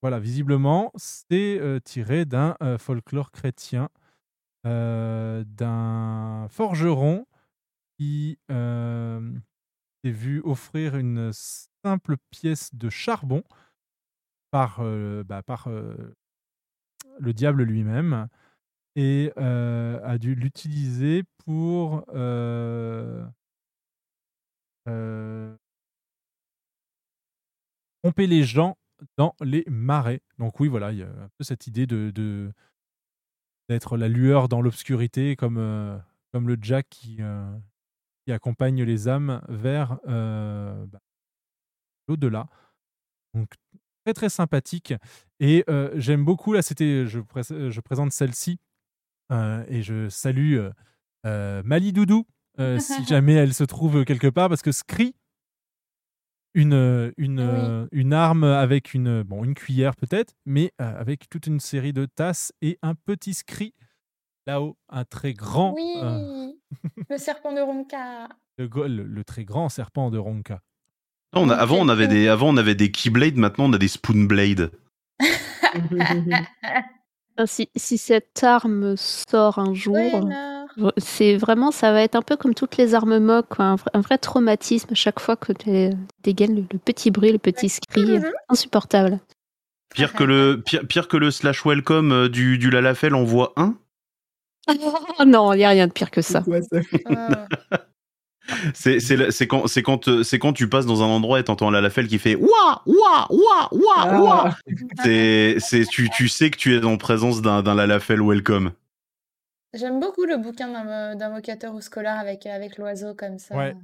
voilà, visiblement, c'est euh, tiré d'un euh, folklore chrétien, euh, d'un forgeron qui euh, s'est vu offrir une simple pièce de charbon par, euh, bah, par euh, le diable lui-même et euh, a dû l'utiliser pour tromper les gens dans les marais. Donc oui, voilà, il y a un peu cette idée de d'être la lueur dans l'obscurité, comme comme le Jack qui qui accompagne les âmes vers bah, l'au-delà. Donc très très sympathique et euh, j'aime beaucoup là. C'était je, pré- je présente celle-ci euh, et je salue euh, Mali Doudou si jamais elle se trouve quelque part parce que Scri une, une, une arme avec une, bon, une cuillère peut-être, mais avec toute une série de tasses et un petit scri là-haut, un très grand, Oui, euh, le serpent de Ronka. le, le- le très grand serpent de Ronka. Non, on a- avant, on avait des, avant, on avait des keyblades, maintenant, on a des spoonblades. Ah, Si, si cette arme sort un jour, Ouais, c'est vraiment, ça va être un peu comme toutes les armes moques, quoi, un, vrai, un vrai traumatisme à chaque fois que tu dégaines le, le petit bruit, le petit scri, insupportable. Pire que le, pire, pire que le slash welcome euh, du, du Lalafell en 1. Oh non, il n'y a rien de pire que ça. C'est, quand, c'est quand, euh, c'est quand tu passes dans un endroit et t'entends Lalafell qui fait Ouah, ouah, ouah, ouah, ouah. C'est, c'est, tu, tu sais que tu es en présence d'un, d'un Lalafell welcome. J'aime beaucoup le bouquin d'un d'invocateur ou scolaire avec, avec l'oiseau comme ça. Ouais.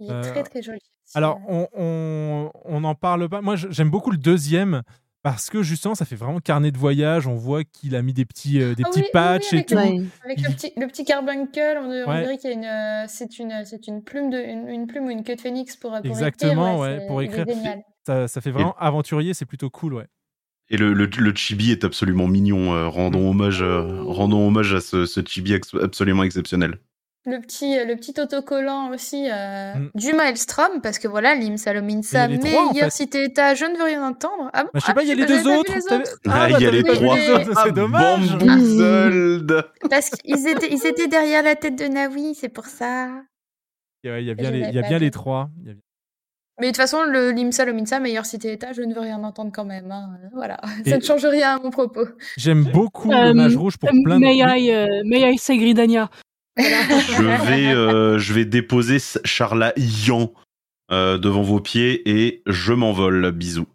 Il est Euh, très très joli. Alors, on, on, on en parle pas. Moi, j'aime beaucoup le deuxième parce que justement, ça fait vraiment carnet de voyage. On voit qu'il a mis des petits, euh, des Ah petits oui, oui, oui, patchs et tout. le, avec le petit, le petit carbuncle, on, dirait qu'il y a une, euh, c'est une, c'est une plume de, une, une plume ou une queue de phénix pour, pour Exactement, écrire. ouais, pour écrire. Ça, ça fait vraiment aventurier, c'est plutôt cool, ouais. Et le, le, le chibi est absolument mignon. euh, rendons hommage, euh, rendons hommage à ce, ce chibi ex- absolument exceptionnel. Le petit, euh, le petit autocollant aussi euh, Mm. du Maelstrom, parce que voilà, Lim Salominsa, Mais les trois, en meilleure fait. cité-état, je ne veux rien entendre. Ah bon Bah, je sais Ah, pas, il y a les j'avais deux autres. les. Ah, il y a t'avais les vu trois. les autres, Ah, c'est dommage. Bamboozled. Parce qu'ils étaient, ils étaient derrière la tête de Nawi, c'est pour ça. Ouais, Il y a bien, les, y a bien les trois. Il y a- Mais de toute façon, le Limsa Lominsa, meilleure cité-état, je ne veux rien entendre quand même. hein. Voilà, Et- ça ne change rien à mon propos. J'aime beaucoup Euh, le mage rouge pour plein de. May Oui. I, may I say Gridania? Je vais, euh, je vais déposer ce Charla Yan euh, devant vos pieds et je m'envole. Bisous.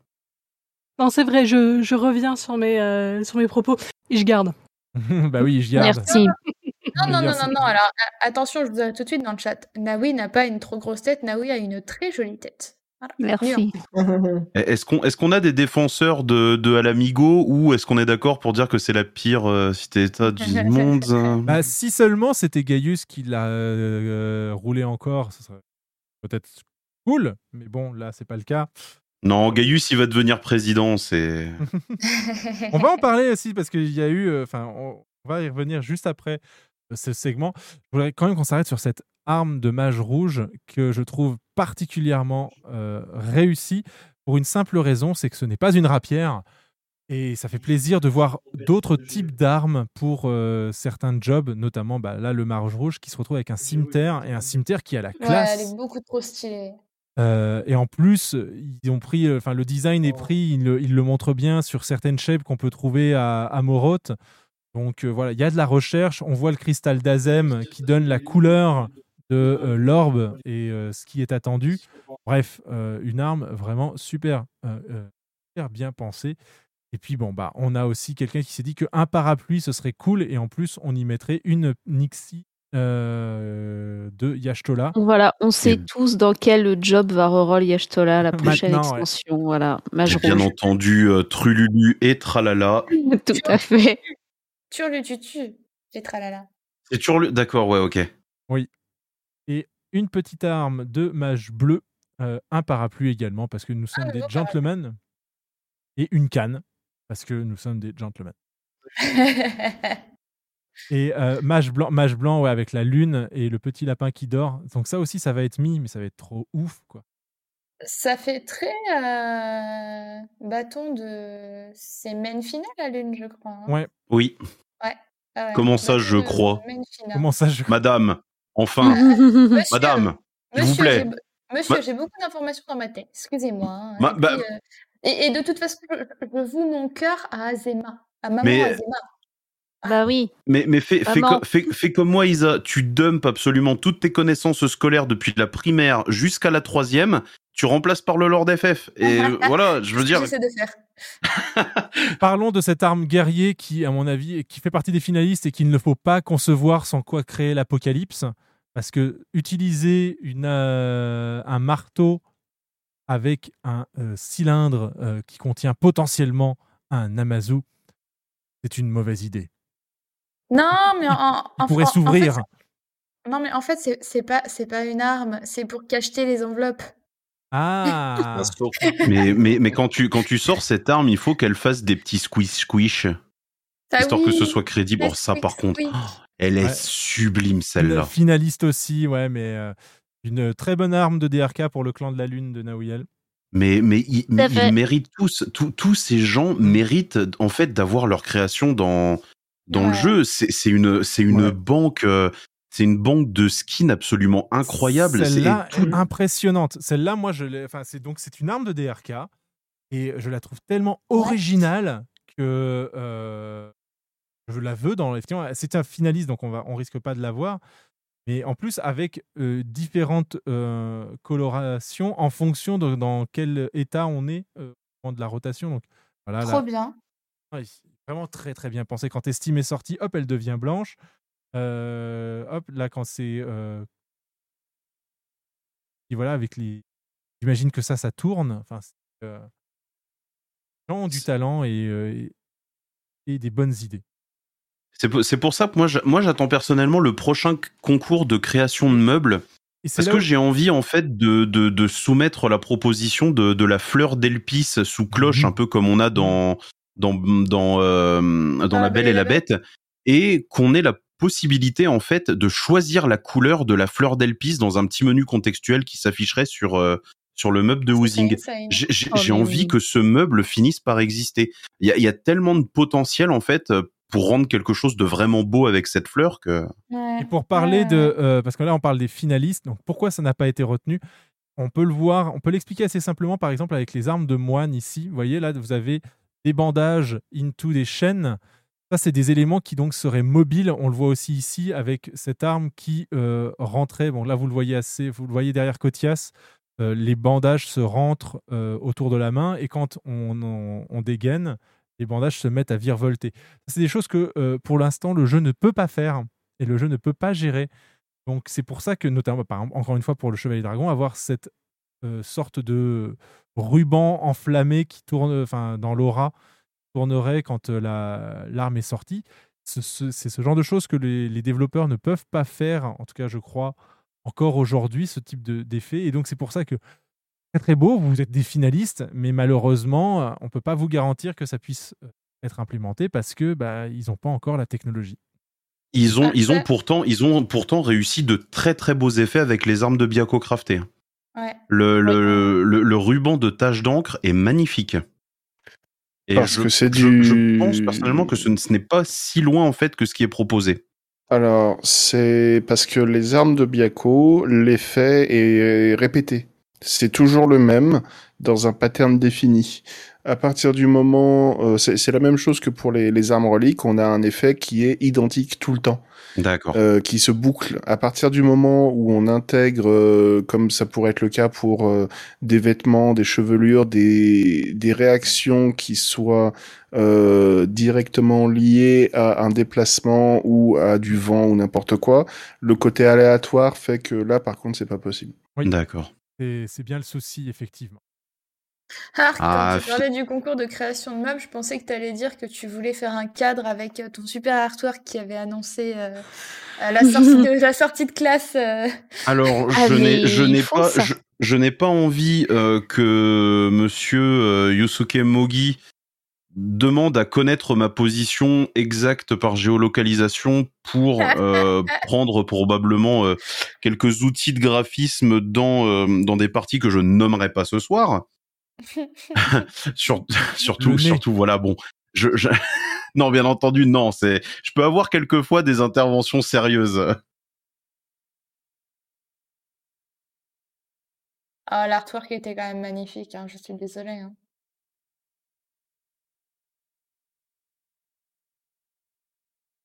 Non, c'est vrai, je, je reviens sur mes, euh, sur mes propos et je garde. bah oui, je garde. Merci. Non, non, non, non, non. Alors, attention, je vous arrête tout de suite dans le chat. Nawi n'a pas une trop grosse tête. Nawi a une très jolie tête. Voilà. Merci. Est-ce qu'on est qu'on a des défenseurs de, de Alamigo ou est-ce qu'on est d'accord pour dire que c'est la pire euh, cité-état du monde hein Bah, si seulement c'était Gaius qui l'a euh, roulé encore, ce serait peut-être cool. Mais bon, là, c'est pas le cas. Non, Gaius, il va devenir président. C'est. On va en parler aussi parce qu'il y a eu. euh, Enfin, on, on va y revenir juste après euh, ce segment. Je voudrais quand même qu'on s'arrête sur cette arme de mage rouge que je trouve particulièrement euh, réussie pour une simple raison c'est que ce n'est pas une rapière. Et ça fait plaisir de voir d'autres types d'armes pour euh, certains jobs, notamment bah, là le mage rouge qui se retrouve avec un cimetière et un cimetière qui a la Ouais, classe. elle est beaucoup trop stylée. Euh, et en plus, ils ont pris, enfin le design est pris, ils le, ils le montrent bien sur certaines shapes qu'on peut trouver à, à Moroth. Donc euh, voilà, il y a de la recherche. On voit le cristal d'Azem qui donne la couleur de euh, l'orbe et euh, ce qui est attendu. Bref, euh, une arme vraiment super, super bien pensée. Et puis bon bah, on a aussi quelqu'un qui s'est dit qu'un parapluie ce serait cool et en plus on y mettrait une Nixie euh, de Yashtola. Voilà, on sait tous dans quel job va reroll Yashtola la prochaine Maintenant, ouais. extension. Voilà, Bien rouge. entendu, euh, Trululu et Tralala. Tout à fait. Turlututu. Et tralala. C'est Turlu. D'accord, ouais, ok. Oui. Une petite arme de mage bleu, euh, un parapluie également, parce que nous sommes des gentlemen, et une canne, parce que nous sommes des gentlemen. Et euh, mage blanc, mage blanc ouais, avec la lune et le petit lapin qui dort. Donc ça aussi, ça va être mis, mais ça va être trop ouf. quoi. Ça fait très euh, bâton de. C'est main finale la lune, je crois. hein. Ouais. Oui. Ouais. Ah ouais, Comment ça, je crois? Comment ça, je... Madame, enfin. Monsieur, Madame, s'il vous Monsieur, plaît. Monsieur, j'ai beaucoup d'informations dans ma tête. Excusez-moi. hein. Ma- et, bah- puis, euh, et- et de toute façon, je, voue mon cœur à Azema, à maman Mais- Azema. Bah oui. Mais, mais fais, fais, Maman. co- fais- fais comme moi, Isa. Tu dumps absolument toutes tes connaissances scolaires depuis la primaire jusqu'à la troisième. Tu remplaces par le Lord FF. Et voilà, je veux dire. J'essaie de faire. Parlons de cette arme guerrier qui, à mon avis, qui fait partie des finalistes et qu'il ne faut pas concevoir sans quoi créer l'apocalypse. Parce que utiliser une, euh, un marteau avec un euh, cylindre euh, qui contient potentiellement un Amazu, c'est une mauvaise idée. Non, mais en, en, Il en- pourrait en fait, s'ouvrir. c'est- non, mais en fait, c'est c'est pas, c'est pas une arme, c'est pour cacheter les enveloppes. Ah mais, mais, mais quand, tu, quand tu sors cette arme, il faut qu'elle fasse des petits squish squish. Ah histoire que ce soit crédible. les Oh, ça, par contre, oh, elle est Ouais. sublime, Une celle-là. finaliste aussi, ouais, mais euh, une très bonne arme de DRK pour le clan de la Lune de Nawiel. Mais, mais ils, Tout méritent tous, tous, tous ces gens méritent en fait d'avoir leur création dans, dans le jeu. C'est c'est une, c'est une banque, euh, c'est une banque de skins absolument incroyable. Celle-là tout- est impressionnante. Celle-là, moi, je l'ai. Enfin, c'est donc c'est une arme de DRK et je la trouve tellement originale que euh, je la veux dans effectivement. C'est un finaliste, donc on va, on risque pas de l'avoir. Mais en plus, avec euh, différentes euh, colorations en fonction de dans quel état on est euh, au moment de la rotation. Donc voilà. Trop là- bien. Vraiment très très bien pensé. Quand Estime est sortie, hop, elle devient blanche. Euh, hop, là, quand c'est. Et voilà, avec les. J'imagine que ça, ça tourne. Enfin, gens ont du talent et, et- et des bonnes idées. C'est pour, ça que moi, j'a- moi, j'attends personnellement le prochain concours de création de meubles. Parce que où- j'ai envie, en fait, de, de, de soumettre la proposition de, de la fleur d'Elpis sous cloche, Mhm. un peu comme on a dans, dans, dans, euh, dans La Belle et la Bête, et qu'on ait la possibilité, en fait, de choisir la couleur de la fleur d'Elpis dans un petit menu contextuel qui s'afficherait sur, euh, sur le meuble de Housing. J'ai Oh, envie oui. que ce meuble finisse par exister. Il y a, il y a tellement de potentiel, en fait, pour rendre quelque chose de vraiment beau avec cette fleur que... Et pour parler de, euh, parce que là on parle des finalistes, donc pourquoi ça n'a pas été retenu On peut le voir, on peut l'expliquer assez simplement, par exemple avec les armes de moine ici. Vous voyez là, vous avez des bandages into des chaînes. Ça, c'est des éléments qui donc seraient mobiles. On le voit aussi ici avec cette arme qui euh, rentrait. Bon, là vous le voyez assez, vous le voyez derrière Cotias. euh, les bandages se rentrent euh, autour de la main et quand on, on- on dégaine, les bandages se mettent à virevolter. C'est des choses que euh, pour l'instant le jeu ne peut pas faire et le jeu ne peut pas gérer. Donc c'est pour ça que notamment, exemple, encore une fois pour le Chevalier Dragon, avoir cette euh, sorte de ruban enflammé qui tourne, enfin dans l'aura, tournerait quand euh, la- l'arme est sortie. Ce- ce- C'est ce genre de choses que les, les développeurs ne peuvent pas faire, en tout cas je crois, encore aujourd'hui, ce type de- d'effet. Et donc c'est pour ça que très très beau, vous êtes des finalistes, mais malheureusement, euh, on ne peut pas vous garantir que ça puisse euh, être implémenté parce que bah, ils n'ont pas encore la technologie. Ils ont, ils ont Après- pourtant, ils ont pourtant réussi de très très beaux effets avec les armes de Biako craftées. Ouais. Le, le, le, le ruban de tache d'encre est magnifique. Et Parce je, que c'est je- du- je pense personnellement que ce n'est pas si loin en fait que ce qui est proposé. Alors, c'est parce que les armes de Biako, l'effet est répété. C'est toujours le même dans un pattern défini. À partir du moment, euh, c'est la même chose que pour les, les armes reliques, on a un effet qui est identique tout le temps. D'accord. euh, qui se boucle. À partir du moment où on intègre, euh, comme ça pourrait être le cas pour euh, des vêtements, des chevelures, des, des réactions qui soient euh, directement liées à un déplacement ou à du vent ou n'importe quoi, le côté aléatoire fait que là, par contre, c'est pas possible. D'accord. Et c'est bien le souci, effectivement. Ah, quand Ah, tu parlais du concours de création de meubles, je pensais que tu allais dire que tu voulais faire un cadre avec euh, ton super artwork qui avait annoncé euh, à la, sortie de, la sortie de classe. euh. Alors, Ah, je n'ai, pas, ça. je, je n'ai pas envie euh, que Monsieur euh, Yusuke Mogi demande à connaître ma position exacte par géolocalisation pour euh, prendre probablement euh, quelques outils de graphisme dans euh, dans des parties que je ne nommerai pas ce soir. Sur- surtout, surtout, voilà, bon. Je, je- non, bien entendu, non. C'est, je peux avoir quelquefois des interventions sérieuses. Ah, l'artwork était quand même magnifique, hein, je suis désolée. hein.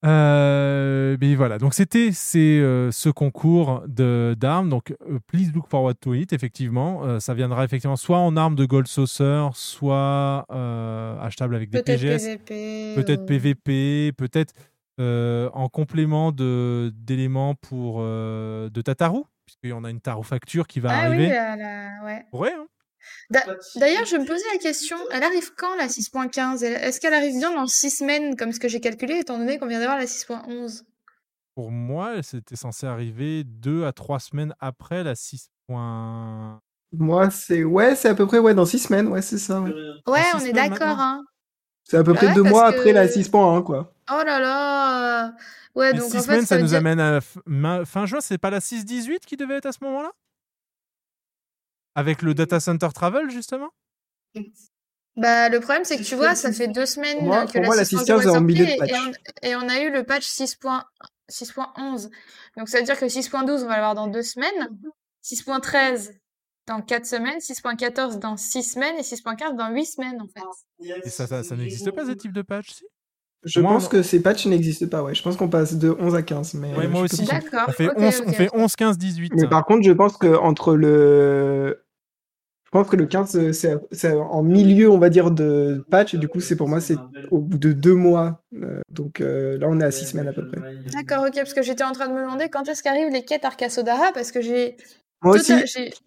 Euh, mais voilà, donc c'était c'est euh, ce concours de d'armes. Donc, euh, please look forward to it. Effectivement, Euh, ça viendra effectivement soit en armes de Gold Saucer, soit euh, achetable avec des Peut-être PGS, PVP. peut-être PVP, peut-être en complément de d'éléments pour de Tataru, puisqu'il y en a une Taru facture qui va Ah oui, arriver. la- la- ouais. Ouais, hein. D'a- D'ailleurs, je me posais la question, elle arrive quand la 6.15? Elle- Est-ce qu'elle arrive bien dans 6 semaines, comme ce que j'ai calculé, étant donné qu'on vient d'avoir la 6.11? Pour moi, c'était censé arriver deux à trois semaines après la 6. Moi, c'est ouais, c'est à peu près ouais, dans six semaines, ouais, c'est ça. ouais. Ouais, on est d'accord, hein. C'est à peu Bah près ouais, deux parce mois après la que- 6.1, quoi. Oh là là! Ouais, Les donc six en fait, semaines, ça, veut nous dire- amène à fin juin. C'est pas la 6-18 qui devait être à ce moment-là? Avec le data center travel, justement? Bah, le problème, c'est que tu vois, ça fait deux semaines Pour moi- que pour la moi, la 6.0 6.15 est en sortie milieu de et- patch. Et, on, et on a eu le patch 6.1 6.11. Donc, ça veut dire que 6.12, on va l'avoir dans deux semaines. 6.13 dans quatre semaines. 6.14 dans six semaines. Et 6.15 dans huit semaines, en fait. Et ça, ça, ça n'existe pas, ce type de patch si? Je Moi, pense on- que ces patchs n'existent pas, ouais. Je pense qu'on passe de 11 à 15. Mais Ouais, moi je suis aussi. D'accord. On fait, ok, 11, on ok. fait 11, 15, 18. Mais par contre, je pense que entre le. Je pense que le 15, euh, c'est en milieu, on va dire, de patch. Et du coup, c'est pour moi, c'est au bout de deux mois. Euh, donc euh, là, on est à six semaines à peu près. D'accord, ok, parce que j'étais en train de me demander quand est-ce qu'arrivent les quêtes Arcasodara, parce que j'ai Moi aussi.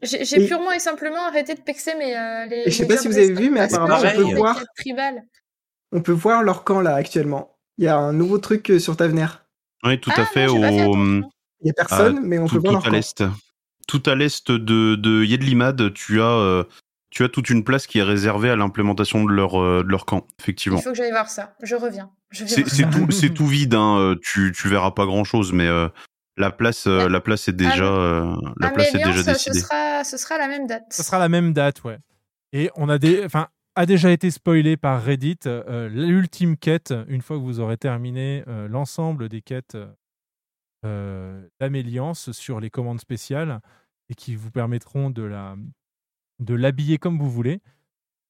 J'ai Et- purement et simplement arrêté de pexer mes, euh, les. Et je sais pas si vous avez vu, mais apparemment, on peut voir-. On peut voir leur camp là actuellement. Il y a un nouveau truc sur Tavener. Oui, tout Ah, à fait. non, j'ai pas fait au. Il y a personne, mais on tout, peut voir tout leur à l'est. Tout à l'est de, de Yedlimad, tu as, euh, tu as toute une place qui est réservée à l'implémentation de leur, euh, de leur camp, effectivement. Il faut que j'aille voir ça. Je reviens. C'est tout, c'est tout vide, hein. euh, tu, tu verras pas grand chose, mais euh, la place, euh, la place est déjà, euh, la place est Améliance, déjà ce décidée. sera, ce sera la même date. Ce sera la même date, ouais. Et on a des, enfin, a déjà été spoilé par Reddit. euh, L'ultime quête, une fois que vous aurez terminé euh, l'ensemble des quêtes d'Améliance sur les commandes spéciales et qui vous permettront de la, de l'habiller comme vous voulez.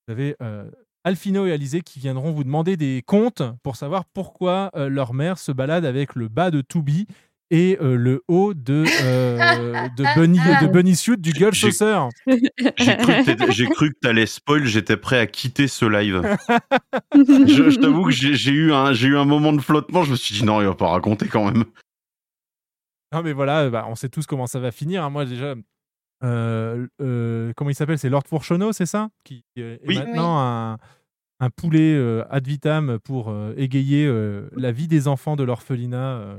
Vous avez euh, Alfino et Alizé qui viendront vous demander des comptes pour savoir pourquoi euh, leur mère se balade avec le bas de Toubi et euh, le haut de, euh, de Bunny, de Bunny Suit du J'ai- Saucer. J'ai cru que t'étais- j'ai cru que t'allais spoil, j'étais prêt à quitter ce live. je je t'avoue que j'ai j'ai eu, un- j'ai eu un moment de flottement, je me suis dit non, il va pas raconter quand même. Non, mais voilà, bah, on sait tous comment ça va finir. hein. Moi, déjà, euh, euh, comment il s'appelle? C'est Lord Fourchonneau, c'est ça? Qui est Oui. maintenant un, un poulet euh, ad vitam pour euh, égayer euh, la vie des enfants de l'orphelinat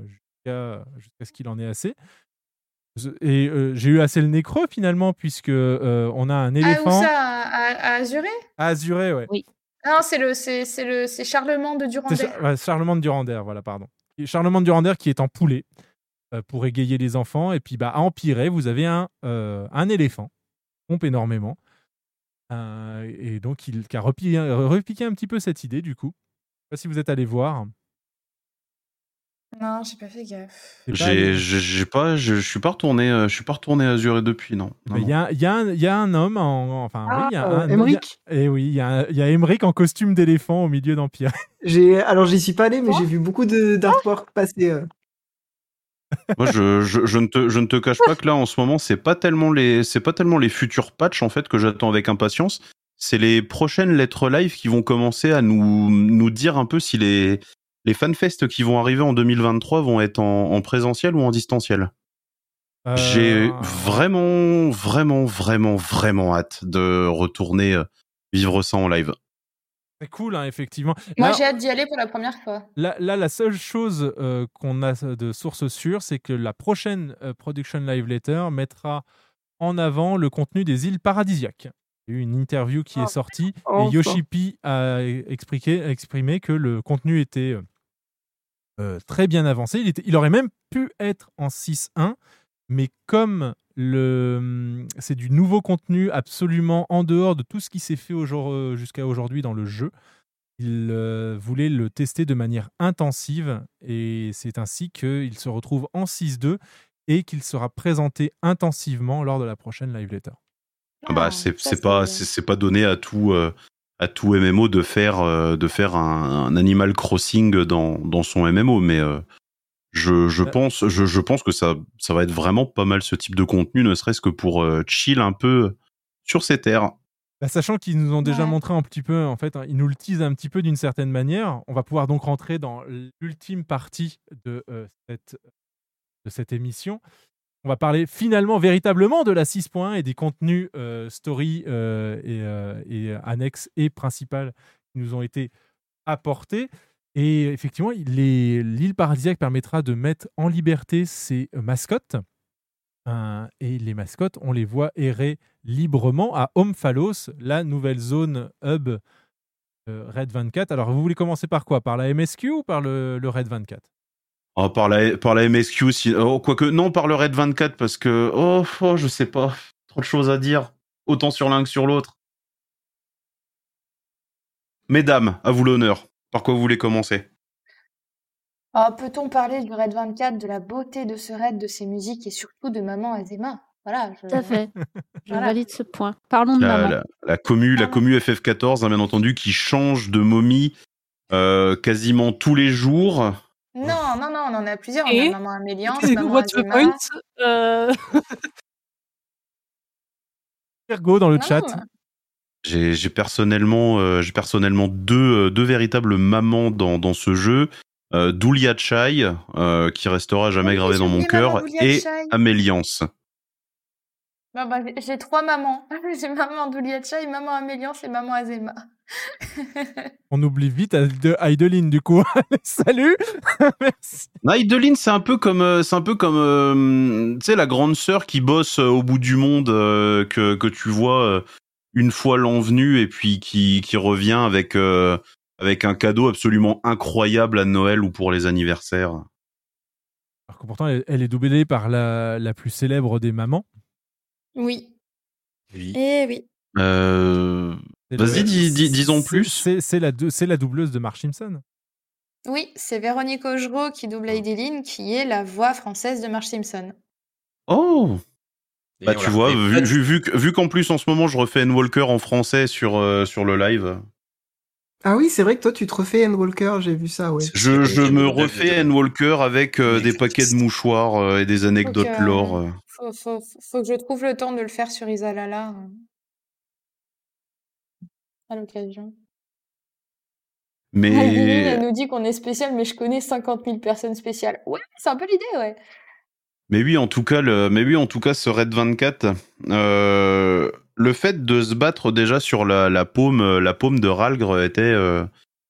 euh, jusqu'à ce qu'il en ait assez. Et euh, j'ai eu assez le nez creux finalement, puisque euh, on a un Ah, où éléphant ça? À, Azuré? À Azuré, ouais. Oui. Non, c'est le, c'est, le, de Durandais. Char- de Durandère, voilà, pardon. Et Charlemagne de Durandère qui est en poulet euh, pour égayer les enfants. Et puis, bah, à empirer, vous avez un, euh, un éléphant, qui pompe énormément. Euh, et donc, il qui a repiqué, repiqué un petit peu cette idée, du coup. Je sais pas si vous êtes allé voir. Non, j'ai pas fait gaffe. J'ai pas, je, suis pas retourné, euh, je suis pas retourné à Azure depuis, non. Il y, a, il y, a y a un homme, en, enfin, oui, il y a Ah, un. Emmerich Et oui, il y a, y a Emmerich en costume d'éléphant au milieu d'Empire. J'ai alors j'y suis pas allé, mais j'ai vu beaucoup de d'artwork passer. euh. Moi, je, je, je ne te, je ne te cache pas que là, en ce moment, c'est pas tellement les, c'est pas tellement les futurs patchs en fait que j'attends avec impatience. C'est les prochaines lettres live qui vont commencer à nous, nous dire un peu si les, les fanfests qui vont arriver en 2023 vont être en, en présentiel ou en distanciel. Euh, J'ai vraiment, vraiment, vraiment, vraiment hâte de retourner euh, vivre ça en live. C'est cool, hein, effectivement. Moi, Là, j'ai hâte d'y aller pour la première fois. Là, là, la seule chose euh, qu'on a de source sûre, c'est que la prochaine euh, Production Live Letter mettra en avant le contenu des îles paradisiaques. Il y a eu une interview qui est sortie Enfin. et Yoshipi a expliqué, a exprimé que le contenu était euh, euh, très bien avancé. Il, était, il aurait même pu être en 6.1, mais comme le, hum, c'est du nouveau contenu absolument en dehors de tout ce qui s'est fait aujourd- euh, jusqu'à aujourd'hui dans le jeu, il euh, voulait le tester de manière intensive et c'est ainsi qu'il se retrouve en 6.2 et qu'il sera présenté intensivement lors de la prochaine live letter. Ah bah, c'est c'est pas, c'est c'est pas donné à tout, euh, à tout MMO de faire, euh, de faire un, un Animal Crossing dans, dans son MMO, mais euh, je, je pense, je, je pense que ça, ça va être vraiment pas mal ce type de contenu, ne serait-ce que pour euh, chill un peu sur ces terres. Bah, sachant qu'ils nous ont déjà Ouais. montré un petit peu, en fait, hein, ils nous le teasent un petit peu d'une certaine manière. On va pouvoir donc rentrer dans l'ultime partie de, euh, cette, de cette émission. On va parler finalement véritablement de la 6.1 et des contenus euh, story euh, et, euh, et annexes et principales qui nous ont été apportés. Et effectivement, l'île paradisiaque permettra de mettre en liberté ses mascottes. Euh, et les mascottes, on les voit errer librement à Omphalos, la nouvelle zone hub euh, Red 24. Alors, vous voulez commencer par quoi? Par la MSQ ou par le, Red 24 Oh, par la, par la MSQ, si, oh, quoique, non, par le Red 24, parce que, oh, oh, je sais pas, trop de choses à dire, autant sur l'un que sur l'autre. Mesdames, à vous l'honneur. Par quoi vous voulez commencer? Oh, peut-on parler du Raid 24, de la beauté de ce raid, de ses musiques et surtout de Maman Azema Voilà. Je... Tout à fait. Je Voilà. valide ce point. Parlons de la, maman. la, la commu, la commu FF14, hein, bien entendu, qui change de momie euh, quasiment tous les jours. Non, non, non, on en a plusieurs. On Et a Maman Améliance, Et Maman What's the point Euh, Ergo dans le Non, chat. J'ai personnellement, euh, j'ai personnellement deux, euh, deux véritables mamans dans, dans ce jeu. Euh, Doulia Chai, euh, qui restera jamais Oui, gravé j'ai dans mon cœur, Doulia et Chai. Améliance. Bah, bah, j'ai- trois mamans. J'ai maman Douliacha et maman Améliance et maman Azema. On oublie vite Aide- Aideline du coup. Salut Merci. Aideline, c'est un peu comme, c'est un peu comme, euh, tu sais, la grande sœur qui bosse au bout du monde euh, que que tu vois euh, une fois l'an venu et puis qui qui revient avec euh, avec un cadeau absolument incroyable à Noël ou pour les anniversaires. Alors que pourtant, elle, elle est doublée par la, la plus célèbre des mamans. Oui. Oui. Eh oui. Euh, Vas-y, le- dis, dis, dis en c'est- plus. C'est la, la doubleuse de Marge Simpson. Oui, c'est Véronique Augereau qui double Aideline, qui est la voix française de Marge Simpson. Oh. Bah tu vois, vu, vu, vu, que- vu qu'en plus en ce moment je refais N Walker en français sur euh, sur le live. Ah oui, c'est vrai que toi, tu te refais Anne Walker, j'ai vu ça, ouais. Je, je me refais N Walker avec euh, des paquets de mouchoirs euh, et des anecdotes Donc, euh, lore. Faut, faut, faut que je trouve le temps de le faire sur Isalala euh, à l'occasion. Lily, elle Mais nous dit qu'on est spécial, mais je connais 50 000 personnes spéciales. Ouais, c'est un peu l'idée, ouais. Mais oui, en tout cas, le, mais oui, en tout cas, ce Red 24, euh, le fait de se battre déjà sur la, la paume, euh, la paume de Ralgr était euh,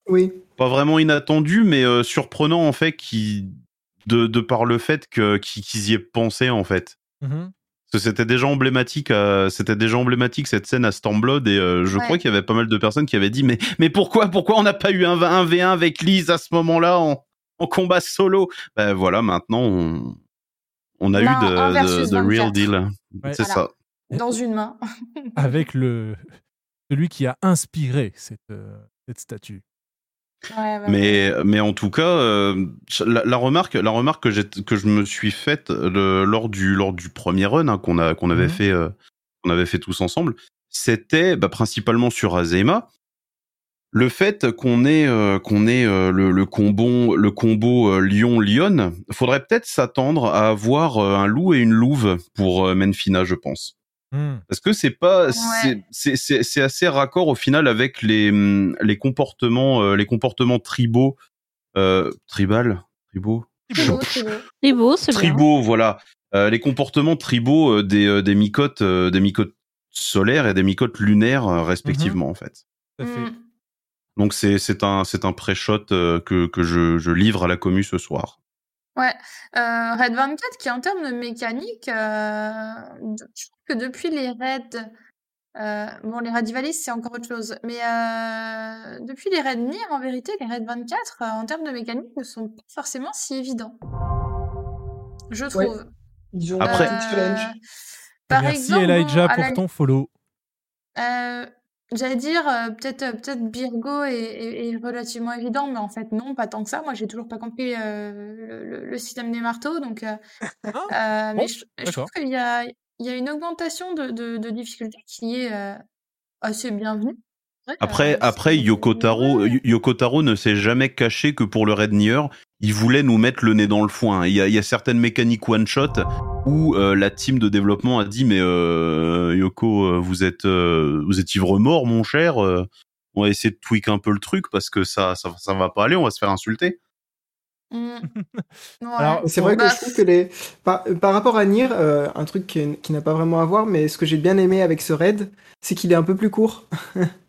Oui. pas vraiment inattendu, mais euh, surprenant en fait, qui de, de par le fait que qu'ils y aient pensé en fait. Mhm. Parce que c'était déjà emblématique, c'était déjà emblématique cette scène à Stormblood et euh, je Ouais. crois qu'il y avait pas mal de personnes qui avaient dit mais mais pourquoi pourquoi on n'a pas eu un, 1 v1 avec Lise à ce moment-là en, en combat solo? Ben voilà maintenant on on a Non, eu de, de, de real 24. deal. Ouais. C'est Voilà. ça. Dans une main. Avec le, celui qui a inspiré cette, euh, cette statue. Ouais, ouais, ouais. Mais mais en tout cas euh, la, la remarque la remarque que j'ai que je me suis faite le- lors du lors du premier run hein, qu'on a qu'on avait Mhm. fait euh, qu'on avait fait tous ensemble, c'était bah, principalement sur Azema le fait qu'on ait euh, qu'on ait euh, le, le combo le combo euh, lion lion faudrait peut-être s'attendre à avoir euh, un loup et une louve pour euh, Menfina je pense Hmm. parce que c'est pas Ouais. c'est- assez raccord au final avec les hum, les comportements euh, les comportements tribaux euh, tribal tribaux? C'est bien. tribaux voilà Euh, les comportements tribaux euh, des euh, des mycotes euh, des mycotes solaires et des mycotes lunaires euh, respectivement en fait Tout à fait. Mm. Donc c'est c'est un c'est un pré-shot euh, que que je je livre à la commu ce soir Ouais. Euh, Red 24, qui en termes de mécanique, euh, je trouve que depuis les raids, euh, bon, les raids c'est encore autre chose, mais euh, depuis les raids Nier, en vérité, les raids 24, euh, en termes de mécanique, ne sont pas forcément si évidents. Je trouve. Ils ont Après-. Par Merci exemple, Elijah pour la- ton follow. Euh, J'allais dire, euh, peut-être euh, peut-être Birgo est, est- est relativement évident, mais en fait, non, pas tant que ça. Moi, j'ai toujours pas compris euh, le, le- le système des marteaux. Donc, euh, euh, bon, mais je, je d'accord. trouve qu'il y a, il y a une augmentation de, de, de difficulté qui est euh, assez bienvenue. Après, euh, après Yoko Taro, Yoko Taro ne s'est jamais caché que pour le Red Nier, il voulait nous mettre le nez dans le foin. Il y a, il y a certaines mécaniques one shot où euh, la team de développement a dit mais euh, Yoko, euh, vous êtes euh, vous êtes ivre mort, mon cher. on va essayer de tweak un peu le truc parce que ça ça, ça va pas aller, on va se faire insulter. Mm. Ouais. C'est vrai Bah, que je trouve que les par, par rapport à Nier, euh, un truc qui, qui n'a pas vraiment à voir, mais ce que j'ai bien aimé avec ce raid, c'est qu'il est un peu plus court.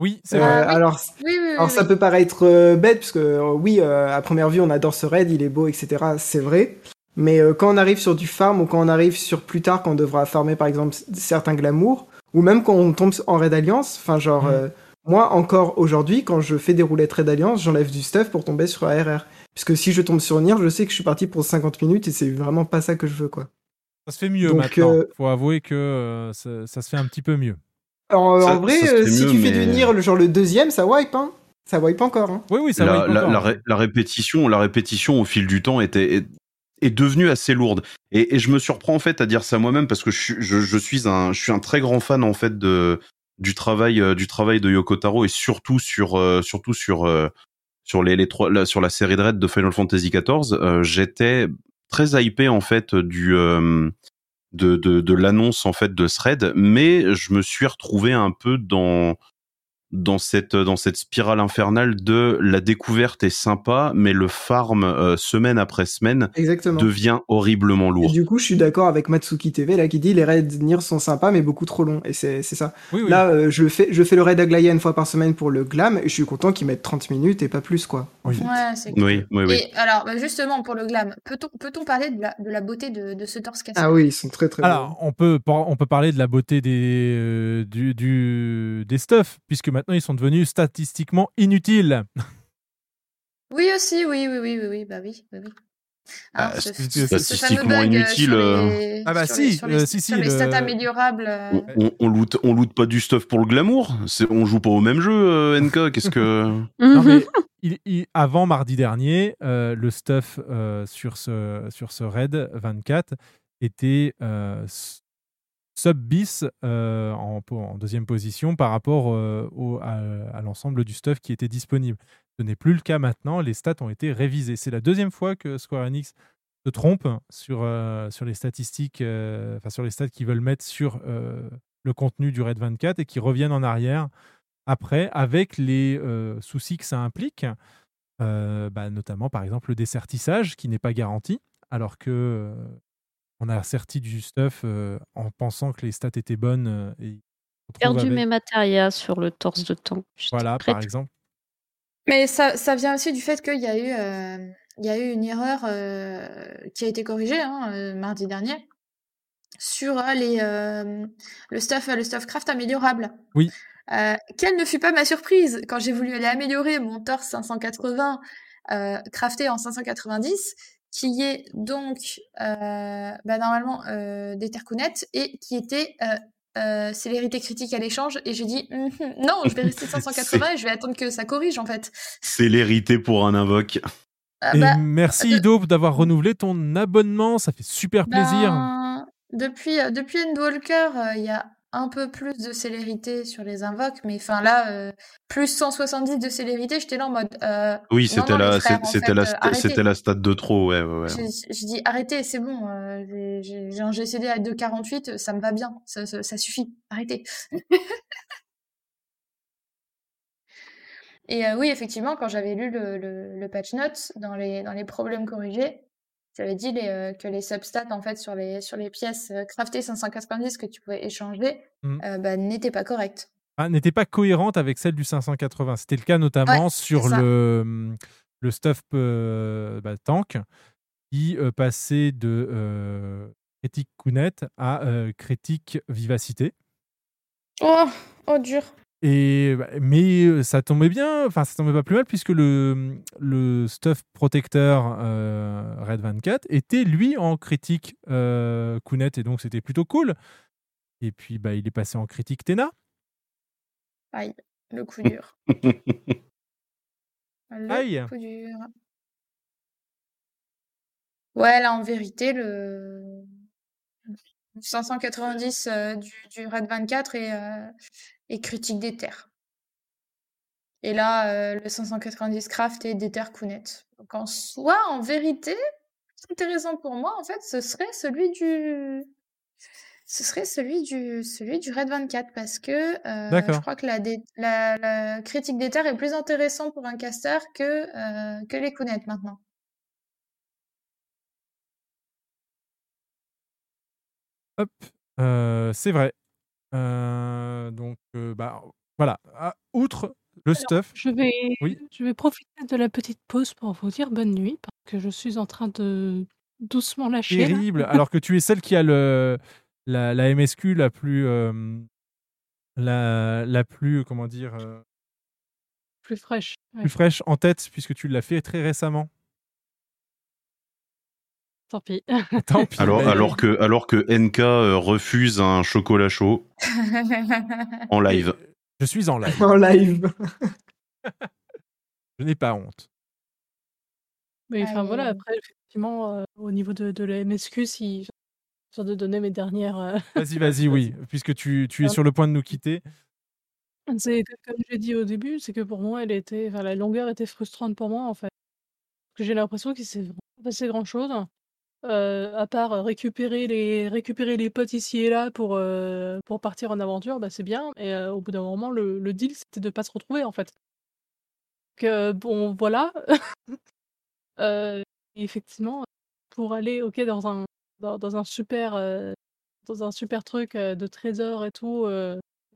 Oui, c'est Euh, vrai. oui. Alors, Oui, oui, oui, alors ça peut paraître euh, bête parce que euh, oui, euh, à première vue, on adore ce raid, il est beau, etc. C'est vrai. Mais euh, quand on arrive sur du farm ou quand on arrive sur plus tard, quand on devra farmer par exemple certains glamours, ou même quand on tombe en raid alliance, enfin genre euh, moi encore aujourd'hui, quand je fais des roulettes raid alliance, j'enlève du stuff pour tomber sur ARR. Puisque si je tombe sur Nier, je sais que je suis parti pour 50 minutes et c'est vraiment pas ça que je veux quoi. Ça se fait mieux Donc, maintenant. euh, Faut avouer que euh, ça, ça se fait un petit peu mieux. Alors, Ça- en vrai, ça euh, si mieux, tu fais mais- Nier, le genre le deuxième, ça wipe, hein. Ça wipe encore, hein. Oui, oui, ça la, va. la, la ré- la répétition, la répétition au fil du temps était est, est devenue assez lourde. Et, et je me surprends en fait à dire ça moi-même parce que je, suis- je, je suis un je suis un très grand fan en fait de du travail euh, du travail de Yoko Taro et surtout sur euh, surtout sur euh, sur les, les trois la- sur la série de raids de Final Fantasy XIV. euh, J'étais très hypé en fait du euh, de, de, de l'annonce en fait de raid, mais je me suis retrouvé un peu dans dans cette dans cette spirale infernale de la découverte est sympa, mais le farm euh, semaine après semaine Exactement. devient horriblement Et lourd. du coup, je suis d'accord avec Matsuki TV là qui dit les raids Nier sont sympas mais beaucoup trop longs et c'est c'est ça. Oui, oui. Là, euh, je fais je fais le raid Aglaya une fois par semaine pour le glam et je suis content qu'ils mettent 30 minutes et pas plus quoi. Oui. Ouais, c'est Oui, oui, oui. Et alors, bah, justement, pour le glam, peut-on peut-on parler de la, de la beauté de, de ce torse cassé? Ah oui, ils sont très très Alors, on peut, on peut parler de la beauté des, euh, du, du- des stuffs, puisque maintenant ils sont devenus statistiquement inutiles. Oui, aussi, oui, oui, oui, oui, oui, bah oui, oui, oui. Hein, Bah, ce- c'est- ce- ce statistiquement euh, inutile, euh. les- Ah bah si, les- sur les- euh, si, sur si, les le- stats améliorables. euh, On, on, on loot on loot pas du stuff pour le glamour. On joue pas au même jeu, euh, NK. Qu'est-ce que Non, mais il- il- avant mardi dernier, euh, le stuff euh, sur, ce, sur ce raid 24 était euh, sub bis euh, en, deuxième position par rapport euh, à, l'ensemble du stuff qui était disponible. Ce n'est plus le cas maintenant, les stats ont été révisées. C'est la deuxième fois que Square Enix se trompe sur, euh, sur les statistiques, enfin sur les stats qu'ils veulent mettre sur le contenu du RAID 24 et qui reviennent en arrière après avec les soucis que ça implique, bah, notamment par exemple le dessertissage qui n'est pas garanti, alors que on a serti du stuff euh, en pensant que les stats étaient bonnes euh, et Perdu avec- mes matérias sur le torse de tank. J'étais Voilà, prête. par exemple. Mais ça, ça vient aussi du fait qu'il y a eu, euh, il y a eu une erreur euh, qui a été corrigée hein, euh, mardi dernier sur les, le stuff, le stuff craft améliorable. Oui. Euh, quelle ne fut pas ma surprise quand j'ai voulu aller améliorer mon torse 580 euh, crafté en 590, qui est donc euh, bah, normalement euh, des tercounettes et qui était euh, euh, célérité critique à l'échange. Et j'ai dit Hum, hum, non, je vais rester 580 et je vais attendre que ça corrige en fait. c'est l'hérité pour un invoque Ah Et bah, merci Ido d'avoir renouvelé ton abonnement, ça fait super plaisir. Ben, depuis, depuis Endwalker, euh, il y a un peu plus de célérité sur les invoques, mais enfin là, euh, plus 170 de célérité, j'étais là en mode. euh, Oui, c'était la c'était la c'était la stat de trop. Ouais, ouais, j'ai dit arrêtez, c'est bon, euh, j'ai- un GCD à 2,48, ça me va bien, ça, ça, ça suffit, arrêtez. Et euh, oui, effectivement, quand j'avais lu le, le, le patch notes dans les, dans les problèmes corrigés, ça avait dit les, euh, que les substats en fait sur les, sur les pièces euh, craftées 590 que tu pouvais échanger Mhm. euh, bah, n'étaient pas correctes. Ah, n'était pas cohérente avec celle du 580. C'était le cas notamment Ouais, sur ça. le, le stuff bah, tank qui passait de critique Kounet à critique vivacité. Oh, oh dur. Et, bah, mais euh, ça tombait bien, enfin ça tombait pas plus mal puisque le, le stuff protecteur euh, Red 24 était lui en critique euh, Kounet et donc c'était plutôt cool. Et puis bah, il est passé en critique Tena. Aïe, le coup dur. Le Aïe. coup dur. Ouais, là, en vérité, le 590 euh, du, du Red 24 est, est critique des terres. Et là, euh, le 590 craft est des terres Kounet. Donc en soi, en vérité, intéressant pour moi, en fait, ce serait celui du ce serait celui du celui du Red 24 parce que euh, je crois que la, dé- la, la critique des terres est plus intéressant pour un caster que euh, que les Kounet maintenant. Hop, euh, c'est vrai. Donc, bah, voilà. Ah, outre le stuff. Je vais, Oui. je vais profiter de la petite pause pour vous dire bonne nuit, parce que je suis en train de doucement lâcher. Terrible. Alors que tu es celle qui a le, la, la MSQ la plus. euh, la, la plus. Comment dire. euh, Plus fraîche. ouais. plus fraîche en tête, puisque tu l'as fait très récemment. Tant pis. Tant pis. Alors, alors que, alors que NK euh, refuse un chocolat chaud en live. Je suis en live. En live. Je n'ai pas honte. Mais enfin voilà, après, effectivement, euh, au niveau de, de la MSQ, si j'ai besoin de donner mes dernières. euh, Vas-y, vas-y, oui. Puisque tu, tu es sur le point de nous quitter. C'est comme j'ai dit au début, c'est que pour moi, elle était, enfin, la longueur était frustrante pour moi en fait. Parce que j'ai l'impression qu'il s'est pas passé grand chose. À part récupérer les récupérer les potes ici et là pour, pour partir en aventure, bah, c'est bien et au bout d'un moment le deal c'était de pas se retrouver en fait. Que bon voilà. Effectivement, pour aller OK dans un dans un super, dans un super truc, de trésors et tout,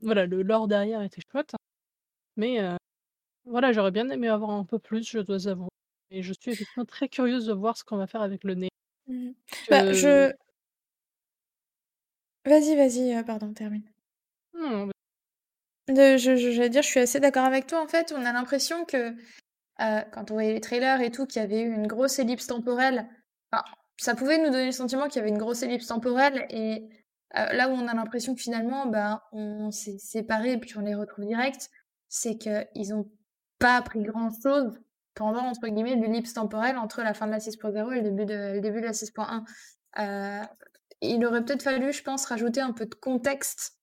voilà le lore derrière était chouette. Mais heu, voilà, j'aurais bien aimé avoir un peu plus, je dois avouer et je suis effectivement très curieuse de voir ce qu'on va faire avec le nez. Mmh. Bah, je vas-y, vas-y, heu, pardon, termine. non, De je je j'allais dire, je suis assez d'accord avec toi, en fait, on a l'impression que, heu, quand on voyait les trailers et tout, qu'il y avait eu une grosse ellipse temporelle, enfin, ça pouvait nous donner le sentiment qu'il y avait une grosse ellipse temporelle et heu, là où on a l'impression que finalement, bah, on s'est séparés puis on les retrouve direct, c'est qu'ils ont pas appris grand-chose pendant, entre guillemets, «l'ellipse temporelle» entre la fin de la 6.0 et le début de le début de la 6.1. Heu, il aurait peut-être fallu, je pense, rajouter un peu de contexte,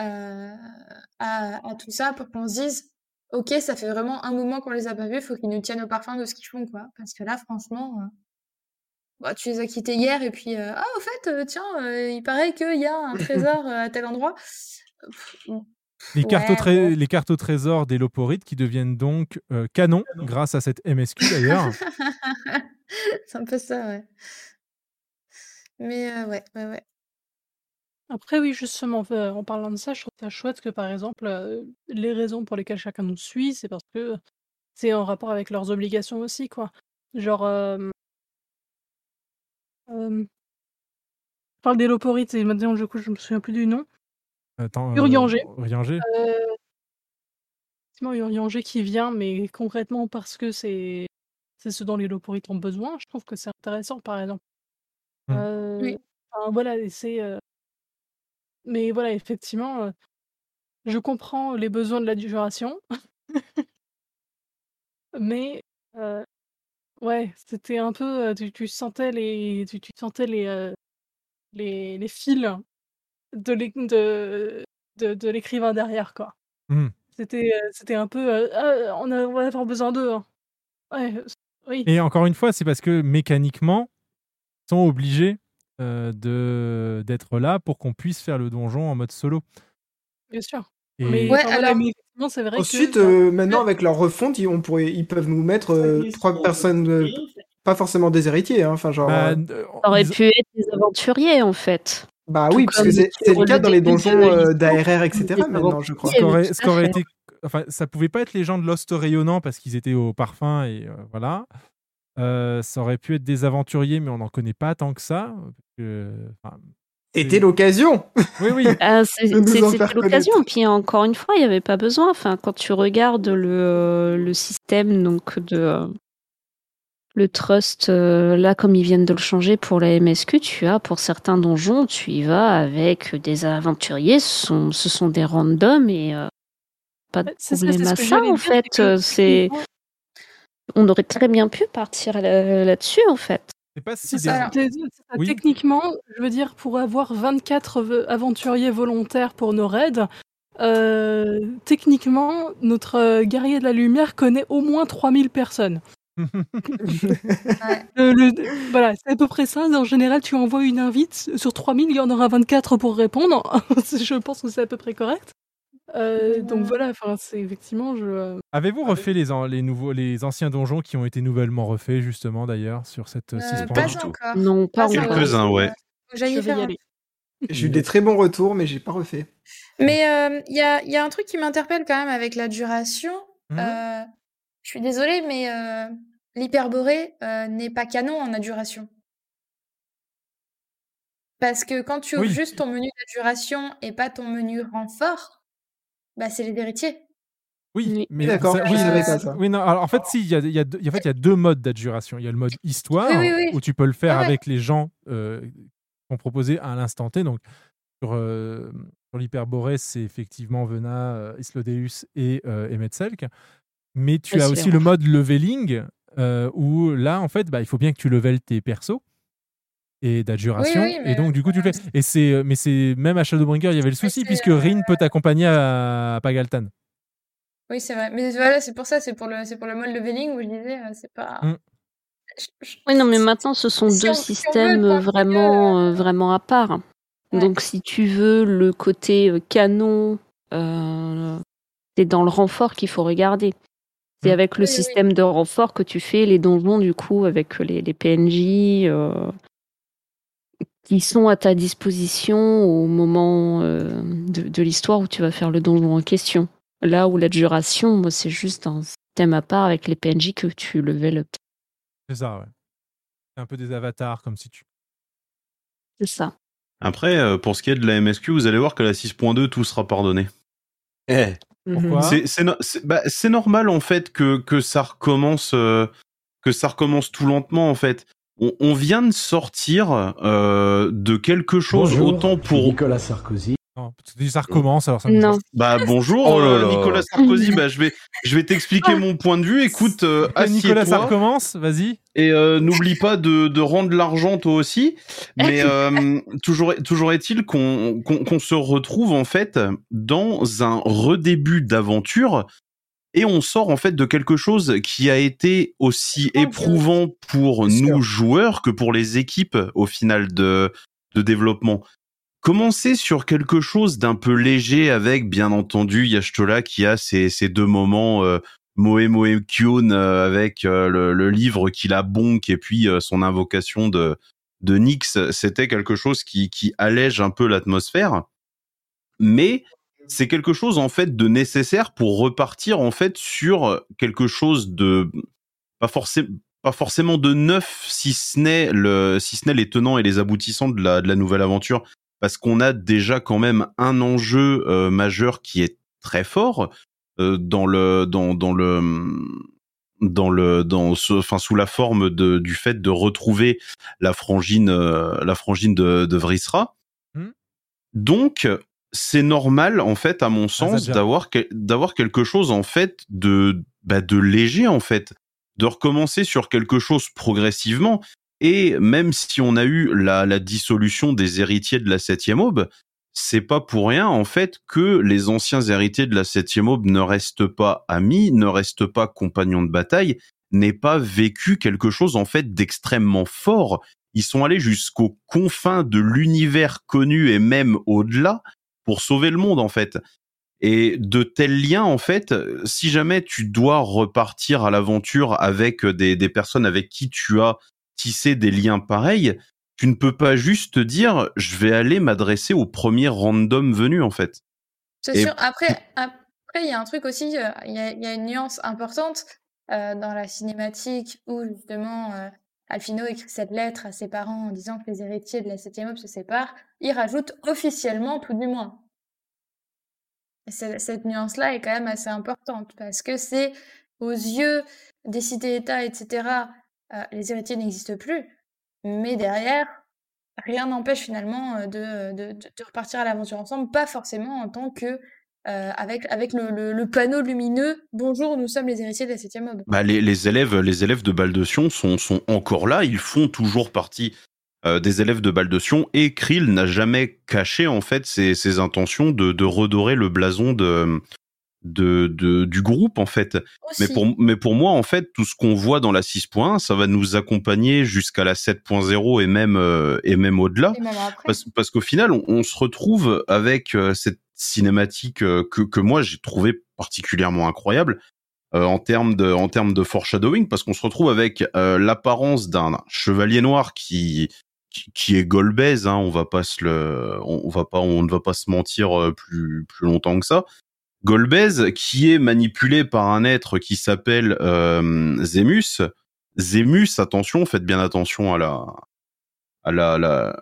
heu, à à tout ça pour qu'on se dise: «OK, ça fait vraiment un moment qu'on les a pas vus, faut qu'ils nous tiennent au parfum de ce qu'ils font, quoi». Parce que là, franchement, heu, bah, tu les as quittés hier et puis, heu: «Ah au fait, tiens, il paraît qu'il y a un trésor, à tel endroit». Pff, bon, Les cartes, au ouais, tré- bon. les cartes au trésor des Loporites qui deviennent donc euh, canon grâce à cette MSQ d'ailleurs. C'est un peu ça, ouais. Mais heu, ouais, ouais, ouais. Après oui, justement, en parlant de ça, je trouve ça chouette que, par exemple, heu, les raisons pour lesquelles chacun nous suit, c'est parce que c'est en rapport avec leurs obligations aussi, quoi. Genre, hem je parle des Loporites et maintenant, du coup, je me souviens plus du nom. Attends, euh, Urianger. Urianger Heu, effectivement, Urianger qui vient, mais concrètement parce que c'est c'est ce dont les Loporites ont besoin, je trouve que c'est intéressant, par exemple. Mmh. Heu, Oui. enfin voilà et c'est, mais voilà, effectivement, je comprends les besoins de la duration. Mais ouais, c'était un peu, tu tu sentais les tu tu sentais les, les les fils de l'é de de de l'écrivain derrière, quoi. Mmh. C'était, heu, c'était un peu, heu: «Ah, on a on va avoir besoin d'eux, hein». Ouais, oui. Et encore une fois, c'est parce que mécaniquement, ils sont obligés euh, de d'être là pour qu'on puisse faire le donjon en mode solo. Bien sûr. Et Mais Ouais, enfin voilà, alors mais effectivement, c'est vrai Ensuite, que bah euh, maintenant avec leur refonte, ils, on pourrait, ils peuvent nous mettre euh, trois personnes, euh, pas forcément des héritiers, hein, enfin genre. Bah, euh, euh, Ça aurait ils- pu être des aventuriers, en fait. Bah Tout oui, parce que c'est le cas dans les donjons euh, d'ARR, etc. maintenant, je crois. ce qu'aurait été enfin ça pouvait pas être les gens de Lost Rayonnant parce qu'ils étaient au parfum et euh, voilà Euh, ça aurait pu être des aventuriers mais on n'en connaît pas tant que ça enfin, Était l'occasion oui oui Ah, C'était l'occasion. Puis encore une fois, il n'y avait pas besoin. Enfin, quand tu regardes le, le système donc de euh, le trust, euh, là, comme ils viennent de le changer pour la MSQ, tu as pour certains donjons, tu y vas avec des aventuriers. Ce sont, ce sont des randoms et euh, pas de ça, problème à ça, en fait. Euh, C'est, on aurait très bien pu partir là- là-dessus, en fait. c'est pas si ça. Oui. Techniquement, je veux dire, pour avoir 24 v aventuriers volontaires pour nos raids, techniquement, notre, guerrier de la lumière connaît au moins 3000 personnes. Ouais. Le le voilà, c'est à peu près ça. En général, tu envoies une invite, sur 3000, il y en aura 24 pour répondre. Je pense que c'est à peu près correct. Heu, donc voilà, enfin, c'est effectivement, je, heu Avez-vous refait les, an- les nouveaux les anciens donjons qui ont été nouvellement refaits justement d'ailleurs sur cette euh, Euh, 6.1 pas encore. Non, pas. Quelques-uns, ouais. Y aller. J'ai eu des très bons retours, mais j'ai pas refait. Mais euh, il y, a, y a un truc qui m'interpelle quand même avec la duration. Euh, je suis désolée, mais euh, l'hyperborée euh, n'est pas canon en duration. Parce que quand tu ouvres Oui. juste ton menu duration et pas ton menu renfort, bah c'est les héritiers. Oui, mais D'accord, ça- je oui, savais mais- pas ça. Oui, non, alors, en fait, si, il y a, il y, a deux- en fait, il y a deux modes d'adjuration. Il y a le mode histoire, Oui, oui, oui. où tu peux le faire ouais. avec les gens euh, qui sont proposés à l'instant T. Donc, sur, euh, sur l'Hyperborée, c'est effectivement Vena, euh, Islodeus et euh, Emetselk. Mais tu as aussi le mode leveling, euh, où là, en fait, bah, il faut bien que tu levelles tes persos et d'adjuration. Oui, et donc, du coup, tu le fais. Et c'est, euh, mais c'est même à Shadowbringer, il y avait le souci, puisque euh, Rin peut t'accompagner à, à Pagaltan. Oui, c'est vrai. Mais voilà, c'est pour ça, c'est pour le, c'est pour le mode leveling où je disais, euh, c'est pas. Mm. Oui, non, mais maintenant, ce sont Si deux on- si on veut systèmes vraiment, euh, vraiment à part. Donc, si tu veux le côté euh, canon, euh, c'est dans le renfort qu'il faut regarder. C'est avec le Oui, oui, oui. système de renfort que tu fais les donjons, du coup, avec les, les PNJ euh, qui sont à ta disposition au moment euh, de, de l'histoire où tu vas faire le donjon en question. Là où l'adjuration, moi, c'est juste un système à part avec les PNJ que tu level up. C'est ça, ouais. C'est un peu des avatars, comme si tu. C'est ça. Après, euh, pour ce qui est de la MSQ, vous allez voir que la 6.2, tout sera pardonné. Pourquoi C'est- C'est no- c'est- bah, c'est normal en fait que, que ça recommence euh, que ça recommence tout lentement en fait. On, on vient de sortir euh, de quelque chose Bonjour, autant pour Nicolas Sarkozy. Non, parce que ça recommence, alors ça me Non. bah bonjour Oh là euh, là. Nicolas Sarkozy. Bah je vais je vais t'expliquer mon point de vue. Écoute euh, Nicolas, ça recommence Vas-y. et euh, n'oublie pas de, de rendre l'argent toi aussi. Mais euh, toujours toujours est-il qu'on qu'on qu'on se retrouve en fait dans un redébut d'aventure. Et on sort en fait de quelque chose qui a été aussi éprouvant pour nous joueurs que pour les équipes au final de de développement. Commencer sur quelque chose d'un peu léger avec bien entendu Yashtola qui a ses, deux moments euh, Moe Moe Kyun euh, avec euh, le, le livre qu'il a bonk et puis euh, son invocation de de Nyx, c'était quelque chose qui qui allège un peu l'atmosphère. Mais c'est quelque chose en fait de nécessaire pour repartir en fait sur quelque chose de pas forcément pas forcément de neuf si ce n'est le si ce n'est les tenants et les aboutissants de la de la nouvelle aventure parce qu'on a déjà quand même un enjeu euh, majeur qui est très fort euh, dans le dans dans le dans le dans ce enfin sous la forme de du fait de retrouver la frangine euh, la frangine de de Vrisra donc, c'est normal, en fait, à mon sens, d'avoir que- d'avoir quelque chose, en fait, de bah, de léger, en fait, de recommencer sur quelque chose progressivement. Et même si on a eu la, la dissolution des héritiers de la septième aube, c'est pas pour rien, en fait, que les anciens héritiers de la septième aube ne restent pas amis, ne restent pas compagnons de bataille, n'aient pas vécu quelque chose, en fait, d'extrêmement fort. Ils sont allés jusqu'aux confins de l'univers connu et même au-delà pour sauver le monde, en fait. Et de tels liens, en fait, si jamais tu dois repartir à l'aventure avec des, des personnes avec qui tu as tissé des liens pareils, tu ne peux pas juste te dire, je vais aller m'adresser au premier random venu, en fait. C'est Et- sûr. Après, après, il y a un truc aussi, euh, il y, a, il y a une nuance importante euh, dans la cinématique où justement euh, Alfino écrit cette lettre à ses parents en disant que les héritiers de la septième aube se séparent. Il rajoute officiellement tout du moins. Et cette nuance-là est quand même assez importante parce que c'est aux yeux des cités-États, etc., euh, les héritiers n'existent plus, mais derrière, rien n'empêche finalement euh, de, de, de- repartir à l'aventure ensemble, pas forcément en tant que euh, avec, le, le- panneau lumineux Bonjour, nous sommes les héritiers de la septième aube. Bah, les, les élèves, de Bal de sont, encore là. Ils font toujours partie euh, des élèves de Bal. Et Krill n'a jamais caché en fait ses, ses intentions de, de redorer le blason de, de, de- du groupe en fait. Mais pour, mais pour moi en fait, tout ce qu'on voit dans la 6.1, ça va nous accompagner jusqu'à la 7.0 et même euh, et même au-delà. Parce, parce qu'au final, on, on se retrouve avec euh, cette cinématique euh, que, que moi j'ai trouvé particulièrement incroyable euh, en termes de en termes de foreshadowing, parce qu'on se retrouve avec euh, l'apparence d'un chevalier noir qui qui, qui est Golbez, hein, on va pas se le, on, on va pas, on ne va pas se mentir plus plus longtemps que ça. Golbez qui est manipulé par un être qui s'appelle euh, Zemus. Zemus, attention, faites bien attention à la à la la,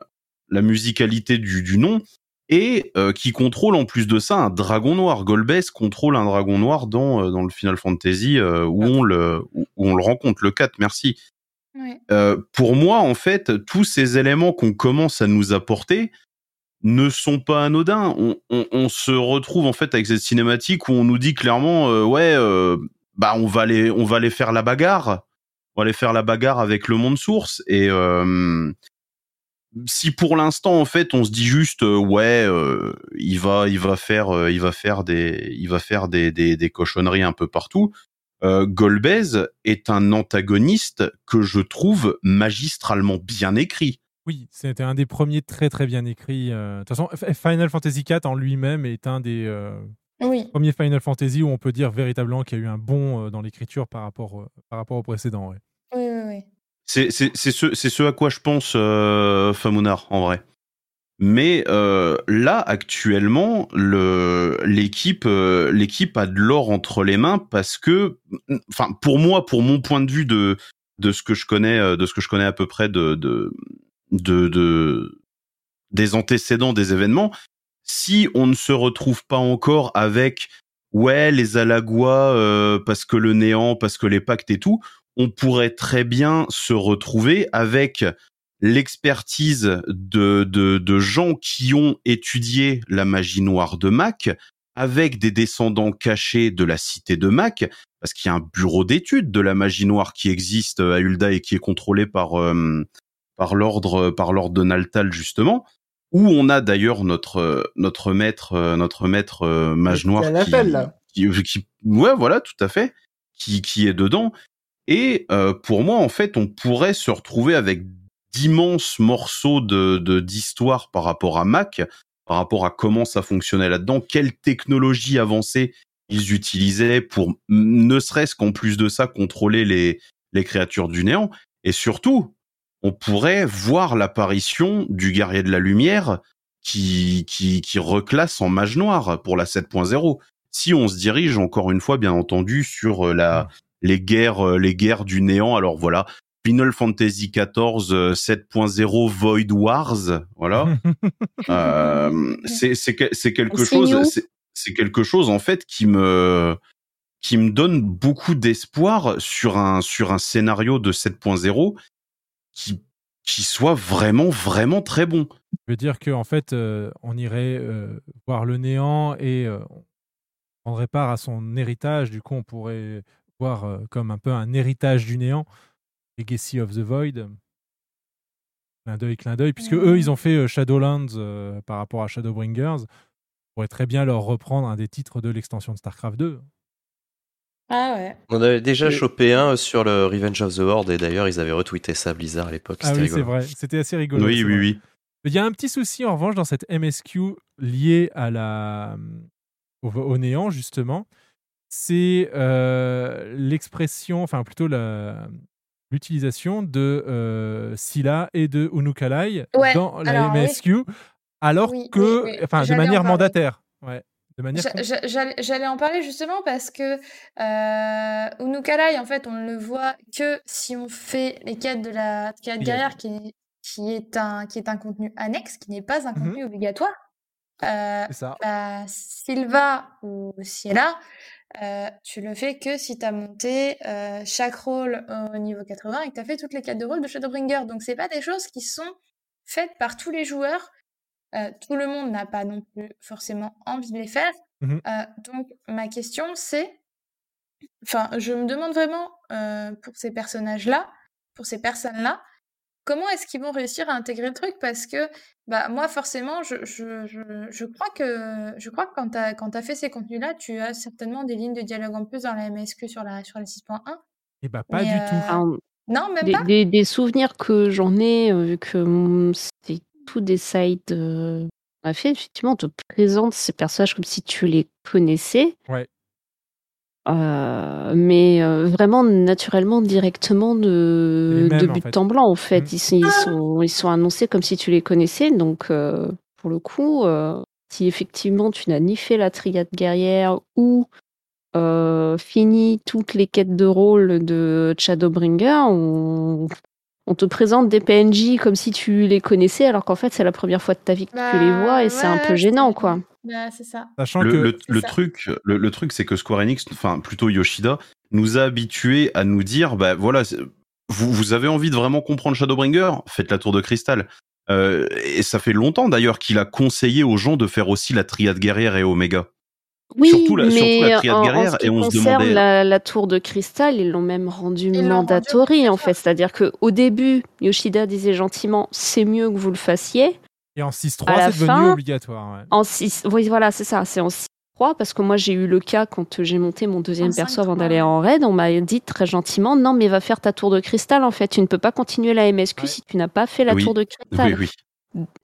la musicalité du, du nom et euh, qui contrôle en plus de ça un dragon noir. Golbez contrôle un dragon noir dans euh, dans le Final Fantasy euh, où on le où on le rencontre le 4. Merci. Euh, pour moi, en fait, tous ces éléments qu'on commence à nous apporter ne sont pas anodins. On, se retrouve en fait avec cette cinématique où on nous dit clairement, euh, ouais, euh, bah on va aller, on va aller faire la bagarre, on va aller faire la bagarre avec le monde source. Et euh, si pour l'instant en fait on se dit juste, euh, ouais, il va, il va faire, il va faire des, il va faire des, des, des cochonneries un peu partout. Golbez est un antagoniste que je trouve magistralement bien écrit. Oui, c'était un des premiers très très bien écrits. euh. De toute façon, Final Fantasy IV en lui-même est un des euh, Oui. premiers Final Fantasy où on peut dire véritablement qu'il y a eu un bond euh, dans l'écriture par rapport, euh, par rapport au précédent. ouais. Oui, oui, oui. C'est c'est- c'est ce, c'est ce à quoi je pense, euh, Famunar, en vrai. Mais euh, là, actuellement, le- l'équipe euh, l'équipe a de l'or entre les mains parce que, enfin, pour moi, pour mon point de vue de de ce que je connais, de ce que je connais à peu près de de de, de- des antécédents des événements, si on ne se retrouve pas encore avec ouais les Alagois euh, parce que le néant, parce que les pactes et tout, on pourrait très bien se retrouver avec l'expertise de, de, de gens qui ont étudié la magie noire de Mac, avec des descendants cachés de la cité de Mac, parce qu'il y a un bureau d'études de la magie noire qui existe à Ulda et qui est contrôlé par euh, par l'ordre par l'ordre de Naltal justement, où on a d'ailleurs notre euh, notre maître euh, notre maître euh, mage noir l'appel, là. qui, qui ouais voilà tout à fait qui qui est dedans et euh, pour moi en fait on pourrait se retrouver avec d'immenses morceaux de de- d'histoire par rapport à Mac par rapport à comment ça fonctionnait là-dedans quelle technologie avancée ils utilisaient pour ne serait-ce qu'en plus de ça contrôler les les créatures du néant et surtout on pourrait voir l'apparition du guerrier de la lumière qui, qui, qui reclasse en mage noir pour la 7.0. Si on se dirige encore une fois, bien entendu, sur euh, la, les guerres, euh, les guerres du néant. Alors voilà, Final Fantasy XIV euh, 7.0 Void Wars, voilà. Euh, c'est c'est que- c'est quelque chose, c'est- c'est quelque chose en fait qui me qui me donne beaucoup d'espoir sur un sur un scénario de 7.0 qui qui soit vraiment vraiment très bon. Je veux dire qu'en fait, euh, on irait euh, voir le néant et euh, on prendrait part à son héritage. Du coup, on pourrait voir euh, comme un peu un héritage du néant, Legacy of the Void. Clin d'œil, clin d'œil, puisque eux, ils ont fait euh, Shadowlands euh, par rapport à Shadowbringers. On pourrait très bien leur reprendre un des titres de l'extension de StarCraft 2. Ah ouais. On avait déjà Et- chopé un sur le Revenge of the Horde et d'ailleurs ils avaient retweeté ça Blizzard à l'époque. Ah c'était oui, c'est vrai. C'était assez rigolo. Oui, oui, vrai. oui. Il y a un petit souci en revanche dans cette MSQ liée à la, au, au néant, justement. C'est euh, l'expression, enfin plutôt la- l'utilisation de euh, Scylla et de Unukalai Ouais, dans la alors, oui. MSQ, alors Oui, que, oui, oui. enfin, de manière mandataire. Ouais, de manière. J'allais en parler justement parce que euh, Unukalai, en fait, on ne le voit que si on fait les quêtes de la quête guerrière, qui, qui, est un, qui est un contenu annexe, qui n'est pas un Mhm. contenu obligatoire. Euh, ça. bah, Sylva ou Ciela, euh, tu le fais que si tu as monté euh, chaque rôle au niveau 80 et que tu as fait toutes les quêtes de rôle de Shadowbringer. Donc, c'est pas des choses qui sont faites par tous les joueurs. Euh, tout le monde n'a pas non plus forcément envie de les faire. Mhm. Euh, donc, ma question, c'est. Enfin, je me demande vraiment euh, pour ces personnages-là, pour ces personnes-là, comment est-ce qu'ils vont réussir à intégrer le truc? Parce que, bah, moi, forcément, je, je, je, je crois que, je crois que quand tu as, quand as fait ces contenus-là, tu as certainement des lignes de dialogue en plus dans la MSQ sur la, sur la 6.1. Et bah, pas Mais, du euh, tout. Enfin, Non, même des, pas des- des souvenirs que j'en ai, vu que c'est tout des sites euh, a fait, effectivement, on te présente ces personnages comme si tu les connaissais. Ouais. Euh, mais euh, vraiment naturellement, directement de, Les mêmes, de en but fait. en blanc, en fait. Mm. Ils, sont- ils sont, ils sont annoncés comme si tu les connaissais. Donc, pour le coup, si effectivement tu n'as ni fait la triade guerrière ou fini toutes les quêtes de rôle de Shadowbringer, on, on te présente des PNJ comme si tu les connaissais, alors qu'en fait, c'est la première fois de ta vie que tu les Bah, vois et c'est un peu gênant, quoi. Bah, c'est ça. Sachant Le, que. le, C'est le ça. truc, le, le truc, c'est que Square Enix, enfin plutôt Yoshida, nous a habitués à nous dire, bah voilà, vous, vous avez envie de vraiment comprendre Shadowbringer, faites la tour de cristal. Euh, et ça fait longtemps d'ailleurs qu'il a conseillé aux gens de faire aussi la triade guerrière et Oméga. Oui, Surtout la- mais surtout la triade en, en guerrière, ce qui et on se concerne demandait- la, la tour de cristal, ils l'ont même rendu Ils l'ont rendu mandatory, en fait. C'est-à-dire qu'au début, Yoshida disait gentiment, c'est mieux que vous le fassiez. Et en À 6.3, la c'est devenu fin, obligatoire. ouais. En 6, oui, voilà, c'est ça. C'est en 6.3 3, parce que moi j'ai eu le cas quand j'ai monté mon deuxième En perso 5-3, avant d'aller en raid, on m'a dit très gentiment non mais va faire ta tour de cristal en fait, tu ne peux pas continuer la MSQ si tu n'as pas fait la Oui. tour de cristal. Oui, oui.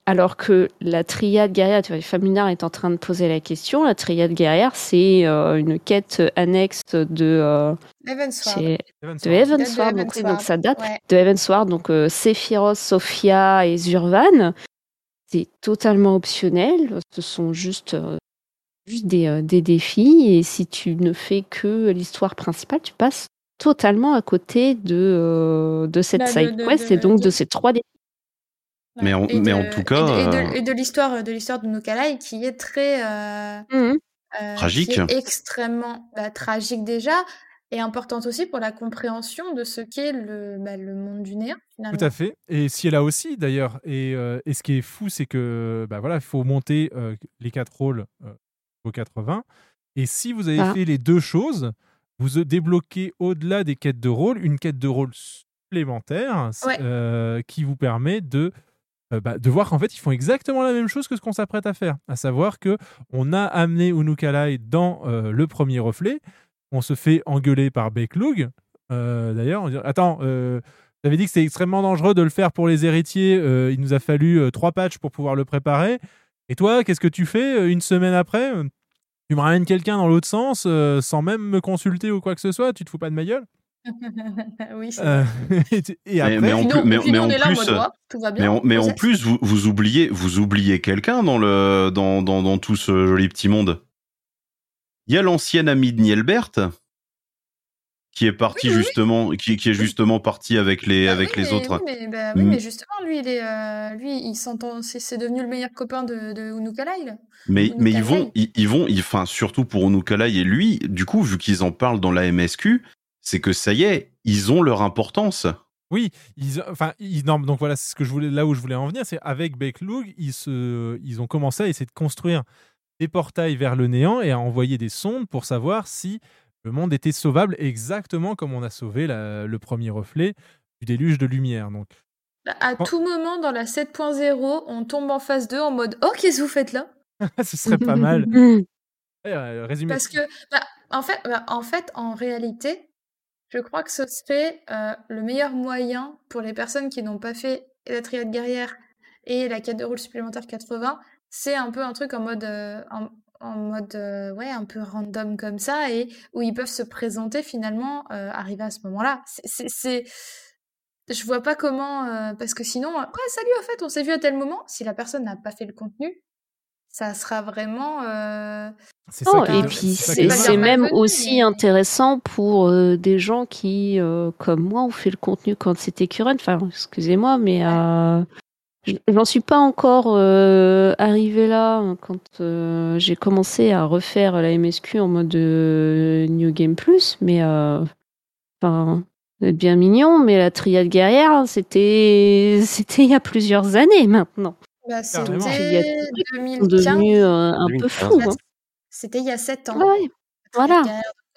Alors que la triade guerrière, tu vois, Famunard est en train de poser la question, la triade guerrière c'est euh, une quête annexe de... euh, Evansward. de donc, oui, donc ça date ouais. de Evansward, donc euh, Sephiroth, Sophia et Zurvan. C'est totalement optionnel, ce sont juste, euh, juste des, euh, des défis, et si tu ne fais que l'histoire principale, tu passes totalement à côté de, euh, de cette Bah, de- side de- quest de- et donc de de- ces trois défis. Mais en, Et mais de- en tout cas, et de, euh, de- et de l'histoire de l'histoire de Nukalai qui est très euh, Mhm. euh, Tragique. qui est extrêmement bah, tragique déjà et importante aussi pour la compréhension de ce qu'est le, bah, le monde du néant finalement. Tout à fait. Et si elle a aussi d'ailleurs. Et, euh, et ce qui est fou, c'est que bah voilà, il faut monter euh, les quatre rôles euh, au 80. Et si vous avez Ah. fait les deux choses, vous débloquez au-delà des quêtes de rôle une quête de rôle supplémentaire Ouais. euh, qui vous permet de euh, bah, de voir qu'en fait ils font exactement la même chose que ce qu'on s'apprête à faire, à savoir que on a amené Unukalai dans euh, le premier reflet, on se fait engueuler par Beklug. Euh, D'ailleurs, on dit attends, t'avais dit que c'était extrêmement dangereux de le faire pour les héritiers. il nous a fallu trois patchs pour pouvoir le préparer. Et toi, qu'est-ce que tu fais une semaine après? Tu me ramènes quelqu'un dans l'autre sens sans même me consulter ou quoi que ce soit? Tu te fous pas de ma gueule? oui, c'est Euh, vrai. et, et Mais- après, mais en plus, mais, en plus, mais bien, en, mais en process. plus, vous, vous oubliez, vous oubliez quelqu'un dans le dans, dans, dans tout ce joli petit monde. Il y a l'ancien ami de Nielbert qui est parti Oui, oui, oui. justement, qui, qui est justement parti avec les Bah avec oui, les mais, autres. Oui, mais, bah oui, Mm. mais justement, lui, il est, euh, lui, il s'entend, c'est c'est devenu le meilleur copain de, de Unukalai. là. Mais, mais ils vont, ils, ils vont, ils- enfin, surtout pour Onukalai et lui, du coup, vu qu'ils en parlent dans la MSQ, c'est que ça y est, ils ont leur importance. Oui, ils, enfin, ils, non, donc voilà, c'est ce que je voulais, là où je voulais en venir, c'est avec Beklug, ils se, ils ont commencé à essayer de construire des portails vers le néant et à envoyer des sondes pour savoir si le monde était sauvable exactement comme on a sauvé la- le premier reflet du déluge de lumière. Donc, Bah, À tout moment, dans la 7.0, on tombe en phase 2 en mode Oh, qu'est-ce que vous faites là ce serait pas mal. Résumé. Parce que, bah, en, fait, bah, en fait, en réalité, je crois que ce serait euh, le meilleur moyen pour les personnes qui n'ont pas fait la triade guerrière et la quête de rôle supplémentaire 80. C'est un peu un truc en mode, euh, en, mode euh, ouais, un peu random comme ça et où ils peuvent se présenter finalement, arriver à ce moment-là. C'est- Je vois pas comment. parce que sinon, euh, ouais, salut, en fait, on s'est vu à tel moment. Si la personne n'a pas fait le contenu, ça sera vraiment. euh, ça et que- puis c'est même aussi mais- intéressant pour euh, des gens qui, euh, comme moi, ont fait le contenu quand c'était current. Enfin, excusez-moi, mais euh, j'en suis pas encore euh, arrivé là hein, quand euh, j'ai commencé à refaire la MSQ en mode New Game Plus. Mais enfin, vous êtes bien mignon, mais la triade guerrière, c'était c'était il y a plusieurs années maintenant. Bah, Carrément. Il y a c'était des trucs qui sont 2015. devenus euh, un peu 2015. fous. hein. C'était il y a 7 ans. Ouais, voilà.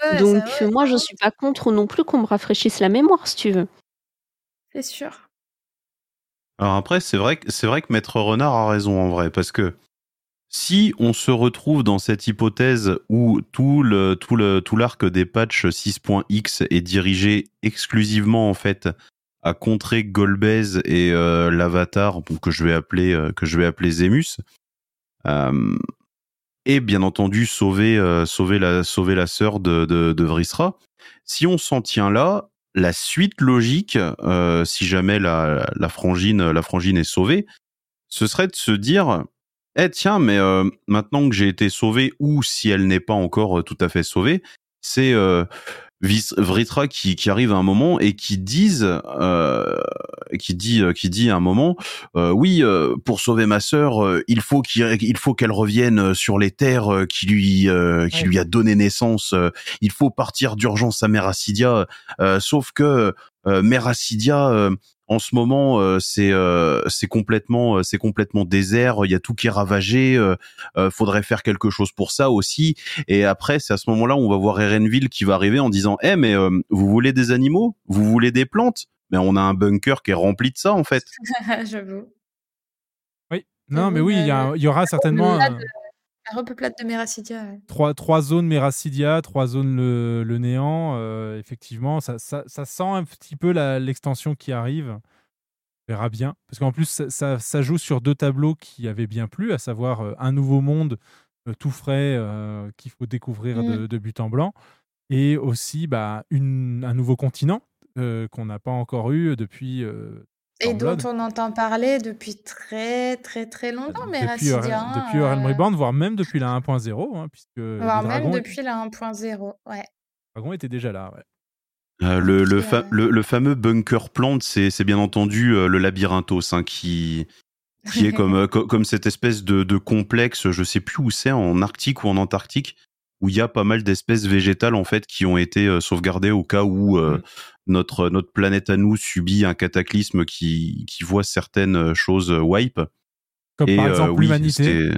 Ouais, Donc euh, ouais, moi je ouais, suis pas contre non plus qu'on me rafraîchisse la mémoire si tu veux. C'est sûr. Alors après, c'est vrai, que- c'est vrai que Maître Renard a raison en vrai, parce que si on se retrouve dans cette hypothèse où tout le tout le tout l'arc des patchs 6.x est dirigé exclusivement en fait à contrer Golbez et euh, l'avatar que je vais appeler euh, que je vais appeler Zemus, euh, et bien entendu sauver euh, sauver la sauver la sœur de, de de. Si on s'en tient là, la suite logique, euh, si jamais la, la frangine la frangine est sauvée, ce serait de se dire eh tiens mais euh, maintenant que j'ai été sauvé ou si elle n'est pas encore tout à fait sauvée, c'est Vritra qui, qui arrive à un moment et qui disent euh, qui dit euh, qui dit à un moment euh, oui euh, pour sauver ma sœur euh, il faut qu'il il faut qu'elle revienne sur les terres euh, qui lui euh, qui Ouais. lui a donné naissance euh, il faut partir d'urgence à Meracidia euh, sauf que euh, Meracidia euh, en ce moment euh, c'est euh, c'est complètement euh, c'est complètement désert il y a tout qui est ravagé euh, euh, faudrait faire quelque chose pour ça aussi et après c'est à ce moment-là où on va voir Erenville qui va arriver en disant eh mais euh, vous voulez des animaux? Vous voulez des plantes? Mais on a un bunker qui est rempli de ça en fait J'avoue. Oui, non, mais oui, il y, aura certainement. de- La repeuplade de Meracidia. ouais. trois, trois zones Meracidia, trois zones le, le néant. euh, effectivement, ça, ça, ça sent un petit peu l'extension qui arrive. On verra bien. Parce qu'en plus, ça, ça, ça joue sur deux tableaux qui avaient bien plu, à savoir euh, un nouveau monde euh, tout frais qu'il faut découvrir de, Mm. de but en blanc. Et aussi bah, une, un nouveau continent qu'on n'a pas encore eu depuis. Euh, Et dont on entend parler depuis très très très longtemps, depuis, Ur- Meracidia. hein, depuis Realm euh, Reborn, voire même depuis la 1.0, hein, puisque voire même depuis la 1.0. Ouais. dragons étaient déjà là. ouais. Euh, le, le, fa- euh, le, le fameux bunker plant, c'est c'est bien entendu euh, le labyrinthoz hein, qui, qui est comme, euh, co- comme cette espèce de, de complexe, je sais plus où c'est, en Arctique ou en Antarctique, où il y a pas mal d'espèces végétales en fait qui ont été euh, sauvegardées au cas où euh, Mm. notre, notre planète à nous subit un cataclysme qui, qui voit certaines choses euh, wipe. Comme Et, par euh, exemple oui, l'humanité.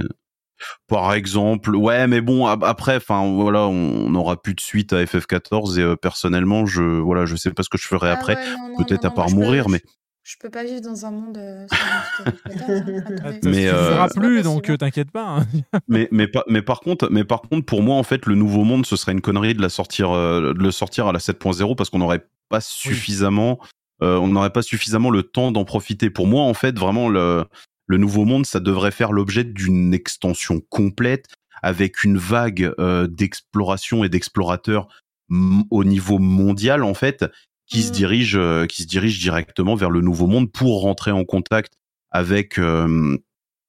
Par exemple, ouais, mais bon, ap- après, enfin, voilà, on n'aura plus de suite à FF14 et euh, personnellement, je, voilà, je sais pas ce que je ferai Ah après. ouais, Peut-être à part mourir, mais Je peux pas vivre dans un monde euh, sans hein. Mais, euh, plus, donc euh, t'inquiète pas. hein. mais mais par contre mais par contre pour moi en fait le nouveau monde ce serait une connerie de la sortir euh, de le sortir à la 7.0 parce qu'on n'aurait pas suffisamment euh, on n'aurait pas suffisamment le temps d'en profiter pour moi en fait vraiment le le nouveau monde ça devrait faire l'objet d'une extension complète avec une vague euh, d'exploration et d'explorateurs m- au niveau mondial en fait qui se Mm. dirige euh, qui se dirige directement vers le nouveau monde pour rentrer en contact avec euh,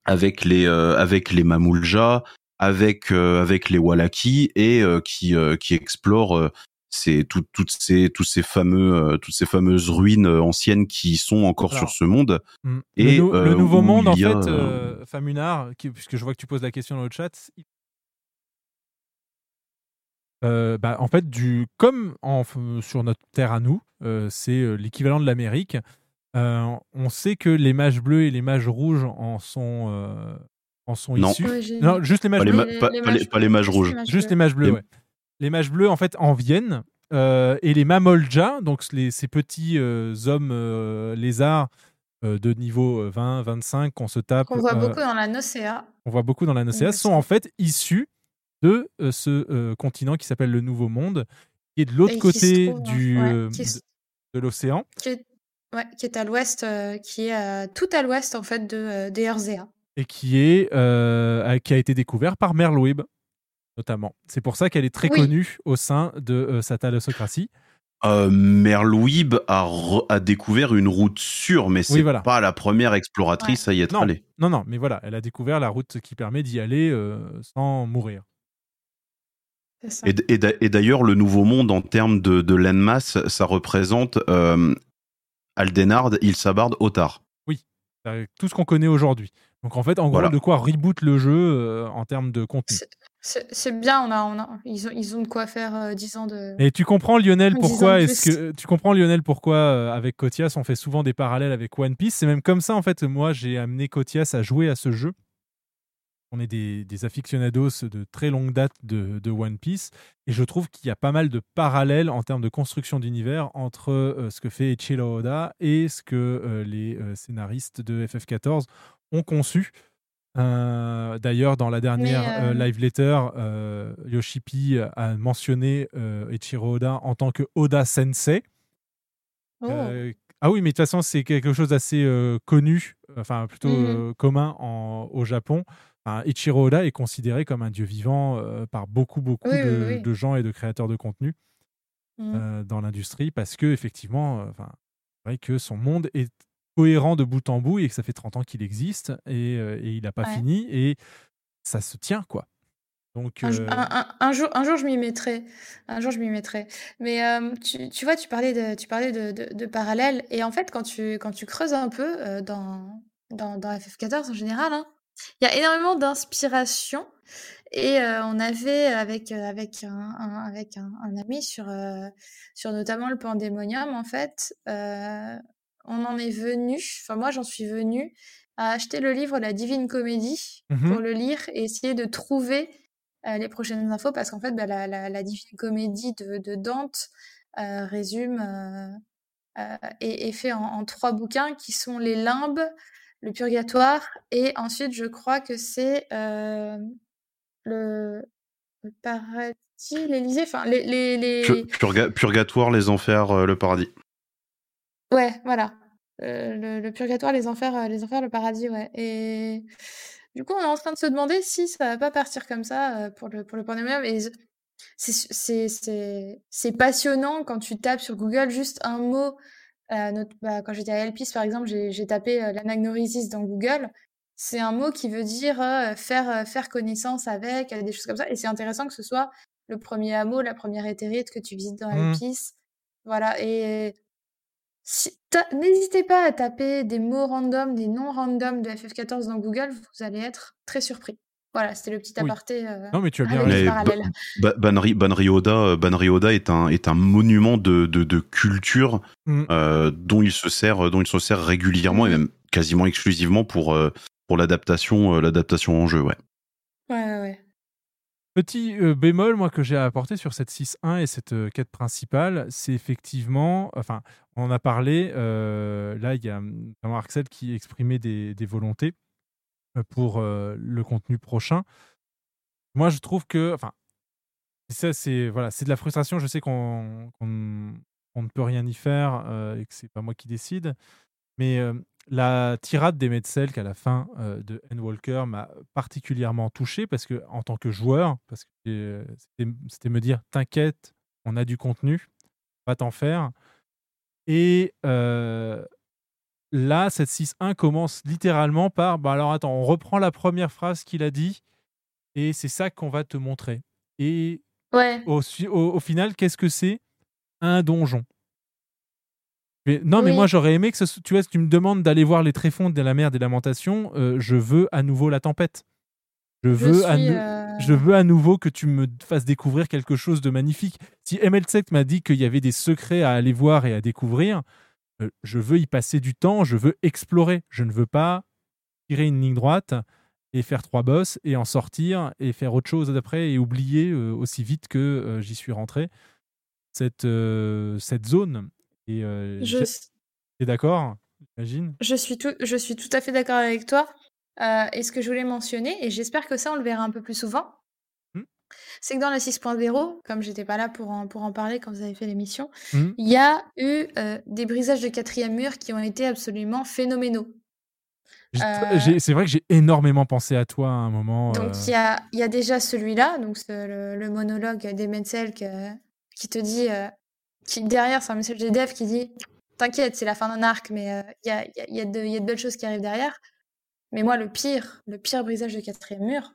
avec les euh, avec les Mamoulja, avec euh, avec les Wallaki et euh, qui euh, qui explorent euh, ces tout- toutes ces tous ces fameux euh, toutes ces fameuses ruines anciennes qui sont encore Alors, sur ce monde. Mm. Et le, nou- le nouveau monde, en fait, a, euh, Famunard, qui- puisque je vois que tu poses la question dans le chat, Euh, bah, en fait, du, comme en, sur notre terre à nous, euh, c'est euh, l'équivalent de l'Amérique. euh, on sait que les mages bleus et les mages rouges en sont, euh, en sont Non. issus. Ouais, non, juste les mages Pas les, bleus. ma- pas- pas les- pas les mages rouges. Juste les mages bleus, Les- ouais. Les mages bleus, en fait, en viennent. euh, et les Mamolja, donc les- ces petits euh, hommes euh, lézards euh, de niveau euh, 20, 25 qu'on se tape. Qu'on voit euh, beaucoup dans la Nocea. on voit beaucoup dans la Nocea, me sont en fait issus de euh, ce euh, continent qui s'appelle le Nouveau Monde, qui est de l'autre côté trouve, du, ouais, euh, qui de, l'océan. Qui est, ouais, qui est à l'ouest, euh, qui est euh, tout à l'ouest en fait de euh, des Erzea. et qui, est, euh, a- qui a été découvert par Merlweb, notamment. C'est pour ça qu'elle est très Oui. connue au sein de euh, sa thalassocratie. Euh, Merlouib a, re- a découvert une route sûre, mais c'est voilà. pas la première exploratrice à y être Non, allée. non, non, mais voilà, elle a découvert la route qui permet d'y aller euh, sans mourir. Et, d'ailleurs, le nouveau monde en termes de, de landmass, ça représente euh, Aldenard, Ilsabard, Otar. Oui, c'est tout ce qu'on connaît aujourd'hui. Donc en fait, en gros, Voilà. de quoi reboot le jeu euh, en termes de contenu. C'est c'est bien, on a, on a, ils, ont, ils ont de quoi faire euh, 10 ans de. Et tu comprends Lionel pourquoi est-ce que tu comprends Lionel pourquoi euh, avec Kotias on fait souvent des parallèles avec One Piece? C'est même comme ça en fait. Moi j'ai amené Kotias à jouer à ce jeu. On est des, des aficionados de très longue date de, de One Piece et je trouve qu'il y a pas mal de parallèles en termes de construction d'univers entre euh, ce que fait Ichiro Oda et ce que euh, les euh, scénaristes de FF14 ont conçu. D'ailleurs, dans la dernière live letter, Yoshipi a mentionné euh, Ichiro Oda en tant que Oda Sensei. Oh. Ah oui, mais de toute façon, c'est quelque chose d'assez euh, connu, enfin plutôt Mhm. euh, commun en- au Japon. Ichiro Oda est considéré comme un dieu vivant euh, par beaucoup, beaucoup Oui, de, oui. de gens et de créateurs de contenu Mhm. euh, dans l'industrie parce que effectivement, euh, c'est vrai que son monde est cohérent de bout en bout et que ça fait 30 ans qu'il existe et, et il n'a pas Ouais. fini et ça se tient quoi. Donc Un, euh, un- un- un jour, un jour, je m'y mettrai. Un jour, je m'y mettrai. Mais euh, tu, tu vois, tu parlais de, tu parlais de, de, de parallèles. Et en fait, quand tu, quand tu creuses un peu euh, dans, dans, dans FF14 en général, hein, il y a énormément d'inspiration. Et euh, on avait avec euh, avec un, un- avec un, un ami sur euh, sur notamment le Pandémonium en fait, euh, on en est venu. Enfin moi j'en suis venue à acheter le livre La Divine Comédie Mhm. pour le lire et essayer de trouver les prochaines infos parce qu'en fait bah, la, la, la Divine Comédie de, de Dante résume euh, est, est fait en, en trois bouquins qui sont les limbes, le purgatoire et ensuite je crois que c'est euh, le, le paradis, l'Élysée, enfin les les, les... Pur- purga- purgatoire, les enfers, euh, le paradis. Ouais, voilà. Euh, le, le purgatoire, les enfers, les enfers, le paradis, ouais. Et du coup, on est en train de se demander si ça va pas partir comme ça pour le pour le. Et c'est passionnant quand tu tapes sur Google juste un mot. Euh, notre- bah, quand j'étais à Elpis, par exemple, j'ai tapé euh, l'anagnorisis dans Google. C'est un mot qui veut dire euh, faire euh, faire connaissance avec euh, des choses comme ça. Et c'est intéressant que ce soit le premier hameau, la première éthérite que tu visites dans. Elpis. Voilà. Et si- N'hésitez pas à taper des mots random, des noms random de FF14 dans Google, vous allez être très surpris. Voilà, c'était le petit Oui. aparté euh, Non, mais tu as bien. Ba- Ba- Banri, Banri Oda, euh, Banri Oda est un est un monument de de, de culture Mm. euh, dont il se sert dont il se sert régulièrement et même quasiment exclusivement pour euh, pour l'adaptation l'adaptation en jeu. Ouais. Ouais, ouais, ouais. Petit euh, bémol, moi, que j'ai à apporter sur cette 6.1 et cette euh, quête principale, c'est effectivement, enfin, on en a parlé, euh, là, il y a hum, notamment Arxel qui exprimait des, des volontés pour euh, le contenu prochain. Moi, je trouve que, enfin, ça, c'est voilà, c'est de la frustration. Je sais qu'on on ne peut rien y faire euh, et que c'est pas moi qui décide. Mais euh, la tirade des Metzelk à la fin euh, de N-Walker m'a particulièrement touché parce que, en tant que joueur, parce que euh, c'était me dire T'inquiète, on a du contenu, va t'en faire. Et euh, là, cette 6.1 commence littéralement par bah alors attends, on reprend la première phrase qu'il a dit et c'est ça qu'on va te montrer. Et Ouais. au, au- au final, qu'est-ce que c'est? Un donjon. Mais- non, mais moi j'aurais aimé que ce, tu vois, si tu me demandes d'aller voir les tréfonds de la mer des lamentations, euh, je veux à nouveau la tempête. Je veux, à euh, je veux à nouveau que tu me fasses découvrir quelque chose de magnifique. Si ML7 m'a dit qu'il y avait des secrets à aller voir et à découvrir, euh, je veux y passer du temps, je veux explorer. Je ne veux pas tirer une ligne droite et faire trois bosses et en sortir et faire autre chose d'après et oublier euh, aussi vite que euh, j'y suis rentré cette, cette zone. Et Je, t'es d'accord J'imagine? Je, suis tout, je suis tout à fait d'accord avec toi. Et ce que je voulais mentionner, et j'espère que ça, on le verra un peu plus souvent. C'est que dans la 6.0, comme j'étais pas là pour en, pour en parler quand vous avez fait l'émission, Hmm. il y a eu euh, des brisages de quatrième mur qui ont été absolument phénoménaux. Euh, C'est vrai que j'ai énormément pensé à toi à un moment. Donc euh, il y a, y a déjà celui-là, donc le, le monologue des Metzelk euh, qui te dit, qui derrière c'est un message des devs qui dit T'inquiète, c'est la fin d'un arc, mais il y, a, y, a, y a de belles choses qui arrivent derrière. Mais moi, le pire, le pire brisage de quatrième mur,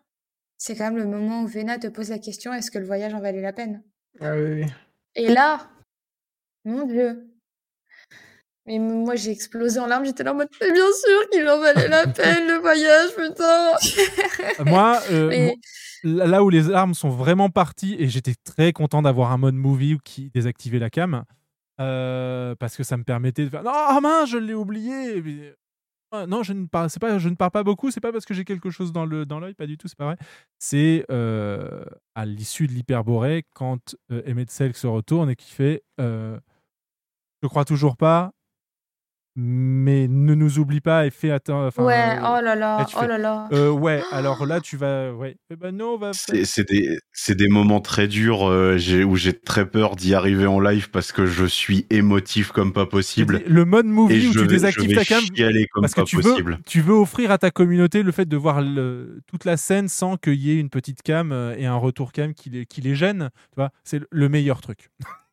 c'est quand même le moment où Vena te pose la question est-ce que le voyage en valait la peine? Ah oui, oui. Et là, mon Dieu. Mais moi, j'ai explosé en larmes, j'étais là en mode Mais bien sûr qu'il en valait la peine, le voyage, putain Moi, euh, Mais- moi, là où les armes sont vraiment parties, et j'étais très content d'avoir un mode movie qui désactivait la cam, euh, parce que ça me permettait de faire Non, ah mince, je l'ai oublié Non, je ne, parle, pas, je ne parle pas beaucoup, c'est pas parce que j'ai quelque chose dans l'œil, dans l'œil, pas du tout, c'est pas vrai. C'est euh, à l'issue de l'hyperborée, quand euh, Emmett Selk se retourne et qui fait euh, Je crois toujours pas, mais ne nous oublie pas et fais attention. Enfin, Ouais, euh, oh là là, oh fais, là là. euh, ouais, alors là, tu vas. Ouais. Eh ben non, on va. C'est des, c'est des moments très durs euh, où j'ai très peur d'y arriver en live parce que je suis émotif comme pas possible. Le mode movie Et où je tu vais- désactives je ta vais cam. comme parce que tu veux, tu veux offrir à ta communauté le fait de voir le- toute la scène sans qu'il y ait une petite cam et un retour cam qui les, qui les gêne. Tu vois, c'est le meilleur truc.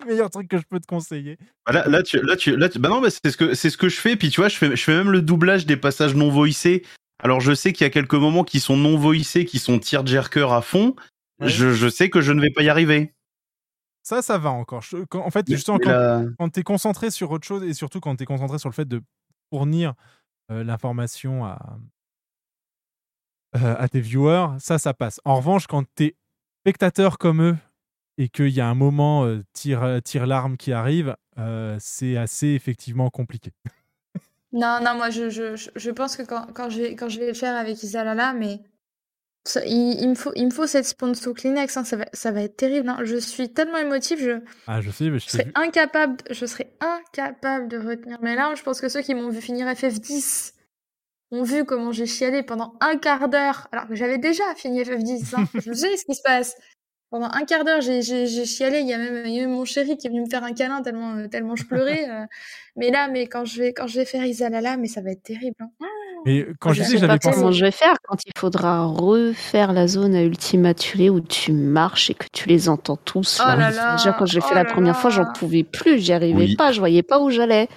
le meilleur truc que je peux te conseiller. Bah Là, là, tu, là, tu, là, tu- bah non, mais c'est ce que c'est ce que je fais. Puis tu vois, je fais, je fais même le doublage des passages non voicés. Alors je sais qu'il y a quelques moments qui sont non voicés, qui sont tearjerker à fond. Ouais. Je, je sais que je ne vais pas y arriver. Ça, ça va encore. Je- quand- en fait, Mais- justement, quand, la- quand tu es concentré sur autre chose et surtout quand tu es concentré sur le fait de fournir euh, l'information à, euh, à tes viewers, ça, ça passe. En revanche, quand tu es spectateur comme eux et qu'il y a un moment euh, tire, tire l'arme qui arrive, euh, c'est assez effectivement compliqué. Non, non, moi je, je, je- pense que quand, quand, je vais, quand je vais le faire avec Isalala, mais ça- il, il me faut, il me faut cette sponsor Kleenex, hein, ça, va, ça va être terrible. hein. Je suis tellement émotive, je, Ah, je sais, mais je je t'ai serais vu. incapable, je serais incapable de retenir mes larmes. Je pense que ceux qui m'ont vu finir FF10 ont vu comment j'ai chialé pendant un quart d'heure, alors que j'avais déjà fini FF10, hein. je sais ce qui se passe. Pendant un quart d'heure, j'ai, j'ai, j'ai chialé. Il y, a même, il y a même mon chéri qui est venu me faire un câlin tellement, euh, tellement je pleurais. euh. Mais là, mais quand je vais, quand je vais faire Isalala, mais ça va être terrible. hein. Mais quand je je sais pas j'avais pensé. comment je vais faire quand il faudra refaire la zone à Ultima Thule où tu marches et que tu les entends tous. Oh là. là Déjà, quand j'ai fait oh la là première fois, j'en pouvais plus. J'y arrivais Oui. pas. Je voyais pas où j'allais.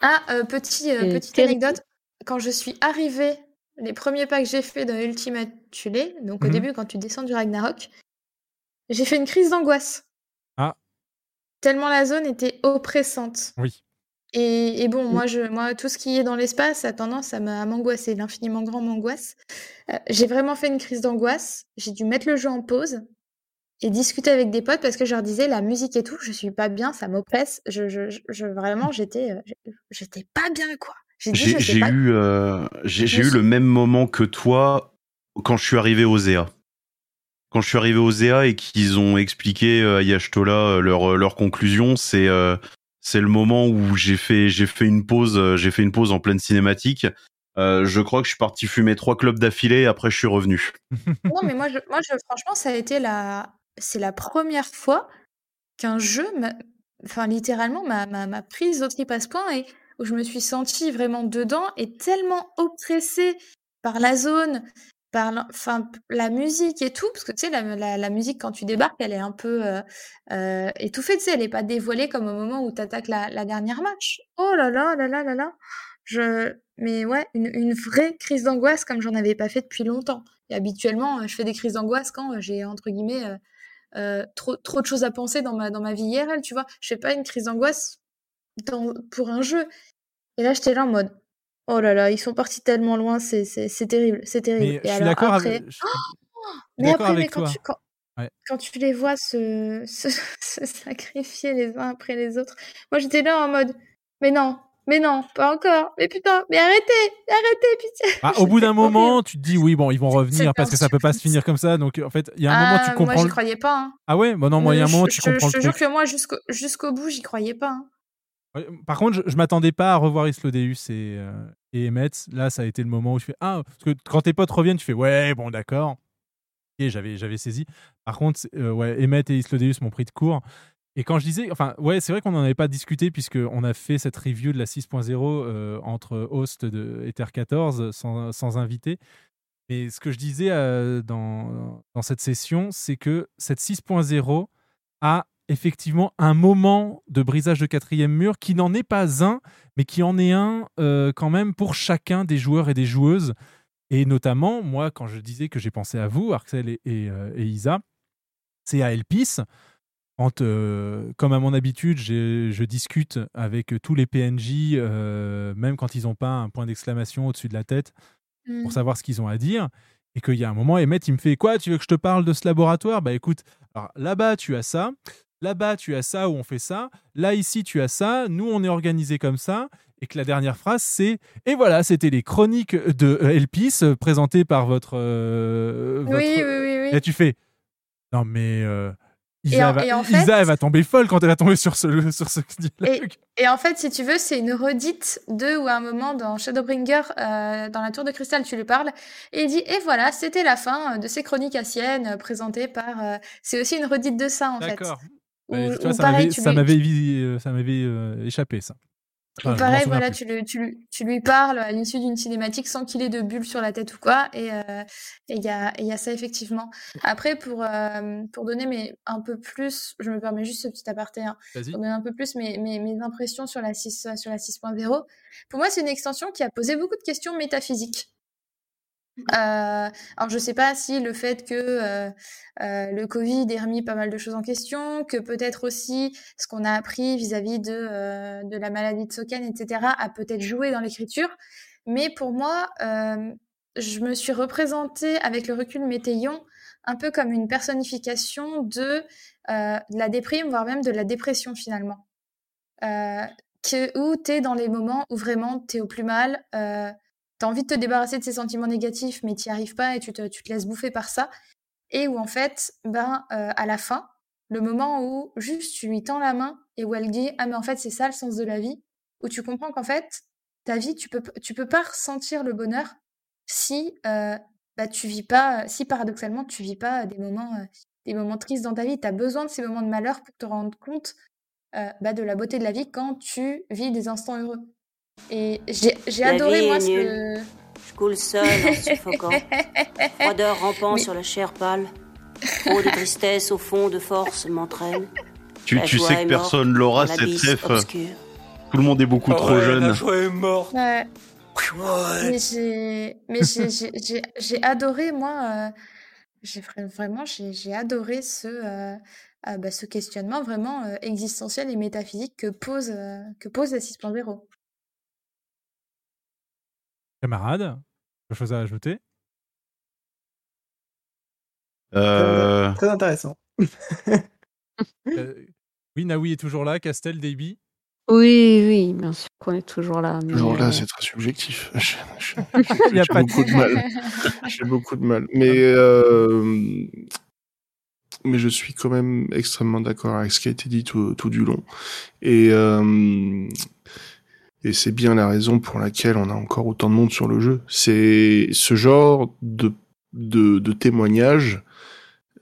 Ah, euh, petit, euh, petite terrible. anecdote. Quand je suis arrivée, les premiers pas que j'ai fait dans Ultima Thule, donc au Mhm. début, quand tu descends du Ragnarok, j'ai fait une crise d'angoisse. Ah. Tellement la zone était oppressante. Oui. Et, et bon, moi, je, moi, tout ce qui est dans l'espace a tendance à m'a- à m'angoisser. L'infiniment grand m'angoisse. Euh, j'ai vraiment fait une crise d'angoisse. J'ai dû mettre le jeu en pause et discuter avec des potes parce que je leur disais la musique et tout, je suis pas bien, ça m'oppresse. Je, je, je- je- vraiment, j'étais, euh, j'étais pas bien, quoi. J'ai eu, euh, j'ai eu le même moment que toi quand je suis arrivé au ZEA. Quand je suis arrivé au ZEA et qu'ils ont expliqué euh, à Yashtola euh, leur, leur conclusion, c'est euh, c'est le moment où j'ai fait, j'ai fait une pause, euh, j'ai fait une pause en pleine cinématique. Euh, je crois que je suis parti fumer trois clubs d'affilée. Après, je suis revenu. Non, mais moi, je, moi je, franchement, ça a été la, c'est la première fois qu'un jeu, enfin, littéralement, m'a, prise au trip à ce point et où je me suis sentie vraiment dedans et tellement oppressée par la zone, par l'in- enfin, la musique et tout, parce que tu sais, la, la, musique, quand tu débarques, elle est un peu euh, euh, étouffée, tu sais, elle est pas dévoilée comme au moment où tu attaques la, la dernière match. Oh là là là là là là. Je... Mais ouais, une, une vraie crise d'angoisse comme j'en avais pas fait depuis longtemps. Et habituellement, euh, je fais des crises d'angoisse quand j'ai, entre guillemets, trop, trop de choses à penser dans ma, dans ma vie IRL, tu vois. Je fais pas une crise d'angoisse pour un jeu. Et là, j'étais là en mode, oh là là, ils sont partis tellement loin, c'est, c'est, c'est terrible, c'est terrible. Mais Et je suis d'accord après, avec, je Oh mais après, mais quand toi. tu, quand, Ouais. quand tu les vois se, se, se sacrifier les uns après les autres, moi j'étais là en mode, mais non, mais non, pas encore, mais putain, mais arrêtez, arrêtez, pitié. Ah, au bout d'un moment, tu te dis oui, bon, ils vont revenir parce que ça peut pas se finir comme ça. Donc en fait, il y a un moment, tu Ah, comprends. Moi, j'y croyais pas. hein. Ah ouais, bon non, moi il y a un moment, tu je- comprends Je te jure que moi, jusqu'au jusqu'au bout, j'y croyais pas. hein. Par contre, je, je m'attendais pas à revoir Islodeus et, euh, et Emmett. Là, ça a été le moment où je fais Ah, parce que quand tes potes reviennent, tu fais Ouais, bon, d'accord. Et j'avais, j'avais saisi. Par contre, euh, ouais, Emmett et Islodeus m'ont pris de court. Et quand je disais, enfin, ouais, c'est vrai qu'on n'en avait pas discuté puisqu'on a fait cette review de la 6.0 euh, entre host de Ether 14 sans, sans invité. Mais ce que je disais euh, dans, dans cette session, c'est que cette 6.0 a effectivement un moment de brisage de quatrième mur qui n'en est pas un, mais qui en est un euh, quand même pour chacun des joueurs et des joueuses. Et notamment, moi, quand je disais que j'ai pensé à vous, Arxel et, et, euh, et Isa, c'est à Elpis. Quand, euh, comme à mon habitude, je discute avec tous les PNJ, même quand ils n'ont pas un point d'exclamation au-dessus de la tête, Mm. pour savoir ce qu'ils ont à dire. Et qu'il y a un moment, Emmett, il me fait Quoi Tu veux que je te parle de ce laboratoire? Bah écoute, alors, là-bas, tu as ça. Là-bas, tu as ça où on fait ça. Là, ici, tu as ça. Nous, on est organisé comme ça. Et que la dernière phrase, c'est Et voilà, c'était les chroniques de euh, Elpis euh, présentées par votre. euh, Oui, votre- oui, oui, oui. Et tu fais Non, mais. euh, Et Isa, en- va, et en Isa, fait- elle va tomber folle quand elle va tomber sur ce, sur ce Et, et en fait, si tu veux, c'est une redite de ou à un moment dans Shadowbringer, euh, dans la tour de cristal, tu lui parles, et il dit Et voilà, c'était la fin de ces chroniques anciennes euh, présentées par. C'est aussi une redite de ça, en fait. Vois, ça pareil, m'avait- lui- euh, échappé, ça. Enfin, pareil, voilà, tu, le- tu, lui- tu lui parles à l'issue d'une cinématique sans qu'il ait de bulle sur la tête ou quoi, et euh, et il y a, et il y a ça effectivement. Après, pour, euh, pour donner mes, un peu plus, je me permets juste ce petit aparté, hein, pour donner un peu plus mes, mes, mes impressions sur la 6, sur la 6.0. Pour moi, c'est une extension qui a posé beaucoup de questions métaphysiques. Euh, alors je sais pas si le fait que euh, euh, le Covid ait remis pas mal de choses en question, que peut-être aussi ce qu'on a appris vis-à-vis de, la maladie de Soken, etc., a peut-être joué dans l'écriture. Mais pour moi, je me suis représentée avec le recul Météion un peu comme une personnification de, la déprime, voire même de la dépression finalement. Où tu es dans les moments où vraiment tu es au plus mal, tu as envie de te débarrasser de ces sentiments négatifs, mais tu n'y arrives pas et tu te, laisses bouffer par ça. Et où en fait, ben, euh, à la fin, le moment où juste tu lui tends la main et où elle dit Ah, mais en fait, c'est ça le sens de la vie, où tu comprends qu'en fait, ta vie, tu peux, peux pas ressentir le bonheur si euh, bah, tu vis pas, si paradoxalement tu vis pas des moments, euh, des moments tristes dans ta vie. Tu as besoin de ces moments de malheur pour te rendre compte euh, bah, de la beauté de la vie quand tu vis des instants heureux. Et j'ai La adoré vie moi est ce nulle. que. Je coule seul en suffocant. Froideur rampant Mais- sur la chair pâle. Trop de tristesse au fond de force m'entraîne. Tu, La tu joie sais que personne l'aura, cette obscur. Tout le monde est beaucoup trop jeune. est morte. Ouais. Mais j'ai, mais adoré moi. euh, j'ai vraiment, j'ai, adoré ce, euh, euh, bah, ce questionnement vraiment euh, existentiel et métaphysique que pose, euh, que pose la 6.0. Camarade, quelque chose à ajouter? Euh, Très intéressant. Euh, Oui, Naoui est toujours là. Castel, Davy. Oui, oui, bien sûr qu'on est toujours là. mais, Alors là, euh, c'est très subjectif. J'ai pas de- beaucoup de mal. J'ai beaucoup de mal. Mais, euh, mais je suis quand même extrêmement d'accord avec ce qui a été dit tout, tout du long. Et, euh, et c'est bien la raison pour laquelle on a encore autant de monde sur le jeu. C'est ce genre de, de, de témoignages.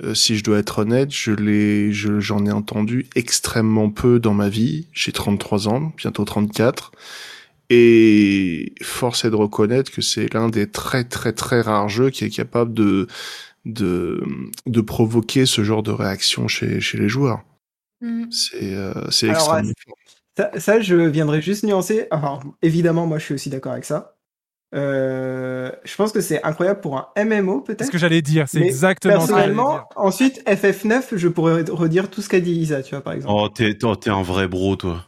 euh, si je dois être honnête, je l'ai, je, j'en ai entendu extrêmement peu dans ma vie. J'ai 33 ans, bientôt 34. Et force est de reconnaître que c'est l'un des très très très rares jeux qui est capable de de, de provoquer ce genre de réaction chez, chez les joueurs. Mm. C'est euh, c'est Alors, extrêmement euh, Ça, ça, je viendrai juste nuancer. Enfin, évidemment, moi, je suis aussi d'accord avec ça. Euh, je pense que c'est incroyable pour un MMO, peut-être. C'est ce que j'allais dire. C'est exactement ce que. Personnellement, ensuite, FF9, je pourrais redire tout ce qu'a dit Isa, tu vois, par exemple. Oh, t'es oh, t'es un vrai bro, toi.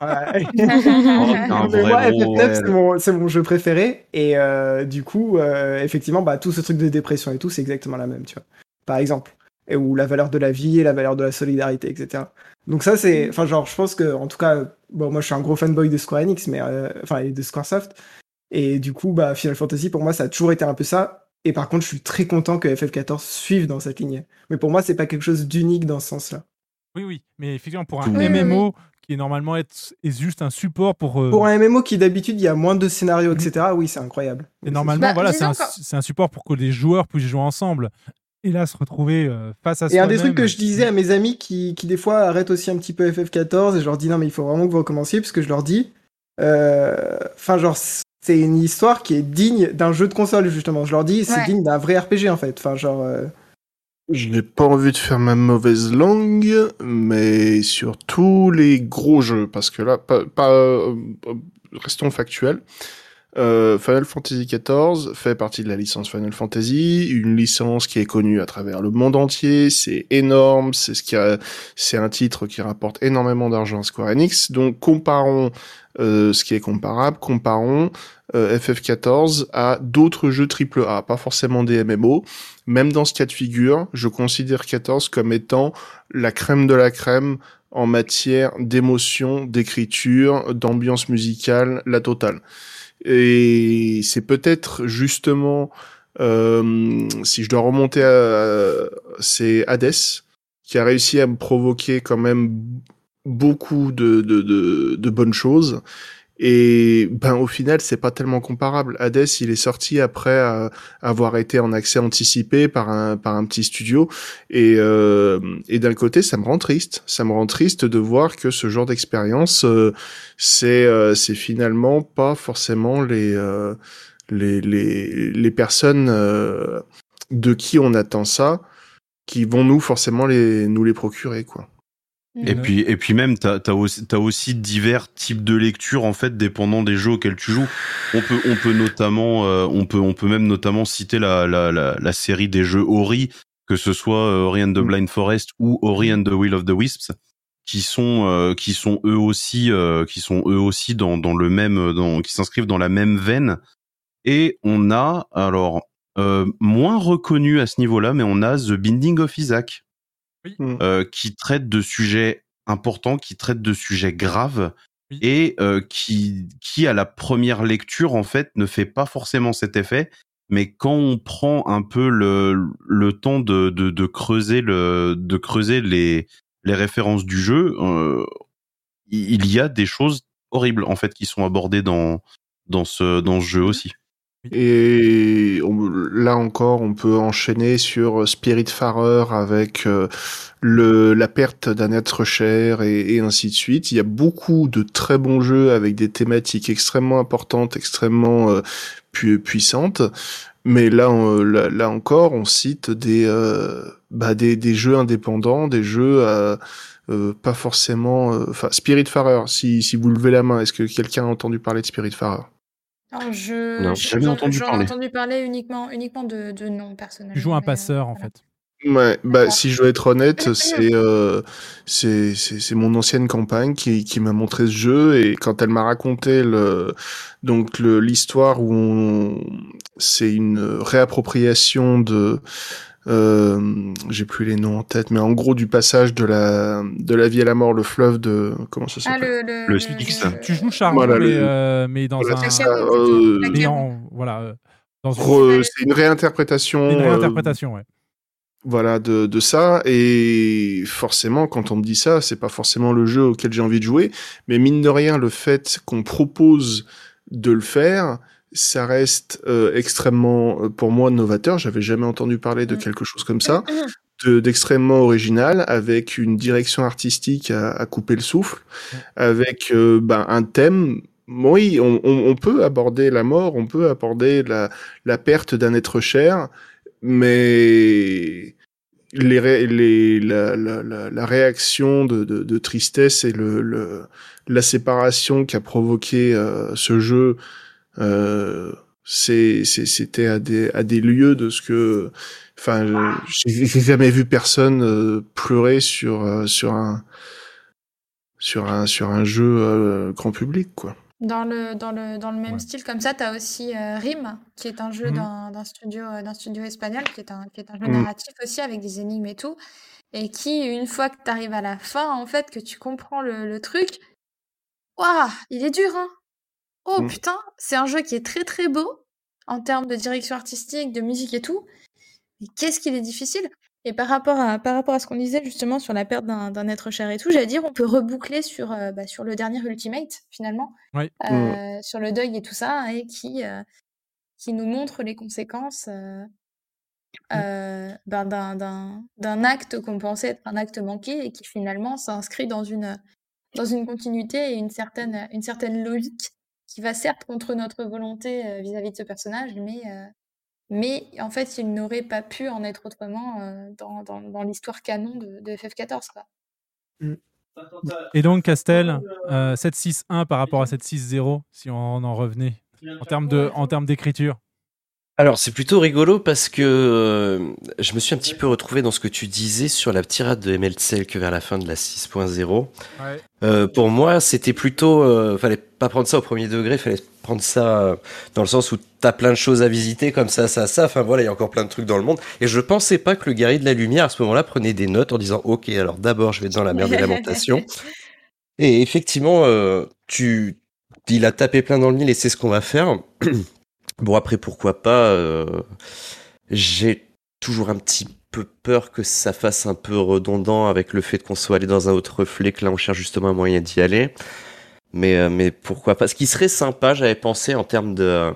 Ouais. Mais vrai moi, bro, FF9, ouais. c'est mon, c'est mon jeu préféré. Et euh, du coup, euh, effectivement, bah, tout ce truc de dépression et tout, c'est exactement la même, tu vois. Par exemple. Et où la valeur de la vie et la valeur de la solidarité, etc. Donc ça, c'est... Enfin, genre, je pense que, en tout cas, bon, moi, je suis un gros fanboy de Square Enix, mais... euh, Enfin, et de Squaresoft. Et du coup, bah, Final Fantasy, pour moi, ça a toujours été un peu ça. Et par contre, je suis très content que FF14 suive dans cette lignée. Mais pour moi, c'est pas quelque chose d'unique dans ce sens-là. Oui, oui. Mais effectivement, pour un Oui, oui, MMO qui est normalement être, est juste un support pour. euh, Pour un MMO qui d'habitude il y a moins de scénarios, etc., oui, c'est incroyable. Et normalement, Bah, voilà, c'est un, un support pour que les joueurs puissent jouer ensemble. Et là, se retrouver euh, face à Et un des trucs que je disais à mes amis qui, qui des fois arrêtent aussi un petit peu FF14 et je leur dis non mais il faut vraiment que vous recommenciez parce que je leur dis, euh, enfin genre c'est une histoire qui est digne d'un jeu de console justement. Je leur dis c'est Ouais. digne d'un vrai RPG en fait. Enfin genre euh, Je n'ai pas envie de faire ma mauvaise langue, mais sur tous les gros jeux, parce que là, pas, pas euh, restons factuels. Euh, Final Fantasy XIV fait partie de la licence Final Fantasy, une licence qui est connue à travers le monde entier. C'est énorme, c'est ce qui a, c'est un titre qui rapporte énormément d'argent à Square Enix. Donc comparons euh, ce qui est comparable, comparons euh, FF14 à d'autres jeux AAA, pas forcément des MMO. Même dans ce cas de figure, je considère 14 comme étant la crème de la crème en matière d'émotion, d'écriture, d'ambiance musicale, la totale. Et c'est peut-être justement, euh, si je dois remonter à, c'est Hades qui a réussi à me provoquer quand même beaucoup de, de, de, de bonnes choses. Et ben au final, c'est pas tellement comparable. Hades, il est sorti après euh, avoir été en accès anticipé par un par un petit studio. Et euh, et d'un côté, ça me rend triste. Ça me rend triste de voir que ce genre d'expérience, euh, c'est euh, c'est finalement pas forcément les euh, les les les personnes de qui on attend ça qui vont nous forcément les nous les procurer quoi. Et puis, et puis même, t'as as aussi, t'as aussi divers types de lectures en fait, dépendant des jeux auxquels tu joues. On peut, on peut notamment, euh, on peut, on peut même notamment citer la, la, la, la série des jeux Ori, que ce soit euh, Ori and the Blind Forest ou Ori and the Will of the Wisps, qui sont, euh, qui sont eux aussi, euh, qui sont eux aussi dans, dans le même, dans, qui s'inscrivent dans la même veine. Et on a, alors, euh, moins reconnu à ce niveau-là, mais on a The Binding of Isaac euh, qui traite de sujets importants, qui traite de sujets graves et euh, qui, qui à la première lecture en fait ne fait pas forcément cet effet. Mais quand on prend un peu le, le temps de, de, de creuser le, de creuser les, les références du jeu, euh, il y a des choses horribles en fait qui sont abordés dans dans ce dans ce jeu aussi. Et là encore, on peut enchaîner sur Spiritfarer avec euh, le, la perte d'un être cher et, et ainsi de suite. Il y a beaucoup de très bons jeux avec des thématiques extrêmement importantes, extrêmement euh, pu- puissantes. Mais là, là, encore, on cite des, euh, bah, des, des jeux indépendants, des jeux euh, pas forcément... Enfin, Spiritfarer, si, si vous levez la main, est-ce que quelqu'un a entendu parler de Spiritfarer Alors, je, Non, je- jamais j'en- entendu j'en ai parler. entendu parler uniquement, uniquement de, de nom personnellement. Tu joues un mais, euh, passeur en fait. Ouais, bah si je dois être honnête, c'est euh, c'est c'est c'est mon ancienne campagne qui qui m'a montré ce jeu et quand elle m'a raconté le donc le l'histoire où on c'est une réappropriation de euh, j'ai plus les noms en tête, mais en gros du passage de la de la vie à la mort, le fleuve de comment ça Ah, s'appelle le, le, Le le- Styx. le- Tu joues Charbon, Voilà, mais, le- euh, mais dans voilà, un. ça, euh, mais en- voilà. Dans une, re- c'est une réinterprétation. une euh, réinterprétation, ouais. Voilà, de, de ça. Et forcément, quand on me dit ça, c'est pas forcément le jeu auquel j'ai envie de jouer. Mais mine de rien, le fait qu'on propose de le faire, ça reste euh, extrêmement, euh, pour moi, novateur. J'avais jamais entendu parler de quelque chose comme ça. de- d'extrêmement original, avec une direction artistique à, à couper le souffle, avec euh, ben, un thème. Oui, on, on, on peut aborder la mort, on peut aborder la, la perte d'un être cher, mais les, ré- les, la, la, la, la réaction de, de, de tristesse et le, le, la séparation qu'a provoqué euh, ce jeu, euh, c'était à des, à des lieux de ce que, enfin, je- j'ai jamais vu personne euh, pleurer sur, euh, sur un, sur un, sur un jeu euh, grand public, quoi. Dans le, dans le, dans le même style comme ça, tu as aussi euh, Rim, qui est un jeu Mhm. d'un d'un studio, euh, d'un studio espagnol, qui est un, qui est un jeu Mhm. narratif aussi avec des énigmes et tout. Et qui, une fois que tu arrives à la fin, en fait, que tu comprends le, le truc, waouh, il est dur, hein! Oh Mhm. putain, c'est un jeu qui est très très beau en termes de direction artistique, de musique et tout. Mais qu'est-ce qu'il est difficile! Et par rapport à, par rapport à ce qu'on disait justement sur la perte d'un d'un être cher et tout, j'allais dire, on peut reboucler sur, euh, bah, sur le dernier Ultimate, finalement, Oui. euh, sur le deuil et tout ça, et qui, euh, qui nous montre les conséquences euh, euh, ben, d'un- d'un d'un acte qu'on pensait être un acte manqué et qui finalement s'inscrit dans une, dans une continuité et une certaine, une certaine logique qui va certes contre notre volonté euh, vis-à-vis de ce personnage, mais, euh, mais en fait, il n'aurait pas pu en être autrement euh, dans, dans, dans l'histoire canon de, de FF14. Quoi. Et donc, Castel, euh, 7-6-1 par rapport à 7-6-0, si on en revenait, en termes de- en termes d'écriture? Alors c'est plutôt rigolo parce que euh, je me suis un petit peu retrouvé dans ce que tu disais sur la tirade de ML que vers la fin de la 6.0. Ouais. Euh, pour moi, c'était plutôt, euh, fallait pas prendre ça au premier degré, fallait prendre ça euh, dans le sens où t'as plein de choses à visiter comme ça, ça, ça. Enfin voilà, il y a encore plein de trucs dans le monde. Et je pensais pas que le guerrier de la lumière à ce moment-là prenait des notes en disant, ok, alors d'abord je vais dans la mer des lamentations. Et effectivement, tu, il a tapé plein dans le mille et c'est ce qu'on va faire. bon après, pourquoi pas euh, J'ai toujours un petit peu peur que ça fasse un peu redondant avec le fait qu'on soit allé dans un autre reflet, que là on cherche justement un moyen d'y aller. Mais, euh, mais pourquoi pas? Ce qui serait sympa, j'avais pensé en termes de,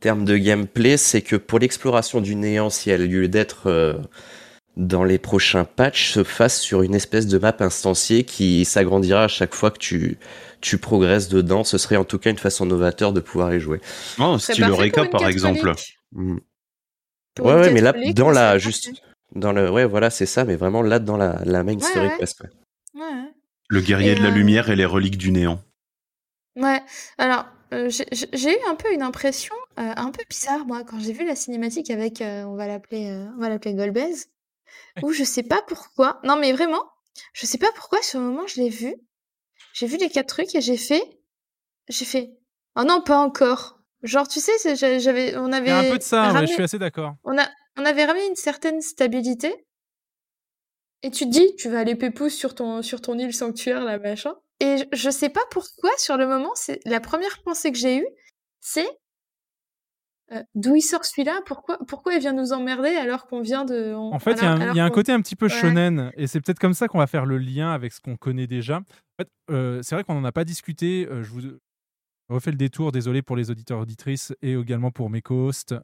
termes de gameplay, c'est que pour l'exploration du néant, si elle a lieu d'être euh, dans les prochains patchs, se fasse sur une espèce de map instanciée qui s'agrandira à chaque fois que tu, tu progresses dedans. Ce serait en tout cas une façon novateur de pouvoir y jouer. Oh, style Eureka, par exemple. Mm. Pour Ouais, mais là, dans la, juste, parfait. dans le, ouais, voilà, c'est ça, mais vraiment là, dans la, la main Ouais, story ouais. Le guerrier Et, de la euh, lumière et les reliques du néant. Ouais, alors euh, j'ai eu un peu une impression euh, un peu bizarre moi quand j'ai vu la cinématique avec euh, on va l'appeler euh, on va l'appeler Golbez où je sais pas pourquoi non mais vraiment je sais pas pourquoi sur le moment je l'ai vu j'ai vu les quatre trucs et j'ai fait j'ai fait oh non pas encore genre tu sais j'avais on Il avait y a un peu de ça, ouais, ramené- je suis assez d'accord. on a on avait ramené une certaine stabilité et tu te dis tu vas aller pépouze sur ton sur ton île sanctuaire là machin et je, je sais pas pourquoi sur le moment c'est la première pensée que j'ai eue c'est euh, d'où il sort celui-là? Pourquoi, pourquoi il vient nous emmerder alors qu'on vient de. on- En fait, il y a un, y a côté un petit peu Ouais. shonen, et c'est peut-être comme ça qu'on va faire le lien avec ce qu'on connaît déjà. En fait, euh, c'est vrai qu'on n'en a pas discuté. euh, je vous refais le détour, désolé pour les auditeurs auditrices et également pour mes co-hosts,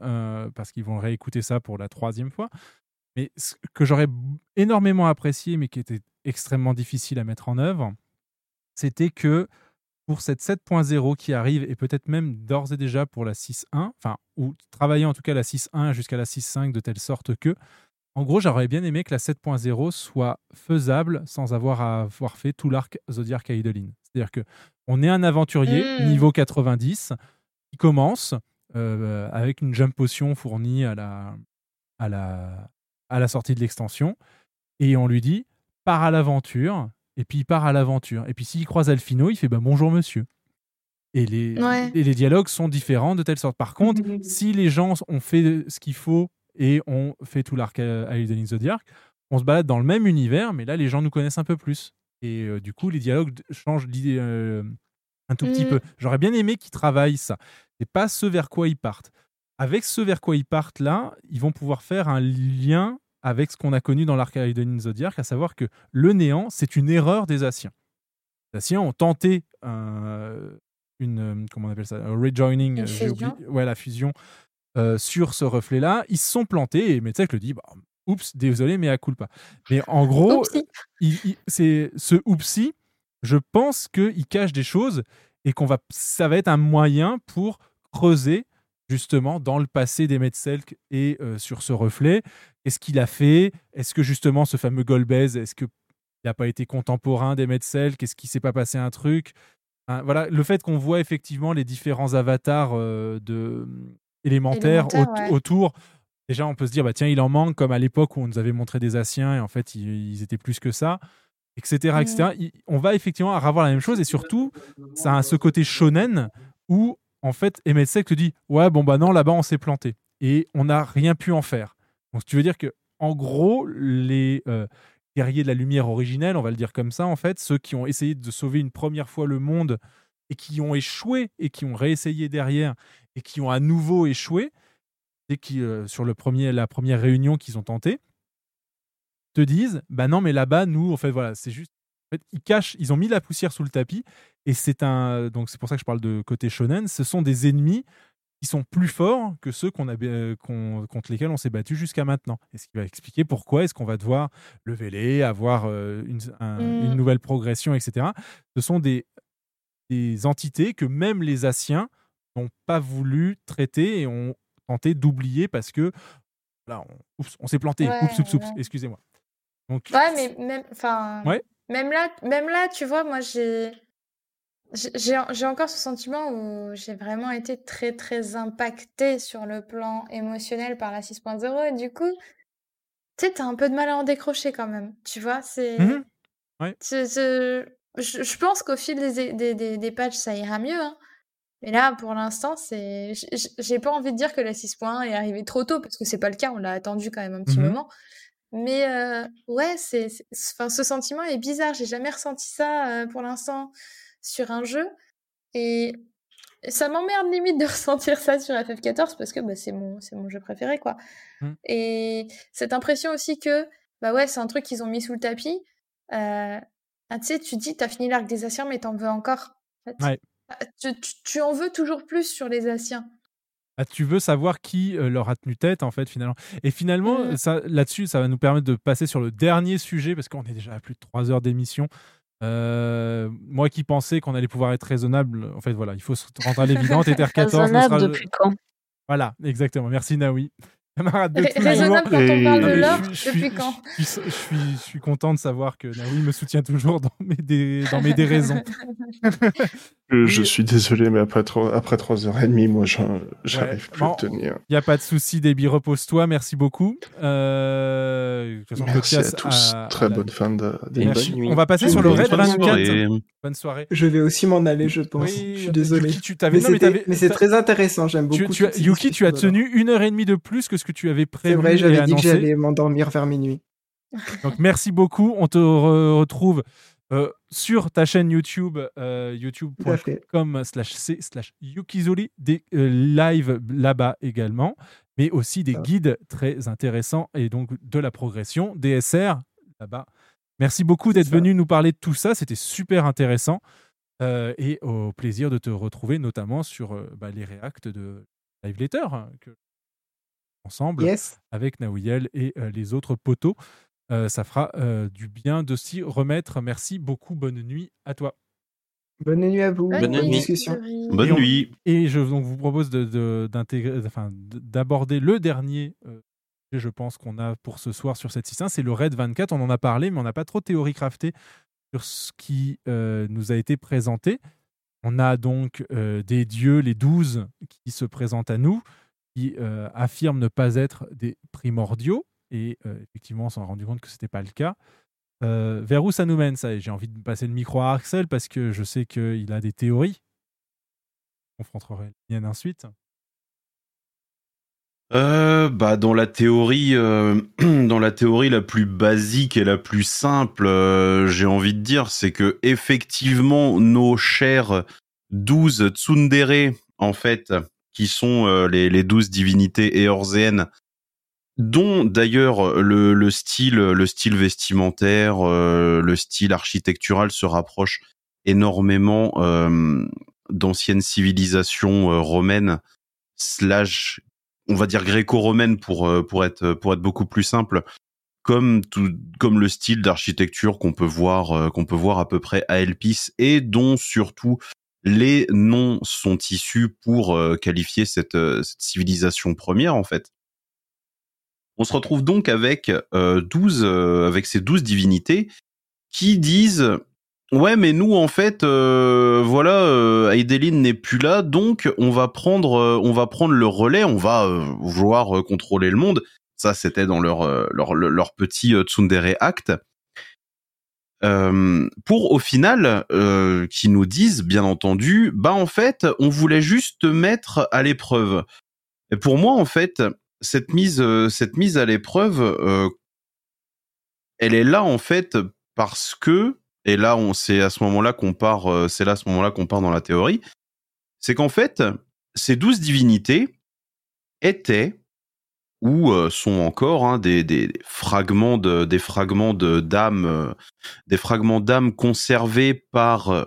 parce qu'ils vont réécouter ça pour la troisième fois. Mais ce que j'aurais énormément apprécié, mais qui était extrêmement difficile à mettre en œuvre, c'était que pour cette 7.0 qui arrive, et peut-être même d'ores et déjà pour la 6.1, enfin, ou travailler en tout cas la 6.1 jusqu'à la 6.5 de telle sorte que, en gros, j'aurais bien aimé que la 7.0 soit faisable sans avoir à avoir fait tout l'arc Zodiac Idolin. C'est-à-dire que on est un aventurier Mm. niveau 90 qui commence euh, avec une jump potion fournie à la, à la, à la sortie de l'extension et on lui dit pars à l'aventure et puis il part à l'aventure. Et puis s'il croise Alfino il fait bah, bonjour monsieur. Et les, Ouais. et les dialogues sont différents de telle sorte. Par contre si les gens ont fait ce qu'il faut et ont fait tout l'arc à Elden Zodiac on se balade dans le même univers mais là les gens nous connaissent un peu plus. Et euh, du coup les dialogues changent l'idée euh, un tout petit Mm. peu. J'aurais bien aimé qu'ils travaillent ça. Et pas ce vers quoi ils partent. Avec ce vers quoi ils partent là, ils vont pouvoir faire un lien avec ce qu'on a connu dans l'Arcadia Zodiac, à savoir que le néant, c'est une erreur des Asiens. Les Asiens ont tenté euh, une, comment on appelle ça, un rejoining, Une euh, j'ai fusion. oublié- ouais, la fusion euh, sur ce reflet-là. Ils se sont plantés et Metzek le dit, bah, oups, désolé, mais à culpa. Mais en gros, c'est ce oupsie, je pense qu'il cache des choses et qu'on va, ça va être un moyen pour creuser justement dans le passé des Metzelk et euh, sur ce reflet. Qu'est-ce qu'il a fait? Est-ce que justement ce fameux Golbez, est-ce qu'il n'a pas été contemporain des Metzelk Est-ce qu'il s'est pas passé un truc? Hein, Voilà, le fait qu'on voit effectivement les différents avatars euh, de élémentaires Élémentaires, ouais. autour. Déjà, on peut se dire, bah, tiens, il en manque, comme à l'époque où on nous avait montré des Asiens, et en fait, ils, ils étaient plus que ça, etc. etc. Il- On va effectivement avoir la même chose, et surtout, ça a ce côté shonen où, en fait, Sek te dit, ouais, bon, bah non, là-bas, on s'est planté, et on n'a rien pu en faire. Donc, tu veux dire que, en gros, les euh, guerriers de la lumière originelle, on va le dire comme ça, en fait, ceux qui ont essayé de sauver une première fois le monde et qui ont échoué et qui ont réessayé derrière et qui ont à nouveau échoué, et qui, euh, sur le premier, la première réunion qu'ils ont tenté, te disent bah non mais là-bas nous en fait voilà c'est juste en fait, ils cachent ils ont mis la poussière sous le tapis et c'est un donc c'est pour ça que je parle de côté shonen ce sont des ennemis qui sont plus forts que ceux qu'on a euh, contre lesquels on s'est battu jusqu'à maintenant et ce qui va expliquer pourquoi est-ce qu'on va devoir lever les avoir euh, une, un- Mm. une nouvelle progression etc ce sont des des entités que même les Asiens n'ont pas voulu traiter et ont tenté d'oublier parce que là on, s'est planté Ouais, oups oups oups ouais. excusez-moi donc Ouais, mais même, enfin, Ouais. même là, même là, tu vois, moi, j'ai, j'ai, encore ce sentiment où j'ai vraiment été très, très impactée sur le plan émotionnel par la 6.0 et du coup, tu sais, t'as un peu de mal à en décrocher quand même, tu vois, c'est, c'est- je, pense qu'au fil des, des, des, des patchs, ça ira mieux, hein. Mais là, pour l'instant, c'est, j'ai pas envie de dire que la 6.1 est arrivée trop tôt parce que c'est pas le cas, on l'a attendu quand même un petit Mhm. moment. Mais euh, ouais, c'est- enfin, ce sentiment est bizarre. J'ai jamais ressenti ça euh, pour l'instant sur un jeu. Et ça m'emmerde limite de ressentir ça sur FF14 parce que bah, c'est mon, c'est mon jeu préféré, quoi. Mm. Et cette impression aussi que, bah ouais, c'est un truc qu'ils ont mis sous le tapis. Euh, ah, tu sais, tu dis, t'as fini l'arc des Asiens, mais t'en veux encore. en fait. Ouais. Ah, Tu, tu- tu en veux toujours plus sur les Asiens. Ah, tu veux savoir qui euh, leur a tenu tête en fait finalement et finalement Mhm. ça là-dessus ça va nous permettre de passer sur le dernier sujet parce qu'on est déjà à plus de trois heures d'émission Euh, moi qui pensais qu'on allait pouvoir être raisonnable en fait voilà il faut se rendre à l'évidence Ether 14 ne Raisonnable sera- depuis quand? Voilà exactement. Merci Naoui camarade de raisonnable quand on parle de l'or, depuis quand je suis, je suis- je suis content de savoir que Naoui me soutient toujours dans mes, dé- dans mes déraisons Je, je suis désolé, mais après, trois- après 3h30, moi, j'arrive plus Bon, à tenir. Il n'y a pas de souci, Déby, repose-toi. Merci beaucoup. Euh, Merci Cotias à tous. Très la- bonne fin de Merci. d'émission. On va passer sur le Red soirée. 24. Bonne soirée. Je vais aussi m'en aller, je pense. Oui, je suis désolé. Yuki, tu t'avais- mais mais c'est très intéressant, j'aime beaucoup. tu Yuki, tu as tenu une heure et demie de plus que ce que tu avais prévu. C'est vrai, j'avais dit que j'allais m'endormir vers minuit. Donc merci beaucoup. On te re- retrouve euh, sur ta chaîne YouTube, euh, youtube.com slash c slash yukizuri, des euh, lives là-bas également, mais aussi des guides très intéressants et donc de la progression, DSR là-bas. Merci beaucoup d'être venu nous parler de tout ça, c'était super intéressant et au plaisir de te retrouver notamment sur bah, les réacts de Live Letter hein, que ensemble Yes. avec Naouiel et euh, les autres poteaux. Euh, ça fera euh, du bien de s'y remettre. Merci beaucoup. Bonne nuit à toi. Bonne nuit à vous. Bonne nuit. discussion. Bonne Et on- nuit. Et je donc, vous propose de- de- d'intégrer, enfin, d- d'aborder le dernier, euh, sujet, je pense, qu'on a pour ce soir sur cette 6.1. C'est le RAID 24. On en a parlé, mais on n'a pas trop théorie crafté sur ce qui euh, nous a été présenté. On a donc euh, des dieux, les 12, qui se présentent à nous, qui euh, affirment ne pas être des primordiaux. Et euh, effectivement, on s'en est rendu compte que ce n'était pas le cas. Euh, vers où ça nous mène ça? Et J'ai envie de passer le micro à Axel parce que je sais qu'il a des théories. Je confronterai les miennes ensuite. Euh, bah dans la théorie, dans la théorie la plus basique et la plus simple, j'ai envie de dire, c'est que effectivement nos chers 12 tsundere, en fait, qui sont euh, les, 12 divinités éorzéennes, dont d'ailleurs le, le style, le style vestimentaire, euh, le style architectural se rapproche énormément euh, d'anciennes civilisations euh, romaines slash on va dire gréco-romaine pour euh, pour être pour être beaucoup plus simple comme comme le style d'architecture qu'on peut voir euh, qu'on peut voir à peu près à Elpis et dont surtout les noms sont issus pour euh, qualifier cette, euh, cette civilisation première en fait. On se retrouve donc avec euh, 12 euh, avec ces 12 divinités qui disent Ouais, mais nous en fait, voilà, Aideline n'est plus là, donc on va prendre, on va prendre le relais, on va vouloir contrôler le monde. Ça, c'était dans leur leur, petit tsundere act. Euh, pour au final, euh, qui nous disent, bien entendu, bah en fait, on voulait juste te mettre à l'épreuve. Et pour moi, en fait, cette mise, euh, cette mise à l'épreuve, euh, elle est là en fait parce que et là on c'est à ce moment-là qu'on part c'est là à ce moment-là qu'on part dans la théorie c'est qu'en fait ces douze divinités étaient ou euh, sont encore hein, des, des fragments de des fragments de euh, des fragments d'âme conservés par euh,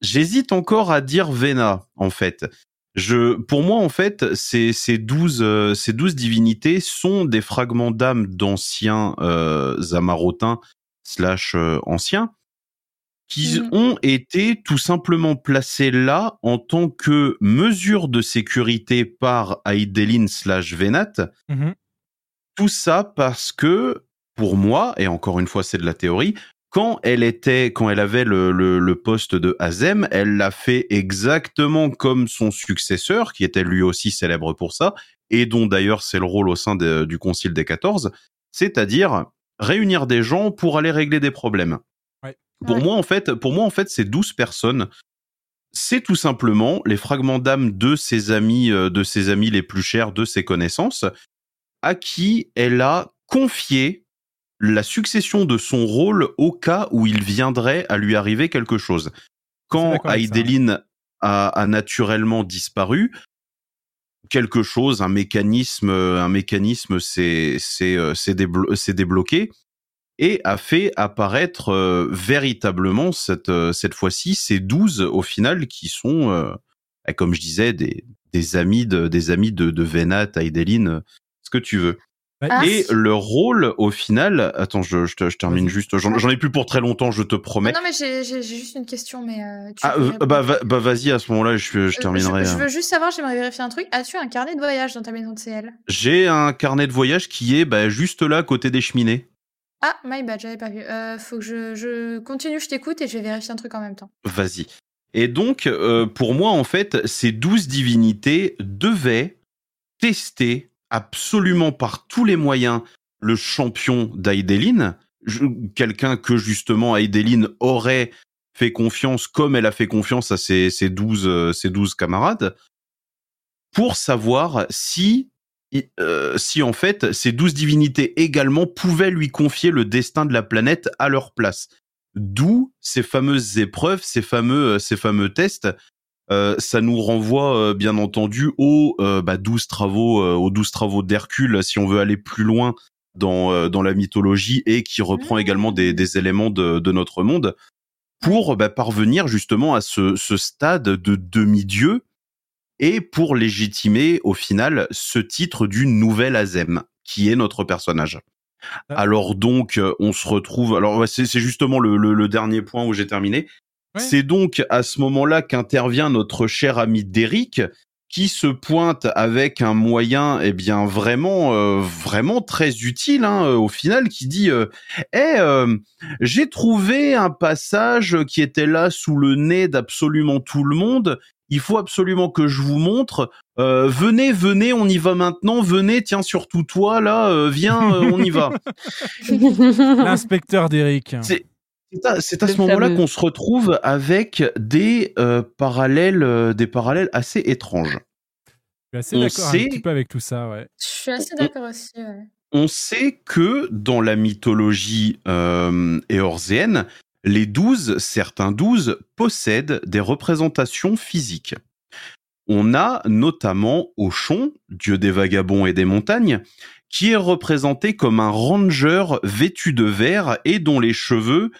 j'hésite encore à dire Vena en fait. Je, pour moi, en fait, ces, ces douze, euh, ces douze divinités sont des fragments d'âme d'anciens euh, Amarotins slash anciens qui Mhm. ont été tout simplement placés là en tant que mesure de sécurité par Aidelin slash Venat. Mhm. Tout ça parce que, pour moi, et encore une fois c'est de la théorie, quand elle était, quand elle avait le, le, le poste de Azem, elle l'a fait exactement comme son successeur, qui était lui aussi célèbre pour ça, et dont d'ailleurs c'est le rôle au sein de- du Concile des 14, c'est-à-dire réunir des gens pour aller régler des problèmes. Ouais. Pour moi, en fait, pour moi, en fait, ces 12 personnes, c'est tout simplement les fragments d'âme de ses amis, euh, de ses amis les plus chers, de ses connaissances, à qui elle a confié la succession de son rôle au cas où il viendrait à lui arriver quelque chose. Quand Aideline a, a naturellement disparu, quelque chose, un mécanisme, un mécanisme s'est euh, déblo- débloqué et a fait apparaître euh, véritablement cette euh, cette fois-ci ces 12 au final qui sont euh, eh, comme je disais des des amis de des amis de de Venat, ce que tu veux. Ah. Et le rôle au final, attends, je, je, te- je termine juste, j'en j'en ai plus pour très longtemps, je te promets. Non, mais j'ai juste une question, mais euh, tu Ah, bah, va- bah vas-y, à ce moment-là, je, je Euh, terminerai. Je, je hein. veux juste savoir, j'aimerais vérifier un truc. As-tu un carnet de voyage dans ta maison de CL J'ai un carnet de voyage qui est bah, juste là, à côté des cheminées. Ah, my bad, j'avais pas vu. Euh, faut que je, continue, je t'écoute et je vais vérifier un truc en même temps. Vas-y. Et donc, euh, pour moi, en fait, ces douze divinités devaient tester absolument par tous les moyens le champion d'Aideline, quelqu'un que justement Aideline aurait fait confiance, comme elle a fait confiance à ses, ses, 12, euh, ses 12 camarades, pour savoir si, euh, si en fait ces douze divinités également pouvaient lui confier le destin de la planète à leur place. D'où ces fameuses épreuves, ces fameux, ces fameux tests. Euh, ça nous renvoie euh, bien entendu aux euh, bah, 12 travaux, euh, aux 12 travaux d'Hercule, si on veut aller plus loin dans, euh, dans la mythologie et qui reprend également des, des éléments de, de notre monde pour bah, parvenir justement à ce, ce stade de demi-dieu et pour légitimer au final ce titre du nouvel Azem qui est notre personnage. Alors donc euh, on se retrouve. Alors c'est justement le, le, le dernier point où j'ai terminé. C'est donc à ce moment-là qu'intervient notre cher ami Derrick qui se pointe avec un moyen eh bien vraiment euh, vraiment très utile hein, au final qui dit euh, Eh, euh, j'ai trouvé un passage qui était là sous le nez d'absolument tout le monde il faut absolument que je vous montre Euh, venez venez on y va maintenant venez tiens surtout toi là euh, viens euh, on y va L'inspecteur d'Eric. c'est à, ce moment-là qu'on se retrouve avec des euh, parallèles, euh, des parallèles assez étranges. Je suis assez On d'accord un sait- petit peu avec tout ça, ouais. Je suis assez d'accord aussi. ouais. On sait que dans la mythologie euh, éorzéenne, les douze, certains douze, possèdent des représentations physiques. On a notamment Auchon, dieu des vagabonds et des montagnes, qui est représenté comme un ranger vêtu de vert et dont les cheveux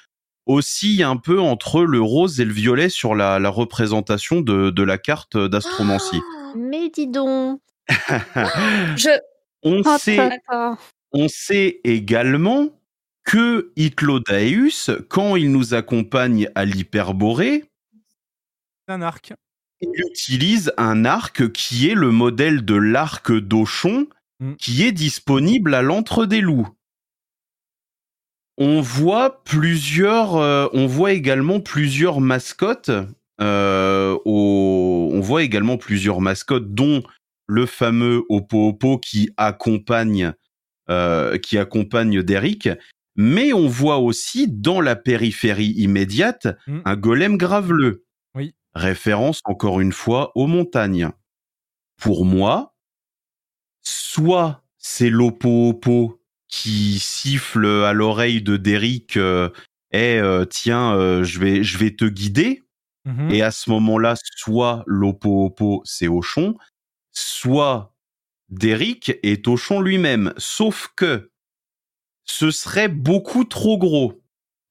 oscillent un peu entre le rose et le violet sur la, la représentation de, de la carte d'astromancie. Mais dis donc. Je. On Oh, sait, on sait également que Hyclodaeus, quand il nous accompagne à l'hyperborée, C'est un arc. il utilise un arc qui est le modèle de l'arc d'Auchon, qui est disponible à l'antre des loups. On voit plusieurs, euh, on voit également plusieurs mascottes. euh, au- on voit également plusieurs mascottes, dont le fameux Oppo Oppo qui accompagne, euh, qui accompagne Derrick. Mais on voit aussi dans la périphérie immédiate un golem graveleux. Oui. Référence encore une fois aux montagnes. Pour moi, soit c'est l'Oppo Oppo qui siffle à l'oreille de Derrick euh, Eh, euh, tiens euh, je vais je vais te guider Mhm. et à ce moment-là soit l'Oppo Oppo c'est Auchon soit Derrick est Auchon lui-même sauf que ce serait beaucoup trop gros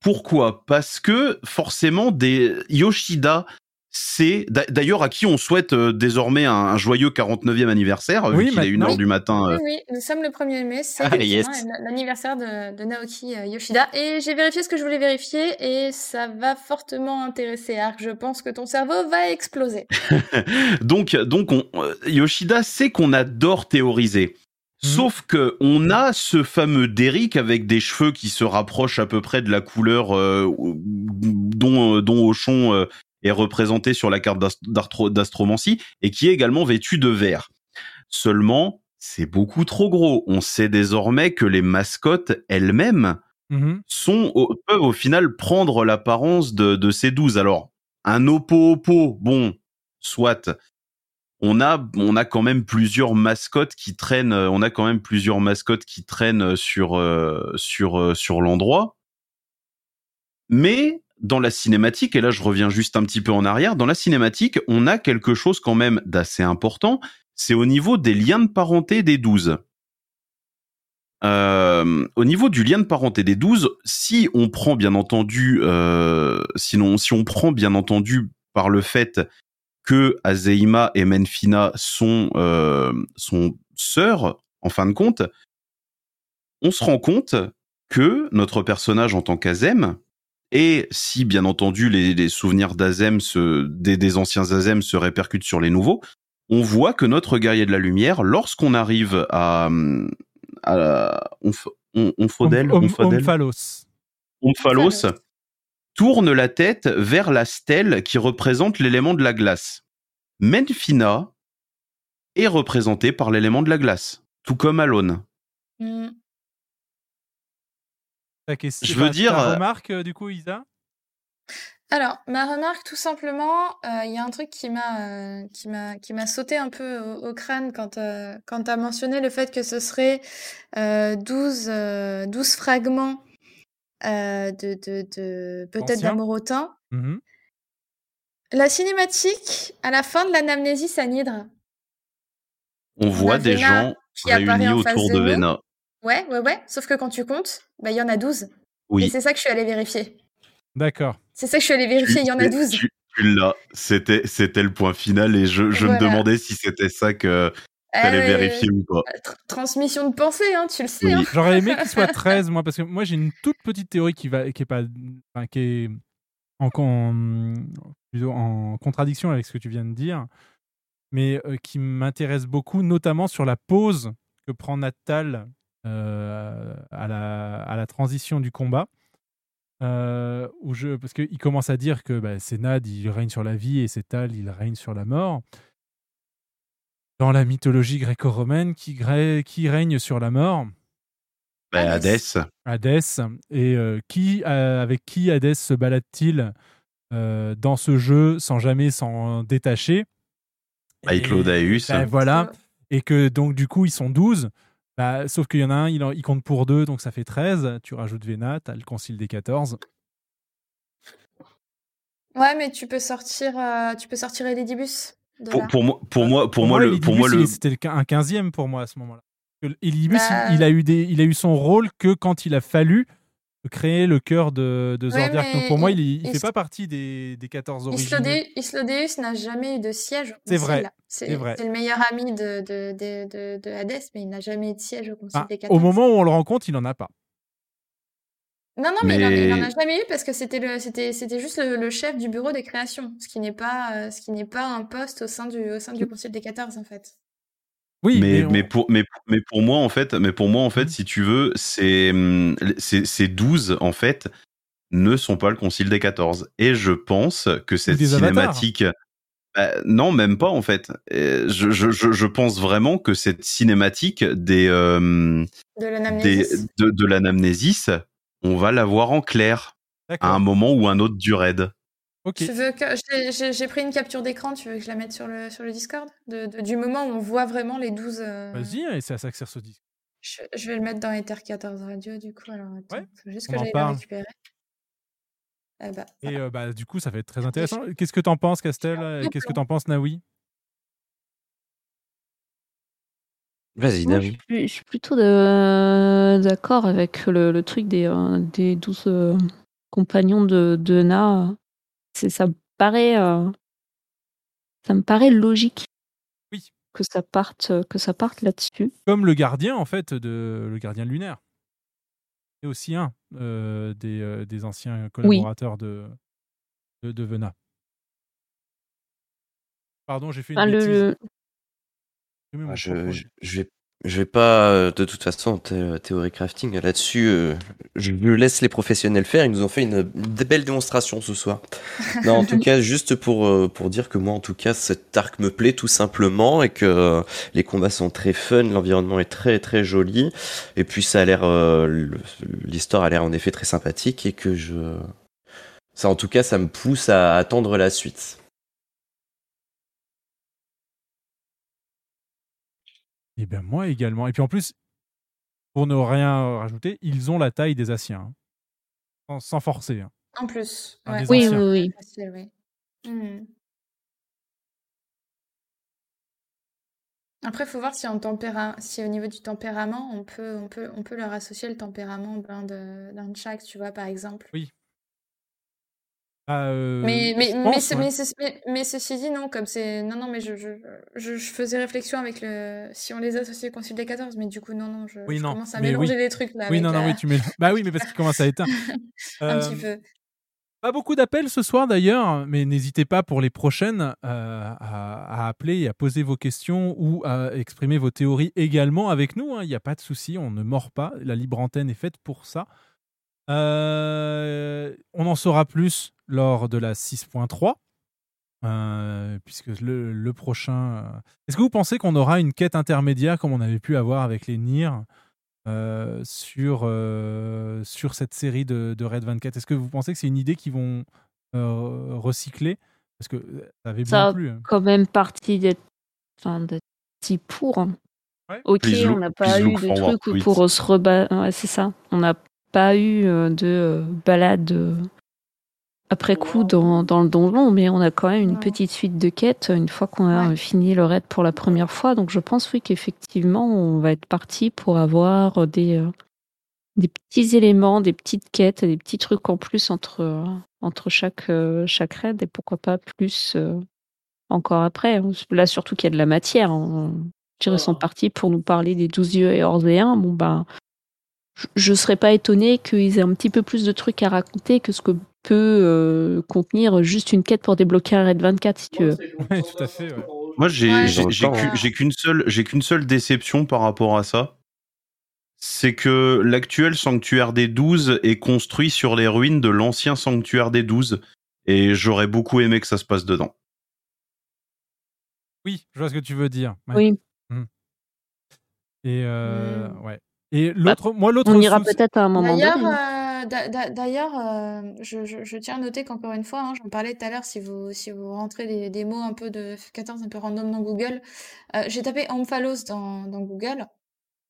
pourquoi? Parce que forcément des Yoshida c'est d'a- d'ailleurs à qui on souhaite euh, désormais un, un joyeux 49e anniversaire vu Oui, qu'il est une maintenant. heure du matin euh, Oui, oui, nous sommes le 1er mai, c'est Ah, yes. l'anniversaire de, de Naoki euh, Yoshida. Et j'ai vérifié ce que je voulais vérifier et ça va fortement intéresser Ark. Je pense que ton cerveau va exploser. donc, donc on, euh, Yoshida sait qu'on adore théoriser. Sauf que on a ce fameux Derrick avec des cheveux qui se rapprochent à peu près de la couleur euh, dont, euh, dont Auchon euh, est représenté sur la carte d'ast- d'astro- d'astromancie et qui est également vêtu de vert. Seulement, c'est beaucoup trop gros. On sait désormais que les mascottes elles-mêmes sont au- peuvent au final prendre l'apparence de, de ces douze. Alors, un Oppo Oppo, bon, soit. On a, on a quand même plusieurs mascottes qui traînent. euh, On a quand même plusieurs mascottes qui traînent sur euh, sur euh, sur l'endroit. Mais dans la cinématique, et là je reviens juste un petit peu en arrière, dans la cinématique, on a quelque chose quand même d'assez important. C'est au niveau des liens de parenté des douze. Euh, au niveau du lien de parenté des 12, si on prend bien entendu, sinon si on prend bien entendu par le fait que Azeima et Menfina sont euh, sont sœurs en fin de compte, on se rend compte que notre personnage en tant qu'Azem et si bien entendu les, les souvenirs d'Azem des, des anciens Azem se répercutent sur les nouveaux, on voit que notre guerrier de la lumière, lorsqu'on arrive à, à On- Onfodel, Om- Om- Onfodel Omphalos. Omphalos tourne la tête vers la stèle qui représente l'élément de la glace. Menfina est représentée par l'élément de la glace, tout comme Alone. Hmm. Ta question- Je veux dire, ta euh, remarque, euh, du coup, Isa? Alors, ma remarque, tout simplement, euh, il y a un truc qui m'a euh, qui m'a qui m'a sauté un peu au, au crâne quand euh, quand t'as mentionné le fait que ce serait euh, 12 euh, 12 fragments euh, de, de, de peut-être Ancien. d'Amorotin. Mhm. La cinématique, à la fin de l'anamnésis à Nidre. On voit des gens qui réunis autour de de. Ouais, ouais, ouais. Sauf que quand tu comptes, bah, il y en a 12. Oui. Et c'est ça que je suis allée vérifier. D'accord. C'est ça que je suis allée vérifier, il y en a 12. Tu, tu l'as. C'était, c'était le point final et je, je me demandais si c'était ça que t'allais ouais, vérifier ou pas. Tr- Transmission de pensée, hein, tu le sais. Oui. hein. J'aurais aimé qu'il soit 13, moi, parce que moi, j'ai une toute petite théorie qui, va, qui est pas. enfin, qui est en, en- plutôt en contradiction avec ce que tu viens de dire, mais euh, qui m'intéresse beaucoup, notamment sur la pause que prend Natal euh, à, la, à la transition du combat. Euh, où je, parce qu'il commence à dire que bah, c'est Nad, il règne sur la vie et c'est Tal, il règne sur la mort. Dans la mythologie gréco-romaine, qui, gré- qui règne sur la mort Bah, Hadès. Hadès. Et euh, qui, euh, avec qui Hadès se balade-t-il euh, dans ce jeu sans jamais s'en détacher? Avec Claudaeus. Ben, voilà. Et que donc, du coup, ils sont 12. Bah, sauf qu'il y en a un, il, en- il compte pour deux, donc ça fait 13. Tu rajoutes Vena, t'as le concile des 14. Ouais, mais tu peux sortir, euh, tu peux sortir Elidibus. Pour, moi, pour moi, pour moi, le, pour moi, le, c'était un 15e pour moi à ce moment-là. Que Elidibus, Bah- il, il a eu des, il a eu son rôle que quand il a fallu créer le cœur de, de Ouais, donc pour moi, il- il, il il fait pas partie des, des 14 originaux. Islodeus n'a jamais eu de siège au C'est concile. vrai, c'est C'est vrai. c'est le meilleur ami de, de, de, de, de Hadès, mais il n'a jamais eu de siège au concile Ah, des 14. au moment où on le rencontre, il en a pas. Non, non, mais, il, en, il en Mais- a jamais eu parce que c'était le, c'était, c'était juste le, le chef du bureau des créations, ce qui n'est pas, euh, ce qui n'est pas un poste au sein du, au sein du concile des 14 en fait. Oui, mais, mais on- mais, pour, mais, mais pour moi, en fait, mais pour moi, en fait, si tu veux, ces, hum, ces, ces 12, en fait, ne sont pas le concile des 14. Et je pense que cette cinématique. Bah, non, même pas, en fait. Je, je, je, je pense vraiment que cette cinématique des, euh, De des, l'anamnésis. de, de l'anamnésis, on va la voir en clair à un moment ou un autre du raid. Ok. Tu veux que j'ai- pris une capture d'écran, tu veux que je la mette sur le, sur le Discord? De, de- Du moment où on voit vraiment les 12. euh, Vas-y, hein, et c'est à ça que sert ce disque. Je, je vais le mettre dans Ether 14 Radio du coup. Alors attends, faut juste que j'aille le récupérer. Eh bah, Et euh, bah, du coup, ça va être très intéressant. Qu'est-ce que t'en penses, Castel? Qu'est-ce que t'en penses, Naoui? Vas-y, Moi, je, suis, je suis plutôt d'accord avec le, le truc des, euh, des douze euh, compagnons de, de Na. C'est, ça me paraît, euh, ça me paraît logique. Oui. Que ça parte, que ça parte là-dessus. Comme le gardien, en fait, de le gardien lunaire. C'est aussi un euh, des, euh, des anciens collaborateurs de, de, de Vena. Pardon, j'ai fait une Ah, le- bêtise. le- Je, je, je vais, je vais pas, euh, de toute façon, thé- théorie crafting là-dessus, euh, je laisse les professionnels faire. Ils nous ont fait une, une belle démonstration ce soir. Non, en tout cas, juste pour, euh, pour dire que moi, en tout cas, cet arc me plaît tout simplement et que euh, les combats sont très fun, l'environnement est très très joli et puis ça a l'air, euh, l'histoire a l'air en effet très sympathique et que je, ça en tout cas, ça me pousse à attendre la suite. Eh bien, moi également. Et puis en plus, pour ne rien rajouter, ils ont la taille des Asiens. hein. Sans, sans forcer. hein. En plus. Ouais. Oui, oui, oui. Hmm. Après, il faut voir si, en tempéra... si au niveau du tempérament, on peut, on peut, on peut leur associer le tempérament d'un de, d'un de chaque, tu vois, par exemple. Oui. Ah, euh, Mais, mais, mais, pense, ce- ouais. mais, ce- mais- mais ceci dit, non, comme c'est. Non, non, mais je, je, je, je faisais réflexion avec le. Si on les associe au Concile des 14, mais du coup, non, non, je, Oui, je non. commence à mélanger oui. les trucs là. Oui, avec non, non, la- oui, tu mets. Bah oui, mais parce qu'il commence à éteindre. Un petit peu. Pas beaucoup d'appels ce soir d'ailleurs, mais n'hésitez pas pour les prochaines euh, à, à appeler et à poser vos questions ou à exprimer vos théories également avec nous. hein. Il n'y a pas de souci, on ne mord pas. La libre antenne est faite pour ça. Euh, on en saura plus lors de la 6.3. euh, puisque le, le prochain. euh, Est-ce que vous pensez qu'on aura une quête intermédiaire comme on avait pu avoir avec les Nier euh, sur, euh, sur cette série de, de Red 24 Est-ce que vous pensez que c'est une idée qu'ils vont euh, recycler? Parce que ça avait Ça bien a plu. hein. quand même partie d'être enfin, d'être si pour. Ok, Please on n'a pas eu de truc pour se rebattre. Ouais, c'est ça. On n'a pas eu de balade euh, après coup dans, dans le donjon, mais on a quand même une petite suite de quêtes une fois qu'on a fini le raid pour la première fois. Donc je pense oui qu'effectivement on va être parti pour avoir des, euh, des petits éléments, des petites quêtes, des petits trucs en plus entre, euh, entre chaque, euh, chaque raid et pourquoi pas plus euh, encore après. hein. Là surtout qu'il y a de la matière. hein. Je dirais, Ils sont partis pour nous parler des douze yeux et Orléans. Bon ben je- je serais pas étonné qu'ils aient un petit peu plus de trucs à raconter que ce que peut euh, contenir juste une quête pour débloquer un raid 24 si tu veux. Ouais, tout à fait. ouais. Moi, j'ai Ouais. hein. qu'une seule, j'ai qu'une seule déception par rapport à ça. C'est que l'actuel sanctuaire des 12 est construit sur les ruines de l'ancien sanctuaire des 12. Et j'aurais beaucoup aimé que ça se passe dedans. Oui, je vois ce que tu veux dire. ouais. Oui. Mhm. Et euh, ouais. Et l'autre, moi l'autre. On ira peut-être à un moment D'ailleurs, donné. hein. euh, d'ailleurs, euh, je, je- je tiens à noter qu'encore une fois, hein, j'en parlais tout à l'heure, si vous, si vous rentrez des, des mots un peu de F14 un peu random dans Google, euh, j'ai tapé Omphalos dans, dans Google.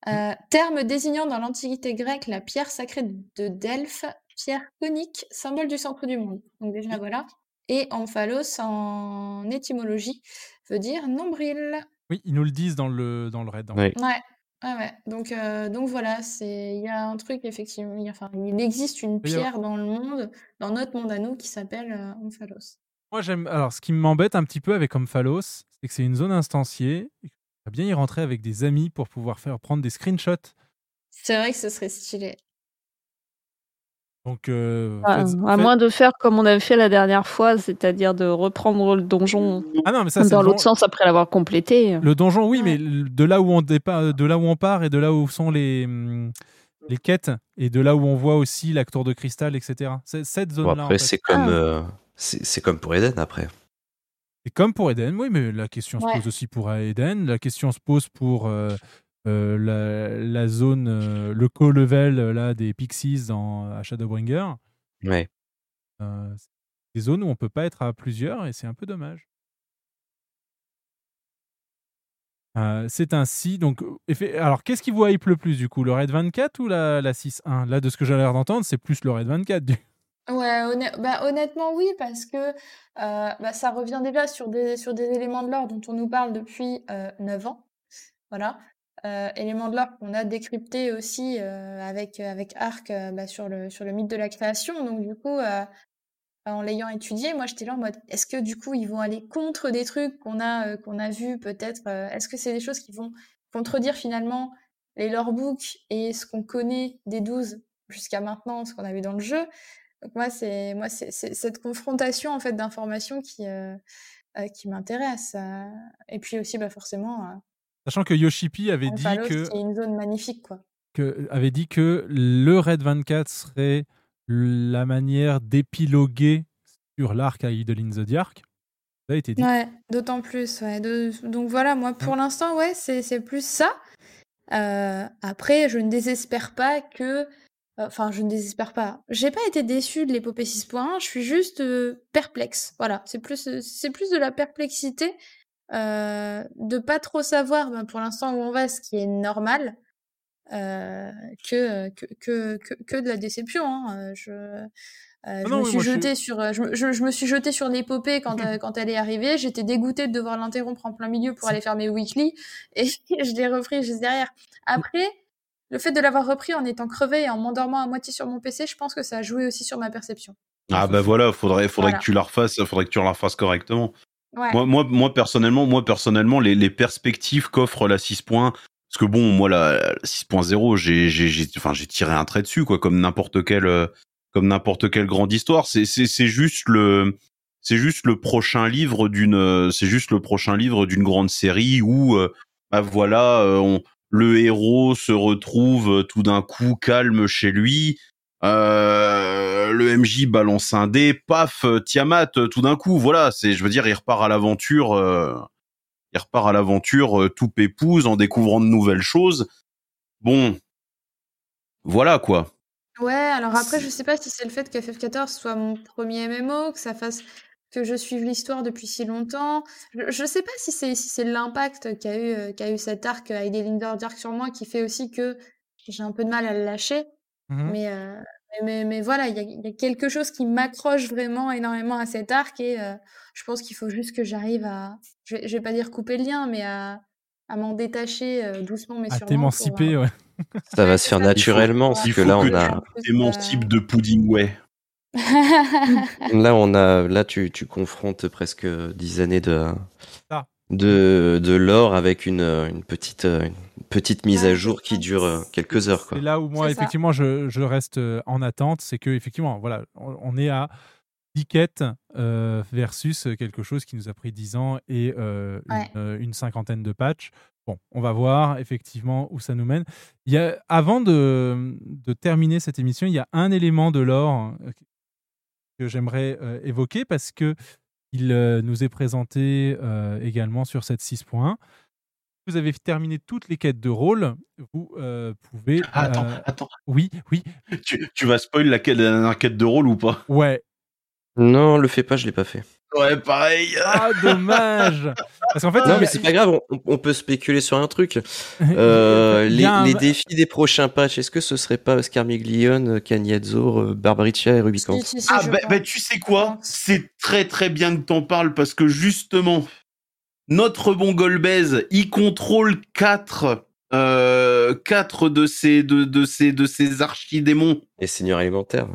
Euh, terme désignant dans l'Antiquité grecque la pierre sacrée de Delphes, pierre conique, symbole du centre du monde. Donc déjà voilà. Et Omphalos en étymologie veut dire nombril. Oui, ils nous le disent dans le dans le raid. Oui. Ouais, ouais, ouais. Donc, euh, donc voilà, c'est il y a un truc effectivement. il y a- Enfin, il existe une Il y a- pierre dans le monde, dans notre monde à nous, qui s'appelle euh, Omphalos. Moi j'aime. Alors ce qui m'embête un petit peu avec Omphalos, c'est que c'est une zone instanciée. et On va bien y rentrer avec des amis pour pouvoir faire prendre des screenshots. C'est vrai que ce serait stylé. Donc euh, À, faites- à faites- moins de faire comme on avait fait la dernière fois, c'est-à-dire de reprendre le donjon Ah non, mais ça c'est dans l'autre don- sens après l'avoir complété. Le donjon, oui, mais l- de là où on dépa- de là où on part et de là où sont les hum, les quêtes et de là où on voit aussi la tour de cristal, etc. C'est cette Bon, zone-là. en après, fait. c'est comme, Ah. euh, c'est c'est comme pour Eden après. Et comme pour Eden, oui, mais la question se pose aussi pour Eden. La question se pose pour euh, euh, la, la zone, euh, le co-level euh, là, des Pixies dans, à Shadowbringer. Ouais. Euh, c'est des zones où on peut pas être à plusieurs et c'est un peu dommage. Euh, c'est ainsi. Donc, alors, qu'est-ce qui vous hype le plus du coup? Le Raid 24 ou la, la 6.1 Là, de ce que j'ai l'air d'entendre, c'est plus le Raid 24. Du... Ouais, honn- bah, honnêtement, oui, parce que euh, bah, ça revient déjà sur des, sur des éléments de l'or dont on nous parle depuis euh, 9 ans. Voilà. Euh, éléments de l'or qu'on a décryptés aussi euh, avec, avec Arc euh, bah, sur le, sur le mythe de la création. Donc, du coup, euh, en l'ayant étudié, moi, j'étais là en mode, est-ce que du coup, ils vont aller contre des trucs qu'on a, euh, qu'on a vus peut-être euh, Est-ce que c'est des choses qui vont contredire finalement les lorebooks et ce qu'on connaît des 12 jusqu'à maintenant, ce qu'on a vu dans le jeu? Donc moi, c'est cette confrontation en fait d'informations qui euh, euh, qui m'intéresse. euh. Et puis aussi, bah forcément, euh, Sachant que Yoshipi avait dit que, qui est une zone magnifique, quoi. que- avait dit que le Raid 24 serait la manière d'épiloguer sur l'arc à Idolin Zodiac. Ça a été dit. Ouais, d'autant plus. Ouais. De- Donc voilà, moi pour l'instant, ouais, c'est c'est plus ça. Euh, après, je ne désespère pas que. Enfin, je ne désespère pas. J'ai pas été déçue de l'épopée 6.1, je suis juste euh, perplexe. Voilà, c'est plus, euh, c'est plus de la perplexité, euh, de pas trop savoir ben, pour l'instant où on va, ce qui est normal, euh, que, que, que, que, de la déception. Hein. Je, euh, je, non, me suis je jetée sur, euh, je, je, je me suis jetée sur l'épopée quand, euh, quand elle est arrivée. J'étais dégoûtée de devoir l'interrompre en plein milieu pour aller faire mes weekly et je l'ai repris juste derrière. Après, le fait de l'avoir repris en étant crevée et en m'endormant à moitié sur mon PC, je pense que ça a joué aussi sur ma perception. Ah bah voilà, faudrait, faudrait Voilà. que tu la refasses, faudrait que tu la refasses correctement. Moi, moi, moi personnellement, moi personnellement, les, les perspectives qu'offre la 6. Parce que bon, moi la, la 6.0, j'ai, j'ai, j'ai, enfin, j'ai tiré un trait dessus, quoi, comme n'importe quelle, euh, comme n'importe quelle grande histoire. C'est, c'est, c'est juste le, c'est juste le prochain livre d'une, euh, c'est juste le prochain livre d'une grande série où, euh, bah voilà, on, le héros se retrouve tout d'un coup calme chez lui. Euh, le MJ balance un dé, paf, euh, Tiamat, euh, tout d'un coup, voilà, c'est, je veux dire, il repart à l'aventure, euh, il repart à l'aventure euh, tout pépouse en découvrant de nouvelles choses. Bon, voilà quoi. Ouais, alors après, je sais pas si c'est le fait que FF14 soit mon premier MMO, que ça fasse que je suive l'histoire depuis si longtemps. Je, je sais pas si c'est si c'est l'impact qu'a eu qu'a eu cet arc lignes d'ordiac sur moi qui fait aussi que j'ai un peu de mal à le lâcher. Mhm. Mais, euh, mais, mais, voilà, il y a, il y a quelque chose qui m'accroche vraiment énormément à cet arc et euh, je pense qu'il faut juste que j'arrive à, je vais, je vais pas dire couper le lien, mais à, à m'en détacher euh, doucement mais À sûrement. pour, t'émanciper, ouais. Ça va se faire naturellement, parce que là, on a, tu t'émancipes de Puddingway. là, on a, là, tu, tu confrontes presque dix années de, Ah. De, de lore avec une, une petite, une petite mise à jour qui dure euh, quelques heures, quoi. C'est là où moi, effectivement, je, je reste euh, en attente. C'est que, effectivement, voilà, on, on est à 10 quêtes euh, versus quelque chose qui nous a pris 10 ans et euh, Ouais. une, euh, une cinquantaine de patchs. Bon, on va voir effectivement où ça nous mène. Il y a, avant de, de terminer cette émission, il y a un élément de l'or euh, que j'aimerais euh, évoquer parce que il euh, nous est présenté euh, également sur cette 6.1. Vous avez terminé toutes les quêtes de rôle. Vous euh, pouvez. Ah, attends, euh, attends. Oui, oui. Tu, tu vas spoil la, quête- la dernière quête de rôle ou pas? Ouais. Non, le fais pas, je l'ai pas fait. Ouais, pareil. Ah, dommage. Parce qu'en fait, Non, mais c'est pas grave, on, on peut spéculer sur un truc. Euh, les, a un- les défis des prochains patchs, est-ce que ce serait pas Scarmiglione, Cagnazzo, euh, Barbaricia et Rubicon Si, si, si, Ah, bah, bah, tu sais quoi? C'est très très bien que t'en parles parce que justement, notre bon Golbez, il contrôle 4 euh, quatre de ces de, de ces de ces archidémons Et Seigneur élémentaire.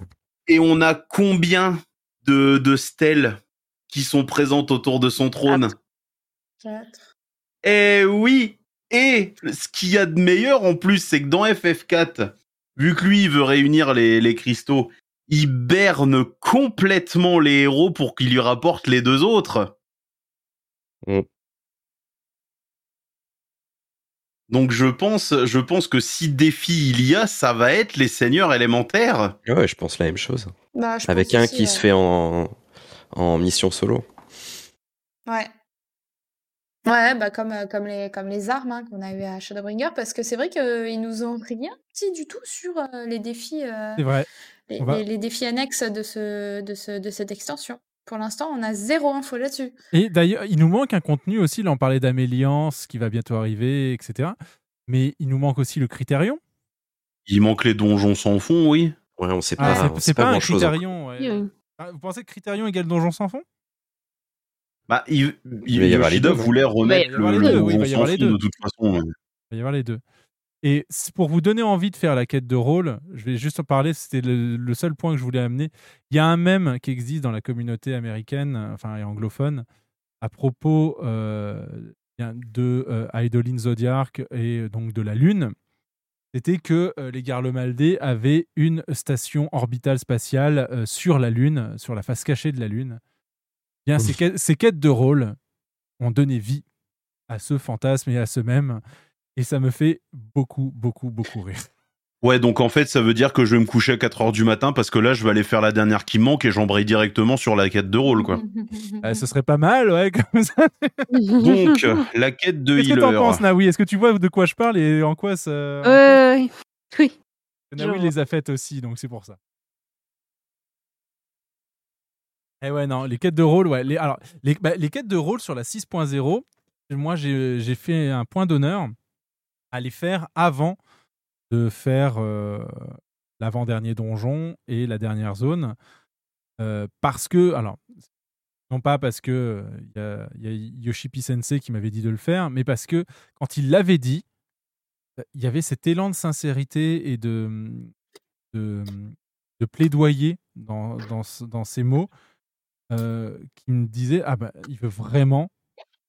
et on a combien de de stèles? Qui sont présentes autour de son trône Quatre. Eh oui Et ce qu'il y a de meilleur en plus, c'est que dans FF4, vu que lui il veut réunir les, les cristaux, il berne complètement les héros pour qu'il lui rapporte les deux autres. Mm. Donc je pense, je pense que si défi il y a, ça va être les seigneurs élémentaires. Ouais, je pense la même chose. Bah, Avec un aussi, qui ouais. se fait en, en mission solo. Ouais. Ouais, bah comme, euh, comme, les, comme les armes hein, qu'on a eu à Shadowbringer, parce que c'est vrai qu'ils nous ont rien dit du tout sur euh, les défis, euh, C'est vrai. les, On va- les- les défis annexes de, ce, de, ce, de cette extension. Pour l'instant, on a zéro info là-dessus. Et d'ailleurs, il nous manque un contenu aussi. Là, on parlait d'Améliance qui va bientôt arriver, etc. Mais il nous manque aussi le critérion. Il manque les donjons sans fond, oui. Ouais, on sait Ah, pas, c'est- pas, pas, un critérion. ouais. Oui, oui. Ah, Vous pensez que critérion égale donjon sans fond? Bah, il, il, va y avoir les deux, voulait remettre le, les le deux, oui, il va y donjon avoir sans les fond deux. de toute façon. Il va y avoir les deux. Et pour vous donner envie de faire la quête de rôle, je vais juste en parler, c'était le, le seul point que je voulais amener. Il y a un mème qui existe dans la communauté américaine, enfin et anglophone, à propos euh, de euh, Eidolon Zodiac et donc de la Lune. C'était que euh, les Garlemaldés avaient une station orbitale spatiale euh, sur la Lune, sur la face cachée de la Lune. Bien, ces, quêtes- ces quêtes de rôle ont donné vie à ce fantasme et à ce même. Et ça me fait beaucoup, beaucoup, beaucoup rire. Ouais, donc en fait, ça veut dire que je vais me coucher à 4 heures du matin parce que là, je vais aller faire la dernière qui manque et j'embraye directement sur la quête de rôle, quoi. Euh, ce serait pas mal, ouais, comme ça. Donc, euh, la quête de Qu'est-ce que t'en penses, Naoui? Est-ce que tu vois de quoi je parle et en quoi ça. Ouais, oui. Naoui les a faites aussi, donc c'est pour ça. Eh ouais, non, les quêtes de rôle, ouais. Les, alors, les, bah, les quêtes de rôle sur la 6.0, moi, j'ai j'ai fait un point d'honneur à les faire avant de faire euh, l'avant-dernier donjon et la dernière zone. Euh, parce que, alors, non pas parce que il y a, Yoshipi Sensei qui m'avait dit de le faire, mais parce que quand il l'avait dit, euh, il y avait cet élan de sincérité et de, de, plaidoyer dans, dans, ce- dans ces mots euh, qui me disait ah bah, il veut vraiment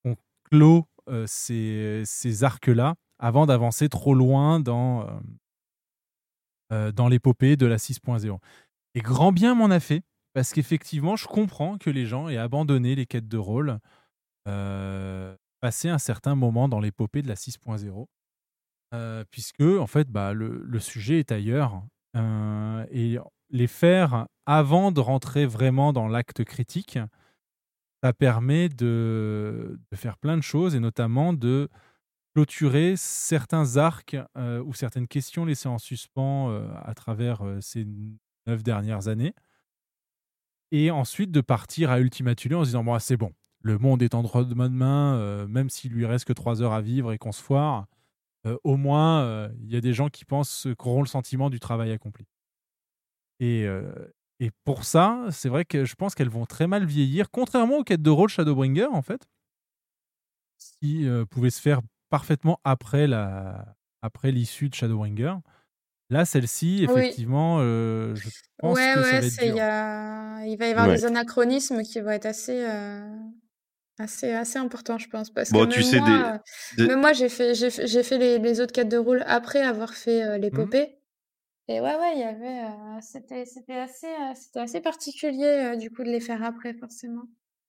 qu'on clôt euh, ces, ces arcs-là avant d'avancer trop loin dans, euh, euh, dans l'épopée de la 6.0. Et grand bien m'en a fait, parce qu'effectivement, je comprends que les gens aient abandonné les quêtes de rôle, euh, passé un certain moment dans l'épopée de la 6.0, euh, puisque en fait, bah, le, le sujet est ailleurs. euh, et les faire avant de rentrer vraiment dans l'acte critique, ça permet de, de faire plein de choses, et notamment de clôturer certains arcs euh, ou certaines questions laissées en suspens euh, à travers euh, ces neuf dernières années. Et ensuite de partir à Ultima Thule en se disant bon, ah, c'est bon, le monde est en droit de bonne main, euh, même s'il lui reste que trois heures à vivre et qu'on se foire, au moins il y a des gens qui pensent, qui auront le sentiment du travail accompli. Et, et pour ça, c'est vrai que je pense qu'elles vont très mal vieillir, contrairement aux quêtes de rôle Shadowbringer, en fait, qui pouvaient se faire parfaitement après la après l'issue de Shadowbringer. Là, celle-ci, Oui. effectivement, euh, je pense Ouais, que ça ouais, va être dur. y a... il va y avoir Ouais. des anachronismes qui vont être assez, euh, assez, assez importants, je pense. Parce Bon, que tu même sais, moi, des- euh, des- même moi j'ai fait, j'ai fait, les, les autres quêtes de rôle après avoir fait euh, l'épopée. Et ouais, ouais, il y avait, euh, c'était, c'était assez, euh, c'était assez particulier euh, du coup de les faire après, forcément.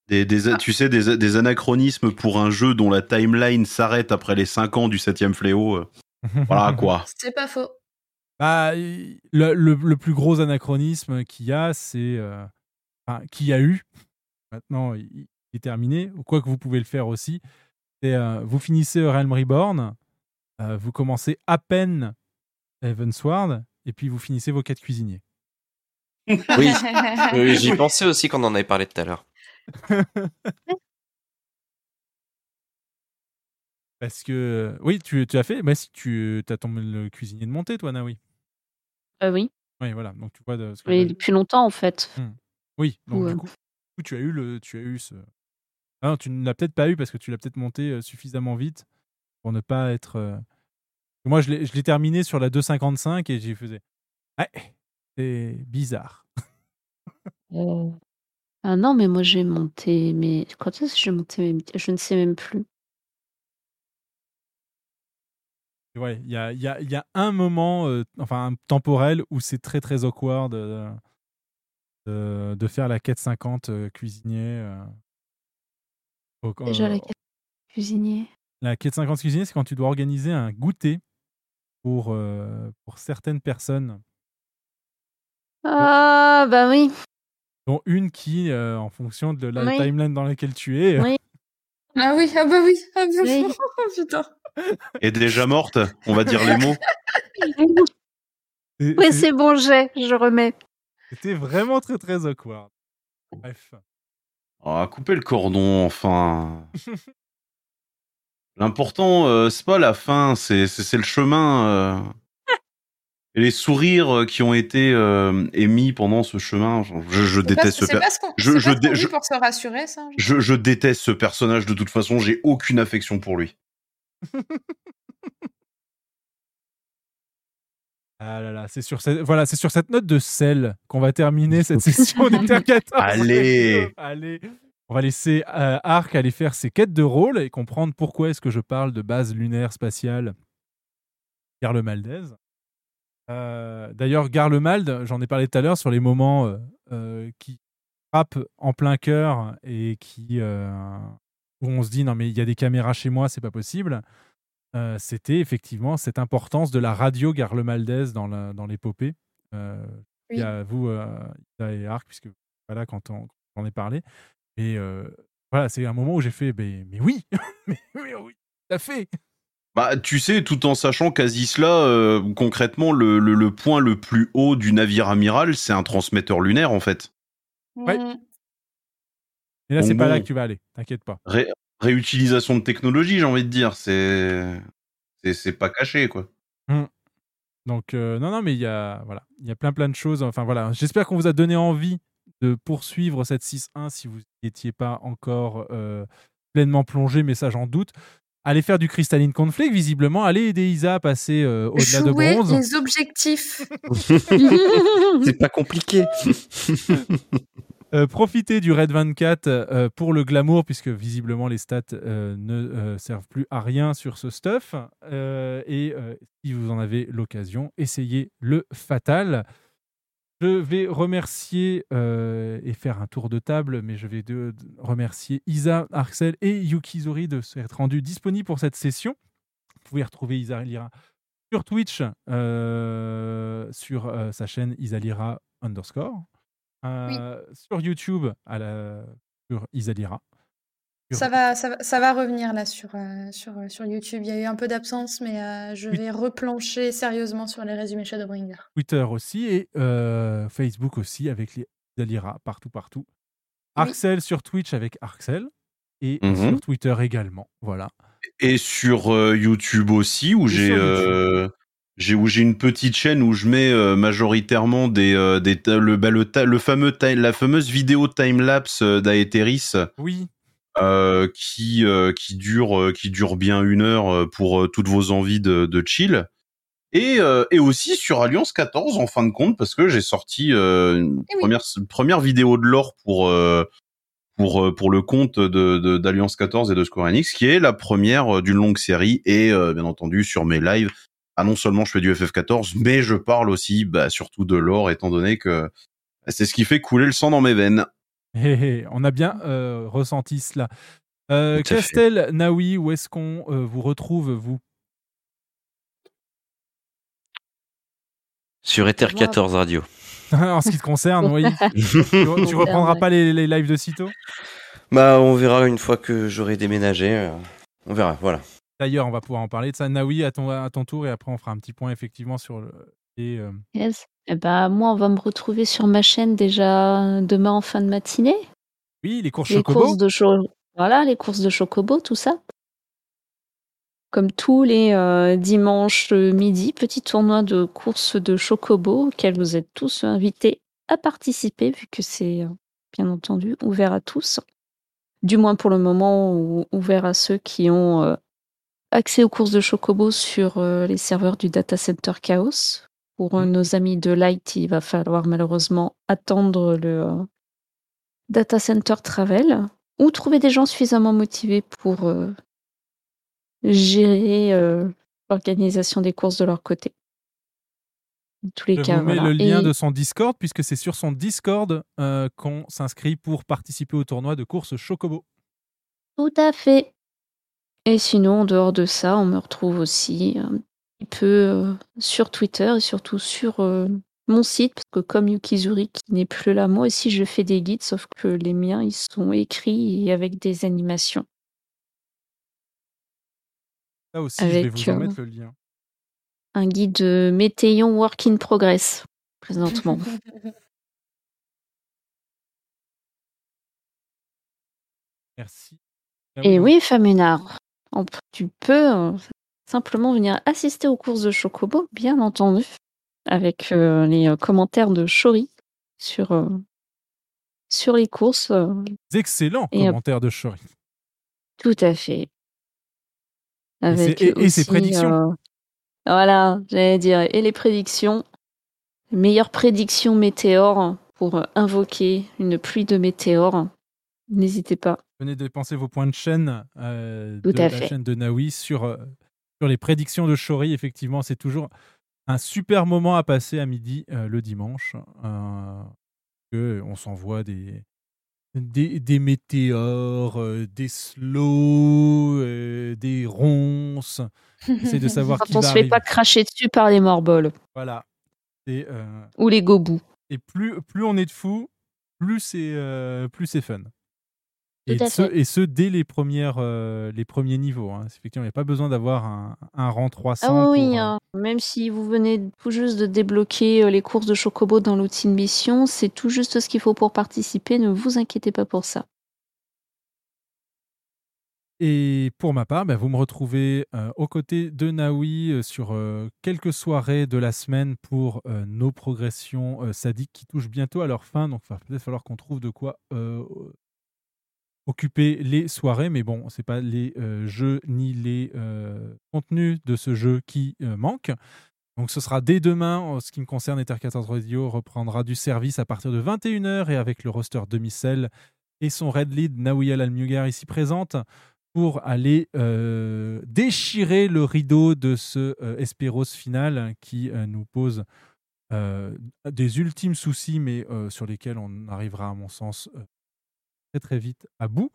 Des, des- tu sais, des, des anachronismes pour un jeu dont la timeline s'arrête après les 5 ans du 7ème fléau. euh. Voilà quoi. C'est pas faux. Bah, le, le- le plus gros anachronisme qu'il y a, c'est. euh, enfin, qu'il y a eu. Maintenant, il, il est terminé. Ou quoi que vous pouvez le faire aussi. C'est euh, vous finissez Realm Reborn, euh, vous commencez à peine Heavensward, et puis vous finissez vos quêtes cuisiniers. Oui, Oui, j'y pensais aussi quand on en avait parlé tout à l'heure. Parce que. Oui, tu, tu as fait. Bah, si tu as ton le cuisinier de montée, toi, Naoui. Euh, oui. Oui, voilà. Donc tu vois de ce que depuis longtemps, en fait. Hmm. Oui, donc du euh, coup, du coup, tu as eu le, tu as eu ce. Ah non, tu ne l'as peut-être pas eu parce que tu l'as peut-être monté euh, suffisamment vite pour ne pas être. euh, Moi, je l'ai, terminé sur la 2.55 et j'y faisais. Ouais, c'est bizarre. Euh, Ah non, mais moi j'ai monté. Mais quand est-ce que j'ai monté mes... Je ne sais même plus. Ouais, il y a, il y, a, il y a un moment, euh, enfin un temporel, où c'est très très awkward euh, de, de faire la quête 50 euh, cuisinier. euh. Déjà la quête cuisinier. La quête 50 cuisinier, c'est quand tu dois organiser un goûter pour, pour certaines personnes, Ah, bah oui. Dont une qui, euh, en fonction de la Oui. timeline dans laquelle tu es, Oui. Ah oui, ah bah oui, ah bah Oui. putain. est déjà morte, on va dire les mots. Oui, c'est- bon, j'ai. Je remets. c'était vraiment très très awkward. Bref. Oh, couper le cordon, enfin. L'important, euh, c'est pas la fin, c'est c'est- c'est le chemin. euh. Et les sourires euh, qui ont été euh, émis pendant ce chemin, je, déteste ce c'est per- pas ce qu'on je, c'est je pas ce qu'on dé- dit je- pour se rassurer, ça. je- je déteste ce personnage de toute façon, j'ai aucune affection pour lui. Ah là là, c'est sur cette, voilà, c'est sur cette note de sel qu'on va terminer cette session des Terre 14. Allez. Allez On va laisser euh, Arc aller faire ses quêtes de rôle et comprendre pourquoi est-ce que je parle de base lunaire spatiale Garlemaldez. Euh, D'ailleurs, Garlemald, j'en ai parlé tout à l'heure sur les moments euh, euh, qui frappent en plein cœur et qui où on se dit non mais il y a des caméras chez moi, c'est pas possible. C'était effectivement cette importance de la radio Garlemaldez dans dans l'épopée. Euh, Il y a vous, Ida et Arc, puisque voilà quand on, quand on en est parlé. Euh, voilà, c'est un moment où j'ai fait mais, mais oui, mais oui, oui, tout à fait. Bah, tu sais, tout en sachant qu'Azisla, euh, concrètement, le, le- le point le plus haut du navire amiral, c'est un transmetteur lunaire, en fait. Ouais. Mm. Et là, c'est pas bon. là que tu vas aller, t'inquiète pas. Ré- réutilisation de technologie, j'ai envie de dire. C'est, c'est, c'est pas caché, quoi. Mm. Donc euh, non, non, mais il y a voilà, il y a plein plein de choses. Enfin voilà, j'espère qu'on vous a donné envie de poursuivre cette 6.1 si vous n'étiez pas encore euh, pleinement plongé, mais ça j'en doute. Allez faire du Crystalline Conflict, visiblement. Allez aider Isa à passer euh, au-delà de Jouer bronze. les objectifs. C'est pas compliqué. Euh, profitez du Red 24 euh, pour le glamour, puisque visiblement les stats euh, ne euh, servent plus à rien sur ce stuff. Euh, et euh, si vous en avez l'occasion, essayez le Fatal. Je vais remercier euh, et faire un tour de table, mais je vais de, de remercier Isa, Arxel et Yukizori de s'être rendus disponibles pour cette session. Vous pouvez retrouver Isa Lira sur Twitch, euh, sur euh, sa chaîne Isalira underscore. Sur YouTube, à la, sur Isalira. Ça va, ça, va, ça va revenir là sur, euh, sur, euh, sur YouTube. Il y a eu un peu d'absence, mais euh, je Oui. vais replancher sérieusement sur les résumés Shadowbringer. Twitter aussi et euh, Facebook aussi avec les Isalira partout, partout. Arxel sur Twitch avec Arxel et Mhm. sur Twitter également. Voilà. Et sur euh, YouTube aussi, où j'ai sur j'ai où j'ai une petite chaîne où je mets euh, majoritairement des euh, des le bah, le, fameux la fameuse vidéo time lapse d'Aeteris Oui. Euh, qui euh, qui dure euh, qui dure bien une heure euh, pour euh, toutes vos envies de, de chill. Et euh, et aussi sur Alliance 14 en fin de compte parce que j'ai sorti euh, une Eh oui. première première vidéo de lore pour euh, pour pour le compte de de- d'Alliance 14 et de Square Enix qui est la première d'une longue série et euh, bien entendu sur mes lives. Ah non seulement je fais du FF14 mais je parle aussi bah surtout de lore étant donné que c'est ce qui fait couler le sang dans mes veines Hé, hé, on a bien euh, ressenti cela. Euh, fait. Castel, Naoui, où est-ce qu'on euh, vous retrouve, vous? Sur Ether 14 Radio. En ce qui te concerne, oui. tu, tu reprendras pas les, les lives de sitôt Bah, on verra une fois que j'aurai déménagé. On verra, voilà. D'ailleurs, on va pouvoir en parler de ça. Naoui, à ton, à ton tour, et après, on fera un petit point effectivement sur le. Et, euh, Yes. Eh ben, moi, on va me retrouver sur ma chaîne déjà demain en fin de matinée. Oui, les courses Les Chocobo. courses de cho- voilà, les courses de Chocobo, tout ça. Comme tous les euh, dimanches euh, midi, petit tournoi de courses de Chocobo auquel vous êtes tous invités à participer, vu que c'est euh, bien entendu ouvert à tous. Du moins pour le moment, ou- ouvert à ceux qui ont euh, accès aux courses de Chocobo sur euh, les serveurs du data center Chaos. Pour euh, nos amis de Light, il va falloir malheureusement attendre le euh, data center Travel ou trouver des gens suffisamment motivés pour euh, gérer euh, l'organisation des courses de leur côté. En tous les Je cas, vous mets voilà. le lien Et- de son Discord, puisque c'est sur son Discord qu'on s'inscrit pour participer au tournoi de courses Chocobo. Tout à fait. Et sinon, en dehors de ça, on me retrouve aussi peu euh, sur Twitter et surtout sur euh, mon site, parce que comme Yukizuri qui n'est plus là, moi aussi je fais des guides, sauf que les miens, ils sont écrits et avec des animations. Là aussi, je vais Avec, vous en euh, mettre le lien. Un guide de Météon Work in Progress, présentement. Merci. Et oui, Faménard, tu peux euh, simplement venir assister aux courses de Chocobo, bien entendu, avec euh, les euh, commentaires de Chori sur, euh, sur les courses. euh, Excellent Et, euh, commentaire de Chori. tout à fait. Avec et- et ses prédictions. voilà, j'allais dire, et les prédictions. Meilleure prédiction météore pour invoquer une pluie de météores. N'hésitez pas. Venez dépenser vos points de chaîne de la fait. chaîne de Naoui sur, sur les prédictions de Chori. Effectivement, c'est toujours un super moment à passer à midi euh, le dimanche. Euh, que on s'envoie des, des, des météores, euh, des slows, des ronces. Essaye de savoir qui Quand on va se fait pas cracher dessus par les morbols Voilà. Et, ou les gobous. et plus, plus on est de fous, plus c'est plus c'est fun. Et ce, fait. et ce dès les, premières, euh, les premiers niveaux. hein. Effectivement, il n'y a pas besoin d'avoir un, un rang 300. Ah oui, pour, euh, hein. même si vous venez tout juste de débloquer euh, les courses de Chocobo dans l'outil de mission, c'est tout juste ce qu'il faut pour participer, ne vous inquiétez pas pour ça. Et pour ma part, bah, vous me retrouvez aux côtés de Naoui sur quelques soirées de la semaine pour nos progressions sadiques qui touchent bientôt à leur fin. Donc, il va peut-être falloir qu'on trouve de quoi occuper les soirées. Mais bon, ce n'est pas les euh, jeux ni les euh, contenus de ce jeu qui euh, manquent. Donc ce sera dès demain, en ce qui me concerne, Ether 14 Radio reprendra du service à partir de 21h et avec le roster demi-sel et son red lead Naouya Almugar ici présente pour aller déchirer le rideau de ce Esperos final qui nous pose des ultimes soucis mais sur lesquels on arrivera à mon sens très très vite à bout.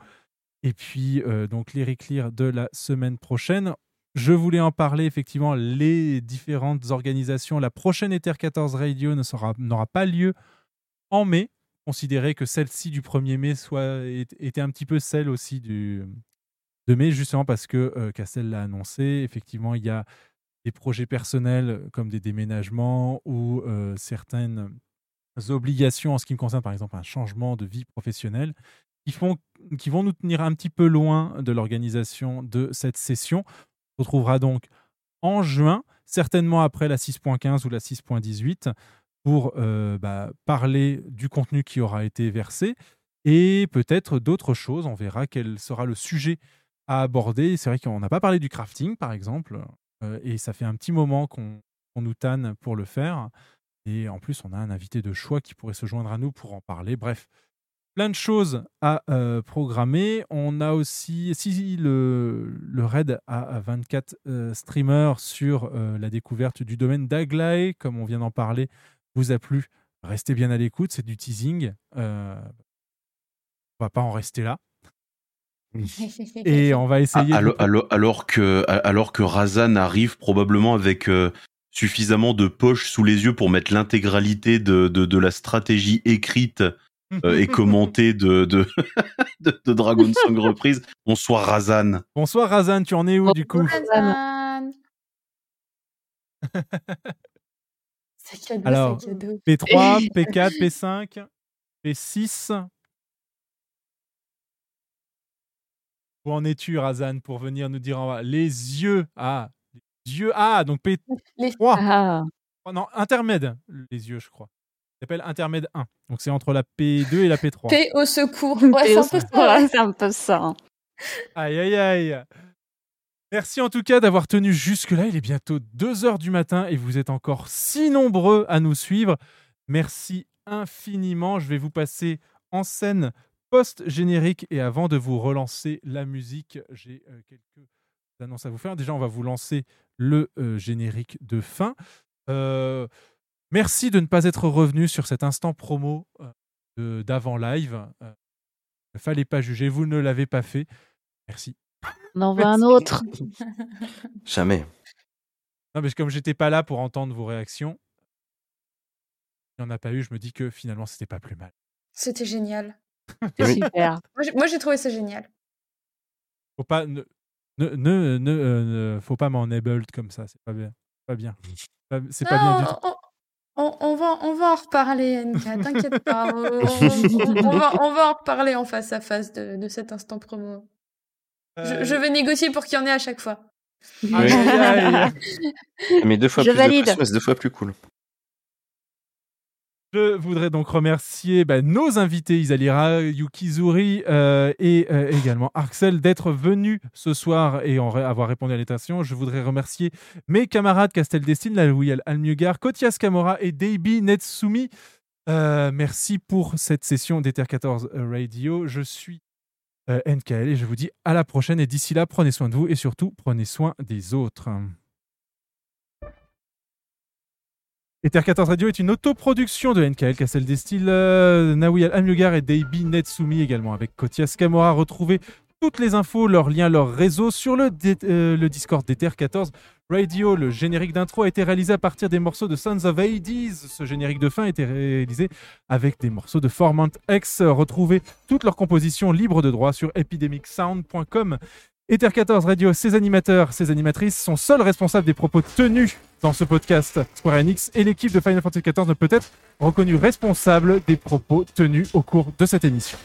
Et puis euh, donc les de la semaine prochaine. Je voulais en parler effectivement les différentes organisations. La prochaine Ether 14 Radio n'aura pas lieu en mai. Considérer que celle-ci du 1er mai soit, était un petit peu celle aussi du, de mai, justement parce que euh, Castel l'a annoncé. Effectivement, il y a des projets personnels comme des déménagements ou euh, certaines obligations en ce qui me concerne, par exemple un changement de vie professionnelle, qui, vont nous tenir un petit peu loin de l'organisation de cette session. On se retrouvera donc en juin, certainement après la 6.15 ou la 6.18, pour euh, bah, parler du contenu qui aura été versé et peut-être d'autres choses. On verra quel sera le sujet à aborder. C'est vrai qu'on n'a pas parlé du crafting, par exemple, euh, et ça fait un petit moment qu'on qu'on nous tanne pour le faire. Et en plus, on a un invité de choix qui pourrait se joindre à nous pour en parler. Bref, plein de choses à euh, programmer. On a aussi, si le, le raid a 24 euh, streamers sur euh, la découverte du domaine d'Aglaé, comme on vient d'en parler, vous a plu, restez bien à l'écoute, c'est du teasing. Euh, on va pas en rester là. Et on va essayer. Ah, de- alors, que, alors que Razan arrive probablement avec euh, suffisamment de poches sous les yeux pour mettre l'intégralité de, de, de la stratégie écrite euh, et commentée de, de, de, de Dragon Song reprise. Bonsoir Razan. Bonsoir Razan, tu en es où du coup? Razan. Cadeau, Alors, c'est cadeau. P3, P4, P5, P6. Où en es-tu, Razan, pour venir nous dire en bas Les yeux. Ah, les yeux. Ah, donc P3. Ah. Oh, non, intermède, les yeux, je crois. S'appelle intermède 1. Donc c'est entre la P2 et la P3. Paix au secours. Ouais, c'est un peu ça. Voilà, ouais. c'est un peu ça. Aïe, aïe, aïe. Merci en tout cas d'avoir tenu jusque-là. Il est bientôt 2 heures du matin et vous êtes encore si nombreux à nous suivre. Merci infiniment. Je vais vous passer en scène post-générique et avant de vous relancer la musique, j'ai euh, quelques annonces à vous faire. Déjà, on va vous lancer le euh, générique de fin. Euh, merci de ne pas être revenu sur cet instant promo euh, d'avant live. Euh, il ne fallait pas juger, vous ne l'avez pas fait. Merci. On en veut un autre. Jamais. Non, mais comme j'étais pas là pour entendre vos réactions, il n'y en a pas eu. Je me dis que finalement, c'était pas plus mal. C'était génial. Super. Moi, j'ai- trouvé ça génial. Faut pas ne, ne, ne, ne, euh, ne- faut pas m'enable comme ça. C'est pas bien. Pas bien. C'est pas bien du Non, tout. On, on- va, on va en reparler, Anka, t'inquiète pas. On, on- on- on va, on va en reparler en face à face de, de cet instant promo. Je, Euh, je vais négocier pour qu'il y en ait à chaque fois. Mais deux fois Je plus valide. de pression, c'est deux fois plus cool. Je voudrais donc remercier bah, nos invités Isalira, Yukizuri euh, et euh, également Arxel d'être venus ce soir et avoir répondu à l'invitation. Je voudrais remercier mes camarades Castel Destine, Lalouiel Almugar, Kotias Kamora et Deibi Netsumi. Euh, merci pour cette session d'Ether 14 Radio. Je suis euh, NKL et je vous dis à la prochaine. Et d'ici là, prenez soin de vous et surtout prenez soin des autres. Ether 14 Radio est une autoproduction de NKL, Castle Destil, euh, Nawiel Amyugar et Deibi Netsumi également avec Kotias Kamora. Retrouvez toutes les infos, leurs liens, leurs réseaux sur le, euh, Discord d'Ether 14 Radio. Le générique d'intro a été réalisé à partir des morceaux de Sons of Hades. Ce générique de fin a été réalisé avec des morceaux de Formant X. Retrouvez toutes leurs compositions libres de droit sur epidemicsound.com. Ether 14 Radio, ses animateurs, ses animatrices sont seuls responsables des propos tenus dans ce podcast. Square Enix et l'équipe de Final Fantasy XIV ne peut être reconnus responsables des propos tenus au cours de cette émission.